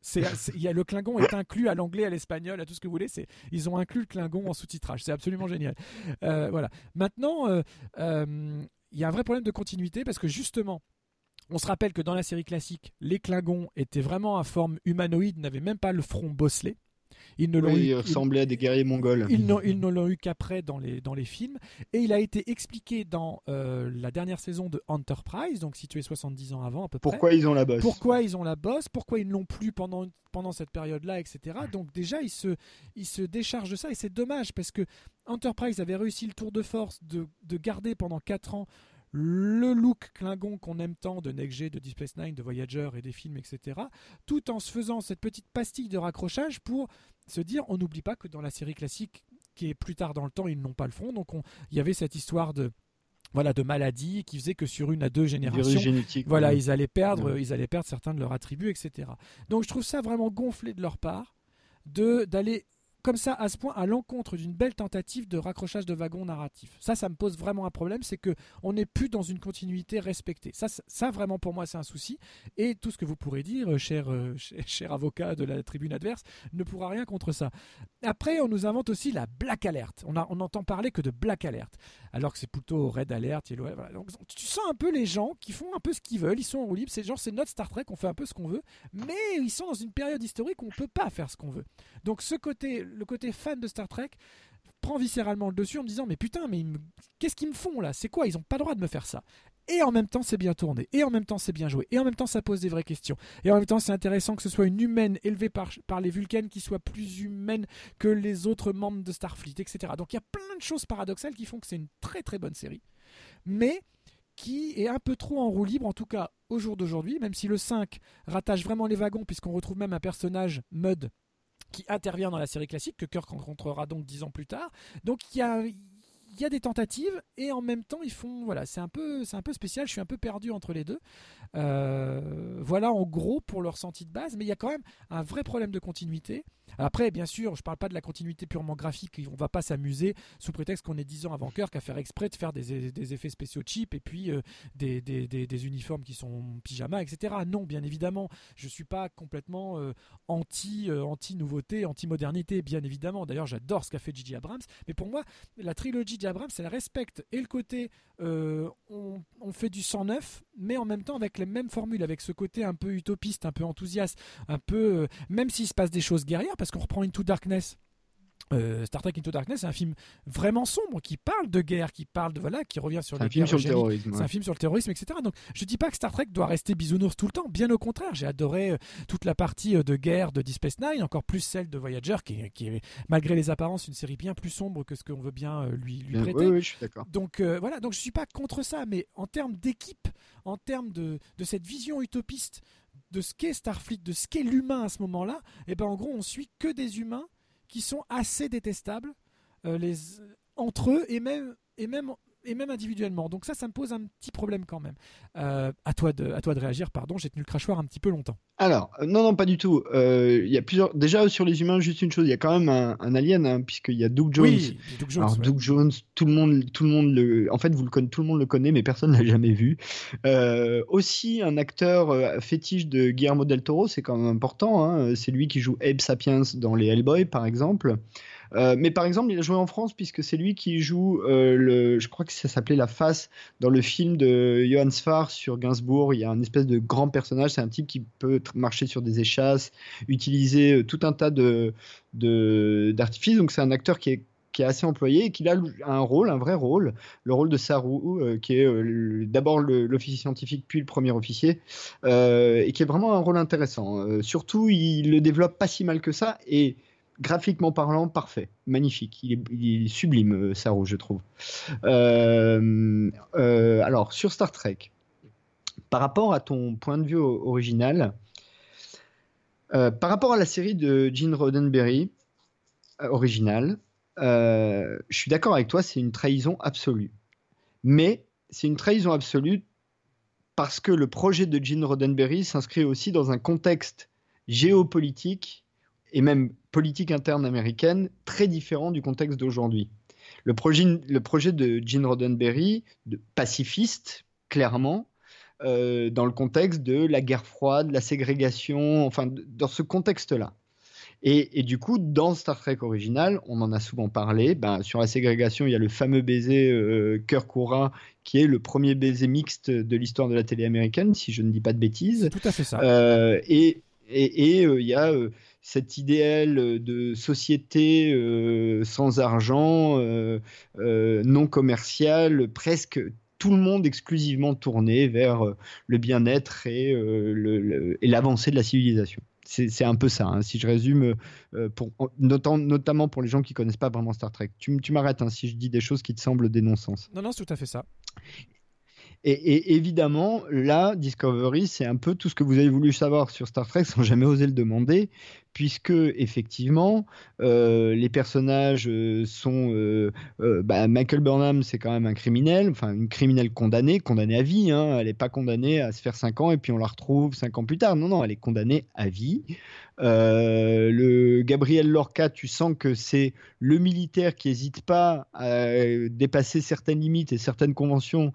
C'est, <laughs> y a, le Klingon est inclus à l'anglais, à l'espagnol, à tout ce que vous voulez. C'est, ils ont inclus le Klingon en sous-titrage. C'est absolument génial. Euh, voilà. Maintenant, euh, euh, il y a un vrai problème de continuité parce que justement, on se rappelle que dans la série classique, les Klingons étaient vraiment à forme humanoïde, n'avaient même pas le front bosselé. Ils ne l'ont Oui, eu- à des guerriers mongols. ils ils ne l'ont eu qu'après dans les, dans les films. Et il a été expliqué dans euh, la dernière saison de Enterprise, donc situé 70 ans avant à peu près. Pourquoi ils ont la bosse? Pourquoi ils ont la bosse? Pourquoi ils ne l'ont plus pendant, pendant cette période-là, etc. Donc déjà, ils se, ils se déchargent de ça et c'est dommage parce que Enterprise avait réussi le tour de force de, de garder pendant 4 ans le look Klingon qu'on aime tant de Next G, de Deep Space Nine, de Voyager et des films, etc. Tout en se faisant cette petite pastille de raccrochage pour se dire on n'oublie pas que dans la série classique qui est plus tard dans le temps, ils n'ont pas le front. Donc on- il y avait cette histoire de voilà de maladie qui faisait que sur une à deux générations voilà ouais. ils allaient perdre Ouais. ils allaient perdre certains de leurs attributs etc donc je trouve ça vraiment gonflé de leur part de d'aller comme ça à ce point à l'encontre d'une belle tentative de raccrochage de wagon narratif. Ça ça me pose vraiment un problème c'est que on n'est plus dans une continuité respectée. Ça, ça vraiment pour moi c'est un souci. Et tout ce que vous pourrez dire euh, cher euh, <laughs> cher, cher avocat de la tribune adverse ne pourra rien contre ça. Après on nous invente aussi la black alert. On a on n'entend parler que de black alert alors que c'est plutôt red alert tu sens un peu les gens qui font un peu ce qu'ils veulent ils sont en roue libre c'est genre c'est notre Star Trek on fait un peu ce qu'on veut mais ils sont dans une période historique où on peut pas faire ce qu'on veut. Donc ce côté le côté fan de Star Trek prend viscéralement le dessus en me disant mais putain mais qu'est-ce qu'ils me font là? C'est quoi? Ils ont pas le droit de me faire ça. Et en même temps c'est bien tourné. Et en même temps c'est bien joué. Et en même temps ça pose des vraies questions. Et en même temps c'est intéressant que ce soit une humaine élevée par, par les Vulcaines qui soit plus humaine que les autres membres de Starfleet etc donc il y a plein de choses paradoxales qui font que c'est une très très bonne série mais qui est un peu trop en roue libre, en tout cas au jour d'aujourd'hui, même si le 5 rattache vraiment les wagons, puisqu'on retrouve même un personnage, Mud, qui intervient dans la série classique, que Kirk rencontrera donc dix ans plus tard. Donc il y a, des tentatives, et en même temps, ils font. Voilà, c'est un, peu, c'est un peu spécial, je suis un peu perdu entre les deux. Euh, voilà en gros pour leur ressenti de base, mais il y a quand même un vrai problème de continuité. Après, bien sûr, je parle pas de la continuité purement graphique, on va pas s'amuser sous prétexte qu'on est 10 ans avant Kirk à faire exprès de faire des, effets spéciaux cheap et puis euh, des, uniformes qui sont pyjama, etc. Non, bien évidemment, je suis pas complètement euh, anti, euh, anti-nouveauté, anti-modernité, bien évidemment. D'ailleurs, j'adore ce qu'a fait J.J. Abrams, mais pour moi, la trilogie d'Abrams, elle respecte et le côté euh, on, on fait du 109, mais en même temps avec les mêmes formules, avec ce côté un peu utopiste, un peu enthousiaste, un peu. même s'il se passe des choses guerrières, parce qu'on reprend Into Darkness. euh, Star Trek Into Darkness, c'est un film vraiment sombre qui parle de guerre, qui parle de voilà, qui revient sur un film sur le terrorisme, C'est ouais. un film sur le terrorisme, etc. Donc je dis pas que Star Trek doit rester bisounours tout le temps, bien au contraire. J'ai adoré euh, toute la partie euh, de guerre de Deep Space Nine, encore plus celle de Voyager, qui est, qui est, malgré les apparences une série bien plus sombre que ce qu'on veut bien lui, lui prêter. oui, oui, je suis d'accord. Donc voilà, donc je suis pas contre ça, mais en termes d'équipe, en termes de, de cette vision utopiste de ce qu'est Starfleet, de ce qu'est l'humain à ce moment-là, et ben en gros on suit que des humains qui sont assez détestables euh, les, entre eux et même et même individuellement. Donc ça, ça me pose un petit problème quand même. Euh, à toi de, à toi de réagir. Pardon, j'ai tenu le crachoir un petit peu longtemps. Alors, euh, non, non, pas du tout. Euh, Il y a plusieurs. Déjà sur les humains, juste une chose. Il y a quand même un, un alien, hein, puisqu'il y a Doug Jones. Oui, Doug Jones, Alors ouais. Doug Jones, tout le monde, tout le monde le. En fait, vous le connaissez, tout le monde le connaît, mais personne <laughs> l'a jamais vu. Euh, aussi, un acteur fétiche de Guillermo del Toro, c'est quand même important. hein. C'est lui qui joue Abe Sapiens dans les Hellboy, par exemple. Euh, mais par exemple, il a joué en France puisque c'est lui qui joue euh, le, je crois que ça s'appelait La Face dans le film de Johann Sfar sur Gainsbourg. Il y a un espèce de grand personnage, c'est un type qui peut marcher sur des échasses, utiliser euh, tout un tas de d'artifices. Donc c'est un acteur qui est qui est assez employé et qui a un rôle, un vrai rôle, le rôle de Saru, euh, qui est d'abord l'officier scientifique puis le premier officier, et qui est vraiment un rôle intéressant. Surtout, il le développe pas si mal que ça et graphiquement parlant, parfait, magnifique. Il est, sublime, euh, Saru, je trouve. Euh, euh, alors, sur Star Trek, par rapport à ton point de vue original, par rapport à la série de Gene Roddenberry originale, je suis d'accord avec toi, c'est une trahison absolue. Mais c'est une trahison absolue parce que le projet de Gene Roddenberry s'inscrit aussi dans un contexte géopolitique et même politique interne américaine très différent du contexte d'aujourd'hui. Le projet, le projet de Gene Roddenberry, de pacifiste, clairement, euh, dans le contexte de la guerre froide, la ségrégation, enfin, dans ce contexte-là. Et, et du coup, dans Star Trek original, on en a souvent parlé. Ben, sur la ségrégation, il y a le fameux baiser euh, Kirk Oura, qui est le premier baiser mixte de l'histoire de la télé américaine, si je ne dis pas de bêtises. Tout à fait ça. Euh, et et et, euh, il y a cet idéal de société euh, sans argent, euh, euh, non commercial, presque tout le monde exclusivement tourné vers euh, le bien-être et euh, l'avancée de la civilisation. C'est un peu ça, hein, si je résume, euh, pour, notant- notamment pour les gens qui connaissent pas vraiment Star Trek. Tu, tu m'arrêtes hein, si je dis des choses qui te semblent des non-sens. Non, non, c'est tout à fait ça. Et, et évidemment, là, Discovery, c'est un peu tout ce que vous avez voulu savoir sur Star Trek sans jamais oser le demander, puisque effectivement, euh, les personnages euh, sont. euh, bah, Michael Burnham, c'est quand même un criminel, enfin une criminelle condamnée, condamnée à vie. hein. elle n'est pas condamnée à se faire 5 ans et puis on la retrouve 5 ans plus tard. Non, non, elle est condamnée à vie. Le Gabriel Lorca, tu sens que c'est le militaire qui n'hésite pas à dépasser certaines limites et certaines conventions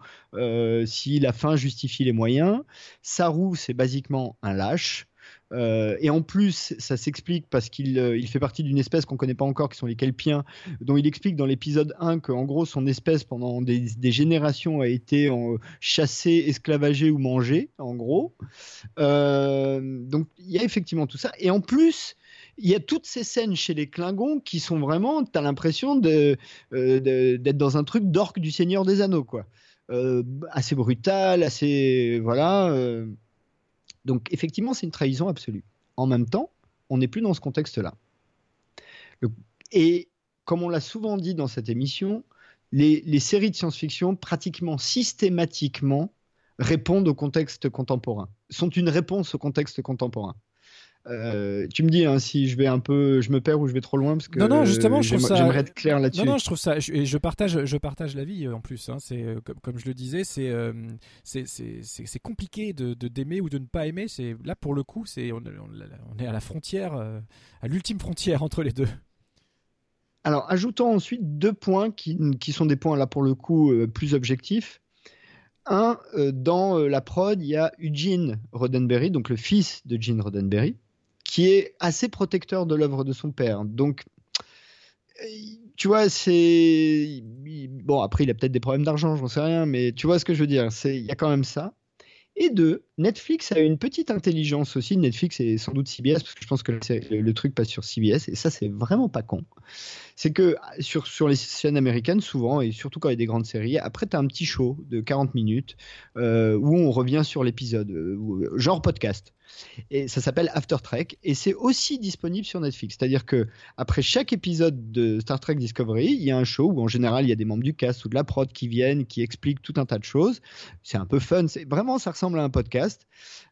si la fin justifie les moyens. Saru, c'est basiquement un lâche. Euh, et en plus, ça s'explique parce qu'il euh, fait partie d'une espèce qu'on connaît pas encore, qui sont les Kelpiens, dont il explique dans l'épisode 1 que, en gros, son espèce, pendant des, générations, a été euh, chassée, esclavagée ou mangée, en gros. Donc, il y a effectivement tout ça. Et en plus, il y a toutes ces scènes chez les Klingons qui sont vraiment, tu as l'impression d'être dans un truc d'orque du Seigneur des Anneaux, quoi. Assez brutal, assez. Voilà. Donc, effectivement, c'est une trahison absolue. En même temps, on n'est plus dans ce contexte-là. Et comme on l'a souvent dit dans cette émission, les, les séries de science-fiction, pratiquement systématiquement, répondent au contexte contemporain, sont une réponse au contexte contemporain. Euh, tu me dis hein, si je vais un peu, je me perds ou je vais trop loin parce que non, non, justement, je trouve ça. j'aimerais être clair là-dessus. Non, non, je trouve ça. je- Et je partage, je partage l'avis euh, en plus. hein, c'est euh, comme, comme je le disais, c'est euh, c'est compliqué de d'aimer ou de ne pas aimer. C'est là pour le coup, c'est on, on- est à la frontière, à l'ultime frontière entre les deux. Alors, ajoutons ensuite deux points qui, qui sont des points là pour le coup plus objectifs. Un, dans la prod, il y a Eugene Roddenberry, donc le fils de Gene Roddenberry, qui est assez protecteur de l'œuvre de son père. Donc, euh, tu vois, c'est. Bon, après, il a peut-être des problèmes d'argent, j'en sais rien, mais tu vois ce que je veux dire. Il y a quand même ça. Et deux, Netflix a une petite intelligence aussi. Netflix et sans doute CBS, parce que je pense que le, truc passe sur CBS, et ça, c'est vraiment pas con. C'est que sur, les chaînes américaines, souvent, et surtout quand il y a des grandes séries, après, tu as un petit show de 40 minutes euh, où on revient sur l'épisode, euh, genre podcast. Et ça s'appelle After Trek, et c'est aussi disponible sur Netflix. C'est-à-dire que après chaque épisode de Star Trek Discovery, il y a un show où en général il y a des membres du cast ou de la prod qui viennent, qui expliquent tout un tas de choses. C'est un peu fun, c'est vraiment ça ressemble à un podcast.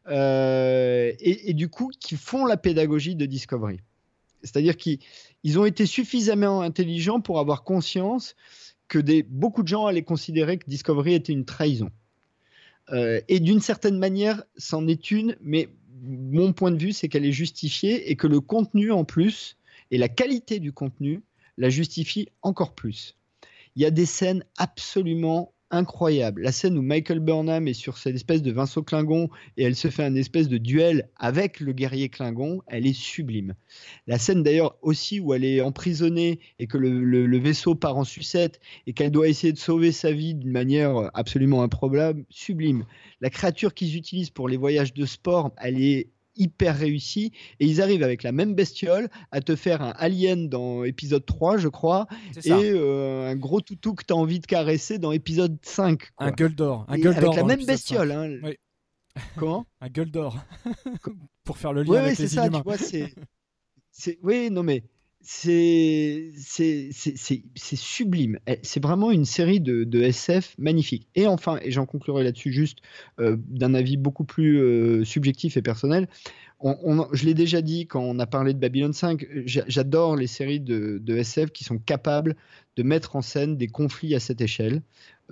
Euh, et, du coup, qui font la pédagogie de Discovery. C'est-à-dire qu'ils ils ont été suffisamment intelligents pour avoir conscience que des, beaucoup de gens allaient considérer que Discovery était une trahison. Euh, et d'une certaine manière, c'en est une, mais mon point de vue, c'est qu'elle est justifiée et que le contenu en plus, et la qualité du contenu, la justifie encore plus. Il y a des scènes absolument incroyables. La scène où Michael Burnham est sur cette espèce de vaisseau Klingon et elle se fait un espèce de duel avec le guerrier Klingon, elle est sublime. La scène d'ailleurs aussi où elle est emprisonnée et que le- le vaisseau part en sucette et qu'elle doit essayer de sauver sa vie d'une manière absolument improbable, sublime. La créature qu'ils utilisent pour les voyages de sport, elle est hyper réussie et ils arrivent avec la même bestiole à te faire un alien dans épisode 3 je crois et euh, un gros toutou que tu as envie de caresser dans épisode 5 quoi. Un gueule d'or, un gueule avec la même bestiole 5. hein. Oui. comment? <laughs> Un gueule d'or <laughs> pour faire le lien Ouais, avec les ça, tu vois, c'est- Oui, non, mais c'est sublime. Eh, C'est vraiment une série de, SF magnifique. Et enfin, et j'en conclurai là-dessus juste euh, d'un avis beaucoup plus euh, subjectif et personnel. On- on- je l'ai déjà dit quand on a parlé de Babylon 5, j'a- j'adore les séries de, SF qui sont capables de mettre en scène des conflits à cette échelle.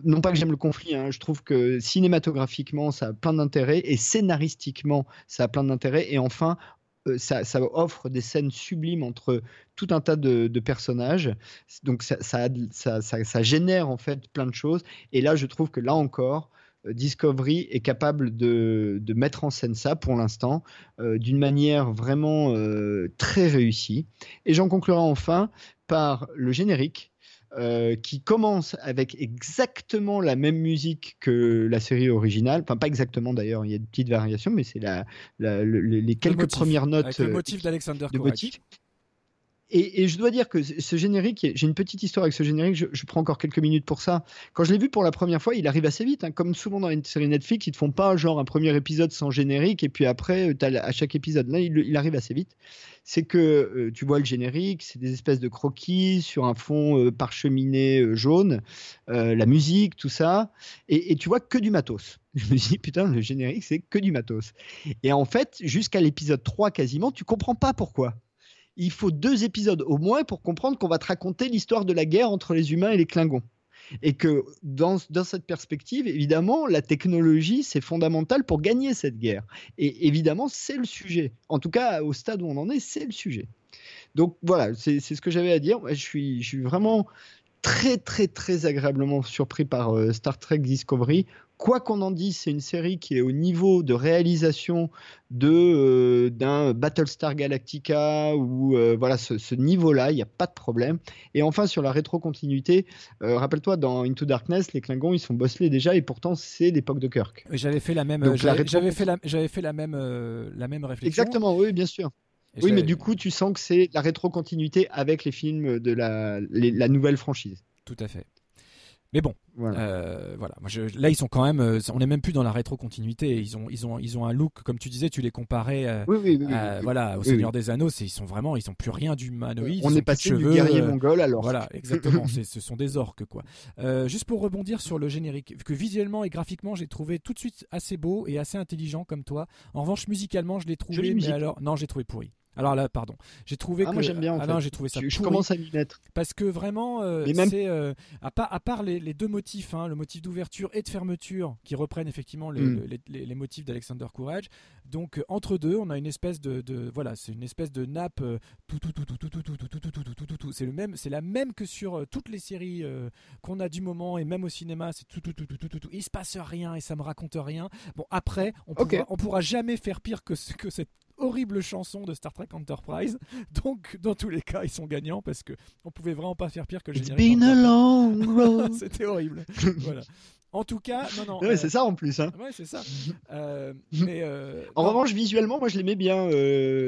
Non pas que j'aime le conflit, hein, je trouve que cinématographiquement ça a plein d'intérêt et scénaristiquement ça a plein d'intérêt. Et enfin, euh, ça, ça offre des scènes sublimes entre tout un tas de, personnages. Donc ça, ça, génère en fait plein de choses. Et là, je trouve que là encore, euh, Discovery est capable de, mettre en scène ça pour l'instant euh, d'une manière vraiment euh, très réussie. Et j'en conclurai enfin par le générique. Euh, qui commence avec exactement la même musique que la série originale. Enfin, pas exactement d'ailleurs, il y a de petites variations, mais c'est la, la- le- le- les quelques motif, premières notes avec le euh, motif d'Alexander. Et, et je dois dire que ce générique, j'ai une petite histoire avec ce générique, je, je prends encore quelques minutes pour ça. Quand je l'ai vu pour la première fois, il arrive assez vite. hein. Comme souvent dans les séries Netflix, ils te font pas genre un premier épisode sans générique et puis après, tu à chaque épisode. Là, il, il arrive assez vite. C'est que euh, tu vois le générique, c'est des espèces de croquis sur un fond euh, parcheminé euh, jaune, la musique, tout ça. Et, et tu vois que du matos. <laughs> Je me dis, putain, le générique, c'est que du matos. Et en fait, jusqu'à l'épisode 3 quasiment, tu comprends pas pourquoi il faut deux épisodes au moins pour comprendre qu'on va te raconter l'histoire de la guerre entre les humains et les Klingons. Et que dans, cette perspective, évidemment, la technologie, c'est fondamental pour gagner cette guerre. Et évidemment, c'est le sujet. En tout cas, au stade où on en est, c'est le sujet. Donc voilà, c'est ce que j'avais à dire. Je suis, je suis vraiment très, très, très agréablement surpris par euh, Star Trek Discovery. Quoi qu'on en dise, c'est une série qui est au niveau de réalisation de euh, d'un Battlestar Galactica ou euh, voilà ce, ce niveau-là, il n'y a pas de problème. Et enfin sur la rétrocontinuité, euh, rappelle-toi dans Into Darkness, les Klingons ils sont bosselés déjà et pourtant c'est l'époque de Kirk. J'avais fait la même, j'avais fait la, j'avais fait la même, euh, la même réflexion. Exactement, oui, bien sûr. Et oui, mais du coup, tu sens que c'est la rétrocontinuité avec les films de la, les- la nouvelle franchise. Tout à fait. Mais bon, Voilà. euh, voilà. Moi, je- là, ils sont quand même. euh, on n'est même plus dans la rétrocontinuité. Ils ont, ils ont, ils ont un look, comme tu disais, tu les comparais. euh, Oui, oui, oui, oui, à- oui. voilà, au Seigneur des Anneaux. Ils sont vraiment, ils sont plus rien d'humanoïde. On est passé du cheveux, guerrier euh, mongol l'orque. Voilà, exactement. ce sont des orques, quoi. Juste pour rebondir sur le générique, que visuellement et graphiquement, j'ai trouvé tout de suite assez beau et assez intelligent comme toi. En revanche, musicalement, je l'ai trouvé. Mais alors, non, j'ai trouvé pourri. Alors là, pardon. J'ai trouvé Ah, que. moi, j'aime bien, en Ah fait. non, j'ai trouvé ça Je- je commence à m'y mettre. Parce que vraiment, euh, même- c'est euh, à part, à part les, les deux motifs, hein, le motif d'ouverture et de fermeture, qui reprennent effectivement les, Mm. le- les- les- motifs d'Alexander Courage. Donc euh, entre deux, on a une espèce de, de- voilà, c'est une espèce de nappe euh, tout tout tout tout tout tout tout tout tout tout tout tout tout tout. C'est le même, c'est la même que sur euh, toutes les séries euh, qu'on a du moment et même au cinéma, c'est tout tout tout tout tout tout tout. Il se passe rien et ça me raconte rien. Bon après, on pourra, on pourra jamais faire pire que que cette horrible chanson de Star Trek Enterprise. <laughs> Donc, dans tous les cas, ils sont gagnants parce que on pouvait vraiment pas faire pire que le générique. <laughs> C'était horrible. <laughs> voilà. En tout cas, non, non. Ouais, euh, c'est ça en plus. hein. Ouais, c'est ça. Euh, mais euh, En non. revanche, visuellement, moi je l'aimais bien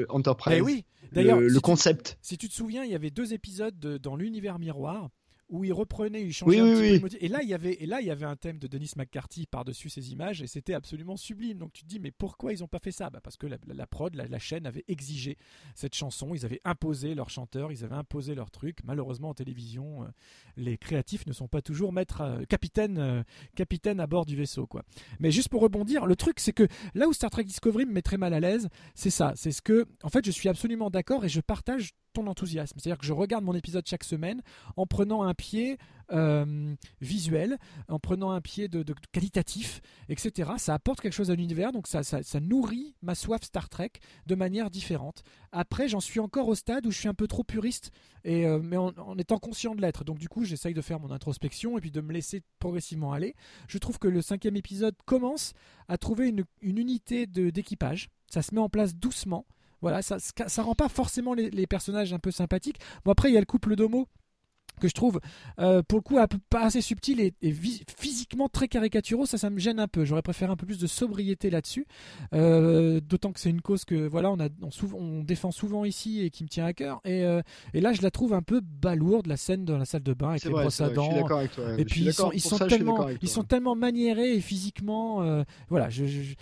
Enterprise. Eh oui. D'ailleurs, le, si le tu- concept. Si tu te souviens, il y avait deux épisodes de- dans l'univers miroir où il reprenait, il changeait Oui, un oui, petit oui. Et là, il y avait, et là, il y avait un thème de Denis McCarthy par-dessus ces images, et c'était absolument sublime. Donc tu te dis, mais pourquoi ils n'ont pas fait ça? Bah, Parce que la, prod, la, la chaîne avait exigé cette chanson. Ils avaient imposé leur chanteur, ils avaient imposé leur truc. Malheureusement, en télévision, euh, les créatifs ne sont pas toujours maîtres, euh, capitaine, euh, capitaine à bord du vaisseau, quoi. Mais juste pour rebondir, le truc, c'est que là où Star Trek Discovery me met très mal à l'aise, c'est ça. C'est ce que, en fait, je suis absolument d'accord et je partage ton enthousiasme. C'est-à-dire que je regarde mon épisode chaque semaine en prenant un pied euh, visuel, en prenant un pied de, qualitatif, etc. Ça apporte quelque chose à l'univers, donc ça, nourrit ma soif Star Trek de manière différente. Après, j'en suis encore au stade où je suis un peu trop puriste, et, euh, mais en, étant conscient de l'être. Donc du coup, j'essaye de faire mon introspection et puis de me laisser progressivement aller. Je trouve que le cinquième épisode commence à trouver une, une unité d'équipage. Ça se met en place doucement. Voilà, ça, ça rend pas forcément les, les personnages un peu sympathiques. Bon après, il y a le couple d'homo que je trouve euh, pour le coup un peu pas assez subtil et, physiquement très caricaturaux. Ça ça me gêne un peu. J'aurais préféré un peu plus de sobriété là-dessus. Euh, d'autant que c'est une cause que voilà on a on, souvent- on défend souvent ici et qui me tient à cœur. Et, euh, et là je la trouve un peu balourde la scène dans la salle de bain avec les vrai, brosses à dents. avec toi, et puis ils sont, ils sont ça, tellement ils sont tellement maniérés et physiquement voilà je, je, je-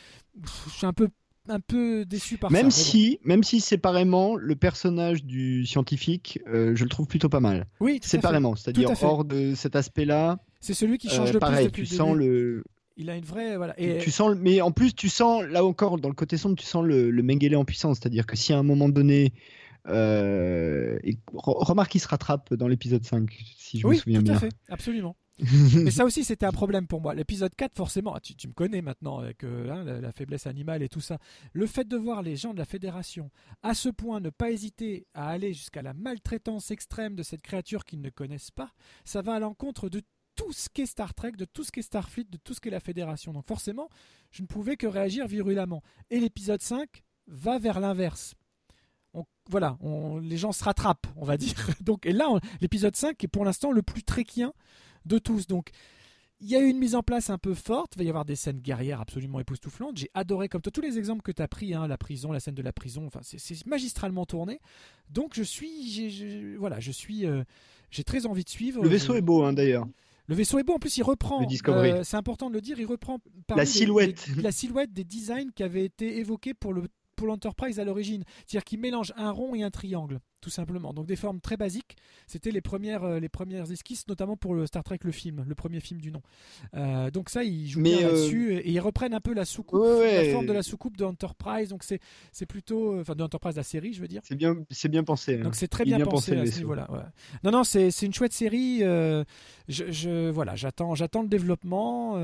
je suis un peu un peu déçu par Même ça bon. si, même si séparément, le personnage du scientifique, euh, je le trouve plutôt pas mal. Oui, tout séparément, c'est-à-dire hors de cet aspect-là. c'est celui qui change euh, le pareil, plus depuis tu le sens début. le, il a une vraie voilà et tu sens, mais en plus tu sens là encore dans le côté sombre, tu sens le, le Mengele en puissance, c'est-à-dire que si à un moment donné, euh, et remarque il se rattrape dans l'épisode 5, si je oui, me souviens tout bien. à fait, absolument. Mais <laughs> ça aussi, c'était un problème pour moi. L'épisode 4, forcément, tu, tu me connais maintenant avec euh, hein, la, la faiblesse animale et tout ça. Le fait de voir les gens de la Fédération à ce point ne pas hésiter à aller jusqu'à la maltraitance extrême de cette créature qu'ils ne connaissent pas, ça va à l'encontre de tout ce qu'est Star Trek, de tout ce qu'est Starfleet, de tout ce qu'est la Fédération. Donc forcément, je ne pouvais que réagir virulemment. Et l'épisode 5 va vers l'inverse. on- voilà, on- les gens se rattrapent, on va dire. <laughs> Donc, et là, l'épisode 5 est pour l'instant le plus tréquien de tous. Donc, il y a eu une mise en place un peu forte. Il va y avoir des scènes guerrières absolument époustouflantes. J'ai adoré, comme toi, tous les exemples que tu as pris, hein, la prison, la scène de la prison. Enfin, c'est- magistralement tourné. Donc, je suis, voilà, je suis, euh, j'ai très envie de suivre. Le vaisseau Je- est beau, hein, d'ailleurs. le vaisseau est beau, en plus il reprend, euh, c'est important de le dire, il reprend La silhouette. la silhouette des designs qui avaient été évoqués pour le pour l'Enterprise à l'origine. C'est-à-dire qu'il mélange un rond et un triangle, tout simplement. Donc des formes très basiques. C'était les premières, euh, les premières esquisses, notamment pour le Star Trek le film, le premier film du nom. Euh, donc ça, ils jouent Mais, bien euh, là-dessus et ils reprennent un peu la soucoupe, Ouais, ouais. la forme de la soucoupe de Enterprise. Donc c'est c'est plutôt, enfin de Enterprise la série, je veux dire. C'est bien, c'est bien pensé. hein. Donc c'est très bien, pensé, le à ce vaisseau. niveau-là. ouais. Non, non, c'est c'est une chouette série. je, je- voilà, j'attends, j'attends le développement.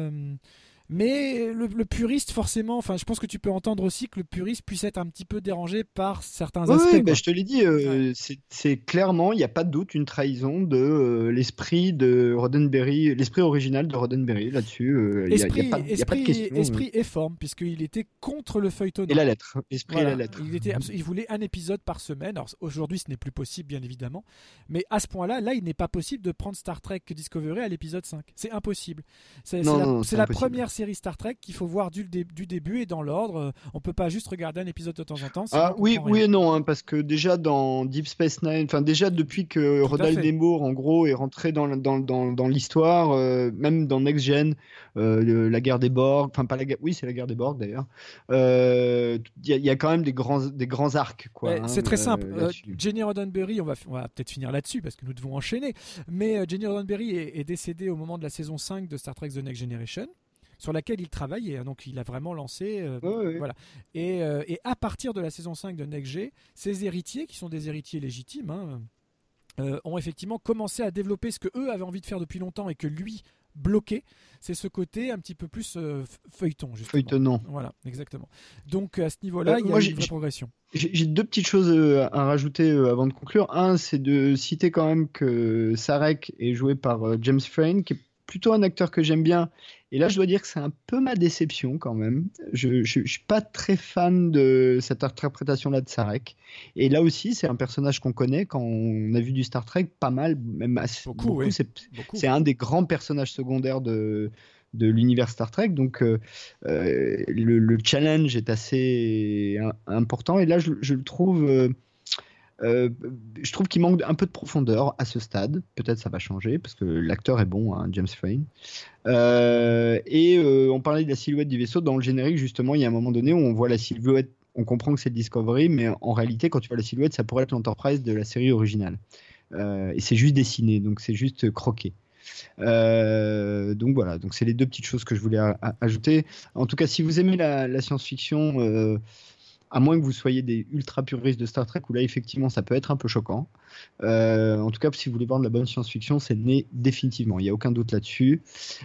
Mais le, le puriste, forcément, enfin, je pense que tu peux entendre aussi que le puriste puisse être un petit peu dérangé par certains Ouais, aspects. ouais, bah, je te l'ai dit, euh, c'est- c'est clairement, il n'y a pas de doute, une trahison de euh, l'esprit de Roddenberry, l'esprit original de Roddenberry là-dessus. euh, a, y a Esprit, pas, il y a pas de esprit, question. esprit et forme, puisqu'il était contre le feuilleton. Et la lettre, esprit et la lettre. Il, était abso- il voulait un épisode par semaine. Alors aujourd'hui, ce n'est plus possible, bien évidemment. Mais à ce point-là, là, il n'est pas possible de prendre Star Trek Discovery à l'épisode 5. C'est impossible. C'est la, non, c'est c'est la impossible. première série Star Trek qu'il faut voir du, dé- du début et dans l'ordre. Euh, On peut pas juste regarder un épisode de temps en temps. Ah oui, oui et non, hein, parce que déjà dans Deep Space Nine, enfin déjà depuis que Rodal. Nemours en gros est rentré dans, la- dans, dans, dans l'histoire, euh, même dans Next Gen, euh, le- la guerre des Borg, enfin pas la guerre, oui c'est la guerre des Borg d'ailleurs. euh, Il y, a- il y a quand même des grands des grands arcs quoi. Hein, c'est très simple. Jenny Roddenberry, on va, on va peut-être finir là-dessus parce que nous devons enchaîner. Mais Jenny Roddenberry est, est décédée au moment de la saison 5 de Star Trek The Next Generation, sur laquelle il travaillait. hein, donc il a vraiment lancé. euh. Voilà. Et, euh, et à partir de la saison 5 de Next G, ses héritiers, qui sont des héritiers légitimes, hein, euh, ont effectivement commencé à développer ce que eux avaient envie de faire depuis longtemps et que lui bloquait. C'est ce côté un petit peu plus euh, feuilleton, justement. Feuilletonnant. Voilà, exactement. Donc à ce niveau-là, Euh, il y a une vraie progression. J'ai deux petites choses euh, à rajouter euh, avant de conclure. Un, c'est de citer quand même que Sarek est joué par euh, James Frayne, qui est plutôt un acteur que j'aime bien. Et là, je dois dire que c'est un peu ma déception quand même. Je, je suis pas très fan de cette interprétation-là de Sarek. Et là aussi, c'est un personnage qu'on connaît quand on a vu du Star Trek, pas mal, même assez beaucoup. oui. C'est un des grands personnages secondaires de de l'univers Star Trek. Donc euh, euh, le, le challenge est assez im- important. Et là, je, je le trouve, euh, euh, je trouve qu'il manque un peu de profondeur à ce stade. Peut-être ça va changer parce que l'acteur est bon, hein, James Frayne. Euh, et euh, on parlait de la silhouette du vaisseau dans le générique. Justement, il y a un moment donné où on voit la silhouette. On comprend que c'est Discovery, mais en réalité, quand tu vois la silhouette, ça pourrait être l'Enterprise de la série originale. Et c'est juste dessiné, donc c'est juste croqué. Donc voilà, donc c'est les deux petites choses que je voulais ajouter. En tout cas, si vous aimez la, science-fiction, à moins que vous soyez des ultra puristes de Star Trek, où là effectivement ça peut être un peu choquant. Euh, en tout cas, si vous voulez voir de la bonne science-fiction, c'est né définitivement. Il n'y a aucun doute là-dessus.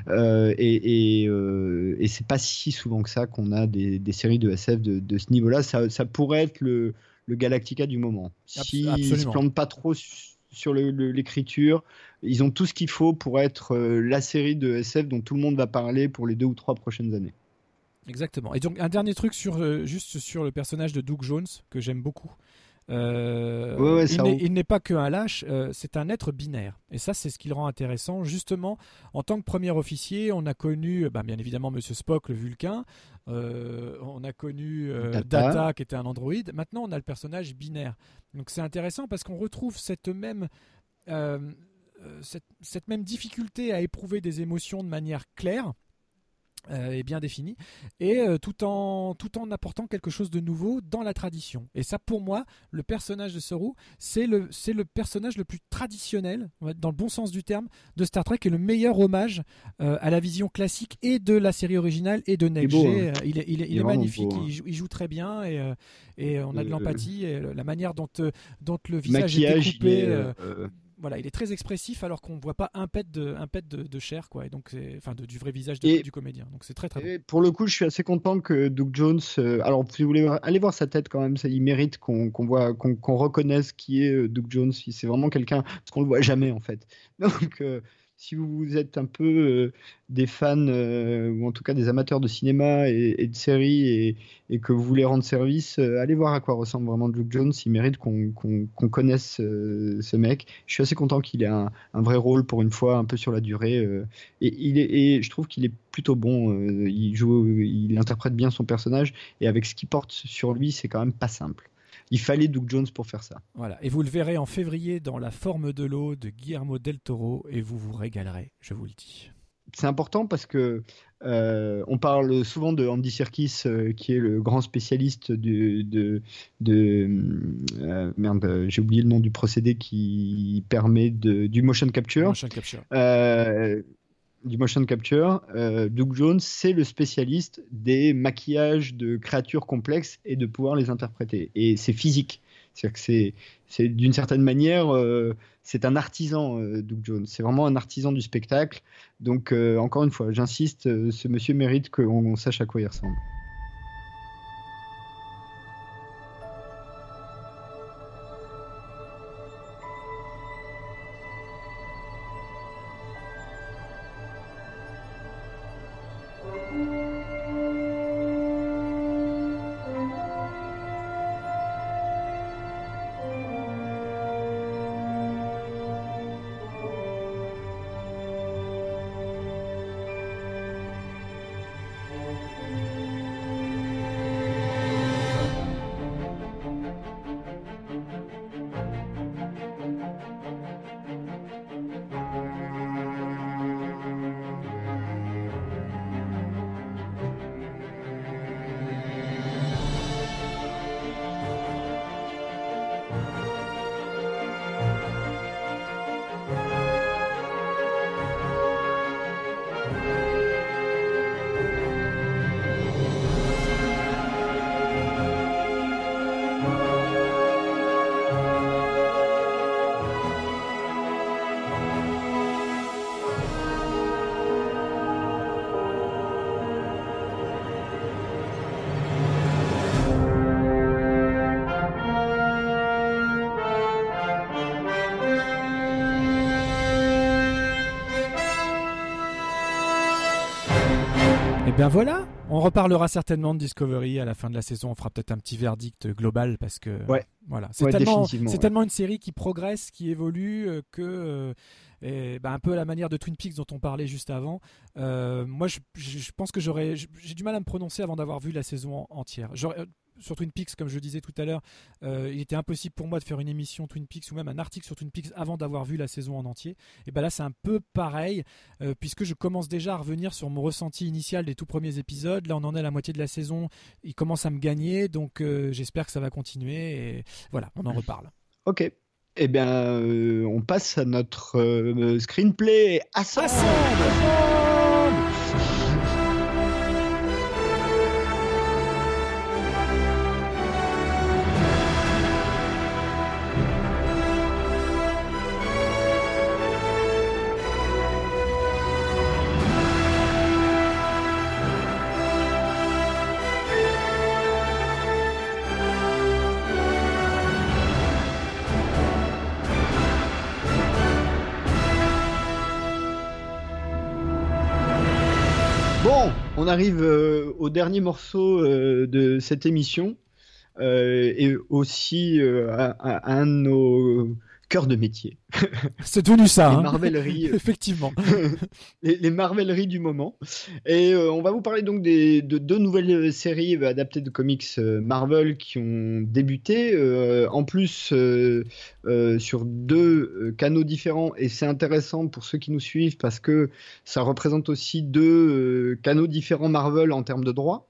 Euh, et et, euh, et c'est pas si souvent que ça qu'on a des, des séries de SF de, de ce niveau-là. Ça, ça pourrait être le, le Galactica du moment. S'ils ne se plantent pas trop su- sur l'écriture, ils ont tout ce qu'il faut pour être euh, la série de SF dont tout le monde va parler pour les deux ou trois prochaines années. Exactement. Et donc un dernier truc sur euh, juste sur le personnage de Doug Jones que j'aime beaucoup. Euh, Ouais, ouais, il ça n'est- roule. il n'est pas qu'un lâche, euh, c'est un être binaire. Et ça, c'est ce qui le rend intéressant. Justement, en tant que premier officier, on a connu, bah, bien évidemment, Monsieur Spock, le Vulcain. On a connu Data. Data. qui était un androïde. Maintenant, on a le personnage binaire. Donc c'est intéressant parce qu'on retrouve cette même cette, cette même difficulté à éprouver des émotions de manière claire euh, et bien définie, et euh, tout, en, tout en apportant quelque chose de nouveau dans la tradition. Et ça, pour moi, le personnage de Saru, c'est le, c'est le personnage le plus traditionnel, dans le bon sens du terme, de Star Trek et le meilleur hommage euh, à la vision classique et de la série originale et de Next beau, G. hein. Il est, il est, il Il est est magnifique, beau, hein. il, joue, il joue très bien et, et on a de l'empathie. Et la manière dont, dont le visage est il découpé. Voilà, il est très expressif alors qu'on ne voit pas un pet de, un pet de, de chair, quoi. Et donc, c'est- enfin, de- du vrai visage de- Et- du comédien. Donc, c'est très très bon. Pour le coup, je suis assez content que Doug Jones. euh, alors, si vous voulez allez voir sa tête quand même, ça, il mérite qu'on qu'on voit, qu'on qu'on reconnaisse qui est euh, Doug Jones. C'est vraiment quelqu'un parce qu'on le voit jamais en fait. <laughs> Donc, euh, si vous êtes un peu euh, des fans euh, ou en tout cas des amateurs de cinéma et, de séries et, que vous voulez rendre service, euh, allez voir à quoi ressemble vraiment Luke Jones. Il mérite qu'on connaisse ce mec. Je suis assez content qu'il ait un, vrai rôle pour une fois, un peu sur la durée. et, et je trouve qu'il est plutôt bon. il joue, il interprète bien son personnage et avec ce qu'il porte sur lui, c'est quand même pas simple. Il fallait Doug Jones pour faire ça. Voilà. Et vous le verrez en février dans La forme de l'eau de Guillermo del Toro et vous vous régalerez, je vous le dis. c'est important parce que euh, on parle souvent de Andy Serkis, euh, qui est le grand spécialiste du- de, de euh, merde, j'ai oublié le nom du procédé qui permet de, du motion capture. Motion capture. Du motion capture, euh, Doug Jones, c'est le spécialiste des maquillages de créatures complexes et de pouvoir les interpréter. Et c'est physique. C'est-à-dire que c'est, d'une certaine manière, euh, c'est un artisan, euh, Doug Jones. C'est vraiment un artisan du spectacle. Donc, encore une fois, j'insiste, ce monsieur mérite qu'on sache à quoi il ressemble. Et bien voilà, on reparlera certainement de Discovery à la fin de la saison. On fera peut-être un petit verdict global parce que Ouais. voilà, c'est Ouais, tellement, ouais. une série qui progresse, qui évolue, euh, que euh, et, ben, un peu à la manière de Twin Peaks dont on parlait juste avant. euh, moi, je, je- pense que j'aurais, j'ai du mal à me prononcer avant d'avoir vu la saison en- entière. Sur Twin Peaks, comme je le disais tout à l'heure, euh, il était impossible pour moi de faire une émission Twin Peaks ou même un article sur Twin Peaks avant d'avoir vu la saison en entier. Et ben là, c'est un peu pareil, euh, puisque je commence déjà à revenir sur mon ressenti initial des tout premiers épisodes. Là, on en est à la moitié de la saison, il commence à me gagner, donc euh, j'espère que ça va continuer. Et voilà, on en reparle. Ok. Eh bien, on passe à notre screenplay. Assemble Bon, arrive euh, au dernier morceau euh, de cette émission euh, et aussi à, à un de nos cœurs de métier. <laughs> C'est devenu ça, Les hein. marvelleries. euh, <laughs> Effectivement. <laughs> les, les marvelleries du moment. Et euh, on va vous parler donc des, de deux nouvelles euh, séries adaptées de comics Marvel qui ont débuté. euh, en plus, euh, sur deux canaux différents. Et c'est intéressant pour ceux qui nous suivent parce que ça représente aussi deux canaux différents Marvel en termes de droits.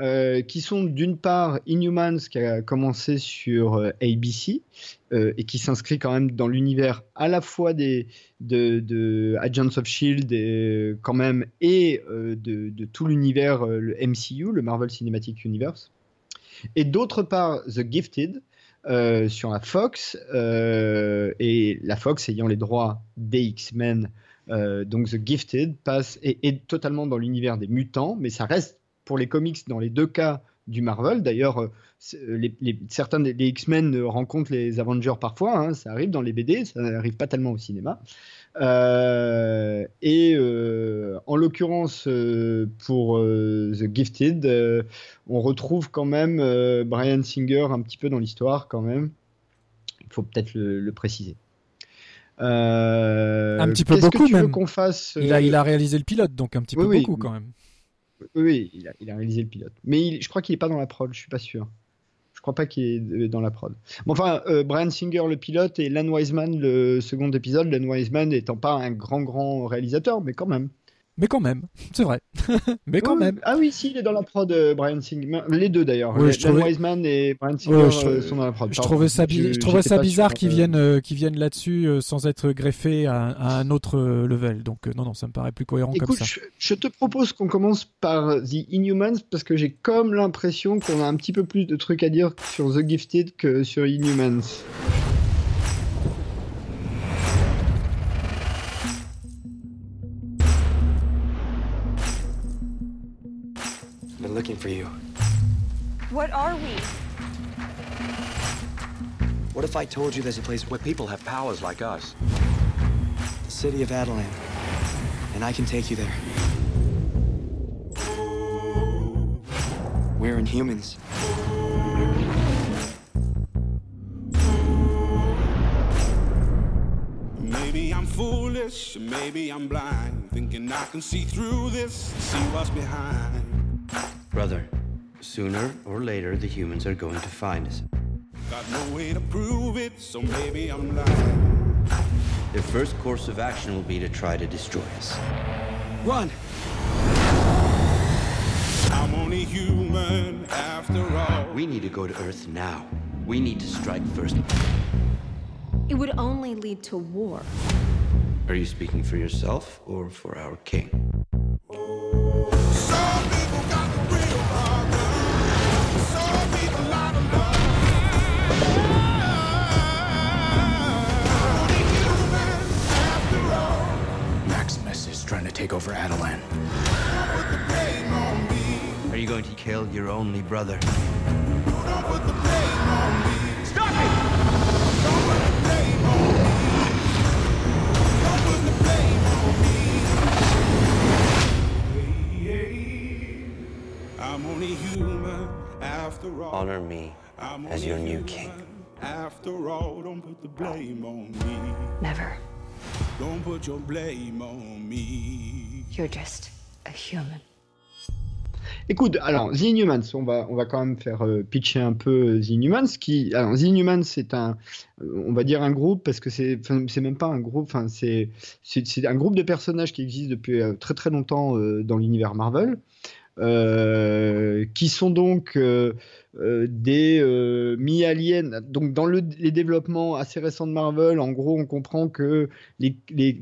Euh, qui sont d'une part Inhumans qui a commencé sur euh, ABC euh, et qui s'inscrit quand même dans l'univers à la fois de, de Agents of Shield et, quand même et de, tout l'univers le MCU, le Marvel Cinematic Universe, et d'autre part The Gifted sur la Fox et la Fox ayant les droits des X-Men. donc The Gifted passe est, est totalement dans l'univers des mutants, mais ça reste pour les comics dans les deux cas du Marvel. D'ailleurs, euh, c'est- les, les- certains des X-Men euh, rencontrent les Avengers parfois, hein, ça arrive dans les BD, ça n'arrive pas tellement au cinéma. Euh, et euh, en l'occurrence, euh, pour euh, The Gifted, euh, on retrouve quand même euh, Brian Singer un petit peu dans l'histoire quand même. Il faut peut-être le, le préciser. Euh, Un petit peu qu'est-ce que beaucoup tu veux même. qu'on fasse Il a, euh, il a réalisé le pilote, donc un petit oui, peu oui. beaucoup quand même. Oui, il a, réalisé le pilote. Mais je crois qu'il est pas dans la prod, je suis pas sûr. Je crois pas qu'il est euh, dans la prod. Enfin, euh, Brian Singer le pilote et Len Wiseman le second épisode. Len Wiseman étant pas un grand grand réalisateur, mais quand même. Mais quand même, c'est vrai. <laughs> Mais quand Oui, même. Ah oui, si, il est dans la prod, euh, Brian Singer. Les deux d'ailleurs. Oui, je trouvais- Wiseman et Brian Singer Ouais, je, euh, sont dans la prod. je trouvais ça, bi- Je- je trouvais j'étais ça pas bizarre sûr, qu'ils euh, viennent, euh, viennent là-dessus euh, sans être greffés à, à un autre euh, level. Donc euh, non, non, ça me paraît plus cohérent comme ça. je, je te propose qu'on commence par The Inhumans parce que j'ai comme l'impression qu'on a un petit peu plus de trucs à dire sur The Gifted que sur Inhumans. Looking for you. What are we? What if I told you there's a place where people have powers like us? The city of Adelan. And I can take you there. We're inhumans. Maybe I'm foolish, maybe I'm blind, thinking I can see through this, see what's behind. Brother, sooner or later the humans are going to find us. Got no way to prove it, so maybe I'm lying. Their first course of action will be to try to destroy us. Run! I'm only human after all. We need to go to Earth now. We need to strike first. It would only lead to war. Are you speaking for yourself or for our king? Maximus take over Adelan. Are you going to kill your only brother? I'm only human after all. Honor me as your new king. After all, don't put the blame on me. Never. Don't put your blame on me. You're just a human. Écoute, alors The Inhumans, on va, on va quand même faire euh, pitcher un peu euh, The Inhumans. Qui, alors The Inhumans, c'est un, euh, on va dire un groupe parce que c'est, c'est même pas un groupe, enfin c'est, c'est, c'est un groupe de personnages qui existe depuis euh, très très longtemps euh, dans l'univers Marvel. euh, qui sont donc euh, des euh, mi-aliens. Donc, dans le- les développements assez récents de Marvel, en gros, on comprend que les,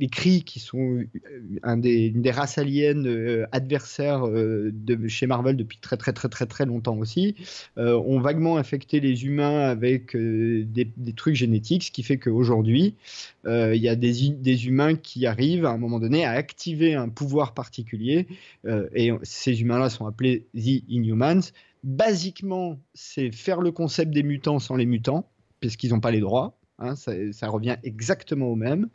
Kree, qui sont euh, des, une des races aliens adversaires de chez Marvel depuis très très très très très longtemps aussi, ont vaguement infecté les humains avec des, trucs génétiques, ce qui fait qu'aujourd'hui, il y a des, des humains qui arrivent à un moment donné à activer un pouvoir particulier, et ces humains-là sont appelés The Inhumans. Basiquement, c'est faire le concept des mutants sans les mutants, puisqu'ils n'ont pas les droits. hein, ça, ça revient exactement au même.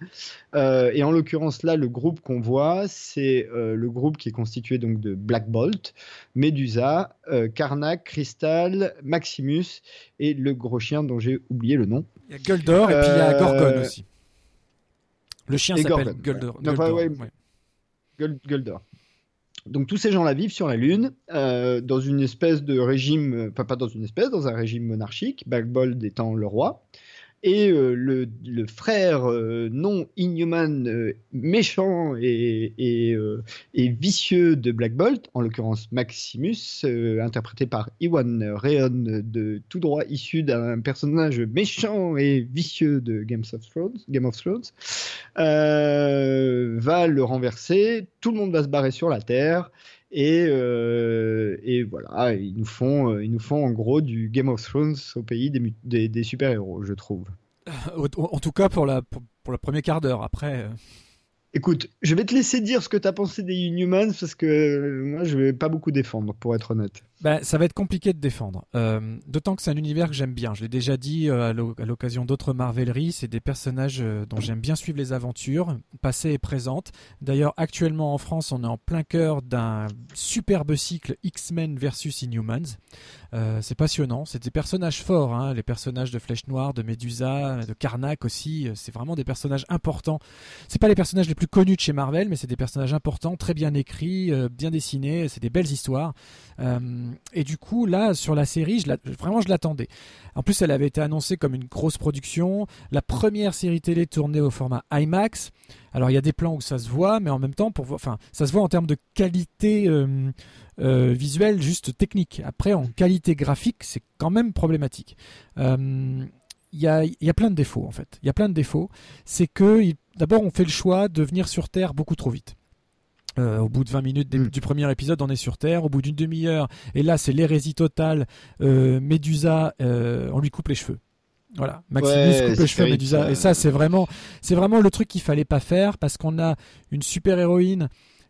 Euh, et en l'occurrence, là, le groupe qu'on voit, c'est euh, le groupe qui est constitué donc de Black Bolt, Medusa, euh, Karnak, Crystal, Maximus et le gros chien dont j'ai oublié le nom. Il y a Guldor et puis il y a Euh, Gorgon aussi. Le chien s'appelle Guldor. ouais. Ouais, Guldor. Donc tous ces gens-là vivent sur la Lune, euh, dans une espèce de régime, euh, enfin pas dans une espèce, dans un régime monarchique, Black Bolt étant le roi. Et euh, le, frère euh, non inhuman, euh, méchant et, vicieux de Black Bolt, en l'occurrence Maximus, interprété par Iwan Rheon, de tout droit issu d'un personnage méchant et vicieux de Game of Thrones, Game of Thrones va le renverser. Tout le monde va se barrer sur la Terre. Et, euh, et voilà, ils nous, font, euh, ils nous font en gros du Game of Thrones au pays des, des, des super-héros, je trouve. En en tout cas pour la pour, pour le premier quart d'heure. Après, euh, Écoute, je vais te laisser dire ce que tu as pensé des Inhumans parce que euh, moi je vais pas beaucoup défendre, pour être honnête. Ben, ça va être compliqué de défendre. Euh, D'autant que c'est un univers que j'aime bien. Je l'ai déjà dit euh, à l'o- à l'occasion d'autres Marveleries. C'est des personnages euh, dont j'aime bien suivre les aventures, passées et présentes. D'ailleurs, actuellement en France, on est en plein cœur d'un superbe cycle X-Men versus Inhumans. C'est passionnant. C'est des personnages forts. hein, Les personnages de Flèche Noire, de Medusa, de Karnak aussi. C'est vraiment des personnages importants. C'est pas les personnages les plus connus de chez Marvel, mais c'est des personnages importants, très bien écrits, bien dessinés. C'est des belles histoires. Et du coup, là, sur la série, je vraiment, je l'attendais. En plus, elle avait été annoncée comme une grosse production. La première série télé tournée au format IMAX. Alors, il y a des plans où ça se voit, mais en même temps, ça se voit en termes de qualité euh, euh, visuelle, juste technique. Après, en qualité graphique, c'est quand même problématique. Euh, il y, a, plein de défauts en fait. Il y a plein de défauts. C'est que d'abord on fait le choix de venir sur Terre beaucoup trop vite. Euh, au bout de 20 minutes des- du premier épisode, on est sur Terre. Au bout d'une demi-heure, et là c'est l'hérésie totale. euh, Médusa, euh, on lui coupe les cheveux. Voilà, Maximus Ouais, coupe les cheveux Médusa. Et ça, c'est vraiment, c'est vraiment le truc qu'il fallait pas faire parce qu'on a une super héroïne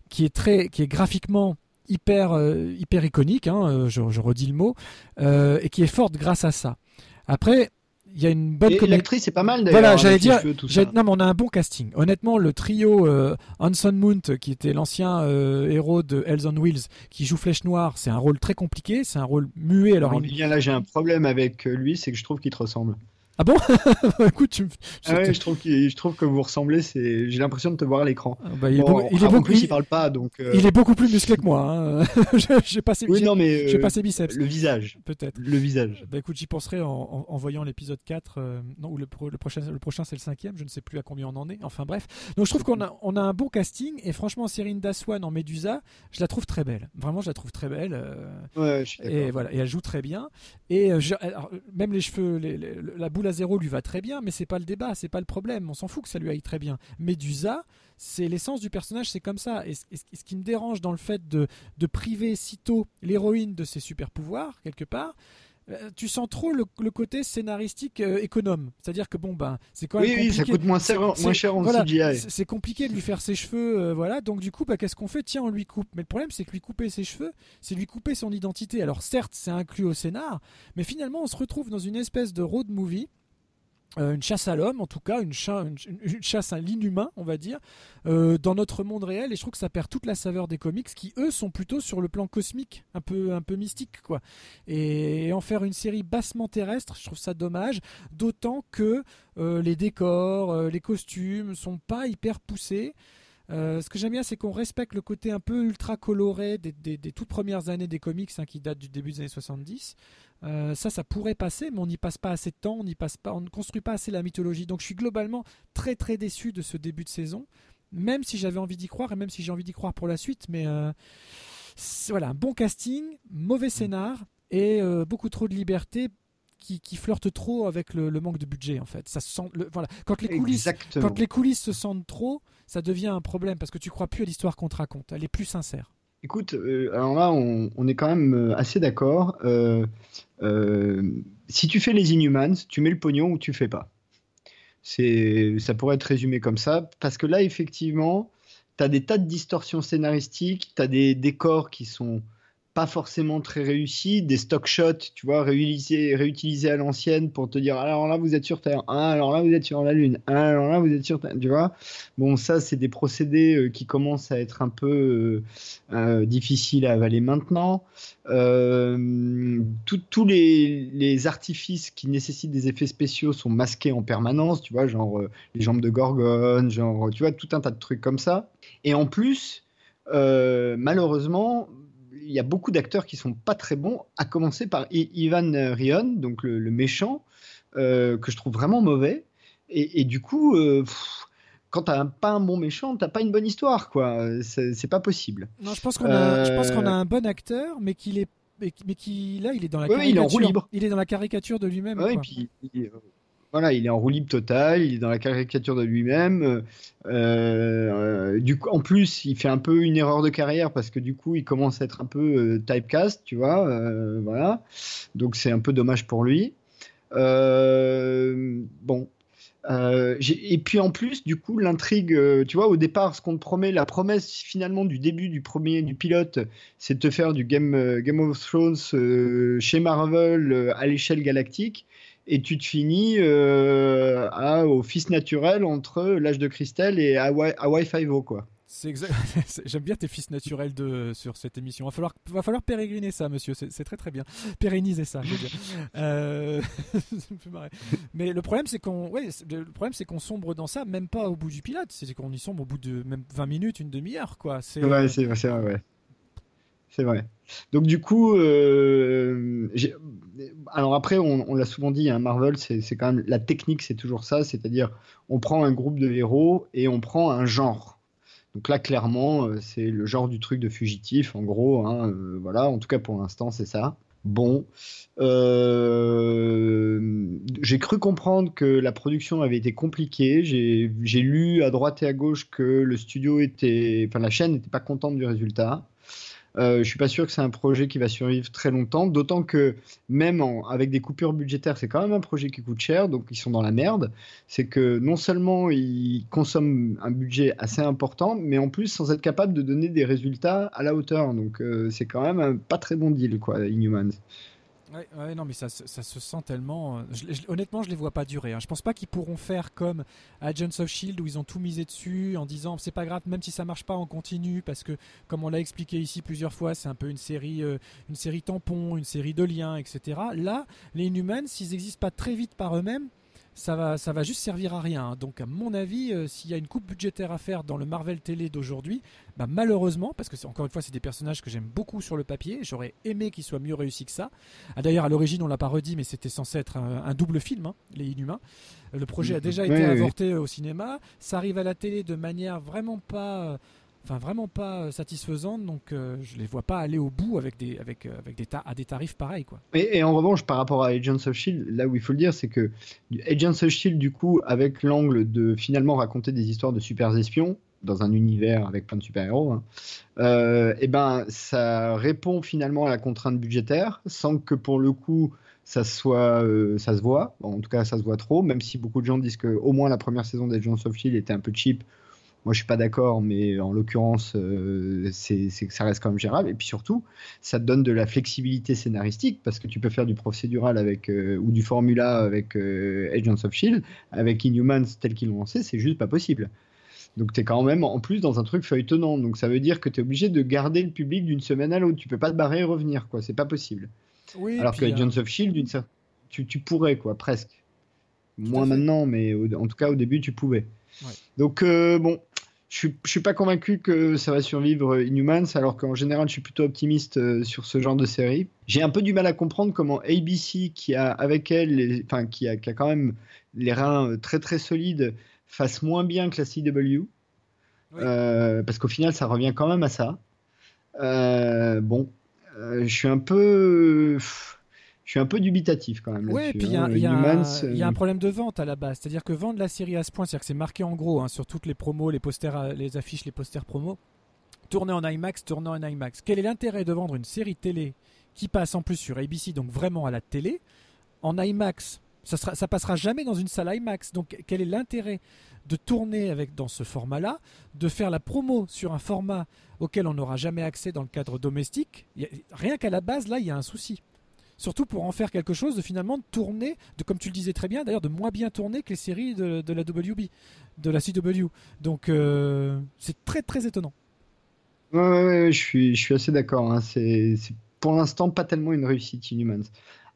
qui est très, qui est graphiquement hyper, hyper iconique. hein, je, je redis le mot et qui est forte grâce à ça. Après, il y a une bonne comédie- l'actrice est pas mal, d'ailleurs, Voilà, avec j'allais dire. Non, mais on a un bon casting. Honnêtement, le trio euh, Hanson Mount, qui était l'ancien euh, héros de Hells on Wheels, qui joue Flèche Noire, c'est un rôle très compliqué. C'est un rôle muet. Alors, Alors, il- Lilian, là, j'ai un problème avec euh, lui, c'est que je trouve qu'il te ressemble. Ah bon <laughs> Écoute, tu Ah ouais, je trouve, qu'il- je trouve que vous ressemblez, c'est... j'ai l'impression de te voir à l'écran. bah, il est Bon, beau- il est en beaucoup- plus, il- il parle pas, donc... euh, Il est beaucoup plus musclé que moi. hein. <laughs> J'ai- pas ses, Oui, j'ai- non, mais, j'ai euh, pas ses biceps. le visage. Peut-être. Le visage. Bah écoute, j'y penserai en, en- en voyant l'épisode 4. euh, non, ou le, pro- le prochain, le prochain c'est le cinquième. Je ne sais plus à combien on en est. Enfin bref. Donc je trouve qu'on a, on a un bon casting. Et franchement, Cyrine Daswan en Médusa, je la trouve très belle. Vraiment, je la trouve très belle. Ouais, je suis d'accord. et voilà, et elle joue très bien. Et je- alors, même les cheveux, les- les- la boule à zéro lui va très bien, mais c'est pas le débat, c'est pas le problème. On s'en fout que ça lui aille très bien. Médusa, c'est l'essence du personnage, c'est comme ça. Et, ce- qui me dérange dans le fait de, de priver sitôt l'héroïne de ses super pouvoirs quelque part. Euh, Tu sens trop le, le côté scénaristique euh, économe, c'est-à-dire que bon ben c'est quand même Oui, oui, ça compliqué. coûte moins cher- moins en voilà, CGI. c'est- C'est compliqué de lui faire ses cheveux, euh, voilà. Donc du coup, bah, qu'est-ce qu'on fait? Tiens, on lui coupe. Mais le problème, c'est que lui couper ses cheveux, c'est lui couper son identité. Alors certes, c'est inclus au scénar, mais finalement, on se retrouve dans une espèce de road movie. Euh, une chasse à l'homme, en tout cas, une, cha- une- une- une chasse à l'inhumain, on va dire, euh, dans notre monde réel. Et je trouve que ça perd toute la saveur des comics, qui eux sont plutôt sur le plan cosmique, un peu, un peu mystique, quoi. Et, en faire une série bassement terrestre, je trouve ça dommage. D'autant que euh, les décors, les costumes sont pas hyper poussés. Euh, ce que j'aime bien, c'est qu'on respecte le côté un peu ultra coloré des, toutes premières années des comics hein, qui datent du début des années 70. Euh, ça, ça pourrait passer, mais on n'y passe pas assez de temps, on n'y passe pas, on ne construit pas assez la mythologie. Donc, je suis globalement très très déçu de ce début de saison, même si j'avais envie d'y croire et même si j'ai envie d'y croire pour la suite. Mais euh, voilà, bon casting, mauvais scénar et beaucoup trop de liberté. Qui, qui flirte trop avec le, le manque de budget en fait. Ça se sent, le- voilà. Quand les coulisses, Exactement. quand les coulisses se sentent trop, ça devient un problème parce que tu crois plus à l'histoire qu'on te raconte. Elle est plus sincère. Écoute, euh, alors là, on, on est quand même euh, assez d'accord. Euh, euh, si tu fais les Inhumans, tu mets le pognon ou tu fais pas. C'est, ça pourrait être résumé comme ça, parce que là, effectivement, tu as des tas de distorsions scénaristiques, tu as des décors qui sont pas forcément très réussis, des stock shots, tu vois, réutilisés, à l'ancienne pour te dire alors là vous êtes sur Terre, alors là vous êtes sur la Lune, alors là vous êtes sur Terre, tu vois. Bon, ça c'est des procédés euh, qui commencent à être un peu euh, euh, difficiles à avaler maintenant. Euh, tous les, les artifices qui nécessitent des effets spéciaux sont masqués en permanence, tu vois, genre les jambes de Gorgone, genre, tu vois, tout un tas de trucs comme ça. Et en plus, malheureusement, il y a beaucoup d'acteurs qui sont pas très bons, à commencer par I- Ivan Rion, donc le, le méchant, euh, que je trouve vraiment mauvais. Et, et du coup, euh, pff, quand t'as pas un bon méchant, t'as pas une bonne histoire, quoi. C'est pas possible. Non, je pense qu'on a, je pense Euh, qu'on a un bon acteur, mais qu'il est, mais qui là, il est dans la Ouais, ouais, il est en caricature. roue libre. Il est dans la caricature de lui-même. Ouais, et puis, il- euh, voilà, il est en roue libre total, il est dans la caricature de lui-même. euh, euh, du en plus, il fait un peu une erreur de carrière parce que du coup, il commence à être un peu euh, typecast, tu vois. voilà. Donc, c'est un peu dommage pour lui. Bon. Et puis en plus, du coup, l'intrigue, tu vois, au départ, ce qu'on te promet, la promesse finalement du début du premier, du pilote, c'est de te faire du Game, of Thrones chez Marvel à l'échelle galactique. Et tu te finis euh, à- au fils naturel entre l'âge de cristal et Hawaii, Hawaii Five-O, quoi. C'est exact. <laughs> J'aime bien tes fils naturels de sur cette émission. Va falloir, va falloir pérégriner ça, monsieur. C'est très très bien. Pérenniser ça. Je veux dire. <laughs> Euh. <laughs> Mais le problème, c'est qu'on, ouais, le problème, c'est qu'on sombre dans ça, même pas au bout du pilote. C'est qu'on y sombre au bout de même 20 minutes, une demi-heure, quoi. C'est Ouais, vrai, c'est vrai, ouais. C'est vrai. Donc du coup, euh, alors après, on, l'a souvent dit, hein, Marvel, c'est quand même la technique, c'est toujours ça, c'est-à-dire on prend un groupe de héros et on prend un genre. Donc là, clairement, euh, c'est le genre du truc de fugitif, en gros. hein, euh, voilà, en tout cas pour l'instant, c'est ça. Bon, j'ai cru comprendre que la production avait été compliquée. J'ai lu à droite et à gauche que le studio était, enfin la chaîne n'était pas contente du résultat. Euh, je suis pas sûr que c'est un projet qui va survivre très longtemps, d'autant que même avec des coupures budgétaires, c'est quand même un projet qui coûte cher, donc ils sont dans la merde. C'est que non seulement ils consomment un budget assez important, mais en plus sans être capable de donner des résultats à la hauteur. Donc euh, c'est quand même un pas très bon deal, quoi, Inhumans. Ouais, non, mais ça, se- ça se sent tellement. euh, je- je- honnêtement, je les vois pas durer. hein. Je pense pas qu'ils pourront faire comme Agents of Shield où ils ont tout misé dessus en disant c'est pas grave, même si ça marche pas, on continue parce que, comme on l'a expliqué ici plusieurs fois, c'est un peu une série, euh, une série tampon, une série de liens, etc. Là, les Inhumans, s'ils n'existent pas très vite par eux-mêmes, ça va, ça va juste servir à rien. Donc, à mon avis, euh, s'il y a une coupe budgétaire à faire dans le Marvel télé d'aujourd'hui, bah, malheureusement, parce que c'est encore une fois, c'est des personnages que j'aime beaucoup sur le papier, j'aurais aimé qu'ils soient mieux réussis que ça. Ah, D'ailleurs, à l'origine, on l'a pas redit, mais c'était censé être un, un double film, hein, Les Inhumains. Le projet a déjà Oui, été oui, avorté euh, au cinéma. Ça arrive à la télé de manière vraiment pas, euh, enfin vraiment pas euh, satisfaisante. Donc, euh, je les vois pas aller au bout avec des, avec, euh, avec des à des tarifs pareils, quoi. Et, en revanche, par rapport à Agents of Shield, là où il faut le dire, c'est que Agents of Shield, du coup, avec l'angle de finalement raconter des histoires de super espions dans un univers avec plein de super-héros, hein, euh, et ben ça répond finalement à la contrainte budgétaire, sans que pour le coup ça soit, euh, ça se voit. En tout cas, ça se voit trop, même si beaucoup de gens disent que au moins la première saison d'Agents of Shield était un peu cheap. Moi, je suis pas d'accord, mais en l'occurrence, euh, c'est c'est que ça reste quand même gérable. Et puis surtout, ça te donne de la flexibilité scénaristique parce que tu peux faire du procédural avec euh, ou du formula avec euh, Agents of Shield, avec Inhumans tel qu'ils l'ont lancé, c'est juste pas possible. Donc tu es quand même en plus dans un truc feuilletonnant. Donc ça veut dire que tu es obligé de garder le public d'une semaine à l'autre. Tu peux pas te barrer et revenir, quoi. C'est pas possible. Oui, Alors que Agents of Shield, d'une tu, tu pourrais, quoi, presque. Moins maintenant, mais au- en tout cas au début tu pouvais. Ouais. Donc euh, bon, je suis, je suis pas convaincu que ça va survivre euh, Inhumans, alors qu'en général je suis plutôt optimiste euh, sur ce genre de série. J'ai un peu du mal à comprendre comment ABC, qui a avec elle, les- enfin qui a, qui a quand même les reins euh, très très solides, fasse moins bien que la CW. Euh, parce qu'au final ça revient quand même à ça. Euh, bon, euh, je suis un peu, je suis un peu dubitatif quand même. Oui, puis il y, a- hein. y un- il y a euh, un problème de vente à la base. C'est-à-dire que vendre la série à ce point, c'est-à-dire que c'est marqué en gros hein, sur toutes les promos, les posters, euh, les affiches, les posters promos, tourné en IMAX, tourné en IMAX. Quel est l'intérêt de vendre une série télé qui passe en plus sur ABC, donc vraiment à la télé, en IMAX? Ça, sera, ça passera jamais dans une salle IMAX. Donc quel est l'intérêt de tourner avec dans ce format-là, de faire la promo sur un format auquel on n'aura jamais accès dans le cadre domestique? A- Rien qu'à la base, là, il y a un souci. Surtout pour en faire quelque chose de finalement de tourner, de, comme tu le disais très bien, d'ailleurs de moins bien tourner que les séries de, la WB, de la CW. Donc euh, c'est très très étonnant. Ouais, ouais, ouais, je suis, assez d'accord. hein. C'est, c'est pour l'instant pas tellement une réussite Inhumans.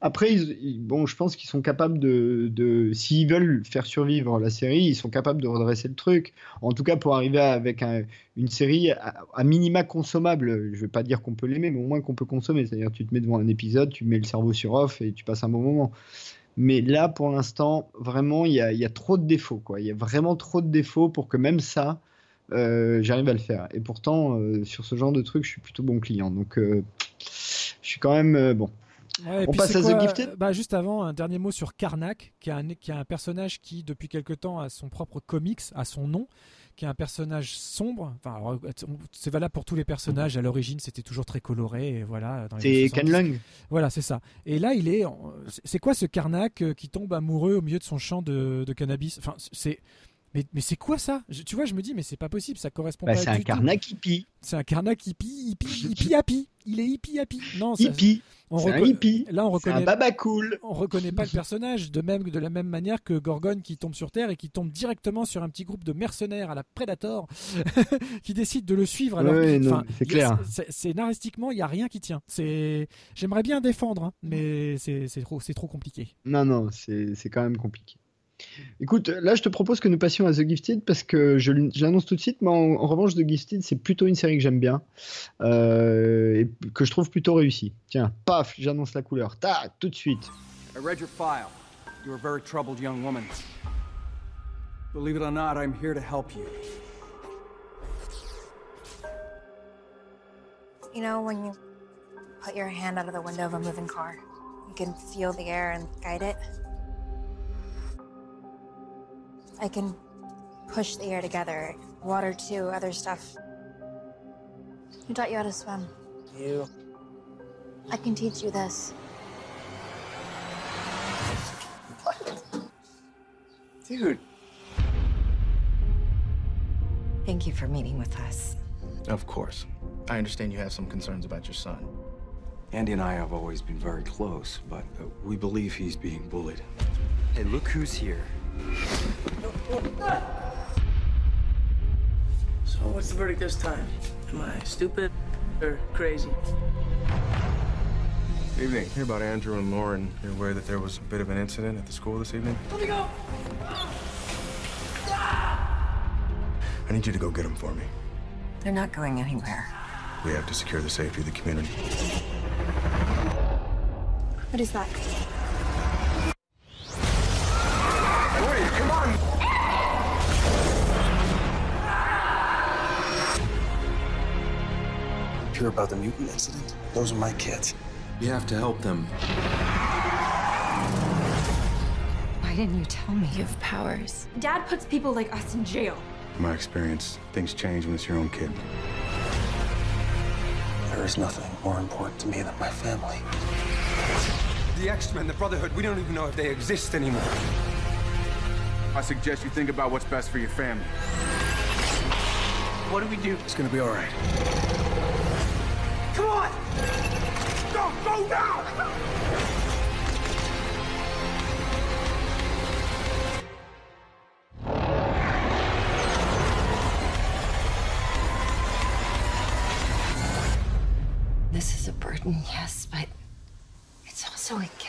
Après, bon, je pense qu'ils sont capables de, de s'ils veulent faire survivre la série, ils sont capables de redresser le truc. En tout cas, pour arriver avec un- une série à, minima consommable. Je vais pas dire qu'on peut l'aimer, mais au moins qu'on peut consommer. C'est-à-dire, tu te mets devant un épisode, tu mets le cerveau sur off et tu passes un bon moment. Mais là, pour l'instant, vraiment, il y a, trop de défauts. Il y a vraiment trop de défauts pour que même ça, euh, j'arrive à le faire. Et pourtant, euh, sur ce genre de truc, je suis plutôt bon client. Donc, euh, je suis quand même bon. Ouais, On passe à quoi, The Gifted bah, Juste avant, un dernier mot sur Karnak, qui est un, qui est un personnage qui, depuis quelque temps, a son propre comics, a son nom, qui est un personnage sombre. Enfin, on- c'est valable pour tous les personnages. À l'origine, c'était toujours très coloré. Et voilà. C'est années Ken 70. Lang. Voilà, c'est ça. Et là, il est. en- C'est quoi ce Karnak euh, qui tombe amoureux au milieu de son champ de, de cannabis? Enfin, c'est. Mais, mais c'est quoi ça? Je- Tu vois, je me dis, mais c'est pas possible, ça correspond Bah, pas c'est un. Karnak hippie. C'est un Karnak hippie, hippie, hippie happy. Il est hippie happy. Non, ça- Hippie. on un hippie. Là, on C'est un reconnaît. baba cool. On reconnaît pas le personnage de même de la même manière que Gorgon qui tombe sur Terre et qui tombe directement sur un petit groupe de mercenaires à la Predator <laughs> qui décide de le suivre. Alors Ouais, c'est clair. c'est- il y a rien qui tient. C'est. J'aimerais bien défendre, hein, mais c'est trop, c'est trop compliqué. Non, non, c'est quand même compliqué. Écoute, là, je te propose que nous passions à The Gifted parce que je, l'annonce tout de suite, mais en, en revanche, The Gifted, c'est plutôt une série que j'aime bien euh, et que je trouve plutôt réussie. Tiens, paf, j'annonce la couleur. Tac, tout de suite. I read your file. You're a very troubled young woman. Believe it or not, I'm here to help you. You know, when you put your hand out of the window of a moving car, you can feel the air and guide it? I can push the air together, water too, other stuff. Who taught you how to swim? You. I can teach you this. Dude. Thank you for meeting with us. Of course. I understand you have some concerns about your son. Andy and I have always been very close, but uh, we believe he's being bullied. Hey, look who's here. So what's the verdict this time? Am I stupid or crazy? Evening. Hear about Andrew and Lauren. You're aware that there was a bit of an incident at the school this evening? Let me go! I need you to go get them for me. They're not going anywhere. We have to secure the safety of the community. What is that? Hear about the mutant incident? Those are my kids. You have to help them. Why didn't you tell me? You have powers. Dad puts people like us in jail. In my experience, things change when it's your own kid. There is nothing more important to me than my family. The X-Men, the Brotherhood, we don't even know if they exist anymore. I suggest you think about what's best for your family. What do we do? It's gonna be all right. Come on! Go, go now! This is a burden, yes, but it's also a gift.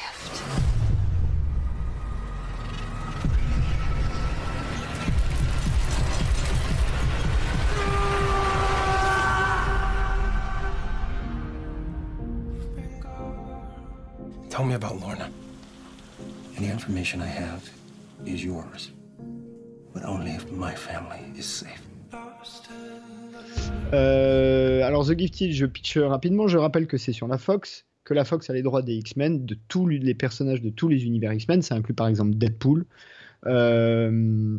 Information I have is yours. But only if my family is safe. Alors The Gifted, je pitch rapidement. Je rappelle que c'est sur la Fox, que la Fox a les droits des X-Men, de tous les personnages de tous les univers X-Men. Ça inclut par exemple Deadpool. Euh,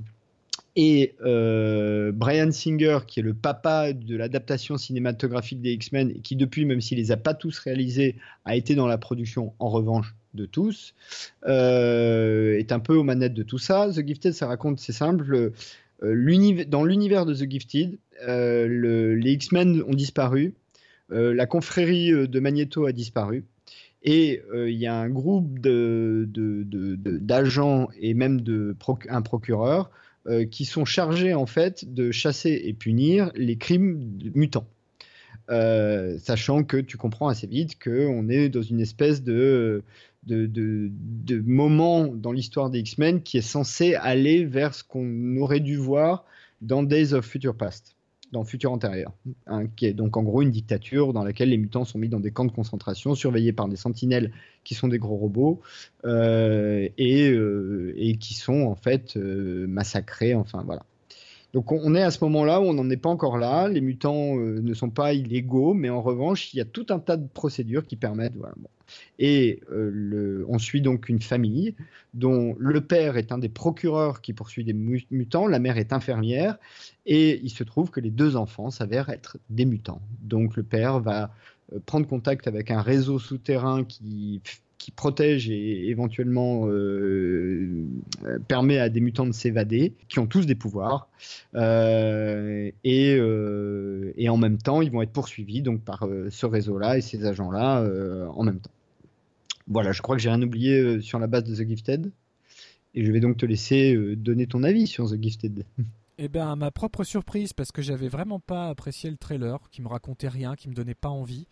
et euh, Brian Singer, qui est le papa de l'adaptation cinématographique des X-Men, et qui depuis, même s'il les a pas tous réalisés, a été dans la production en revanche de tous, euh, est un peu aux manettes de tout ça. The Gifted, ça raconte, c'est simple, euh, dans l'univers de The Gifted, euh, le- les X-Men ont disparu, la confrérie de Magneto a disparu, et il y a un groupe d'agents et même de un procureur qui sont chargés en fait de chasser et punir les crimes mutants. Sachant que tu comprends assez vite qu'on est dans une espèce de, de, de- de moment dans l'histoire des X-Men qui est censé aller vers ce qu'on aurait dû voir dans Days of Future Past, dans Futur Antérieur, hein, qui est donc en gros une dictature dans laquelle les mutants sont mis dans des camps de concentration surveillés par des sentinelles qui sont des gros robots euh, et, euh, et qui sont en fait euh, massacrés, enfin voilà. Donc on, est à ce moment-là où on n'en est pas encore là. Les mutants euh, ne sont pas illégaux, mais en revanche, il y a tout un tas de procédures qui permettent. Et euh, on suit donc une famille dont le père est un des procureurs qui poursuit des mu- mutants, la mère est infirmière, et il se trouve que les deux enfants s'avèrent être des mutants. Donc le père va euh, prendre contact avec un réseau souterrain qui qui protège et éventuellement euh, euh, permet à des mutants de s'évader, qui ont tous des pouvoirs, Euh, et, et en même temps ils vont être poursuivis donc par ce réseau-là et ces agents-là en même temps. Voilà, je crois que j'ai rien oublié sur la base de The Gifted, et je vais donc te laisser donner ton avis sur The Gifted. <laughs> Eh à ma propre surprise, parce que j'avais vraiment pas apprécié le trailer, qui me racontait rien, qui me donnait pas envie.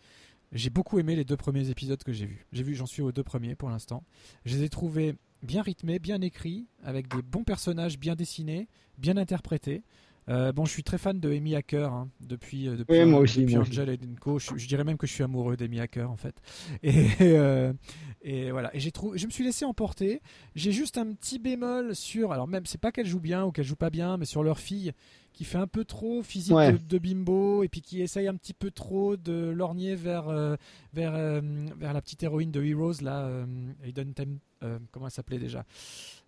J'ai beaucoup aimé les deux premiers épisodes que j'ai vus. J'ai vu, j'en suis aux deux premiers pour l'instant. Je les ai trouvés bien rythmés, bien écrits, avec des bons personnages bien dessinés, bien interprétés. Euh, bon, je suis très fan de Amy Hacker hein, depuis, euh, depuis, Ouais, moi aussi, depuis moi aussi. Angel et Co. Je, je dirais même que je suis amoureux d'Amy Hacker en fait. Et, <laughs> euh, et voilà. Et j'ai trouvé, je me suis laissé emporter. J'ai juste un petit bémol sur, alors même c'est pas qu'elle joue bien ou qu'elle joue pas bien, mais sur leur fille qui fait un peu trop physique Ouais. de, de bimbo et puis qui essaye un petit peu trop de lorgner vers euh, vers vers la petite héroïne de Heroes là, Aiden Tem- euh, comment elle s'appelait déjà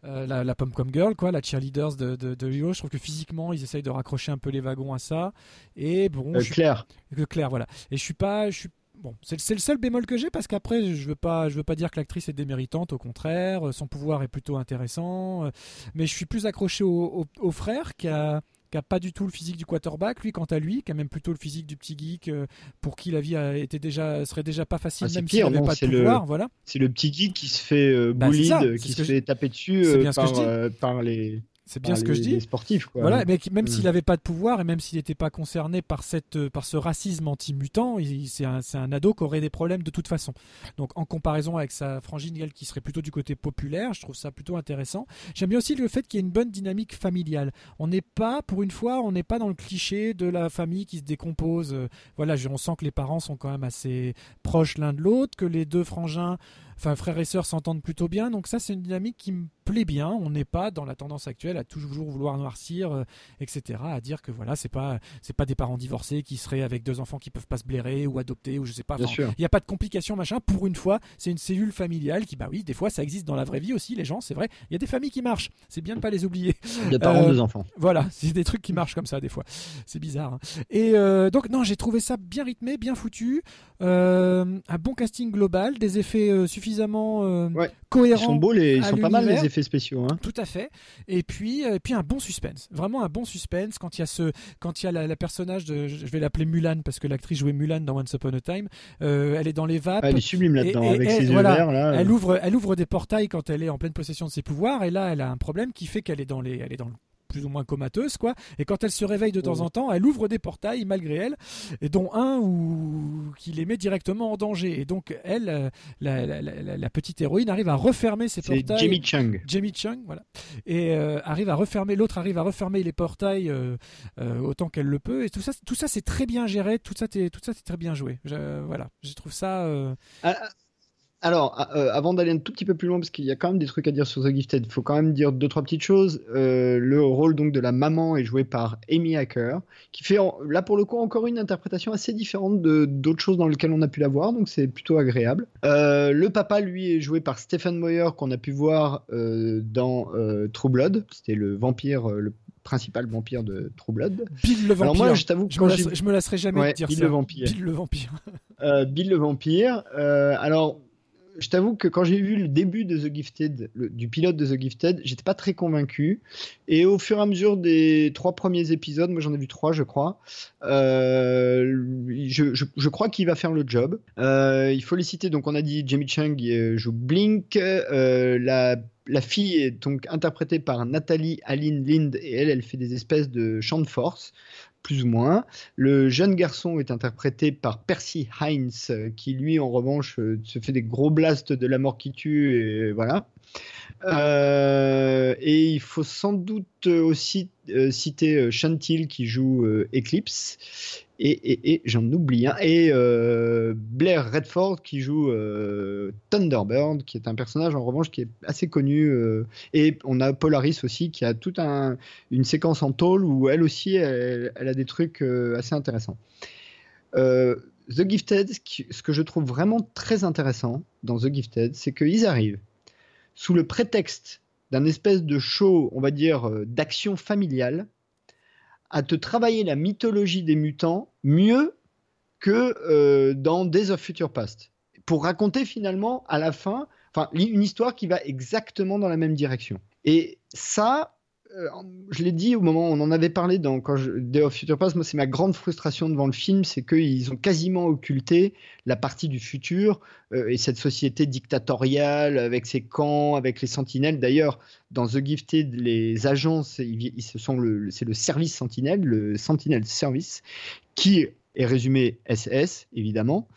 Euh, la, la pom-com girl quoi, la cheerleaders de, de. Je trouve que physiquement ils essayent de raccrocher un peu les wagons à ça. Et bon, Euh, je suis- Claire. voilà. Et je suis pas, je suis bon, c'est le- seul bémol que j'ai parce qu'après je veux pas, je veux pas dire que l'actrice est déméritante, au contraire, euh, son pouvoir est plutôt intéressant, euh, mais je suis plus accroché au, au- au frère qui a qui a pas du tout le physique du quarterback, lui quant à lui, qui a même plutôt le physique du petit geek euh, pour qui la vie a été déjà serait déjà pas facile Ah, même s'il n'avait pas de le- pouvoir, voilà. C'est le petit geek qui se fait euh, Bah, bullied, euh, qui se je- fait taper dessus euh, par, euh, par les. C'est bien ce que les- je dis. les sportifs, quoi. Voilà, mais même Mm. s'il n'avait pas de pouvoir et même s'il n'était pas concerné par, cette, euh, par ce racisme anti-mutant, c'est un, un ado qui aurait des problèmes de toute façon. Donc en comparaison avec sa frangine elle, qui serait plutôt du côté populaire, je trouve ça plutôt intéressant. J'aime bien aussi le fait qu'il y ait une bonne dynamique familiale. On n'est pas, pour une fois, on n'est pas dans le cliché de la famille qui se décompose. Euh, Voilà, on sent que les parents sont quand même assez proches l'un de l'autre, que les deux frangins enfin frères et sœurs s'entendent plutôt bien donc ça c'est une dynamique qui me plaît bien. On n'est pas dans la tendance actuelle à toujours vouloir noircir euh, etc à dire que voilà c'est pas c'est pas des parents divorcés qui seraient avec deux enfants qui peuvent pas se blairer ou adopter ou je sais pas il n'y a pas de complications machin. Pour une fois c'est une cellule familiale qui bah oui des fois ça existe dans la vraie vie aussi les gens c'est vrai. Il y a des familles qui marchent. C'est bien de pas les oublier. A parents, Euh, deux enfants. voilà <laughs> c'est des trucs qui marchent comme ça des fois. C'est bizarre hein. et euh, donc non j'ai trouvé ça bien rythmé bien foutu. Euh, un bon casting global des effets euh, suffisamment euh, cohérents Ils sont beaux, les... ils sont pas mal les effets spéciaux. Hein. Tout à fait. Et puis, euh, et puis un bon suspense. Vraiment un bon suspense quand il y a ce, quand il y a la, la personnage de, je vais l'appeler Mulan parce que l'actrice jouait Mulan dans Once Upon a Time. Euh, elle est dans les vapes. Ah, elle est sublime là-dedans, avec et- ses yeux voilà, verts, là. Elle ouvre, elle ouvre des portails quand elle est en pleine possession de ses pouvoirs. Et là, elle a un problème qui fait qu'elle est dans les, elle est dans le plus ou moins comateuse quoi et quand elle se réveille de temps en temps elle ouvre des portails malgré elle et dont un où qui les met directement en danger et donc elle euh, la, la- la- la petite héroïne arrive à refermer ces portails Jamie Chung. Jamie Chung, voilà. Et euh, arrive à refermer, l'autre arrive à refermer les portails euh, euh, autant qu'elle le peut. Et tout ça, tout ça c'est très bien géré, tout ça, tout ça c'est très bien joué. Je- voilà, je trouve ça. Ah, Alors, euh, avant d'aller un tout petit peu plus loin, parce qu'il y a quand même des trucs à dire sur The Gifted, il faut quand même dire deux trois petites choses. Euh, le rôle donc de la maman est joué par Amy Hacker, qui fait là pour le coup encore une interprétation assez différente de d'autres choses dans lesquelles on a pu la voir, donc c'est plutôt agréable. Euh, le papa lui est joué par Stephen Moyer qu'on a pu voir dans True Blood. C'était le vampire, le principal vampire de True Blood. Bill le vampire. Alors moi, je t'avoue, que je, je me lasserai jamais Ouais, de dire Bill ça. le vampire. Bill le vampire. Bill le vampire. Alors, je t'avoue que quand j'ai vu le début de The Gifted, du pilote de The Gifted, j'étais pas très convaincu. Et au fur et à mesure des trois premiers épisodes, moi j'en ai vu trois, je crois. euh, je, crois qu'il va faire le job. Euh, il faut les citer. Donc, on a dit Jamie Chung euh, joue Blink. la fille est donc interprétée par Nathalie Aline Lind et elle, elle fait des espèces de chants de force plus ou moins. Le jeune garçon est interprété par Percy Hines, euh, qui lui, en revanche, euh, se fait des gros blasts de la mort qui tue, et voilà. Euh, et il faut sans doute aussi citer Chantil qui joue Eclipse. Et, j'en oublie un. Et euh, Blair Redford qui joue euh, Thunderbird, qui est un personnage en revanche qui est assez connu. euh, et on a Polaris aussi qui a toute un, une séquence en tôle où elle aussi, elle, a des trucs assez intéressants. The Gifted, ce que je trouve vraiment très intéressant dans The Gifted, c'est qu'ils arrivent sous le prétexte d'un espèce de show, on va dire, d'action familiale, à te travailler la mythologie des mutants mieux que euh, dans Days of Future Past. Pour raconter finalement à la fin, une histoire qui va exactement dans la même direction. Et ça, je l'ai dit au moment où on en avait parlé dans quand je, Day of Future Past, moi c'est ma grande frustration devant le film, c'est qu'ils ont quasiment occulté la partie du futur euh, et cette société dictatoriale avec ses camps, avec les sentinelles. D'ailleurs, dans The Gifted, les agents, c'est ils- ils- le, c'est le service sentinelle, le Sentinel Service, qui est résumé SS, évidemment.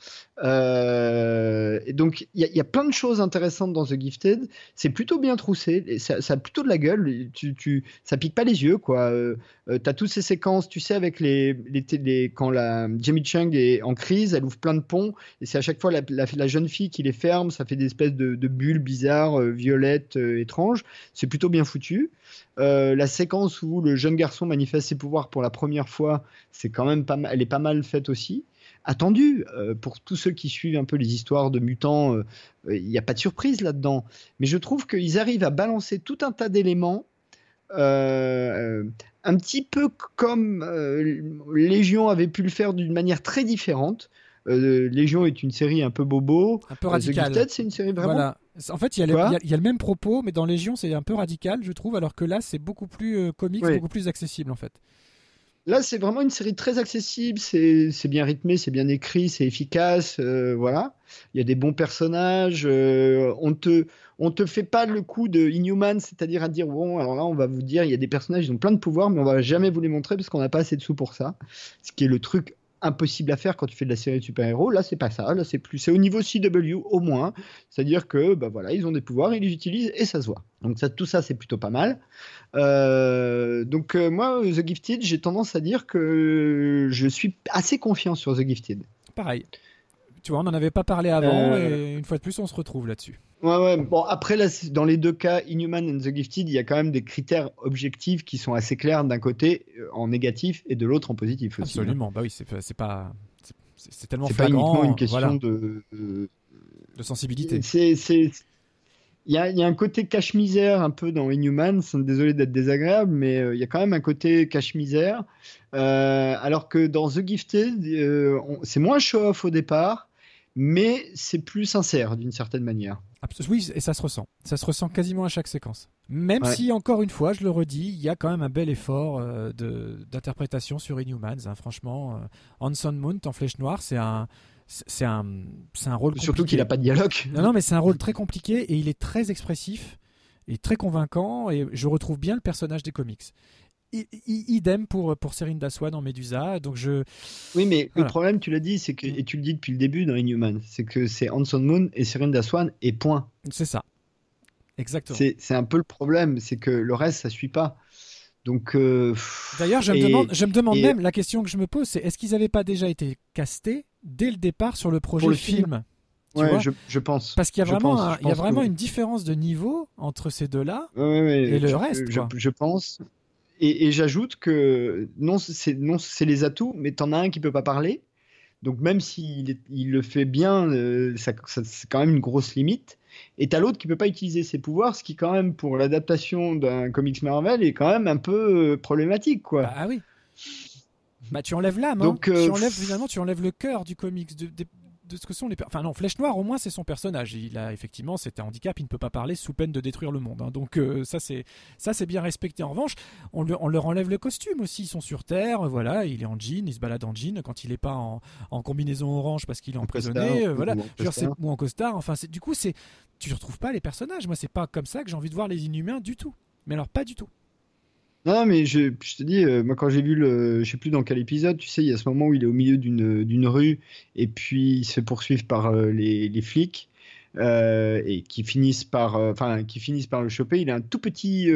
Euh, et donc, il y, a- plein de choses intéressantes dans The Gifted. C'est plutôt bien troussé. et ça, a plutôt de la gueule. Tu, ça pique pas les yeux, quoi. Euh, euh, T'as toutes ces séquences, tu sais, avec les, les, quand la Jamie Chung est en crise, elle ouvre plein de ponts, et c'est à chaque fois la, jeune fille qui les ferme. Ça fait des espèces de, bulles bizarres, euh, violettes, euh, étranges. C'est plutôt bien foutu. La séquence où le jeune garçon manifeste ses pouvoirs pour la première fois, c'est quand même pas mal, elle est pas mal faite aussi. Attendu euh, pour tous ceux qui suivent un peu les histoires de mutants, euh, euh, il n'y a pas de surprise là-dedans. Mais je trouve qu'ils arrivent à balancer tout un tas d'éléments. euh, un petit peu comme euh, Légion avait pu le faire d'une manière très différente. Euh, Légion est une série un peu bobo. Un peu Euh, The c'est une série vraiment. Voilà. En fait, il y, a le, Quoi il y a- il y a le même propos, mais dans Légion, c'est un peu radical, je trouve, alors que là, c'est beaucoup plus euh, comique, Oui. beaucoup plus accessible, en fait. Là, c'est vraiment une série très accessible, c'est bien rythmé, c'est bien écrit, c'est efficace, euh, voilà. Il y a des bons personnages, euh, on te on te fait pas le coup de Inhuman, c'est-à-dire à dire bon, alors là, on va vous dire, il y a des personnages, ils ont plein de pouvoirs, mais on va jamais vous les montrer parce qu'on n'a pas assez de sous pour ça. Ce qui est le truc impossible à faire quand tu fais de la série de super-héros. Là, c'est pas ça. Là, c'est plus, c'est au niveau CW au moins. C'est-à-dire que, bah voilà, ils ont des pouvoirs, ils les utilisent et ça se voit. Donc ça, tout ça, c'est plutôt pas mal. Euh, donc euh, moi, The Gifted, j'ai tendance à dire que je suis assez confiant sur The Gifted. Pareil. Tu vois, on n'en avait pas parlé avant, Euh, et une fois de plus, on se retrouve là-dessus. Ouais, ouais. Bon, après, là, dans les deux cas, Inhuman and The Gifted, il y a quand même des critères objectifs qui sont assez clairs d'un côté euh, en négatif et de l'autre en positif aussi. hein. Absolument. Bah oui, c'est pas. c'est- tellement C'est pas uniquement une question voilà, de, de, de sensibilité. C'est, il y a, il y a un côté cache-misère un peu dans Inhuman. c'est- Désolé d'être désagréable, mais euh, il y a quand même un côté cache-misère. Euh, alors que dans The Gifted, euh, c'est moins show-off au départ, mais c'est plus sincère d'une certaine manière. Oui, et ça se ressent. Ça se ressent quasiment à chaque séquence. Même Ouais. si, encore une fois, je le redis, il y a quand même un bel effort euh, d'interprétation sur Inhumans. hein. Franchement, euh, Hanson Mount en flèche noire, c'est un. c'est- un, c'est un rôle Surtout qu'il n'a pas de dialogue. Non, non, mais c'est un rôle très compliqué et il est très expressif et très convaincant et je retrouve bien le personnage des comics. Idem pour, pour Serinda Swan en Medusa. Donc je. Oui, mais Voilà. le problème, tu l'as dit, c'est que, et tu le dis depuis le début dans Inhuman, c'est que c'est Hanson Moon et Serinda Swan et point. C'est ça. Exactement. C'est, un peu le problème, c'est que le reste, ça suit pas. Donc. euh, D'ailleurs, je, me demande, je me demande et- même, la question que je me pose, c'est est-ce qu'ils n'avaient pas déjà été castés dès le départ sur le projet le film, film. Tu Ouais, vois? je, je pense. Parce qu'il y a vraiment, pense, un- je il y a que vraiment une différence de niveau entre ces deux-là Ouais, ouais, ouais, et le je, reste. Je pense. Et, et j'ajoute que non, c'est non, c'est les atouts, mais t'en as un qui peut pas parler. Donc même s'il il le fait bien, euh, ça, ça- c'est quand même une grosse limite. Et t'as l'autre qui peut pas utiliser ses pouvoirs, ce qui quand même pour l'adaptation d'un comics Marvel est quand même un peu euh, problématique, quoi. Ah oui. Bah, tu enlèves l'âme. Donc, hein. euh, tu enlèves finalement, tu enlèves le cœur du comics de, de- de ce que sont les. Enfin non, Flèche Noire au moins c'est son personnage. Il a effectivement c'est un handicap, il ne peut pas parler sous peine de détruire le monde. hein. Donc euh, ça c'est ça c'est bien respecté. En revanche, on, le- on leur enlève le costume aussi. Ils sont sur Terre, voilà, il est en jean, il se balade en jean quand il n'est pas en, en combinaison orange parce qu'il est emprisonné. costard, euh, voilà, ou en c'est- costard. ou en costard. Enfin c'est du coup c'est tu retrouves pas les personnages. Moi c'est pas comme ça que j'ai envie de voir les Inhumains du tout. Mais alors pas du tout. Non, mais je, je te dis, euh, moi quand j'ai vu le, je sais plus dans quel épisode, tu sais, il y a ce moment où il est au milieu d'une d'une rue et puis il se fait poursuivre par euh, les, les flics euh, et qui finissent par, enfin, qui finissent par le choper. Il a un tout petit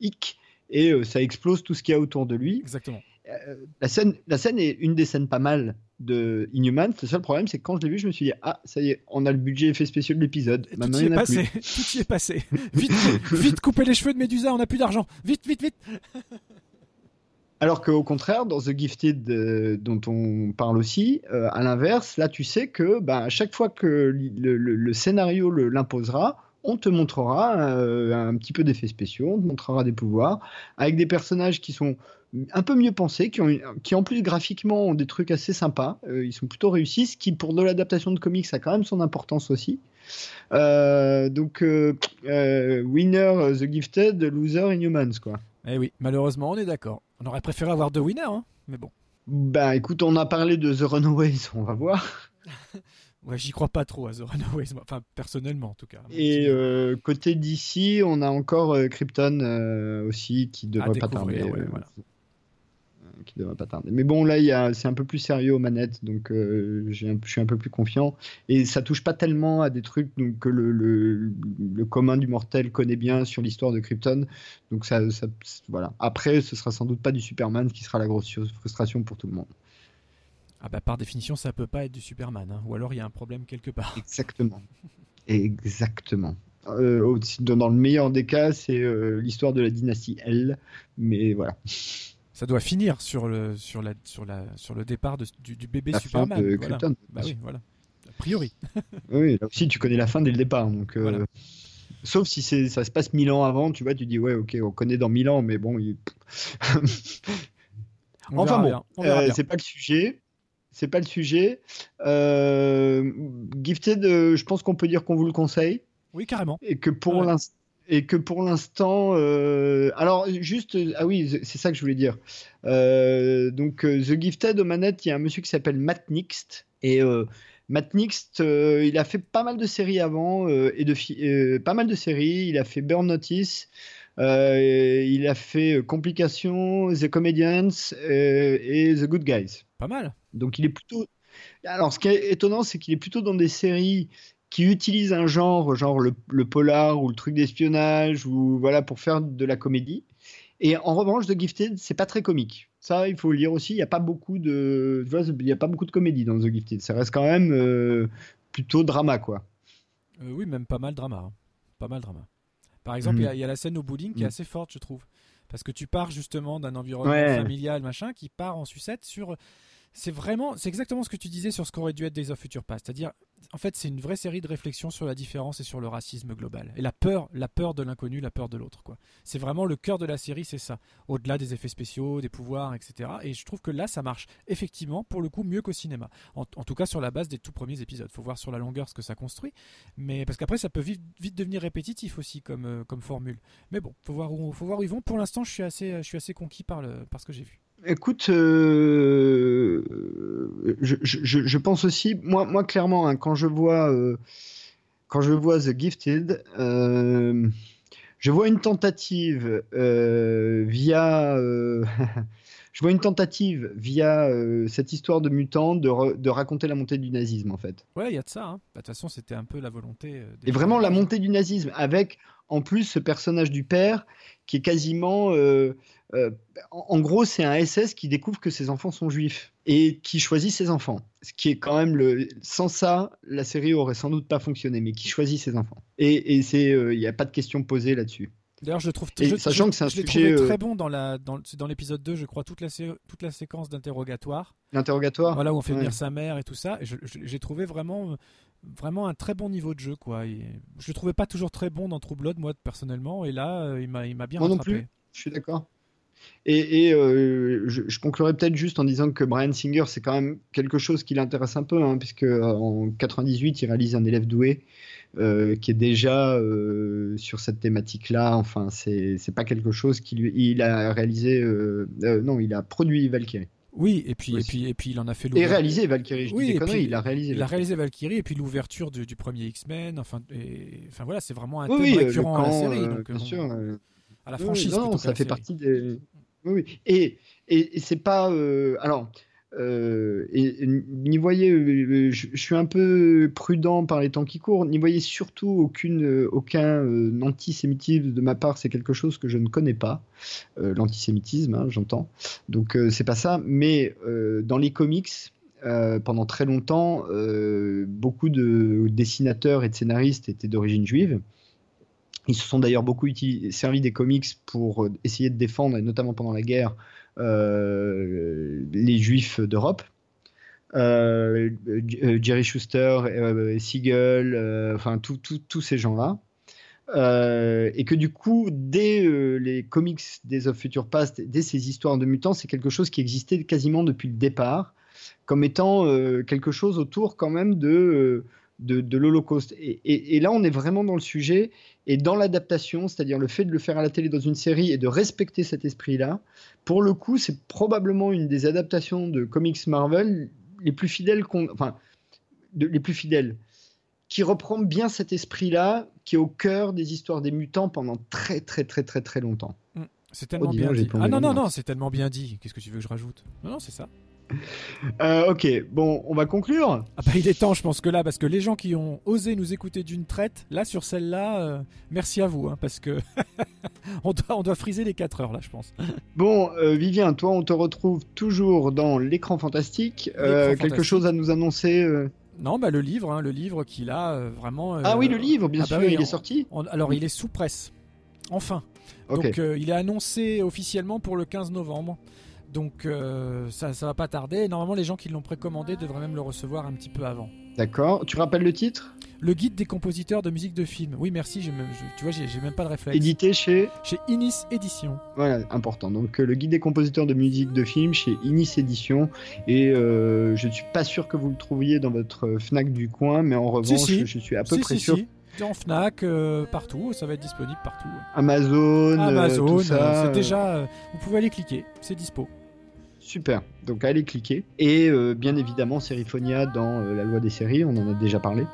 hic et ça explose tout ce qu'il y a autour de lui. Exactement. la scène, la scène est une des scènes pas mal de Inhumans. Le seul problème, c'est que quand je l'ai vu, je me suis dit ah ça y est, on a le budget effet spécial de l'épisode. Tout y est passé. plus. <laughs> Tout y est passé. Vite, vite couper les cheveux de Médusa, on n'a plus d'argent. Vite, vite, vite. <laughs> Alors qu'au contraire, dans The Gifted, euh, dont on parle aussi, euh, à l'inverse, là, tu sais que bah, à chaque fois que le, le- le scénario l'imposera, on te montrera euh, un petit peu d'effets spéciaux, on te montrera des pouvoirs, avec des personnages qui sont un peu mieux pensés, qui, ont, qui en plus graphiquement ont des trucs assez sympas, euh, ils sont plutôt réussis, ce qui pour de l'adaptation de comics a quand même son importance aussi. Euh, donc, euh, winner The Gifted, loser Inhumans, quoi. Eh oui, malheureusement, on est d'accord. On aurait préféré avoir deux winners, hein, mais bon. Bah écoute, on a parlé de The Runaways, <laughs> on va voir. <laughs> Ouais, j'y crois pas trop à The Runaways, <laughs> enfin personnellement en tout cas. Et euh, côté d'ici, on a encore euh, Krypton euh, aussi qui devrait pas tarder. découvrir, ouais, voilà. Qui devrait pas tarder. Mais bon, là, il y a- c'est un peu plus sérieux aux manettes, donc je suis un peu plus confiant. Et ça touche pas tellement à des trucs donc, que le, le, le commun du mortel connaît bien sur l'histoire de Krypton. Donc ça, ça- voilà. Après, ce sera sans doute pas du Superman qui sera la grosse frustration pour tout le monde. Ah bah par définition, ça peut pas être du Superman, hein. ou alors il y a un problème quelque part. Exactement. Exactement. Euh, dans le meilleur des cas, c'est euh, l'histoire de la dynastie L. Mais voilà. Ça doit finir sur le sur la sur la sur le départ de- du, du bébé La fin Superman. de voilà. Krypton, Bah oui, voilà. A priori. <laughs> Oui, là aussi, tu connais la fin dès le départ. Donc, euh, Voilà. Sauf si ça se passe mille ans avant, tu vois, tu dis, ouais, ok, on connaît dans mille ans, mais bon. il- <laughs> enfin bon, c'est pas le sujet. C'est pas le sujet. Euh, Gifted, euh, je pense qu'on peut dire qu'on vous le conseille. Oui, carrément. Et que pour Ouais. l'instant. Et que pour l'instant, euh, alors juste, ah oui, c'est ça que je voulais dire. Donc The Gifted aux manettes, il y a un monsieur qui s'appelle Matt Nixt et Matt Nixt, il a fait pas mal de séries avant et de pas mal de séries. Il a fait Burn Notice, il a fait Complications, The Comedians et The Good Guys. Pas mal. Donc il est plutôt. Alors ce qui est étonnant, c'est qu'il est plutôt dans des séries qui utilisent un genre, genre le, le polar ou le truc d'espionnage ou voilà pour faire de la comédie. Et en revanche, The Gifted, c'est pas très comique. Ça, il faut le dire aussi. Il n'y a pas beaucoup de, tu vois, il y a pas beaucoup de comédie dans The Gifted. Ça reste quand même euh, plutôt drama, quoi. Euh, oui, même pas mal drama. hein. Pas mal drama. Par exemple, il y a- Mhm. il y, a la scène au bowling qui est Mhm. assez forte, je trouve. Parce que tu pars justement d'un environnement Ouais. familial, machin, qui part en sucette sur. C'est vraiment, c'est exactement ce que tu disais sur ce qu'aurait dû être Days of Future Past. C'est-à-dire, en fait, c'est une vraie série de réflexions sur la différence et sur le racisme global. Et la peur, la peur de l'inconnu, la peur de l'autre, quoi. C'est vraiment le cœur de la série, c'est ça. Au-delà des effets spéciaux, des pouvoirs, etc. Et je trouve que là, ça marche effectivement, pour le coup, mieux qu'au cinéma. En, tout cas, sur la base des tout premiers épisodes. Faut voir sur la longueur ce que ça construit. Mais parce qu'après, ça peut vite, vite devenir répétitif aussi comme, euh, comme formule. Mais bon, faut voir où, faut voir où ils vont. Pour l'instant, je suis assez, je suis assez conquis par, le, par ce que j'ai vu. Écoute, euh, je, pense aussi, moi, moi clairement, hein, quand je vois, euh, quand je vois The Gifted, euh, je vois une tentative via, <laughs> je vois une tentative via euh, cette histoire de mutants de, re- de raconter la montée du nazisme en fait. Ouais, il y a de ça. hein. Bah, De toute façon, c'était un peu la volonté. euh, des Et vraiment la montée du nazisme, avec en plus ce personnage du père qui est quasiment. euh, euh, en, en gros, c'est un SS qui découvre que ses enfants sont juifs et qui choisit ses enfants. Ce qui est quand même le. Sans ça, la série aurait sans doute pas fonctionné, mais qui choisit ses enfants. Et, et c'est, il n'y a pas de question posée là-dessus. D'ailleurs, je trouve. Et je, sachant je- que c'est un je l'ai sujet, trouvé euh, très bon dans la, dans, c'est dans l'épisode 2, je crois, toute la, sé- toute la séquence d'interrogatoire. L'interrogatoire. Voilà où on fait Ouais. venir sa mère et tout ça. Et j'ai trouvé vraiment, vraiment un très bon niveau de jeu, quoi. Et je le trouvais pas toujours très bon dans True Blood, moi personnellement. Et là, euh, il m'a, il m'a bien Moi non rattrapé. plus, je suis d'accord. Et, et, euh, je, je conclurai peut-être juste en disant que Brian Singer, c'est quand même quelque chose qui l'intéresse un peu, hein, puisque en 98, il réalise un élève doué euh, qui est déjà euh, sur cette thématique-là. Enfin, c'est pas quelque chose qui lui. Il a réalisé. euh, non, il a produit Valkyrie. Oui, et puis, et puis, et puis, il en a fait Et l'ouverture. réalisé Valkyrie, je dis des et conneries, il a réalisé Il a Valkyrie. réalisé Valkyrie et puis l'ouverture du, du premier X-Men. Enfin, et- enfin voilà, c'est vraiment un Oui, thème oui, récurrent à la série. donc, bien sûr. à la oui, franchise non, ça fait série. partie des. Oui, oui. Et, et, et c'est pas. euh, Alors, euh, n'y voyez, euh, je, je suis un peu prudent par les temps qui courent, n'y voyez surtout aucune, euh, aucun euh, antisémitisme de ma part, c'est quelque chose que je ne connais pas, Euh, l'antisémitisme, hein, j'entends. Donc euh, c'est pas ça, mais euh, dans les comics, euh, pendant très longtemps, euh, beaucoup de dessinateurs et de scénaristes étaient d'origine juive. Ils se sont d'ailleurs beaucoup uti- servi des comics pour euh, essayer de défendre, et notamment pendant la guerre, euh, les juifs d'Europe. Euh, euh, Jerry Schuster, euh, Siegel, euh, enfin tous ces gens-là. Euh, et que du coup, dès euh, les comics Days of Future Past, dès ces histoires de mutants, c'est quelque chose qui existait quasiment depuis le départ, comme étant euh, quelque chose autour quand même de, euh, l'Holocauste. Et là, on est vraiment dans le sujet et dans l'adaptation, c'est-à-dire le fait de le faire à la télé dans une série et de respecter cet esprit-là. Pour le coup, c'est probablement une des adaptations de comics Marvel les plus fidèles qu'on, enfin, de- les plus fidèles qui reprend bien cet esprit-là, qui est au cœur des histoires des mutants pendant très très très très très longtemps. Mm. C'est tellement Oh, dis bien dit. Ah non, non, non, c'est tellement bien dit. Qu'est-ce que tu veux que je rajoute? Non, non, c'est ça. <laughs> Euh, ok, bon, on va conclure. Ah bah, il est temps, je pense que là, parce que les gens qui ont osé nous écouter d'une traite, là, sur celle-là, euh, merci à vous, hein, parce que <laughs> on, doit, on doit friser les 4 heures, là, je pense. Bon, euh, Vivien, toi, on te retrouve toujours dans l'écran fantastique. Quelque chose à nous annoncer Non, bah le livre, hein, le livre qu'il a euh, vraiment. euh, Ah oui, le livre, bien bah sûr, oui, il on- est sorti. on- alors, il est sous presse. Enfin. Donc, euh, il est annoncé officiellement pour le 15 novembre. Donc, euh, ça, ça va pas tarder. Normalement, les gens qui l'ont précommandé devraient même le recevoir un petit peu avant. D'accord. Tu rappelles le titre? Le guide des compositeurs de musique de film. Oui, merci. j'ai Même, je- tu vois, j'ai j'ai même pas de réflexe. Édité chez Chez Inis Édition. Voilà, important. Donc euh, le guide des compositeurs de musique de film chez Inis Édition. Et euh, je ne suis pas sûr que vous le trouviez dans votre euh, Fnac du coin, mais en revanche, si. je suis à peu Si, près si, sûr. si. En Fnac, euh, partout. Ça va être disponible partout. Amazon, euh, Amazon, tout ça. euh, c'est déjà. euh, vous pouvez aller cliquer. C'est dispo. Super. Donc allez cliquer. Et euh, bien évidemment, Serifonia dans euh, la loi des séries, on en a déjà parlé.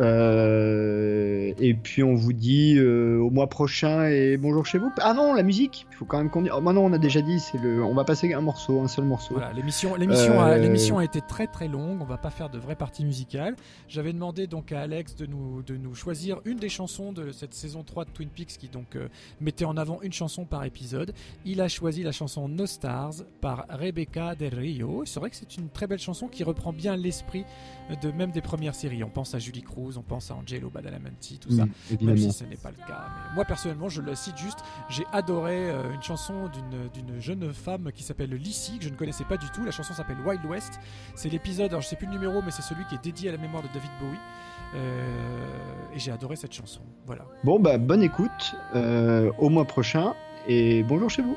Euh, et puis on vous dit euh, au mois prochain et bonjour chez vous. Ah non, la musique, il faut quand même qu'on dise. Oh, non, on a déjà dit, c'est le. On va passer un morceau, un seul morceau. Voilà, l'émission, l'émission, a, Euh, l'émission a été très très longue. On va pas faire de vraie partie musicale. J'avais demandé donc à Alex de nous, de nous choisir une des chansons de cette saison 3 de Twin Peaks qui donc mettait en avant une chanson par épisode. Il a choisi la chanson No Stars par Rebecca Del Rio. C'est vrai que c'est une très belle chanson qui reprend bien l'esprit de même des premières séries. On pense à Julie Cruz, on pense à Angelo Badalamenti, tout ça. Même si ce n'est pas le cas. Mais moi personnellement, je le cite juste. J'ai adoré euh, une chanson d'une d'une jeune femme qui s'appelle Lissy que je ne connaissais pas du tout. La chanson s'appelle Wild West. C'est l'épisode, alors je sais plus le numéro, mais c'est celui qui est dédié à la mémoire de David Bowie. Euh, et j'ai adoré cette chanson. Voilà. Bon, bah, bonne écoute. euh, au mois prochain. Et bonjour chez vous.